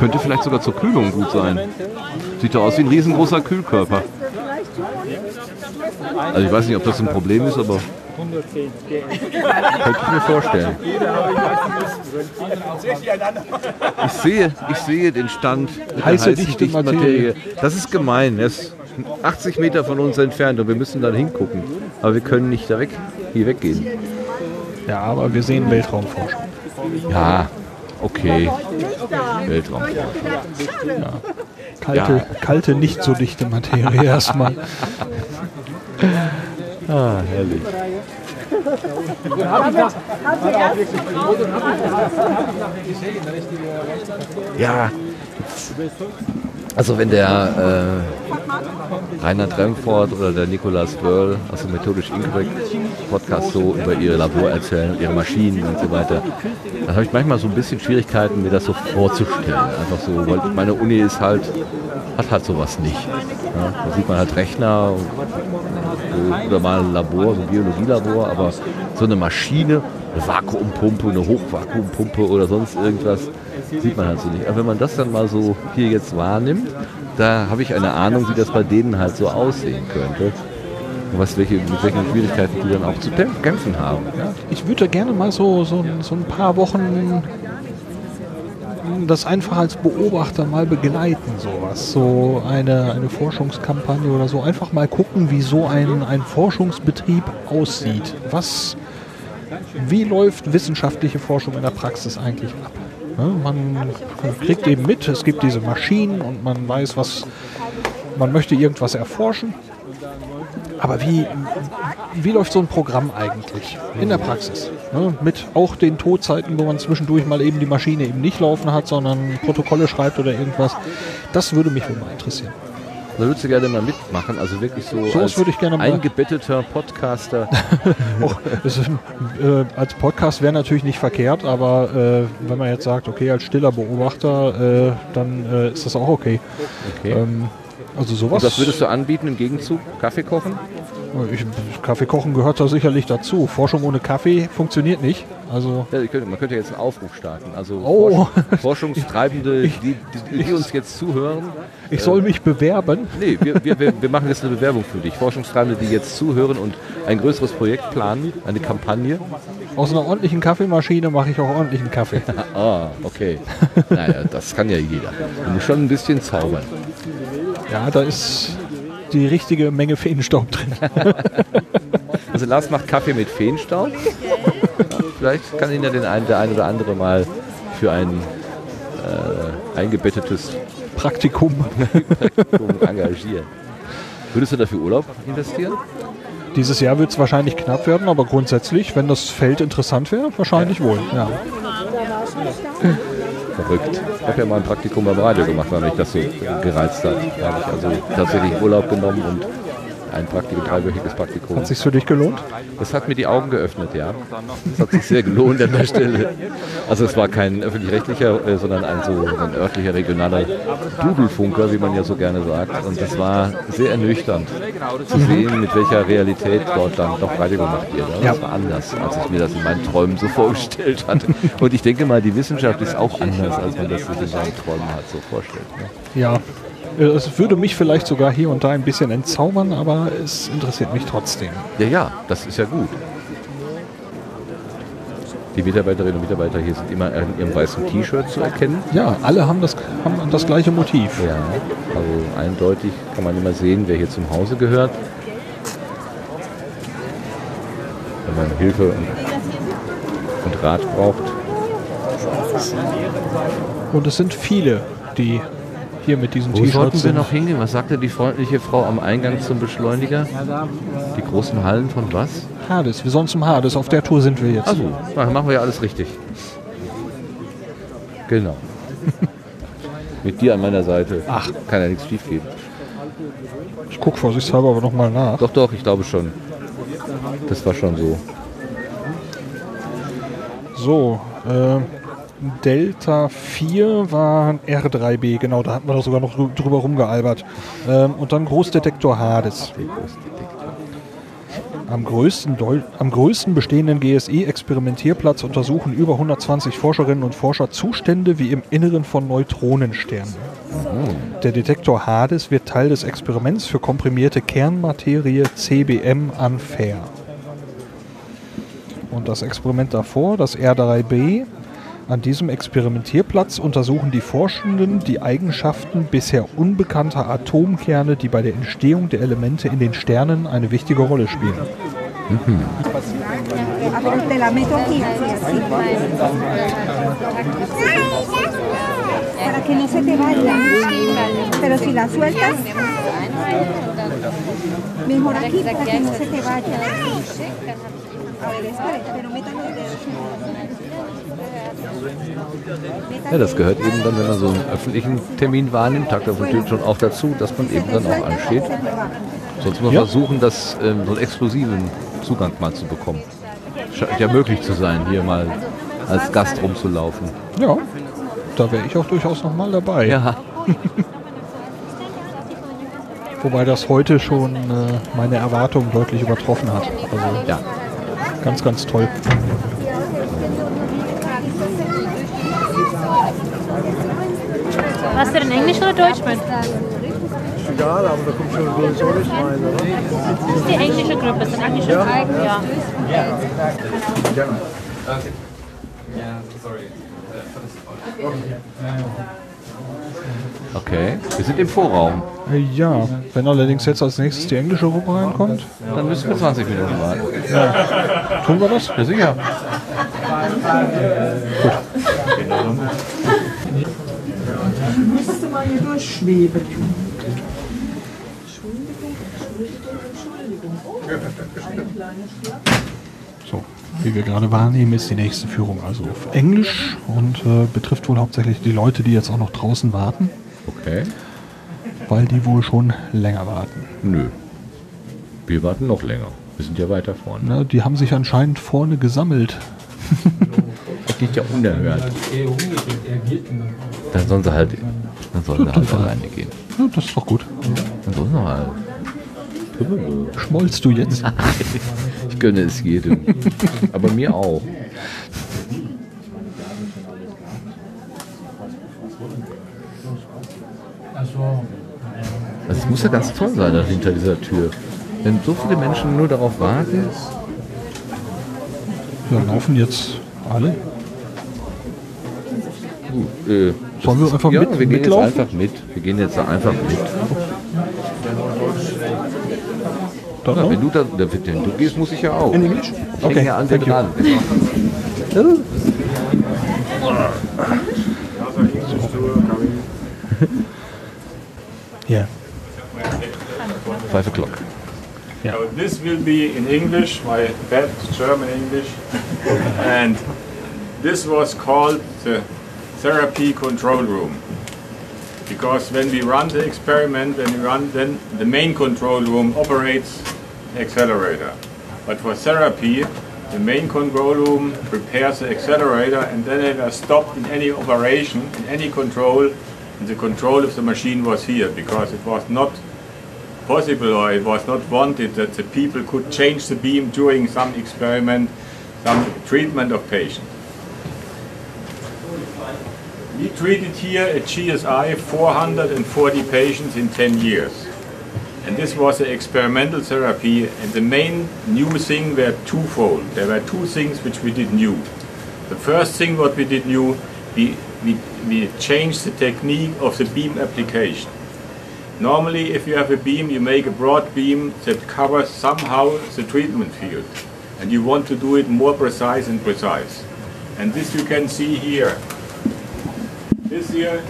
Speaker 1: Könnte vielleicht sogar zur Kühlung gut sein. Sieht doch aus wie ein riesengroßer Kühlkörper. Also ich weiß nicht, ob das ein Problem ist, aber könnte ich mir vorstellen. Ich sehe, ich sehe den Stand mit
Speaker 2: Heiße,
Speaker 1: der
Speaker 2: dichte Materie.
Speaker 1: Das ist gemein. Er ist 80 Meter von uns entfernt und wir müssen dann hingucken. Aber wir können nicht da weg, hier weggehen.
Speaker 2: Ja, aber wir sehen Weltraumforschung.
Speaker 1: Ja, okay. Weltraumforschung.
Speaker 2: Ja. Kalte,
Speaker 1: Ja.
Speaker 2: kalte, nicht so dichte Materie erstmal.
Speaker 1: Ah, herrlich. Ja. Also wenn der äh, Rainer Dremford oder der Nikolaus Wörl dem Methodisch Inkorrekt Podcast so über ihre Labor erzählen, ihre Maschinen und so weiter, dann habe ich manchmal so ein bisschen Schwierigkeiten, mir das so vorzustellen. Einfach so, weil meine Uni ist halt, hat halt sowas nicht. Ja, da sieht man halt Rechner oder mal ein Labor, so ein Biologielabor, aber so eine Maschine, eine Vakuumpumpe, eine Hochvakuumpumpe oder sonst irgendwas, sieht man halt so nicht. Aber wenn man das dann mal so hier jetzt wahrnimmt, da habe ich eine Ahnung, wie das bei denen halt so aussehen könnte. Und was, welche, mit welchen Schwierigkeiten die dann auch zu kämpfen haben. Ja?
Speaker 2: Ich würde gerne mal so, so, so ein paar Wochen das einfach als Beobachter mal begleiten, sowas. So eine, eine Forschungskampagne oder so. Einfach mal gucken, wie so ein, ein Forschungsbetrieb aussieht. Was, wie läuft wissenschaftliche Forschung in der Praxis eigentlich ab? Ne, man kriegt eben mit, es gibt diese Maschinen und man weiß, was man möchte irgendwas erforschen. Aber wie, wie läuft so ein Programm eigentlich in der Praxis? Ne? Mit auch den Todzeiten, wo man zwischendurch mal eben die Maschine eben nicht laufen hat, sondern Protokolle schreibt oder irgendwas. Das würde mich wohl mal interessieren.
Speaker 1: Da würdest du gerne mal mitmachen, also wirklich so
Speaker 2: So
Speaker 1: als
Speaker 2: würde ich gerne mal-
Speaker 1: eingebetteter Podcaster.
Speaker 2: Das ist, äh, als Podcast wäre natürlich nicht verkehrt, aber äh, wenn man jetzt sagt, okay, als stiller Beobachter, äh, dann äh, ist das auch okay.
Speaker 1: Okay.
Speaker 2: Ähm, also sowas.
Speaker 1: Und was würdest du anbieten im Gegenzug? Kaffee kochen?
Speaker 2: Ich, Kaffee kochen gehört da sicherlich dazu. Forschung ohne Kaffee funktioniert nicht. Also
Speaker 1: Ja, könnte, man könnte jetzt einen Aufruf starten. Also
Speaker 2: Oh.
Speaker 1: Forsch- Forschungstreibende, die, die, die uns jetzt zuhören.
Speaker 2: ich soll
Speaker 1: äh,
Speaker 2: mich bewerben.
Speaker 1: Nee, wir, wir, wir, wir machen jetzt eine Bewerbung für dich. Forschungstreibende, die jetzt zuhören und ein größeres Projekt planen, eine Kampagne.
Speaker 2: Aus einer ordentlichen Kaffeemaschine mache ich auch ordentlichen Kaffee.
Speaker 1: ah, okay. Naja, das kann ja jeder. Du musst schon ein bisschen zaubern.
Speaker 2: Ja, da ist die richtige Menge Feenstaub drin.
Speaker 1: Also Lars macht Kaffee mit Feenstaub. Ja, vielleicht kann ihn ja den ein, der ein oder andere mal für ein äh, eingebettetes
Speaker 2: Praktikum.
Speaker 1: Praktikum engagieren. Würdest du dafür Urlaub investieren?
Speaker 2: Dieses Jahr wird es wahrscheinlich knapp werden, aber grundsätzlich, wenn das Feld interessant wäre, wahrscheinlich wohl. Ja.
Speaker 1: Verrückt. Ich habe ja mal ein Praktikum beim Radio gemacht, weil mich das so gereizt hat. Da habe ich also tatsächlich Urlaub genommen und ein Praktikum, dreiwöchiges Praktikum.
Speaker 2: Hat sich's für dich gelohnt?
Speaker 1: Das hat mir die Augen geöffnet, ja. Das hat sich sehr gelohnt an der Stelle. Also es war kein öffentlich-rechtlicher, äh, sondern ein so ein örtlicher, regionaler Dudelfunker, wie man ja so gerne sagt. Und es war sehr ernüchternd zu sehen, mit welcher Realität dort dann doch Radio gemacht wird. Das war anders, als ich mir das in meinen Träumen so vorgestellt hatte. Und ich denke mal, die Wissenschaft ist auch anders, als man das sich in seinen Träumen halt so vorstellt. Ne?
Speaker 2: Ja. Äh, Es würde mich vielleicht sogar hier und da ein bisschen entzaubern, aber es interessiert mich trotzdem.
Speaker 1: Ja, ja, das ist ja gut. Die Mitarbeiterinnen und Mitarbeiter hier sind immer in ihrem weißen T-Shirt zu erkennen.
Speaker 2: Ja, alle haben das, haben das gleiche Motiv.
Speaker 1: Ja, also eindeutig kann man immer sehen, wer hier zum Hause gehört. Wenn man Hilfe und, und Rat braucht.
Speaker 2: Und es sind viele, die Hier mit diesen
Speaker 1: Wo sollten wir noch hingehen? Was sagte die freundliche Frau am Eingang zum Beschleuniger? Die großen Hallen von was?
Speaker 2: Hades. Wir sollen zum Hades. Auf der Tour sind wir jetzt.
Speaker 1: Also, dann machen wir ja alles richtig. Genau. Mit dir an meiner Seite. Ach, kann ja nichts schief gehen.
Speaker 2: Ich gucke vorsichtshalber aber nochmal nach.
Speaker 1: Doch, doch, ich glaube schon. Das war schon so.
Speaker 2: So, äh, Delta 4 war R3B, genau, da hatten wir doch sogar noch drü- drüber rumgealbert. Ähm, und dann Großdetektor Hades. Am größten, am größten bestehenden GSE-Experimentierplatz untersuchen über 120 Forscherinnen und Forscher Zustände wie im Inneren von Neutronensternen. Der Detektor Hades wird Teil des Experiments für komprimierte Kernmaterie CBM Unfair. Und das Experiment davor, das R3B, an diesem Experimentierplatz untersuchen die Forschenden die Eigenschaften bisher unbekannter Atomkerne, die bei der Entstehung der Elemente in den Sternen eine wichtige Rolle spielen.
Speaker 19: A
Speaker 1: Ja, das gehört eben dann, wenn man so einen öffentlichen Termin wahrnimmt, tagt das natürlich schon auch dazu, dass man eben dann auch ansteht. Sonst muss man
Speaker 2: Ja.
Speaker 1: versuchen, das, ähm, so einen exklusiven Zugang mal zu bekommen. Scheint ja möglich zu sein, hier mal als Gast rumzulaufen.
Speaker 2: Ja, da wäre ich auch durchaus nochmal dabei.
Speaker 1: Ja.
Speaker 2: Wobei das heute schon äh, meine Erwartungen deutlich übertroffen hat. Also
Speaker 1: ja.
Speaker 2: ganz, ganz toll.
Speaker 20: Hast du denn Englisch oder Deutsch mit?
Speaker 21: Egal, aber da kommt schon sowieso nicht rein, oder?
Speaker 20: Das ist die englische Gruppe, das ist ein englischer
Speaker 21: Ja?
Speaker 20: Teig, ja.
Speaker 1: Okay, wir sind im Vorraum.
Speaker 2: Ja, wenn allerdings jetzt als nächstes die englische Gruppe reinkommt,
Speaker 1: Dann müssen wir 20 Minuten warten.
Speaker 2: Ja. Tun wir das?
Speaker 1: Ja, sicher.
Speaker 22: Müsste durchschweben.
Speaker 2: So, wie wir gerade wahrnehmen, ist die nächste Führung also auf Englisch und äh, betrifft wohl hauptsächlich die Leute, die jetzt auch noch draußen warten.
Speaker 1: Okay.
Speaker 2: Weil die wohl schon länger warten.
Speaker 1: Nö. Wir warten noch länger. Wir sind ja weiter vorne.
Speaker 2: Ne, die haben sich anscheinend vorne gesammelt.
Speaker 1: Das geht ja unerhört. Dann sollen sie halt, dann sollen sie halt alleine gehen.
Speaker 2: Ja, das ist doch gut.
Speaker 1: Dann sollen sie halt.
Speaker 2: Schmollst du jetzt?
Speaker 1: Ich gönne es jedem. Aber mir auch. Also es muss ja ganz toll sein da hinter dieser Tür. Wenn so viele Menschen nur darauf warten.
Speaker 2: Ja, laufen jetzt alle.
Speaker 1: Gut, äh,
Speaker 2: Sollen wir einfach
Speaker 1: ja,
Speaker 2: mit-
Speaker 1: wir gehen jetzt einfach mit. Wir gehen jetzt einfach mit.
Speaker 2: Dann
Speaker 1: Ja, wenn du da, wenn du gehst, muss ich ja auch.
Speaker 2: In Englisch?
Speaker 1: Ich
Speaker 2: Okay,
Speaker 1: ja an dir
Speaker 2: thank you.
Speaker 1: dran.
Speaker 2: Yeah.
Speaker 1: Five o'clock.
Speaker 23: So this will be in English, my bad German English. and this was called the therapy control room. Because when we run the experiment, when we run, then the main control room operates accelerator. But for therapy, the main control room prepares the accelerator and then it was stopped in any operation, in any control, and the control of the machine was here because it was not possible or it was not wanted that the people could change the beam during some experiment, some treatment of patient. We treated here at GSI 440 patients in 10 years. And this was an experimental therapy and the main new thing were twofold. There were two things which we did new. The first thing what we did new, we, we, we changed the technique of the beam application. Normally, if you have a beam, you make a broad beam that covers somehow the treatment field. And you want to do it more precise and precise. And this you can see here. This here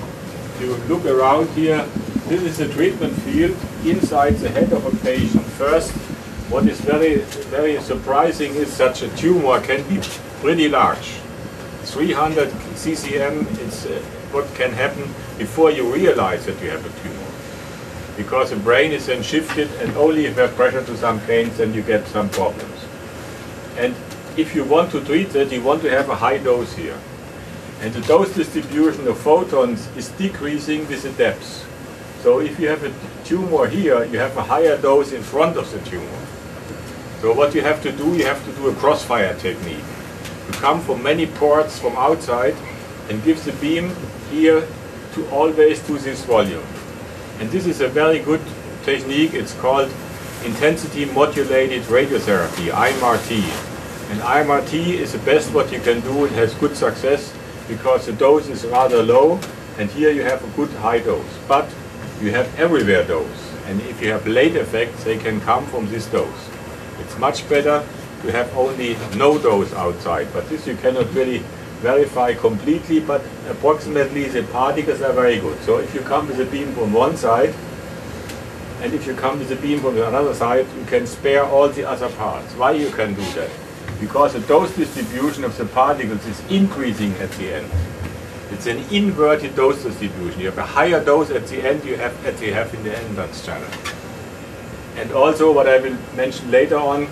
Speaker 23: you look around here, this is a treatment field inside the head of a patient. First, what is very, very surprising is such a tumor can be pretty large. 300 ccm is uh, what can happen before you realize that you have a tumor. Because the brain is then shifted and only if you have pressure to some veins then you get some problems. And if you want to treat that, you want to have a high dose here. And the dose distribution of photons is decreasing with the depth. So if you have a tumor here, you have a higher dose in front of the tumor. So what you have to do, you have to do a crossfire technique. You come from many ports from outside and give the beam here to always to this volume. And this is a very good technique. It's called intensity modulated radiotherapy, IMRT. And IMRT is the best what you can do. It has good success because the dose is rather low and here you have a good high dose. But you have everywhere dose. And if you have late effects, they can come from this dose. It's much better to have only no dose outside. But this you cannot really verify completely, but approximately the particles are very good. So if you come with a beam from one side, and if you come with a beam from the other side, you can spare all the other parts. Why you can do that? Because the dose distribution of the particles is increasing at the end. It's an inverted dose distribution. You have a higher dose at the end you have at you have in the entrance channel. And also what I will mention later on,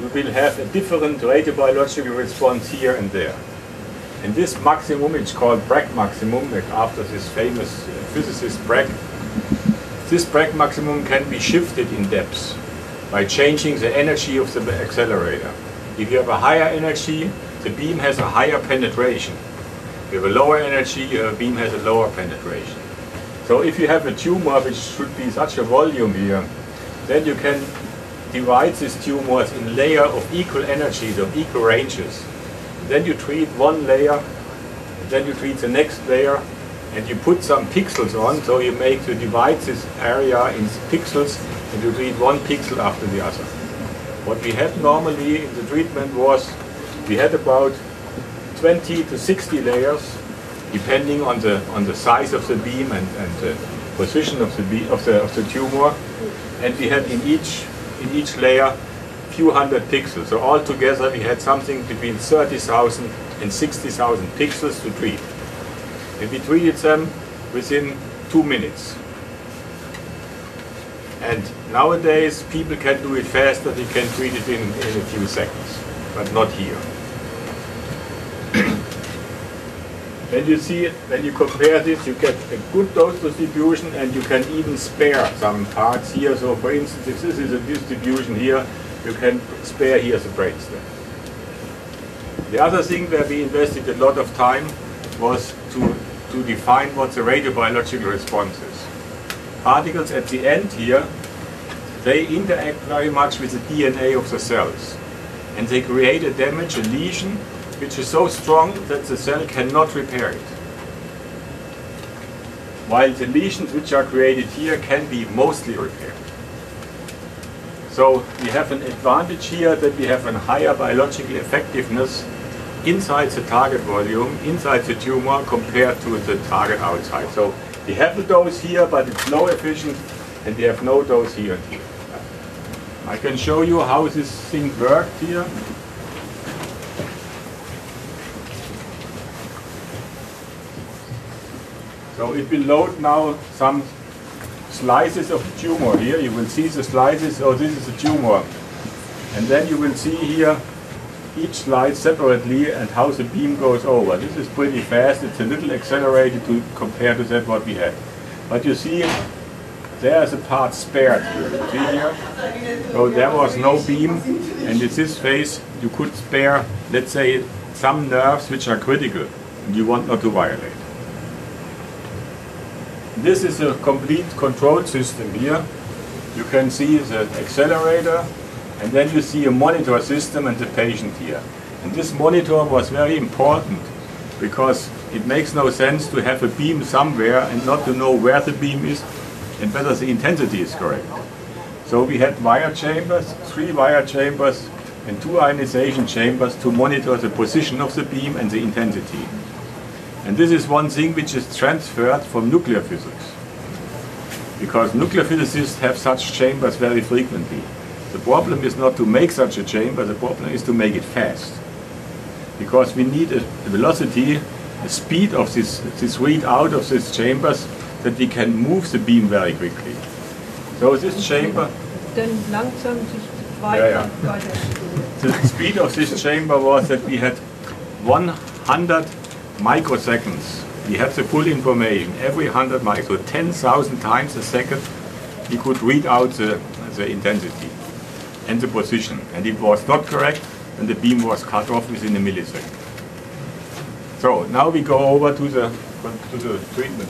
Speaker 23: you will have a different radiobiological response here and there. And this maximum, it's called Bragg maximum, after this famous uh, physicist Bragg. This Bragg maximum can be shifted in depth by changing the energy of the accelerator. If you have a higher energy, the beam has a higher penetration. If you have a lower energy, your beam has a lower penetration. So if you have a tumor which should be such a volume here, then you can divide these tumors in layer of equal energies, of equal ranges. Then you treat one layer, then you treat the next layer, and you put some pixels on, so you make to divide this area in pixels, and you treat one pixel after the other. What we had normally in the treatment was, we had about 20 to 60 layers, depending on the on the size of the beam and, and the position of the of the of the tumor, and we had in each in each layer few hundred pixels. So altogether we had something between 30,000 and 60,000 pixels to treat. And we treated them within two minutes. And nowadays people can do it faster, they can treat it in, in a few seconds, but not here. when you see, when you compare this, you get a good dose distribution and you can even spare some parts here. So for instance, if this is a distribution here, you can spare here the brainstem. The other thing where we invested a lot of time was to, to define what the radiobiological response is. Particles at the end here, they interact very much with the DNA of the cells. And they create a damage, a lesion, which is so strong that the cell cannot repair it. While the lesions which are created here can be mostly repaired. So we have an advantage here that we have a higher biological effectiveness inside the target volume, inside the tumor, compared to the target outside. So we have the dose here, but it's low efficient, and we have no dose here and here. I can show you how this thing worked here. So it will load now some slices of tumor here. You will see the slices, oh this is a tumor. And then you will see here each slide separately and how the beam goes over. This is pretty fast. It's a little accelerated to compare to that what we had. But you see there's a part spared. See here? So there was no beam and in this phase you could spare, let's say, some nerves which are critical and you want not to violate. This is a complete control system here. You can see the accelerator and then you see a monitor system and the patient here. And this monitor was very important because it makes no sense to have a beam somewhere and not to know where the beam is and whether the intensity is correct. So we had wire chambers, three wire chambers and two ionization chambers to monitor the position of the beam and the intensity. And this is one thing which is transferred from nuclear physics. Because nuclear physicists have such chambers very frequently. The problem is not to make such a chamber, the problem is to make it fast. Because we need a velocity, a speed of this, this read out of these chambers that we can move the beam very quickly. So this chamber,
Speaker 24: Dann langsam sich
Speaker 23: Ja,
Speaker 24: weiter,
Speaker 23: ja.
Speaker 24: weiter.
Speaker 23: the speed of this chamber was that we had 100 microseconds. We had the full information. Every 100 micro, so 10,000 times a second, we could read out the, the intensity and the position. And it was not correct, and the beam was cut off within a millisecond. So now we go over to the to the treatment.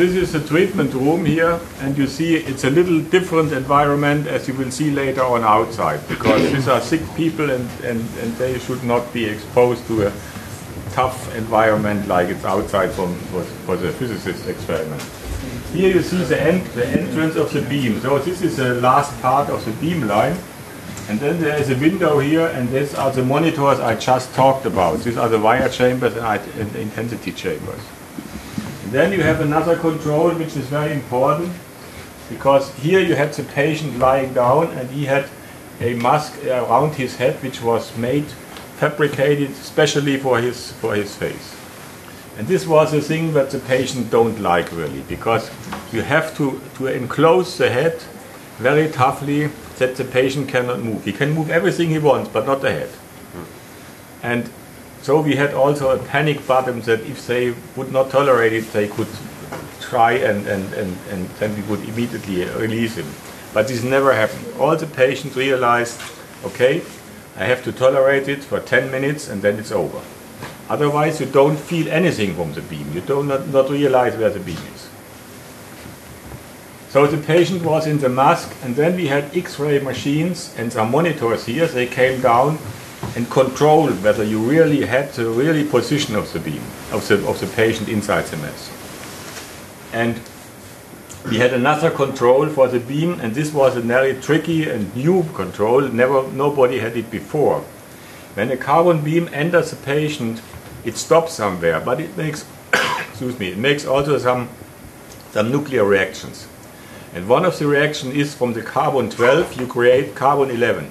Speaker 23: This is the treatment room here, and you see it's a little different environment as you will see later on outside, because these are sick people and, and, and they should not be exposed to a tough environment like it's outside from, for, for the physicist experiment. Here you see the, end, the entrance of the beam. So this is the last part of the beam line. And then there is a window here, and these are the monitors I just talked about. These are the wire chambers and, intensity chambers. Then you have another control which is very important because here you had the patient lying down and he had a mask around his head which was made, fabricated specially for his, for his face. And this was a thing that the patient don't like really because you have to, to enclose the head very toughly that the patient cannot move. He can move everything he wants but not the head. And so we had also a panic button that if they would not tolerate it, they could try and, and, and, and then we would immediately release him. But this never happened. All the patients realized, okay, I have to tolerate it for 10 minutes and then it's over. Otherwise you don't feel anything from the beam. You do not, not realize where the beam is. So the patient was in the mask and then we had X-ray machines and some monitors here. They came down and control whether you really had the really position of the beam, of the, of the patient inside the mask. And we had another control for the beam and this was a very tricky and new control. Never, nobody had it before. When a carbon beam enters the patient, it stops somewhere, but it makes, excuse me, it makes also some, some nuclear reactions. And one of the reactions is from the carbon 12, you create carbon 11.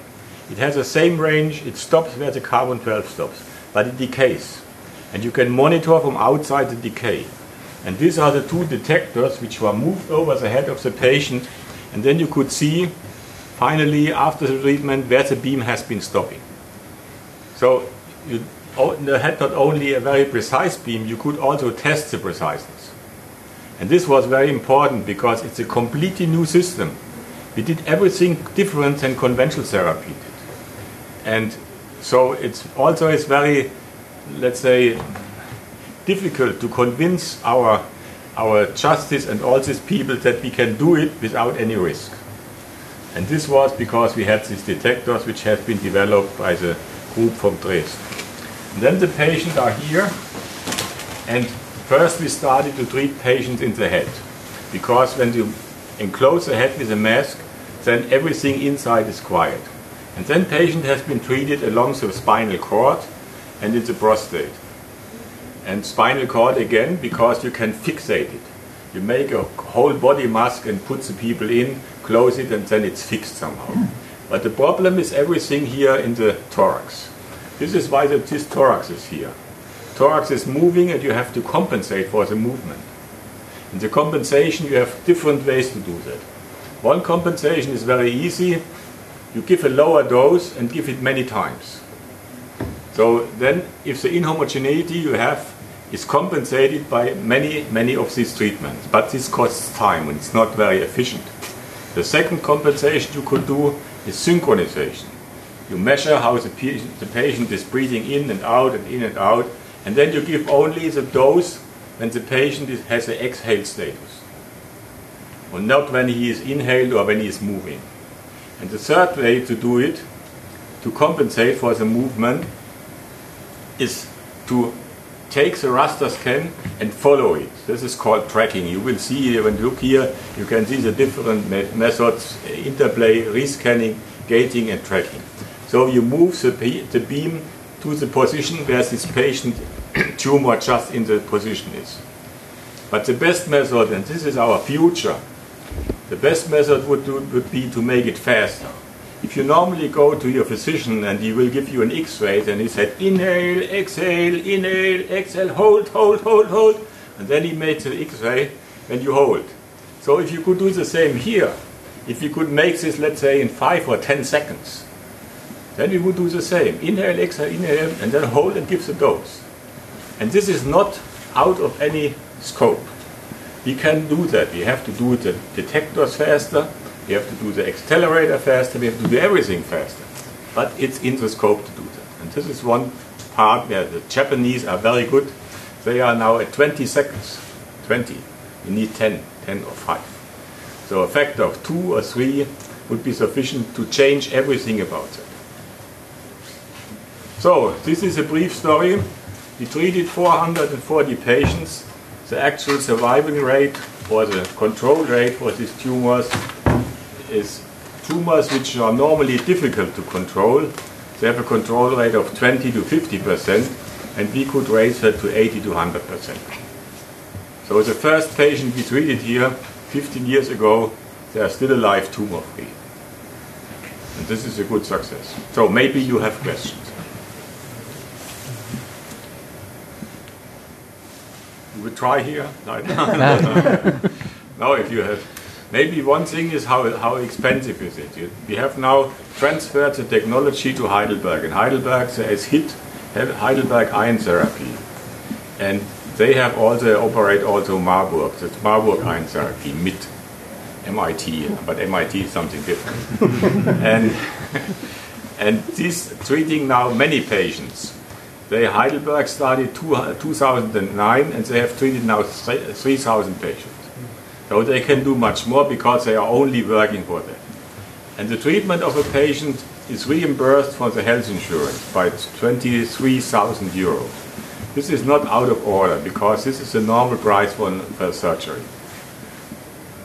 Speaker 23: It has the same range, it stops where the carbon 12 stops, but it decays. And you can monitor from outside the decay. And these are the two detectors which were moved over the head of the patient, and then you could see finally after the treatment where the beam has been stopping. So you had not only a very precise beam, you could also test the preciseness. And this was very important because it's a completely new system. We did everything different than conventional therapy. And so it's also is very, let's say, difficult to convince our our justice and all these people that we can do it without any risk. And this was because we had these detectors which have been developed by the group from Dresden. And then the patients are here, and first we started to treat patients in the head, because when you enclose the head with a mask, then everything inside is quiet. And then patient has been treated along the spinal cord and in the prostate. And spinal cord again, because you can fixate it. You make a whole body mask and put the people in, close it, and then it's fixed somehow. But the problem is everything here in the thorax. This is why the, this thorax is here. Thorax is moving and you have to compensate for the movement. In the compensation you have different ways to do that. One compensation is very easy. You give a lower dose and give it many times. So then if the inhomogeneity you have is compensated by many, many of these treatments, but this costs time and it's not very efficient. The second compensation you could do is synchronization. You measure how the, the patient is breathing in and out and in and out, and then you give only the dose when the patient is, has an exhale status, or not when he is inhaled or when he is moving. And the third way to do it, to compensate for the movement, is to take the raster scan and follow it. This is called tracking. You will see when you look here, you can see the different me- methods, uh, interplay, rescanning, gating and tracking. So you move the, the beam to the position where this patient tumor just in the position is. But the best method, and this is our future, the best method would, do, would be to make it faster. If you normally go to your physician and he will give you an X-ray, then he said inhale, exhale, inhale, exhale, hold, hold, hold, hold, and then he made the X-ray and you hold. So if you could do the same here, if you could make this, let's say, in five or ten seconds, then we would do the same. Inhale, exhale, inhale, and then hold and give the dose. And this is not out of any scope. We can do that. We have to do the detectors faster. We have to do the accelerator faster. We have to do everything faster. But it's in the scope to do that. And this is one part where the Japanese are very good. They are now at 20 seconds. 20. You need 10, 10 or 5. So a factor of 2 or 3 would be sufficient to change everything about it. So, this is a brief story. We treated 440 patients. The actual surviving rate or the control rate for these tumors is tumors which are normally difficult to control. They have a control rate of 20 to 50 percent, and we could raise that to 80 to 100 percent. So the first patient we treated here 15 years ago, they are still alive tumor free. And this is a good success. So maybe you have questions. You would try here? No, no, if you have. Maybe one thing is how, how expensive is it? You- We have now transferred the technology to Heidelberg. In Heidelberg, there is HIT, Heidelberg Iron Therapy. And they have also operate also Marburg. That's Marburg Iron Therapy, MIT. MIT, but MIT is something different. and and this treating now many patients. They Heidelberg started two, uh, 2009 and they have treated now 3,000 patients. So they can do much more because they are only working for that. And the treatment of a patient is reimbursed from the health insurance by 23,000 euros. This is not out of order because this is the normal price for, for surgery.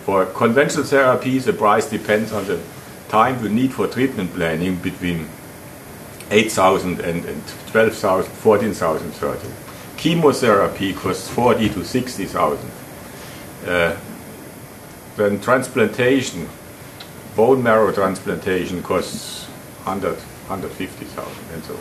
Speaker 23: For conventional therapies, the price depends on the time you need for treatment planning between 8,000 and, and 12,000, 14,000, 13. Chemotherapy costs 40 to 60,000. Uh, then transplantation, bone marrow transplantation costs 100, 150,000 and so on.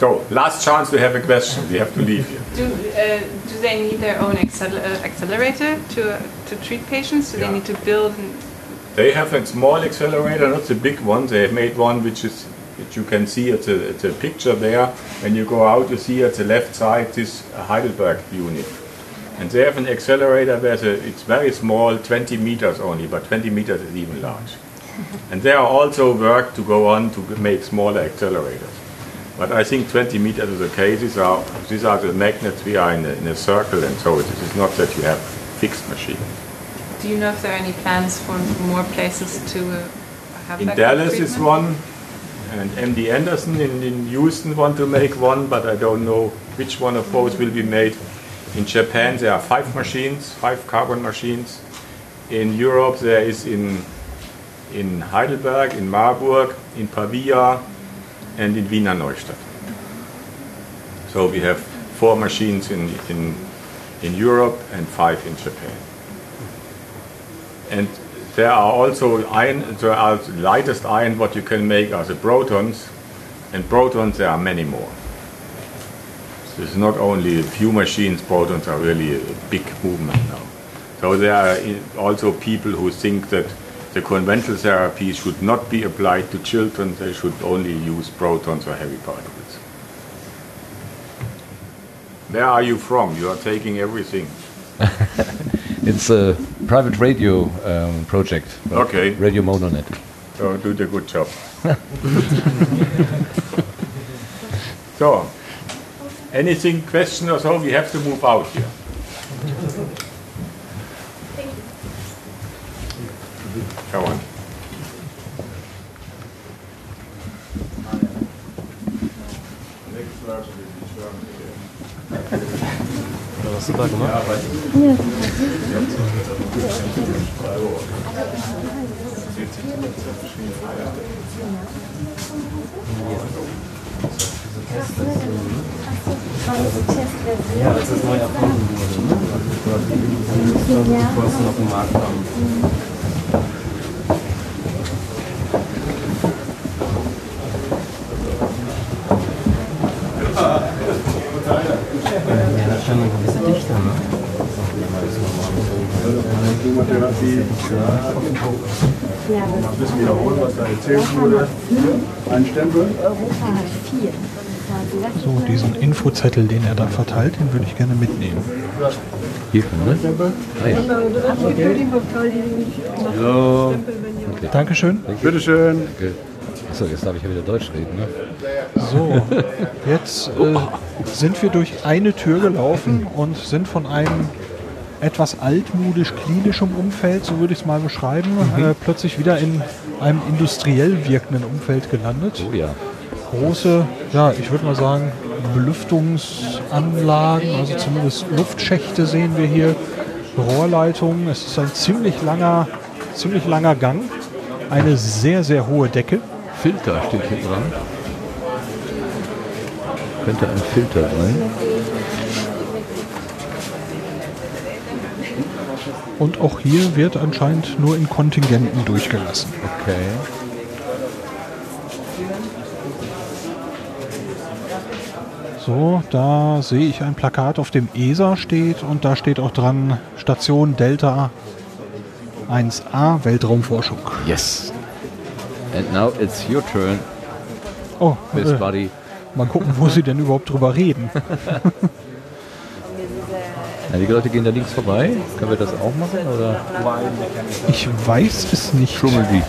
Speaker 23: So, last chance to have a question. We have to leave here.
Speaker 12: Do, uh, do they need their own accel- uh, accelerator to, uh, to treat patients? Do
Speaker 23: Yeah.
Speaker 12: they need to build?
Speaker 23: They have a small accelerator, not the big one. They have made one which is which you can see at the, at the picture there. When you go out, you see at the left side this Heidelberg unit. And they have an accelerator where the, it's very small, 20 meters only, but 20 meters is even large. And there are also work to go on to make smaller accelerators. But I think 20 meters is okay. These are, these are the magnets. We are in a, in a circle, and so it is not that you have fixed machine.
Speaker 12: do you know if there are any plans for more places to uh, have
Speaker 23: In
Speaker 12: that
Speaker 23: Dallas is one, and MD Anderson in, in Houston want to make one, but I don't know which one of those will be made. In Japan there are five machines, five carbon machines. In Europe there is in in Heidelberg, in Marburg, in Pavia, and in Wiener Neustadt. So we have four machines in, in, in Europe and five in Japan. And there are also iron, there are the lightest iron what you can make are the protons, and protons there are many more. So it's not only a few machines, protons are really a big movement now. So there are also people who think that the conventional therapy should not be applied to children. They should only use protons or heavy particles. Where are you from? You are taking everything.
Speaker 1: It's a private radio um, project.
Speaker 23: Okay.
Speaker 1: Radio Mononet.
Speaker 23: So do the good job. so, anything, question or so? We have to move out here. Thank you. Come on.
Speaker 25: Hast du da gemacht? Ja, als das neu erfunden wurde. Ne? Also quasi, bevor es noch im Markt kam. Ja, das ist schon ein bisschen?
Speaker 21: Mal ein bisschen wiederholen, was da erzählt wurde. Ein Stempel.
Speaker 2: So, diesen Infozettel, den er da verteilt, den würde ich gerne mitnehmen.
Speaker 1: Hier, ne? Ah, ja.
Speaker 2: Ja.
Speaker 1: Okay.
Speaker 2: Dankeschön.
Speaker 1: Bitteschön. Danke. Achso, jetzt darf ich ja wieder Deutsch reden, ne?
Speaker 2: So, jetzt äh, sind wir durch eine Tür gelaufen und sind von einem etwas altmodisch klinischem Umfeld, so würde ich es mal beschreiben,
Speaker 1: Mhm.
Speaker 2: äh, plötzlich wieder in einem industriell wirkenden Umfeld gelandet.
Speaker 1: Oh ja.
Speaker 2: Große, ja, ich würde mal sagen, Belüftungsanlagen, also zumindest Luftschächte sehen wir hier, Rohrleitungen. Es ist ein ziemlich langer, ziemlich langer Gang, eine sehr, sehr hohe Decke.
Speaker 1: Filter steht hier dran. Könnte ein Filter sein.
Speaker 2: Und auch hier wird anscheinend nur in Kontingenten durchgelassen.
Speaker 1: Okay.
Speaker 2: So, da sehe ich ein Plakat, auf dem ESA steht und da steht auch dran Station Delta 1A Weltraumforschung.
Speaker 1: Yes. And now it's your turn.
Speaker 2: Oh,
Speaker 1: Miss
Speaker 2: äh,
Speaker 1: Buddy.
Speaker 2: mal gucken, wo sie denn überhaupt drüber reden.
Speaker 1: Ja, die Leute gehen da links vorbei. Können wir das auch machen? Oder?
Speaker 2: Ich weiß es nicht.
Speaker 1: Schummeln die.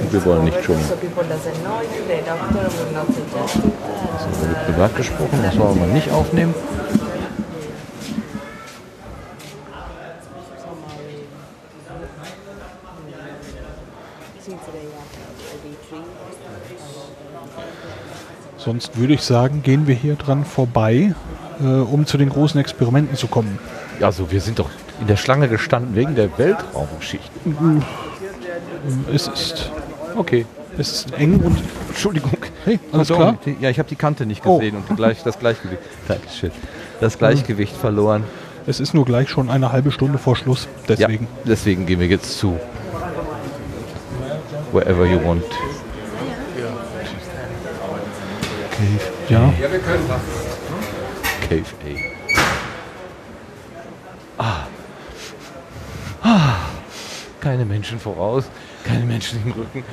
Speaker 1: Und wir wollen nicht schummeln.
Speaker 26: So
Speaker 1: wurde privat gesprochen, das wollen wir nicht aufnehmen.
Speaker 2: Sonst würde ich sagen, gehen wir hier dran vorbei, äh, um zu den großen Experimenten zu kommen.
Speaker 1: Also wir sind doch in der Schlange gestanden wegen der Weltraumgeschichte.
Speaker 2: Es ist
Speaker 1: Okay.
Speaker 2: Es ist eng und
Speaker 1: Entschuldigung.
Speaker 2: Hey, alles
Speaker 1: Pardon.
Speaker 2: klar?
Speaker 1: Ja, ich habe die Kante nicht
Speaker 2: Oh.
Speaker 1: gesehen und die gleich, das Gleichgewicht. Dankeschön. Das Gleichgewicht verloren.
Speaker 2: Es ist nur gleich schon eine halbe Stunde vor Schluss, deswegen.
Speaker 1: Ja, deswegen gehen wir jetzt zu. Wherever you want.
Speaker 2: Cave. Ja.
Speaker 17: Ja, wir können was.
Speaker 1: Cave A. Ah. Ah. Keine Menschen voraus, keine Menschen im Rücken.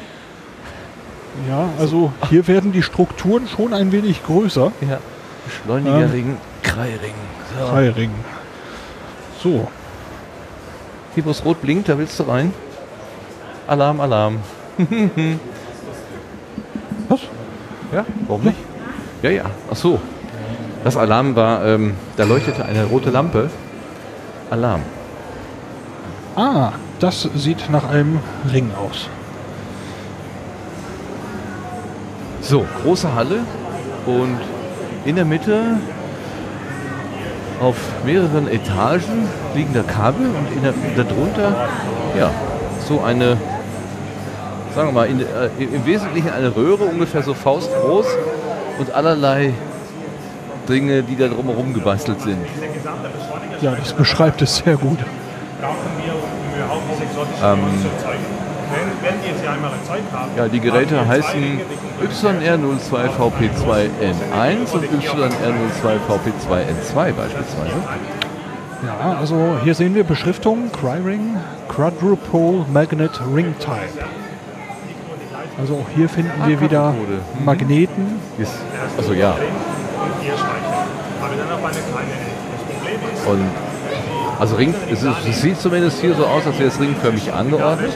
Speaker 2: Ja, also hier werden die Strukturen schon ein wenig größer.
Speaker 1: Ja. Beschleunigerring, Kreiring. So.
Speaker 2: Kreiring. So.
Speaker 1: Hier, wo es rot blinkt, da willst du rein. Alarm, Alarm.
Speaker 2: Was?
Speaker 1: Ja, warum nicht? Ja, ja. Ach so. Das Alarm war, ähm, da leuchtete eine rote Lampe. Alarm.
Speaker 2: Ah, das sieht nach einem Ring aus.
Speaker 1: So, große Halle und in der Mitte auf mehreren Etagen liegen da Kabel und in der, darunter, ja, so eine, sagen wir mal, in, äh, im Wesentlichen eine Röhre, ungefähr so faustgroß und allerlei Dinge, die da drumherum gebastelt sind.
Speaker 2: Ja, das beschreibt es sehr gut.
Speaker 1: Ähm,
Speaker 22: Wenn die jetzt hier einmal eine Zeit haben.
Speaker 1: Ja, die Geräte heißen YR02VP2N1 und YR02VP2N2 beispielsweise.
Speaker 2: Ja, also hier sehen wir Beschriftung Cryring Quadrupole Magnet Ring Type. Also auch hier finden wir wieder.
Speaker 1: Mhm.
Speaker 2: Magneten.
Speaker 1: Ist, also ja.
Speaker 22: Und
Speaker 1: also Ring, es, ist, es sieht zumindest hier so aus, als wäre es ringförmig angeordnet.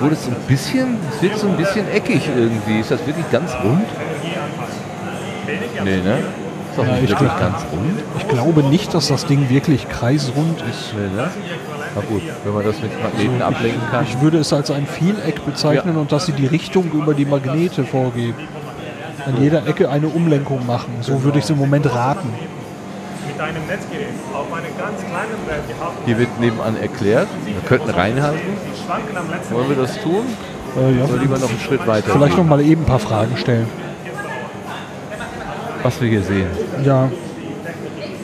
Speaker 1: Wurde es ein bisschen, es wirkt so ein bisschen eckig irgendwie. Ist das wirklich ganz rund? Nee, ne? Ist doch
Speaker 2: Ja,
Speaker 1: nicht
Speaker 2: ich,
Speaker 1: wirklich ganz rund.
Speaker 2: ich glaube nicht, dass das Ding wirklich kreisrund ist.
Speaker 1: Nee, ne? Na gut, wenn man das mit Magneten ablenken kann.
Speaker 2: Ich würde es als ein Vieleck bezeichnen und dass sie die Richtung über die Magnete vorgeben. An jeder Ecke eine Umlenkung machen. So würde ich es im Moment raten.
Speaker 22: Mit einem Netzgerät auf einem ganz kleinen Brett gehabt.
Speaker 1: Hier wird nebenan erklärt, wir könnten reinhalten. Wollen wir das tun?
Speaker 2: Äh, ja.
Speaker 1: Oder lieber noch einen Schritt weiter?
Speaker 2: Vielleicht noch mal eben ein paar Fragen stellen.
Speaker 1: Was wir hier sehen.
Speaker 2: Ja.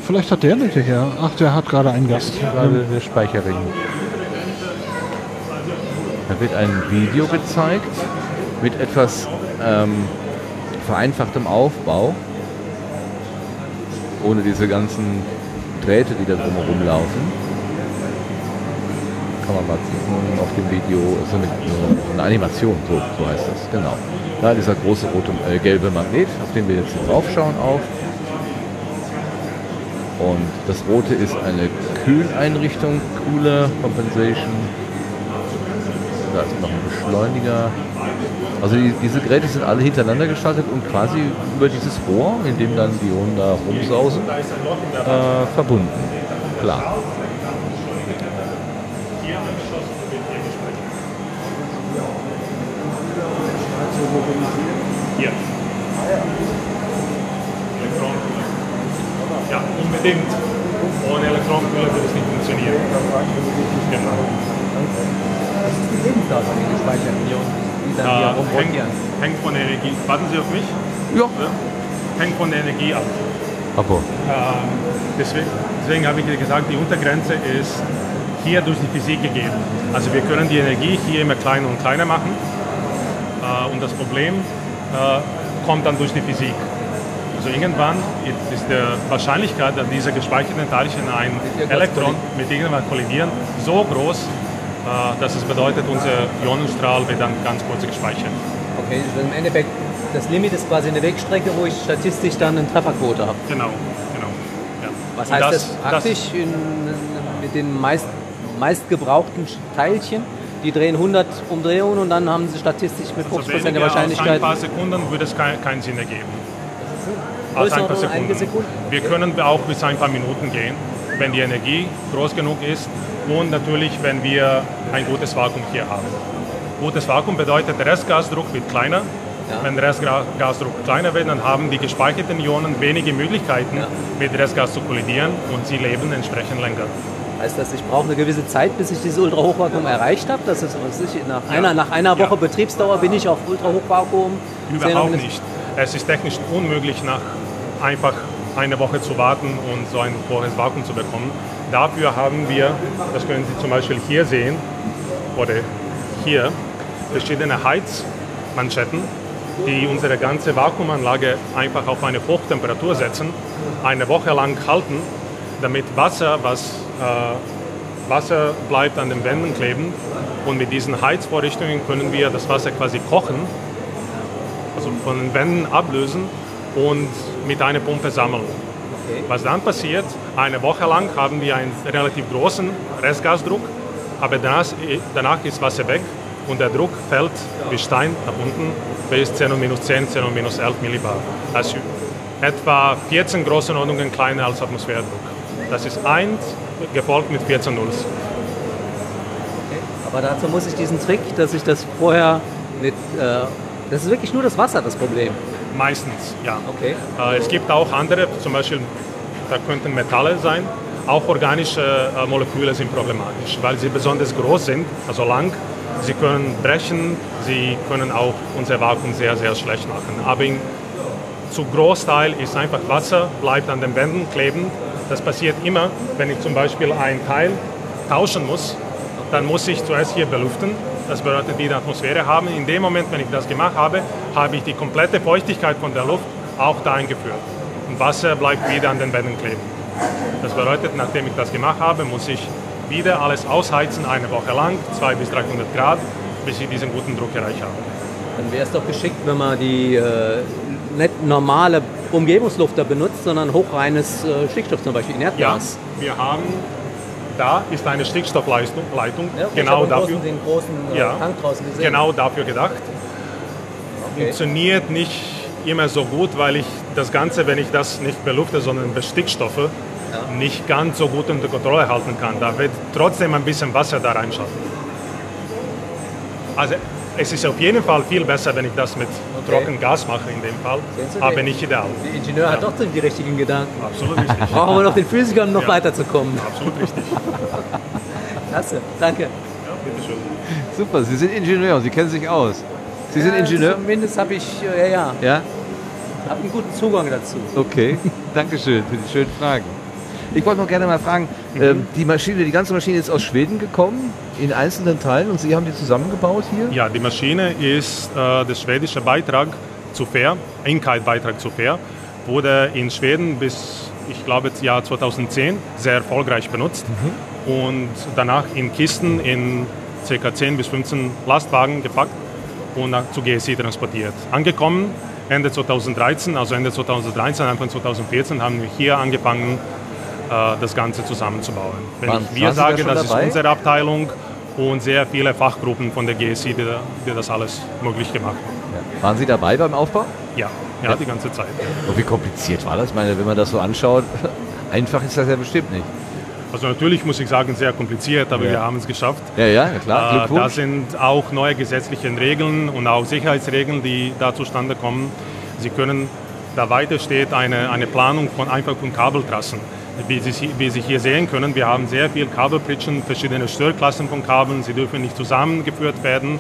Speaker 2: Vielleicht hat der nicht her. Ach, der hat gerade einen Gast.
Speaker 1: Gerade der Speicherring. Da wird ein Video gezeigt mit etwas ähm, vereinfachtem Aufbau. Ohne diese ganzen Drähte, die da drumherum laufen. Kann man mal gucken auf dem Video. So eine, eine Animation, so, so heißt das, genau. Da dieser große rote, äh, gelbe Magnet, auf den wir jetzt draufschauen auf. Und das rote ist eine Kühleinrichtung, Cooler Compensation. Da ist noch ein Beschleuniger. Also die, diese Geräte sind alle hintereinander geschaltet und quasi über dieses Rohr, in dem dann die Ionen da rumsausen, äh, verbunden. Klar.
Speaker 22: Hier. Ja, unbedingt. Ohne Elektronenkühler würde es nicht funktionieren. Genau.
Speaker 25: Das ist die Lebensdauer, die gespeicherten Ionen, die dann hier
Speaker 22: hängt, hängt von der Energie. Warten Sie auf mich?
Speaker 1: Ja.
Speaker 22: Hängt von der Energie ab.
Speaker 1: Aber
Speaker 22: Ähm, deswegen, deswegen habe ich dir gesagt, die Untergrenze ist hier durch die Physik gegeben. Also wir können die Energie hier immer kleiner und kleiner machen äh, und das Problem äh, kommt dann durch die Physik. Also irgendwann ist die Wahrscheinlichkeit, dass diese gespeicherten Teilchen ein Elektron mit irgendwas kollidieren, so groß, äh, dass es bedeutet, unser Ionenstrahl wird dann ganz kurz gespeichert.
Speaker 25: Okay, also im Endeffekt, das Limit ist quasi eine Wegstrecke, wo ich statistisch dann eine Trefferquote habe.
Speaker 22: Genau, genau. Ja.
Speaker 25: Was
Speaker 22: Und
Speaker 25: heißt das,
Speaker 22: das-
Speaker 25: praktisch in, mit den meist, meistgebrauchten Teilchen? Die drehen 100 Umdrehungen und dann haben sie statistisch mit 50% der
Speaker 22: weniger als
Speaker 25: Wahrscheinlichkeit.
Speaker 22: ein paar Sekunden würde es kein, keinen Sinn ergeben. Als ein paar Sekunden.
Speaker 25: Sekunden?
Speaker 22: Wir können auch bis ein paar Minuten gehen, wenn die Energie groß genug ist und natürlich, wenn wir ein gutes Vakuum hier haben. Gutes Vakuum bedeutet, der Restgasdruck wird kleiner. Wenn der Restgasdruck kleiner wird, dann haben die gespeicherten Ionen wenige Möglichkeiten, mit Restgas zu kollidieren und sie leben entsprechend länger.
Speaker 25: Heißt das, ich brauche eine gewisse Zeit, bis ich dieses Ultrahochvakuum erreicht habe? Das ist, nach, einer, nach einer Woche Betriebsdauer bin ich auf Ultrahochvakuum?
Speaker 22: Überhaupt nicht. Es ist technisch unmöglich, nach einfach eine Woche zu warten und so ein hohes Vakuum zu bekommen. Dafür haben wir, das können Sie zum Beispiel hier sehen, oder hier, verschiedene Heizmanschetten, die unsere ganze Vakuumanlage einfach auf eine Hochtemperatur setzen, eine Woche lang halten, damit Wasser, was äh, Wasser bleibt an den Wänden kleben. Und mit diesen Heizvorrichtungen können wir das Wasser quasi kochen also von den Wänden ablösen und mit einer Pumpe sammeln. Was dann passiert, eine Woche lang haben wir einen relativ großen Restgasdruck, aber danach, danach ist Wasser weg und der Druck fällt wie Stein nach unten bis 10 und minus 10, 10 und minus 11 Millibar. Also etwa 14 Größenordnungen kleiner als Atmosphärdruck. Das ist 1 gefolgt mit 14 Nulls.
Speaker 25: Aber dazu muss ich diesen Trick, dass ich das vorher mit. Äh, das ist wirklich nur das Wasser das Problem.
Speaker 22: Meistens, ja.
Speaker 25: Okay.
Speaker 22: Äh, es gibt auch andere, zum Beispiel, da könnten Metalle sein. Auch organische äh, Moleküle sind problematisch, weil sie besonders groß sind, also lang. Sie können brechen, sie können auch unser Vakuum sehr, sehr schlecht machen. Aber in, zu Großteil ist einfach Wasser, bleibt an den Wänden kleben. Das passiert immer, wenn ich zum Beispiel ein Teil tauschen muss, dann muss ich zuerst hier belüften. Das bedeutet wieder Atmosphäre haben. In dem Moment, wenn ich das gemacht habe, habe ich die komplette Feuchtigkeit von der Luft auch da eingeführt. Und Wasser bleibt wieder an den Wänden kleben. Das bedeutet, nachdem ich das gemacht habe, muss ich wieder alles ausheizen, eine Woche lang, 200 bis 300 Grad, bis ich diesen guten Druck erreicht habe.
Speaker 27: Dann wäre es doch geschickt, wenn man die äh, nicht normale Umgebungsluft da benutzt, sondern hochreines äh, Stickstoff zum Beispiel,
Speaker 22: Ja,
Speaker 27: Erdgas.
Speaker 22: wir haben, da ist eine Stickstoffleitung, Leitung,
Speaker 27: Ja,
Speaker 22: genau dafür.
Speaker 27: den großen äh,
Speaker 22: Ja, genau dafür gedacht.
Speaker 27: Okay.
Speaker 22: Funktioniert nicht immer so gut, weil ich das Ganze, wenn ich das nicht belufte, sondern bestickstoffe, nicht ganz so gut unter Kontrolle halten kann. Da wird trotzdem ein bisschen Wasser da reinschaffen. Also es ist auf jeden Fall viel besser, wenn ich das mit trockenem Gas mache in dem Fall,
Speaker 27: Sie,
Speaker 22: aber nicht ideal.
Speaker 27: Der Ingenieur hat doch die richtigen Gedanken.
Speaker 22: Absolut richtig.
Speaker 27: Brauchen wir noch den Physiker, um noch
Speaker 22: Ja.
Speaker 27: weiterzukommen.
Speaker 22: Absolut richtig.
Speaker 27: Klasse, danke.
Speaker 22: Ja, bitteschön.
Speaker 1: Super, Sie sind Ingenieur, Sie kennen sich aus. Sie sind
Speaker 27: Ja,
Speaker 1: Ingenieur?
Speaker 27: Zumindest habe ich, ja, ja,
Speaker 1: Ja?
Speaker 27: habe einen guten Zugang dazu.
Speaker 1: Okay, Dankeschön für die schönen Fragen. Ich wollte noch gerne mal fragen,
Speaker 22: Mhm.
Speaker 1: ähm, die Maschine, die ganze Maschine ist aus Schweden gekommen, in einzelnen Teilen und Sie haben die zusammengebaut hier?
Speaker 22: Ja, die Maschine ist äh, der schwedische Beitrag zu Fair, Einkeit-Beitrag zu Fair, wurde in Schweden bis, ich glaube, das Jahr 2010 sehr erfolgreich benutzt und danach in Kisten in ca. 10 bis 15 Lastwagen gepackt und nach, zu GSI transportiert. Angekommen Ende 2013, also Ende 2013, Anfang 2014 haben wir hier angefangen, das Ganze zusammenzubauen. Wenn ich wir
Speaker 1: da
Speaker 22: sage, das
Speaker 1: dabei?
Speaker 22: ist unsere Abteilung und sehr viele Fachgruppen von der GSI, die, die das alles möglich gemacht haben.
Speaker 1: Waren Sie dabei beim Aufbau?
Speaker 22: Ja, ja, die ganze Zeit.
Speaker 1: Und wie kompliziert war das? Ich meine, wenn man das so anschaut, einfach ist das ja bestimmt nicht.
Speaker 22: Also natürlich muss ich sagen, sehr kompliziert, aber
Speaker 1: Ja.
Speaker 22: wir haben es geschafft.
Speaker 1: Ja, ja, ja, klar,
Speaker 22: Äh,
Speaker 1: Glückwunsch.
Speaker 22: da sind auch neue gesetzliche Regeln und auch Sicherheitsregeln, die da zustande kommen. Sie können, da weiter steht eine, eine Planung von einfach von Kabeltrassen. Wie Sie, wie Sie hier sehen können, wir haben sehr viel Kabelpritschen, verschiedene Störklassen von Kabeln. Sie dürfen nicht zusammengeführt werden.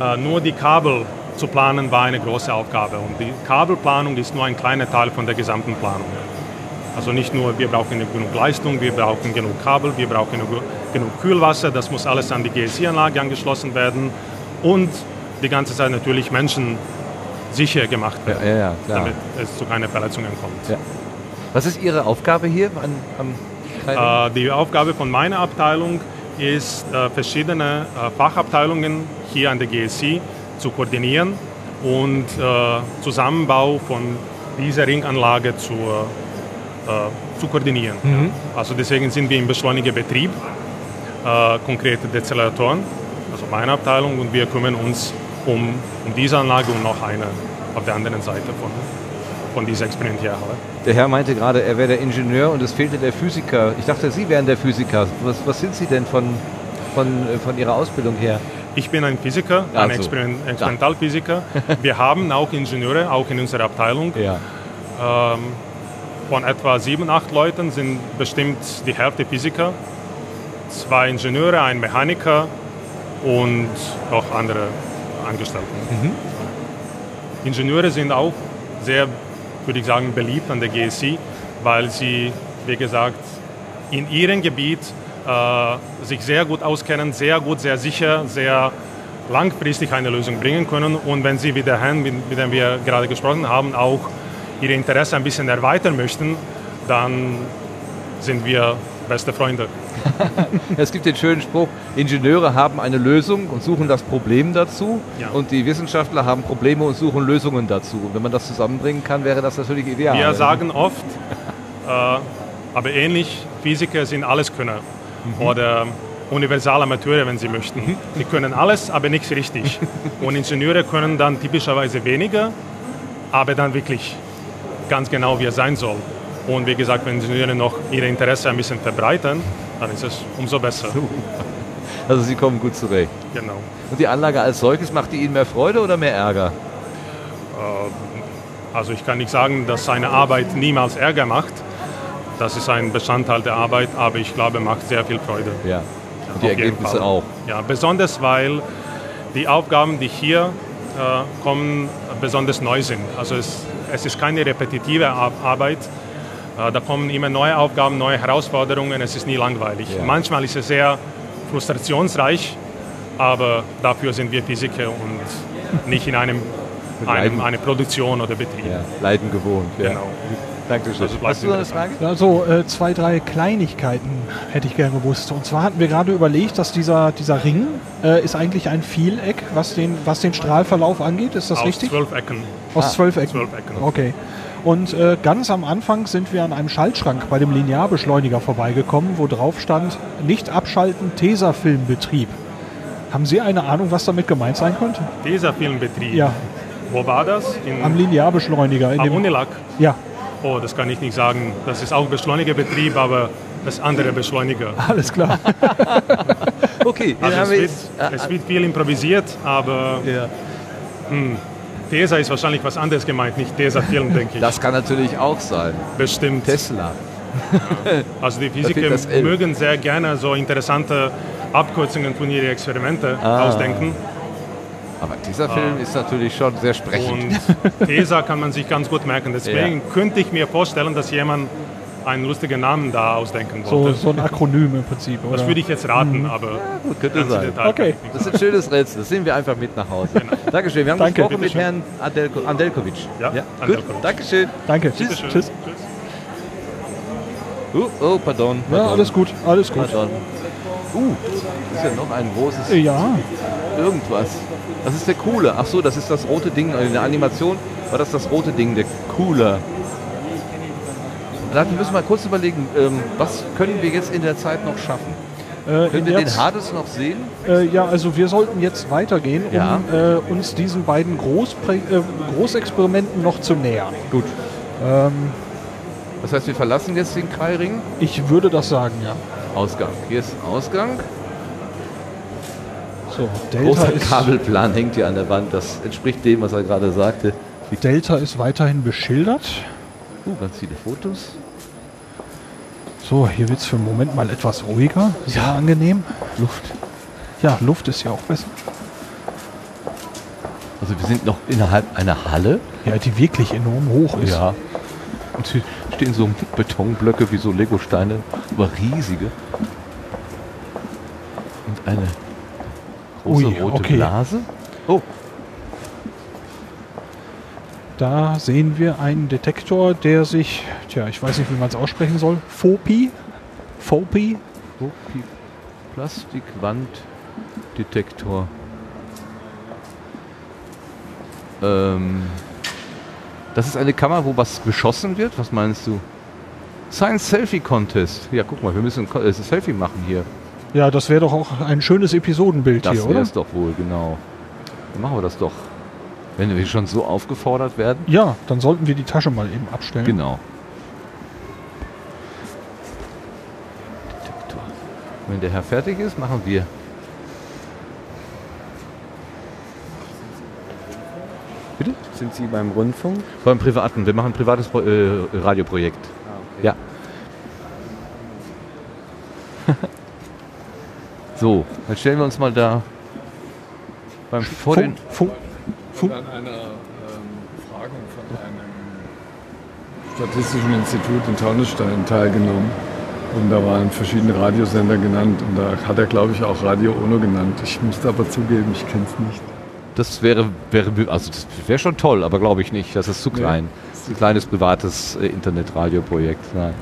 Speaker 22: Äh, nur die Kabel zu planen war eine große Aufgabe. Und die Kabelplanung ist nur ein kleiner Teil von der gesamten Planung. Also nicht nur, wir brauchen genug Leistung, wir brauchen genug Kabel, wir brauchen genug, Kühlwasser, das muss alles an die GSI-Anlage angeschlossen werden und die ganze Zeit natürlich Menschen sicher gemacht werden,
Speaker 1: Ja, ja,
Speaker 22: damit es zu keinen Verletzungen kommt.
Speaker 1: Ja. Was ist Ihre Aufgabe hier an, Treiber?
Speaker 22: Äh, die Aufgabe von meiner Abteilung ist, äh, verschiedene äh, Fachabteilungen hier an der GSI zu koordinieren und Zusammenbau von dieser Ringanlage zu, zu koordinieren.
Speaker 1: Mhm.
Speaker 22: Also deswegen sind wir im Beschleunigerbetrieb, äh, konkrete Dezellatoren, also meine Abteilung, und wir kümmern uns um, um diese Anlage und noch eine auf der anderen Seite von, von dieser Experimentierhalle.
Speaker 1: Der Herr meinte gerade, er wäre der Ingenieur und es fehlte der Physiker. Ich dachte, Sie wären der Physiker. Was, was sind Sie denn von, von, äh, von Ihrer Ausbildung her?
Speaker 22: Ich bin ein Physiker,
Speaker 1: Ach
Speaker 22: ein. Experiment Experimentalphysiker. Wir haben auch Ingenieure, auch in unserer Abteilung.
Speaker 1: Ja.
Speaker 22: Ähm, von etwa sieben, acht Leuten sind bestimmt die Hälfte Physiker, zwei Ingenieure, ein Mechaniker und noch andere Angestellte.
Speaker 1: Mhm.
Speaker 22: Ingenieure sind auch sehr, würde ich sagen, beliebt an der GSI, weil sie, wie gesagt, in ihrem Gebiet äh, sich sehr gut auskennen, sehr gut, sehr sicher, sehr langfristig eine Lösung bringen können und wenn sie wie der Herrn, mit, mit dem wir gerade gesprochen haben, auch ihre Interesse ein bisschen erweitern möchten, dann sind wir beste Freunde.
Speaker 1: Es gibt den schönen Spruch, Ingenieure haben eine Lösung und suchen das Problem dazu
Speaker 22: Ja.
Speaker 1: und die Wissenschaftler haben Probleme und suchen Lösungen dazu. Und wenn man das zusammenbringen kann, wäre das natürlich ideal.
Speaker 22: Wir sagen oft, äh, aber ähnlich, Physiker sind Alleskönner oder Universalamateure, wenn sie möchten. Die können alles, aber nichts richtig. Und Ingenieure können dann typischerweise weniger, aber dann wirklich ganz genau, wie es sein soll. Und wie gesagt, wenn Ingenieure noch ihre Interesse ein bisschen verbreitern, dann ist es umso besser.
Speaker 1: Also Sie kommen gut zurecht.
Speaker 22: Genau.
Speaker 1: Und die Anlage als solches, macht die Ihnen mehr Freude oder mehr Ärger?
Speaker 22: Äh, Also ich kann nicht sagen, dass eine Arbeit niemals Ärger macht. Das ist ein Bestandteil der Arbeit, aber ich glaube, macht sehr viel Freude.
Speaker 1: Ja. Und die
Speaker 22: Auf
Speaker 1: Ergebnisse auch.
Speaker 22: Ja, besonders weil die Aufgaben, die hier äh, kommen, besonders neu sind. Also es, es ist keine repetitive Ar- Arbeit. Äh, da kommen immer neue Aufgaben, neue Herausforderungen. Es ist nie langweilig.
Speaker 1: Ja.
Speaker 22: Manchmal ist es sehr frustrationsreich, aber dafür sind wir Physiker und nicht in einem, einem eine Produktion oder Betrieb.
Speaker 1: Ja, Leiden gewohnt. Ja.
Speaker 22: Genau.
Speaker 1: Dankeschön.
Speaker 22: Also
Speaker 1: Hast du eine. Frage?
Speaker 2: Also äh, zwei, drei Kleinigkeiten hätte ich gerne gewusst. Und zwar hatten wir gerade überlegt, dass dieser, dieser Ring äh, ist eigentlich ein Vieleck, was den, was den Strahlverlauf angeht. Ist das
Speaker 22: Aus
Speaker 2: richtig?
Speaker 22: zwölf Ecken.
Speaker 2: Aus
Speaker 22: Ah.
Speaker 2: zwölf Ecken.
Speaker 22: Zwölf Ecken.
Speaker 2: Okay. Und äh, ganz am Anfang sind wir an einem Schaltschrank bei dem Linearbeschleuniger vorbeigekommen, wo drauf stand, nicht abschalten, Tesafilmbetrieb. Haben Sie eine Ahnung, was damit gemeint sein könnte?
Speaker 22: Dieser Filmbetrieb.
Speaker 2: Ja.
Speaker 22: Wo war das? In,
Speaker 2: Am Linearbeschleuniger. In
Speaker 22: am
Speaker 2: dem,
Speaker 22: Unilac?
Speaker 2: ja,
Speaker 22: Oh, das kann ich nicht sagen. Das ist auch Beschleunigerbetrieb, aber das andere Beschleuniger.
Speaker 2: alles klar.
Speaker 1: Okay,
Speaker 22: Also es, wird,
Speaker 1: äh,
Speaker 22: es wird viel improvisiert, aber hm, Tesa ist wahrscheinlich was anderes gemeint, nicht Tesa-Film, denke ich.
Speaker 1: Das kann natürlich auch sein.
Speaker 22: Bestimmt.
Speaker 1: Tesla.
Speaker 22: Also die Physiker mögen sehr gerne so interessante Abkürzungen von ihren Experimente
Speaker 1: Ah.
Speaker 22: ausdenken.
Speaker 1: Aber dieser Film ist natürlich schon sehr sprechend.
Speaker 22: Und Tesa kann man sich ganz gut merken. Deswegen könnte ich mir vorstellen, dass jemand einen lustigen Namen da ausdenken
Speaker 2: so,
Speaker 22: wollte.
Speaker 2: so ein Akronym im Prinzip.
Speaker 22: das
Speaker 2: oder?
Speaker 22: würde ich jetzt raten,
Speaker 2: Mhm.
Speaker 22: aber
Speaker 1: Gut, könnte sein.
Speaker 22: Detail
Speaker 2: Okay.
Speaker 1: Das ist ein schönes Rätsel. Das nehmen wir einfach mit nach Hause. Dankeschön. Wir haben
Speaker 2: Danke.
Speaker 1: gesprochen mit. Herrn Adelko, Andelkovic.
Speaker 22: Ja,
Speaker 1: Gut,
Speaker 22: Andelkovic.
Speaker 1: Dankeschön.
Speaker 2: Danke.
Speaker 22: Bitteschön.
Speaker 2: Tschüss. Tschüss.
Speaker 1: Uh, oh, pardon.
Speaker 2: Ja,
Speaker 1: pardon.
Speaker 2: alles gut, alles gut.
Speaker 1: Pardon. Uh, das ist ja noch ein großes
Speaker 2: Ja,
Speaker 1: irgendwas. Das ist der Coole. Ach so, das ist das rote Ding. In der Animation war das das rote Ding, der Cooler. Dann müssen wir mal kurz überlegen, ähm, was können wir jetzt in der Zeit noch schaffen?
Speaker 2: äh,
Speaker 1: Können wir den Hades noch sehen?
Speaker 2: Äh, ja, also wir sollten jetzt weitergehen, um
Speaker 1: Ja.
Speaker 2: äh, uns diesen beiden Großprä äh, Großexperimenten noch zu nähern.
Speaker 1: Gut.
Speaker 2: Ähm,
Speaker 1: Das heißt, wir verlassen jetzt den Kreiring.
Speaker 2: ich würde das sagen, ja.
Speaker 1: Ausgang. Hier ist Ausgang.
Speaker 2: So, Delta
Speaker 1: Großer
Speaker 2: ist,
Speaker 1: Kabelplan hängt hier an der Wand. Das entspricht dem, was er gerade sagte.
Speaker 2: Delta ist weiterhin beschildert.
Speaker 1: Uh, ganz viele Fotos.
Speaker 2: So, hier wird es für einen Moment mal etwas ruhiger. Sehr angenehm.
Speaker 1: Luft.
Speaker 2: Ja, Luft ist ja auch besser.
Speaker 1: Also wir sind noch innerhalb einer Halle.
Speaker 2: Ja, die wirklich enorm hoch ist.
Speaker 1: Ja. Und hier stehen so Betonblöcke wie so Legosteine, aber riesige. Und eine große
Speaker 2: Ui,
Speaker 1: rote
Speaker 2: okay.
Speaker 1: Blase. Oh,
Speaker 2: Da sehen wir einen Detektor, der sich, tja, ich weiß nicht, wie man es aussprechen soll, FOPI, FOPI,
Speaker 1: Fopi- Plastikwanddetektor. Ähm, das ist eine Kamera, wo was geschossen wird. Was meinst du? Science Selfie Contest. Ja, guck mal, wir müssen ein äh, Selfie machen hier.
Speaker 2: Ja, das wäre doch auch ein schönes Episodenbild
Speaker 1: Das
Speaker 2: hier,
Speaker 1: wäre
Speaker 2: oder?
Speaker 1: es doch wohl, genau. Dann machen wir das doch. Wenn wir schon so aufgefordert werden.
Speaker 2: Ja, dann sollten wir die Tasche mal eben abstellen.
Speaker 1: Genau. Detektor. Wenn der Herr fertig ist, machen wir. Bitte?
Speaker 25: Sind Sie beim Rundfunk?
Speaker 1: Beim Privaten. Wir machen ein privates äh, Radioprojekt. Ja. so, dann stellen wir uns mal da beim vor den.
Speaker 2: Funk, Funk,
Speaker 28: an einer ähm, Befragung von einem statistischen Institut in Taunusstein teilgenommen. Und da waren verschiedene Radiosender genannt. Und da hat er, glaube ich, auch Radio Ono genannt. Ich musste aber zugeben, ich kenne es nicht.
Speaker 1: Das wäre, wäre also das wäre schon toll, aber glaube ich nicht. Das ist zu klein. Das ist ein kleines privates äh, Internet-Radio-Projekt. Nein.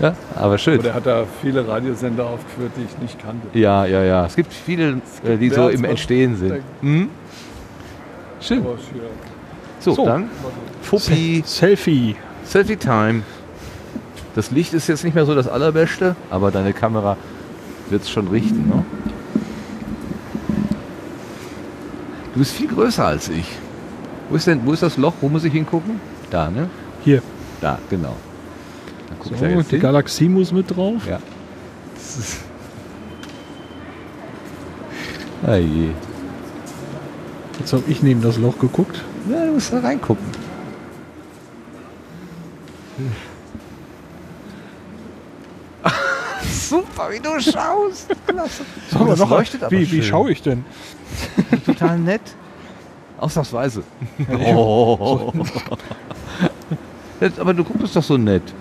Speaker 1: Ja, aber schön.
Speaker 28: Aber er hat da viele Radiosender aufgeführt, die ich nicht kannte.
Speaker 1: Ja, ja, ja. Es gibt viele, äh, die
Speaker 28: mehr
Speaker 1: so im Entstehen sind.
Speaker 28: denkt.
Speaker 1: Schön. So,
Speaker 2: So.
Speaker 1: dann Fuppi.
Speaker 2: Selfie.
Speaker 1: Selfie Time. Das Licht ist jetzt nicht mehr so das allerbeste, aber deine Kamera wird es schon richten. Ne? Du bist viel größer als ich. Wo ist denn, wo ist das Loch? Wo muss ich hingucken? Da, ne?
Speaker 2: Hier.
Speaker 1: Da, genau. Dann guck
Speaker 2: So,
Speaker 1: ich da jetzt
Speaker 2: die
Speaker 1: hin.
Speaker 2: Galaxie muss mit drauf.
Speaker 1: Ja. Das ist ah je.
Speaker 2: Jetzt habe ich neben das Loch geguckt.
Speaker 1: Ja, du musst da reingucken. Super, wie du schaust. Klasse.
Speaker 2: Wir
Speaker 1: das
Speaker 2: noch
Speaker 1: leuchtet aber
Speaker 2: wie, wie schaue ich denn?
Speaker 1: Total nett. Ausnahmsweise. Oh. Jetzt, aber du guckst doch so nett.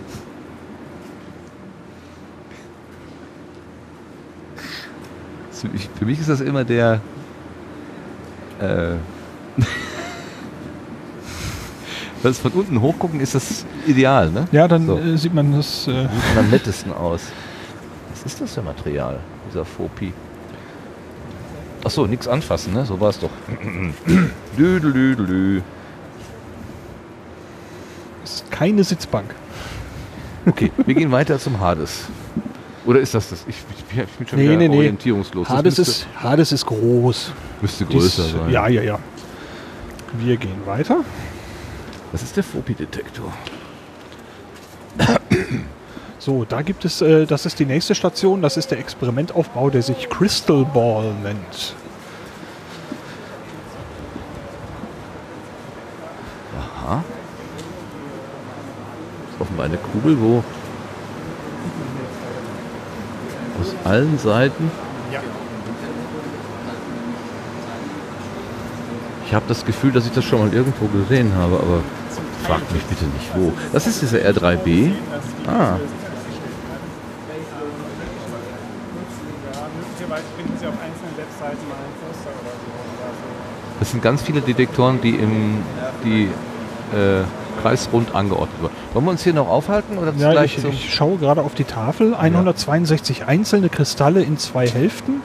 Speaker 1: So, Für mich ist das immer der. Äh, es von unten hochgucken ist das ideal, ne?
Speaker 2: Ja, dann
Speaker 1: So.
Speaker 2: äh, sieht man das. Äh,
Speaker 1: Sieht am nettesten aus. Was ist das für Material, dieser Fopi? Achso, nichts anfassen, ne? So war es doch. Düdelüdelü.
Speaker 2: ist keine Sitzbank.
Speaker 1: Okay, wir gehen weiter zum Hades. Oder ist das das? Ich, ich, ich bin schon
Speaker 2: Nee,
Speaker 1: wieder
Speaker 2: nee, nee.
Speaker 1: orientierungslos. Das
Speaker 2: Hades
Speaker 1: müsste-
Speaker 2: ist, Hades ist groß.
Speaker 1: Müsste
Speaker 2: Dies-
Speaker 1: größer sein.
Speaker 2: Ja, ja, ja. Wir gehen weiter.
Speaker 1: Das ist der Fopi-Detektor.
Speaker 2: So, da gibt es, äh, das ist die nächste Station, das ist der Experimentaufbau, der sich Crystal Ball nennt.
Speaker 1: Aha. Das ist offenbar eine Kugel, wo aus allen Seiten.
Speaker 2: Ja.
Speaker 1: Ich habe das Gefühl, dass ich das schon mal irgendwo gesehen habe, aber fragt mich bitte nicht wo. Das ist dieser R3B. Ah, das sind ganz viele Detektoren, die im die äh, kreisrund angeordnet wurden. Wollen wir uns hier noch aufhalten oder
Speaker 2: Ja, ich, ich schaue gerade auf die Tafel. 162 einzelne Kristalle in zwei Hälften.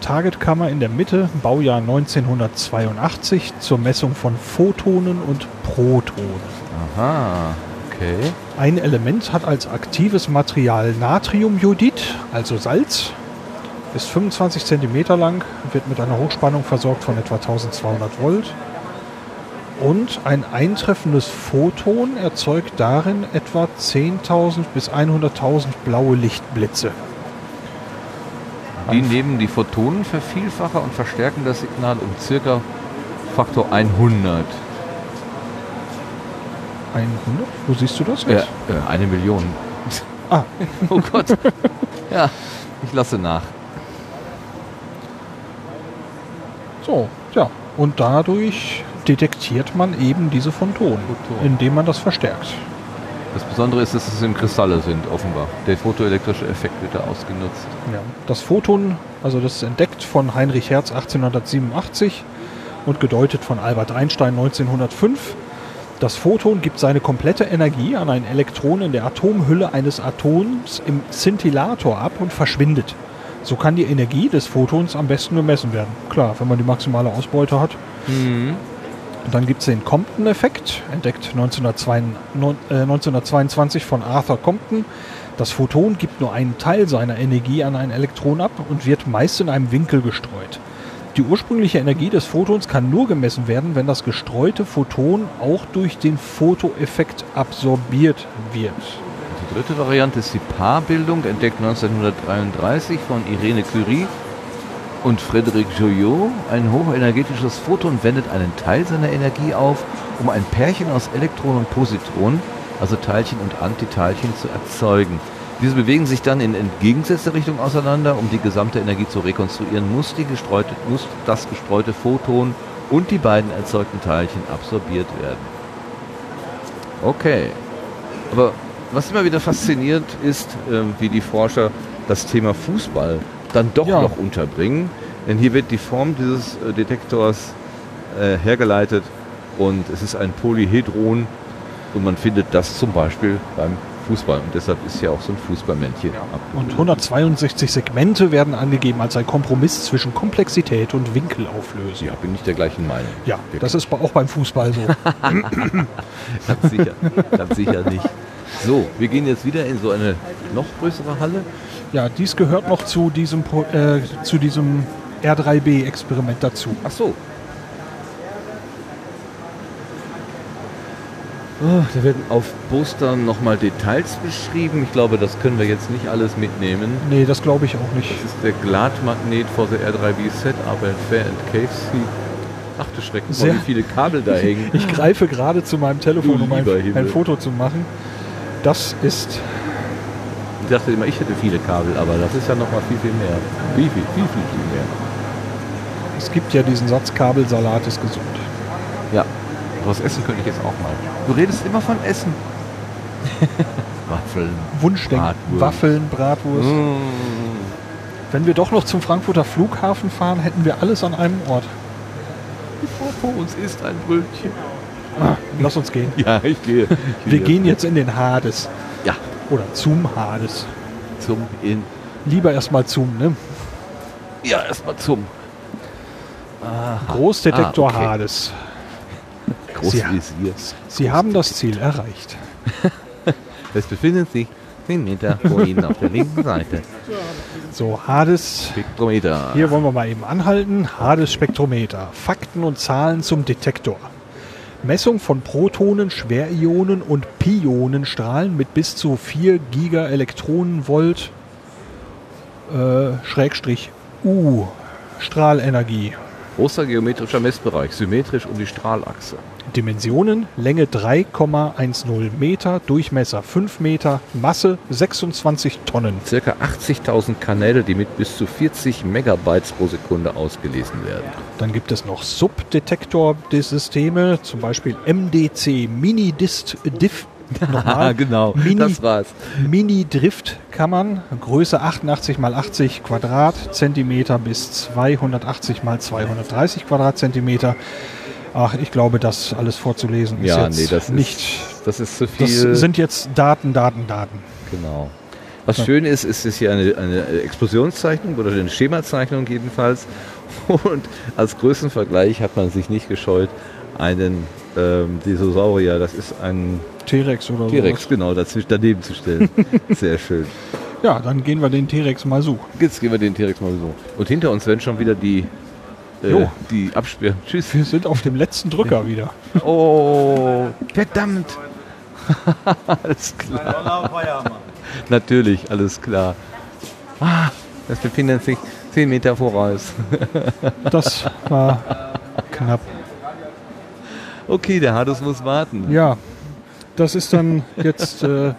Speaker 2: Targetkammer in der Mitte, Baujahr 1982 zur Messung von Photonen und Protonen.
Speaker 1: Aha, okay.
Speaker 2: Ein Element hat als aktives Material Natriumjodid, also Salz, ist 25 cm lang, wird mit einer Hochspannung versorgt von etwa 1200 Volt. Und ein eintreffendes Photon erzeugt darin etwa 10.000 bis 100.000 blaue Lichtblitze.
Speaker 1: Die nehmen die Photonen vervielfacher und verstärken das Signal um circa Faktor 100.
Speaker 2: 100? Wo siehst du das
Speaker 1: Ja,
Speaker 2: jetzt?
Speaker 1: äh, eine Million.
Speaker 2: Ah.
Speaker 1: oh Gott. Ja, ich lasse nach.
Speaker 2: So, ja. Und dadurch detektiert man eben diese Photonen, indem man das verstärkt.
Speaker 1: Das Besondere ist, dass es in Kristalle sind, offenbar. Der photoelektrische Effekt wird da ausgenutzt.
Speaker 2: Ja. Das Photon, also das ist entdeckt von Heinrich Hertz 1887 und gedeutet von Albert Einstein 1905. Das Photon gibt seine komplette Energie an ein Elektron in der Atomhülle eines Atoms im Szintillator ab und verschwindet. So kann die Energie des Photons am besten gemessen werden. Klar, wenn man die maximale Ausbeute hat. Und dann gibt es den Compton-Effekt, entdeckt 1922, äh, 1922 von Arthur Compton. Das Photon gibt nur einen Teil seiner Energie an ein Elektron ab und wird meist in einem Winkel gestreut. Die ursprüngliche Energie des Photons kann nur gemessen werden, wenn das gestreute Photon auch durch den Photoeffekt absorbiert wird.
Speaker 1: Die dritte Variante ist die Paarbildung, entdeckt 1933 von Irene Curie und Frédéric Joyot. Ein hochenergetisches Photon wendet einen Teil seiner Energie auf, um ein Pärchen aus Elektronen und Positronen, also Teilchen und Antiteilchen, zu erzeugen. Diese bewegen sich dann in entgegengesetzte Richtung auseinander. Um die gesamte Energie zu rekonstruieren, muss, gestreute, muss das gestreute Photon und die beiden erzeugten Teilchen absorbiert werden. Okay. Aber was immer wieder fasziniert ist, ähm, wie die Forscher das Thema Fußball dann doch noch unterbringen. Denn hier wird die Form dieses äh, Detektors äh, hergeleitet und es ist ein Polyhedron und man findet das zum Beispiel beim Fußball. Und deshalb ist hier auch so ein Fußballmännchen
Speaker 2: Und 162 Segmente werden angegeben als ein Kompromiss zwischen Komplexität und Winkelauflösung.
Speaker 1: Ja, bin ich der gleichen Meinung.
Speaker 2: Ja, das ist auch beim Fußball so.
Speaker 1: Ganz sicher, ganz sicher nicht. So, wir gehen jetzt wieder in so eine noch größere Halle.
Speaker 2: Ja, dies gehört noch zu diesem, äh, zu diesem R3B-Experiment dazu.
Speaker 1: Ach so. Oh, da werden auf Postern nochmal Details beschrieben. Ich glaube, das können wir jetzt nicht alles mitnehmen.
Speaker 2: Nee, das glaube ich auch nicht.
Speaker 1: Das ist der Gladmagnet for the R3B Set, aber Fair and Cave Seat. Ach du Schrecken,
Speaker 2: Sehr-
Speaker 1: wie viele Kabel da hängen.
Speaker 2: Ich greife gerade zu meinem Telefon, um ein, ein Foto zu machen. Das ist
Speaker 1: dachte immer, ich hätte viele Kabel, aber das ist ja nochmal viel, viel mehr. Viel, viel, viel, viel, viel mehr.
Speaker 2: Es gibt ja diesen Satz, Kabelsalat ist gesund.
Speaker 1: Ja, was essen könnte ich jetzt auch mal. Du redest immer von Essen. Waffeln.
Speaker 2: Wunschdenken,
Speaker 1: Bratwurst.
Speaker 2: Waffeln, Bratwurst.
Speaker 1: Mm.
Speaker 2: Wenn wir doch noch zum Frankfurter Flughafen fahren, hätten wir alles an einem Ort.
Speaker 1: Vor uns ist ein Brötchen.
Speaker 2: Ah, lass uns gehen.
Speaker 1: Ja, ich gehe. Ich
Speaker 2: Wir
Speaker 1: gehe.
Speaker 2: gehen jetzt in den Hades.
Speaker 1: Ja.
Speaker 2: Oder zum Hades.
Speaker 1: Zum in.
Speaker 2: Lieber erstmal zum, ne?
Speaker 1: Ja, erstmal zum. Aha.
Speaker 2: Großdetektor
Speaker 1: Ah, okay.
Speaker 2: Hades.
Speaker 1: Großvisier.
Speaker 2: Sie haben das Ziel erreicht.
Speaker 1: Es befindet sich 10 Meter vor Ihnen auf der linken Seite.
Speaker 2: So, Hades.
Speaker 1: Spektrometer.
Speaker 2: Hier wollen wir mal eben anhalten. Hades Spektrometer. Fakten und Zahlen zum Detektor. Messung von Protonen, Schwerionen und Pionenstrahlen mit bis zu 4 Gigaelektronenvolt äh, Schrägstrich U Strahlenergie.
Speaker 1: Großer geometrischer Messbereich, symmetrisch um die Strahlachse.
Speaker 2: Dimensionen, Länge 3,10 Meter, Durchmesser 5 Meter, Masse 26 Tonnen.
Speaker 1: Circa 80.000 Kanäle, die mit bis zu 40 Megabytes pro Sekunde ausgelesen werden.
Speaker 2: Dann gibt es noch Subdetektor-Systeme, zum Beispiel MDC Mini Dist Diff. Nochmal.
Speaker 1: genau,
Speaker 2: Mini,
Speaker 1: das war's.
Speaker 2: Mini Driftkammern, Größe 88 x 80 Quadratzentimeter bis 280 x 230 Quadratzentimeter. Ach, ich glaube, das alles vorzulesen ist
Speaker 1: Ja,
Speaker 2: jetzt
Speaker 1: nee, das ist-
Speaker 2: nicht.
Speaker 1: das ist zu
Speaker 2: Das
Speaker 1: viel.
Speaker 2: sind jetzt Daten, Daten, Daten.
Speaker 1: Genau. Was
Speaker 2: Ja.
Speaker 1: schön ist, ist es hier eine, eine Explosionszeichnung oder eine Schemazeichnung jedenfalls. Und als Größenvergleich hat man sich nicht gescheut, einen ähm, Dinosaurier, das ist ein
Speaker 2: T-Rex oder
Speaker 1: T-Rex,
Speaker 2: sowas.
Speaker 1: genau, dazwischen daneben zu stellen. Sehr schön.
Speaker 2: Ja, dann gehen wir den T-Rex mal suchen.
Speaker 1: Jetzt gehen wir den T-Rex mal so. Und hinter uns werden schon wieder die, äh,
Speaker 2: Jo.
Speaker 1: die Absperr. Tschüss.
Speaker 2: Wir sind auf dem letzten Drücker wieder.
Speaker 1: Oh, verdammt. alles klar. Natürlich, alles klar. Ah, das befindet sich 10 Meter voraus.
Speaker 2: Das war knapp.
Speaker 1: Okay, der Hades muss warten.
Speaker 2: Ja, das ist dann jetzt. Äh,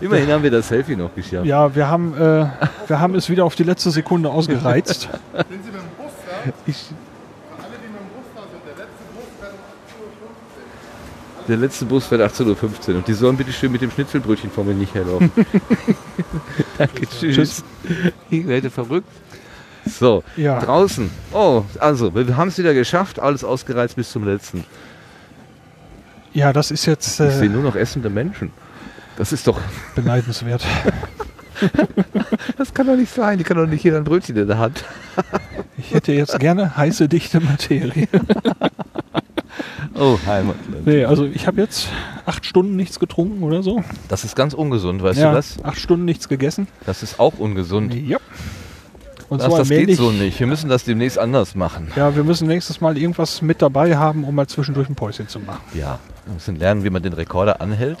Speaker 1: Immerhin haben wir das Selfie noch geschafft.
Speaker 2: ja, wir haben, äh, wir haben es wieder auf die letzte Sekunde ausgereizt.
Speaker 16: Sind Sie mit dem Bus da?
Speaker 1: Ich,
Speaker 16: Für alle, die mit dem Bus da sind, der letzte Bus fährt um 18.15 Uhr.
Speaker 1: der letzte Bus fährt 18.15 Uhr und die sollen bitte schön mit dem Schnitzelbrötchen vor mir nicht herlaufen. Danke, tschüss.
Speaker 2: Tschüss.
Speaker 1: Ich werde verrückt. So,
Speaker 2: Ja.
Speaker 1: draußen. Oh, also, wir haben es wieder geschafft, alles ausgereizt bis zum letzten.
Speaker 2: Ja, das ist jetzt
Speaker 1: Ich sehe
Speaker 2: äh,
Speaker 1: nur noch essende Menschen. Das ist doch.
Speaker 2: beneidenswert.
Speaker 1: Das kann doch nicht sein. Die kann doch nicht jeder ein Brötchen in der Hand.
Speaker 2: Ich hätte jetzt gerne heiße, dichte Materie.
Speaker 1: Oh, Heimatland.
Speaker 2: Nee, also ich habe jetzt acht Stunden nichts getrunken oder so.
Speaker 1: Das ist ganz ungesund, weißt
Speaker 2: ja,
Speaker 1: du das?
Speaker 2: Acht Stunden nichts gegessen.
Speaker 1: Das ist auch ungesund.
Speaker 2: Ja. Und
Speaker 1: das,
Speaker 2: so
Speaker 1: das geht so nicht. Wir müssen das demnächst anders machen.
Speaker 2: Ja, wir müssen nächstes Mal irgendwas mit dabei haben, um mal zwischendurch ein Päuschen zu machen.
Speaker 1: Ja, wir müssen lernen, wie man den Rekorder anhält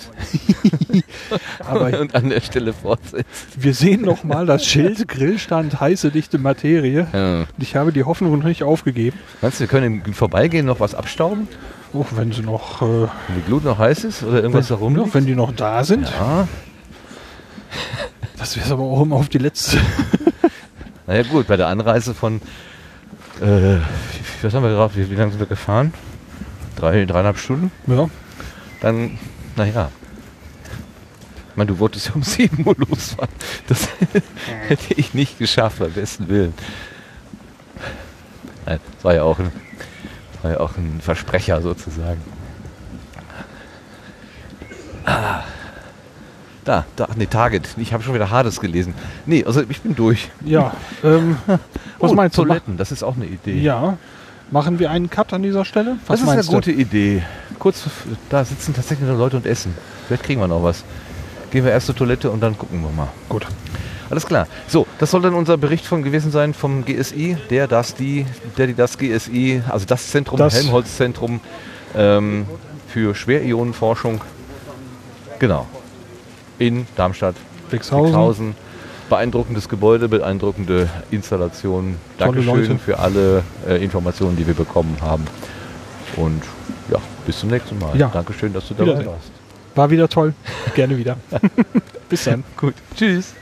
Speaker 2: Aber-
Speaker 1: und an der Stelle fortsetzt.
Speaker 2: Wir sehen noch mal das Schild Grillstand heiße dichte Materie.
Speaker 1: Ja.
Speaker 2: Ich habe die Hoffnung noch nicht aufgegeben.
Speaker 1: Meinst du, wir können im Vorbeigehen noch was abstauben?
Speaker 2: Oh, wenn sie noch, äh,
Speaker 1: Wenn die Glut noch heiß ist oder irgendwas da
Speaker 2: wenn,
Speaker 1: rum?
Speaker 2: ja, wenn die noch da sind.
Speaker 1: Ja.
Speaker 2: Das wäre aber auch immer auf die letzte.
Speaker 1: Naja gut, bei der Anreise von, äh, was haben wir gerade, wie, wie lange sind wir gefahren? Drei, dreieinhalb Stunden?
Speaker 2: Ja.
Speaker 1: Dann, naja. Ich meine, du wolltest ja um 7 Uhr losfahren. Das hätte ich nicht geschafft, beim besten Willen. Nein, das war ja auch ein, war ja auch ein Versprecher sozusagen. Ah. Da, da, nee, Target. Ich habe schon wieder Hades gelesen. Nee, also ich bin durch.
Speaker 2: Ja. Ähm, was
Speaker 1: oh,
Speaker 2: meinst du?
Speaker 1: Toiletten, das ist auch eine Idee.
Speaker 2: Ja. Machen wir einen Cut an dieser Stelle? Was
Speaker 1: das ist eine
Speaker 2: meinst
Speaker 1: gute
Speaker 2: du?
Speaker 1: Idee. Kurz, da sitzen tatsächlich noch Leute und essen. Vielleicht kriegen wir noch was. Gehen wir erst zur Toilette und dann gucken wir mal.
Speaker 2: Gut.
Speaker 1: Alles klar. So, das soll dann unser Bericht von gewesen sein vom GSI, der, das, die, der, die, das GSI, also das Zentrum,
Speaker 2: Das-
Speaker 1: Helmholtz-Zentrum ähm, für Schwerionenforschung. Genau. In Darmstadt.
Speaker 2: Wixhausen.
Speaker 1: Beeindruckendes Gebäude, beeindruckende Installation.
Speaker 2: Tolle
Speaker 1: Dankeschön
Speaker 2: Leute.
Speaker 1: für alle äh, Informationen, die wir bekommen haben. Und ja, bis zum nächsten Mal.
Speaker 2: Ja.
Speaker 1: Dankeschön, dass du dabei
Speaker 2: Wiedersehen.
Speaker 1: warst.
Speaker 2: War wieder toll. Gerne wieder. Bis dann.
Speaker 1: Gut. Tschüss.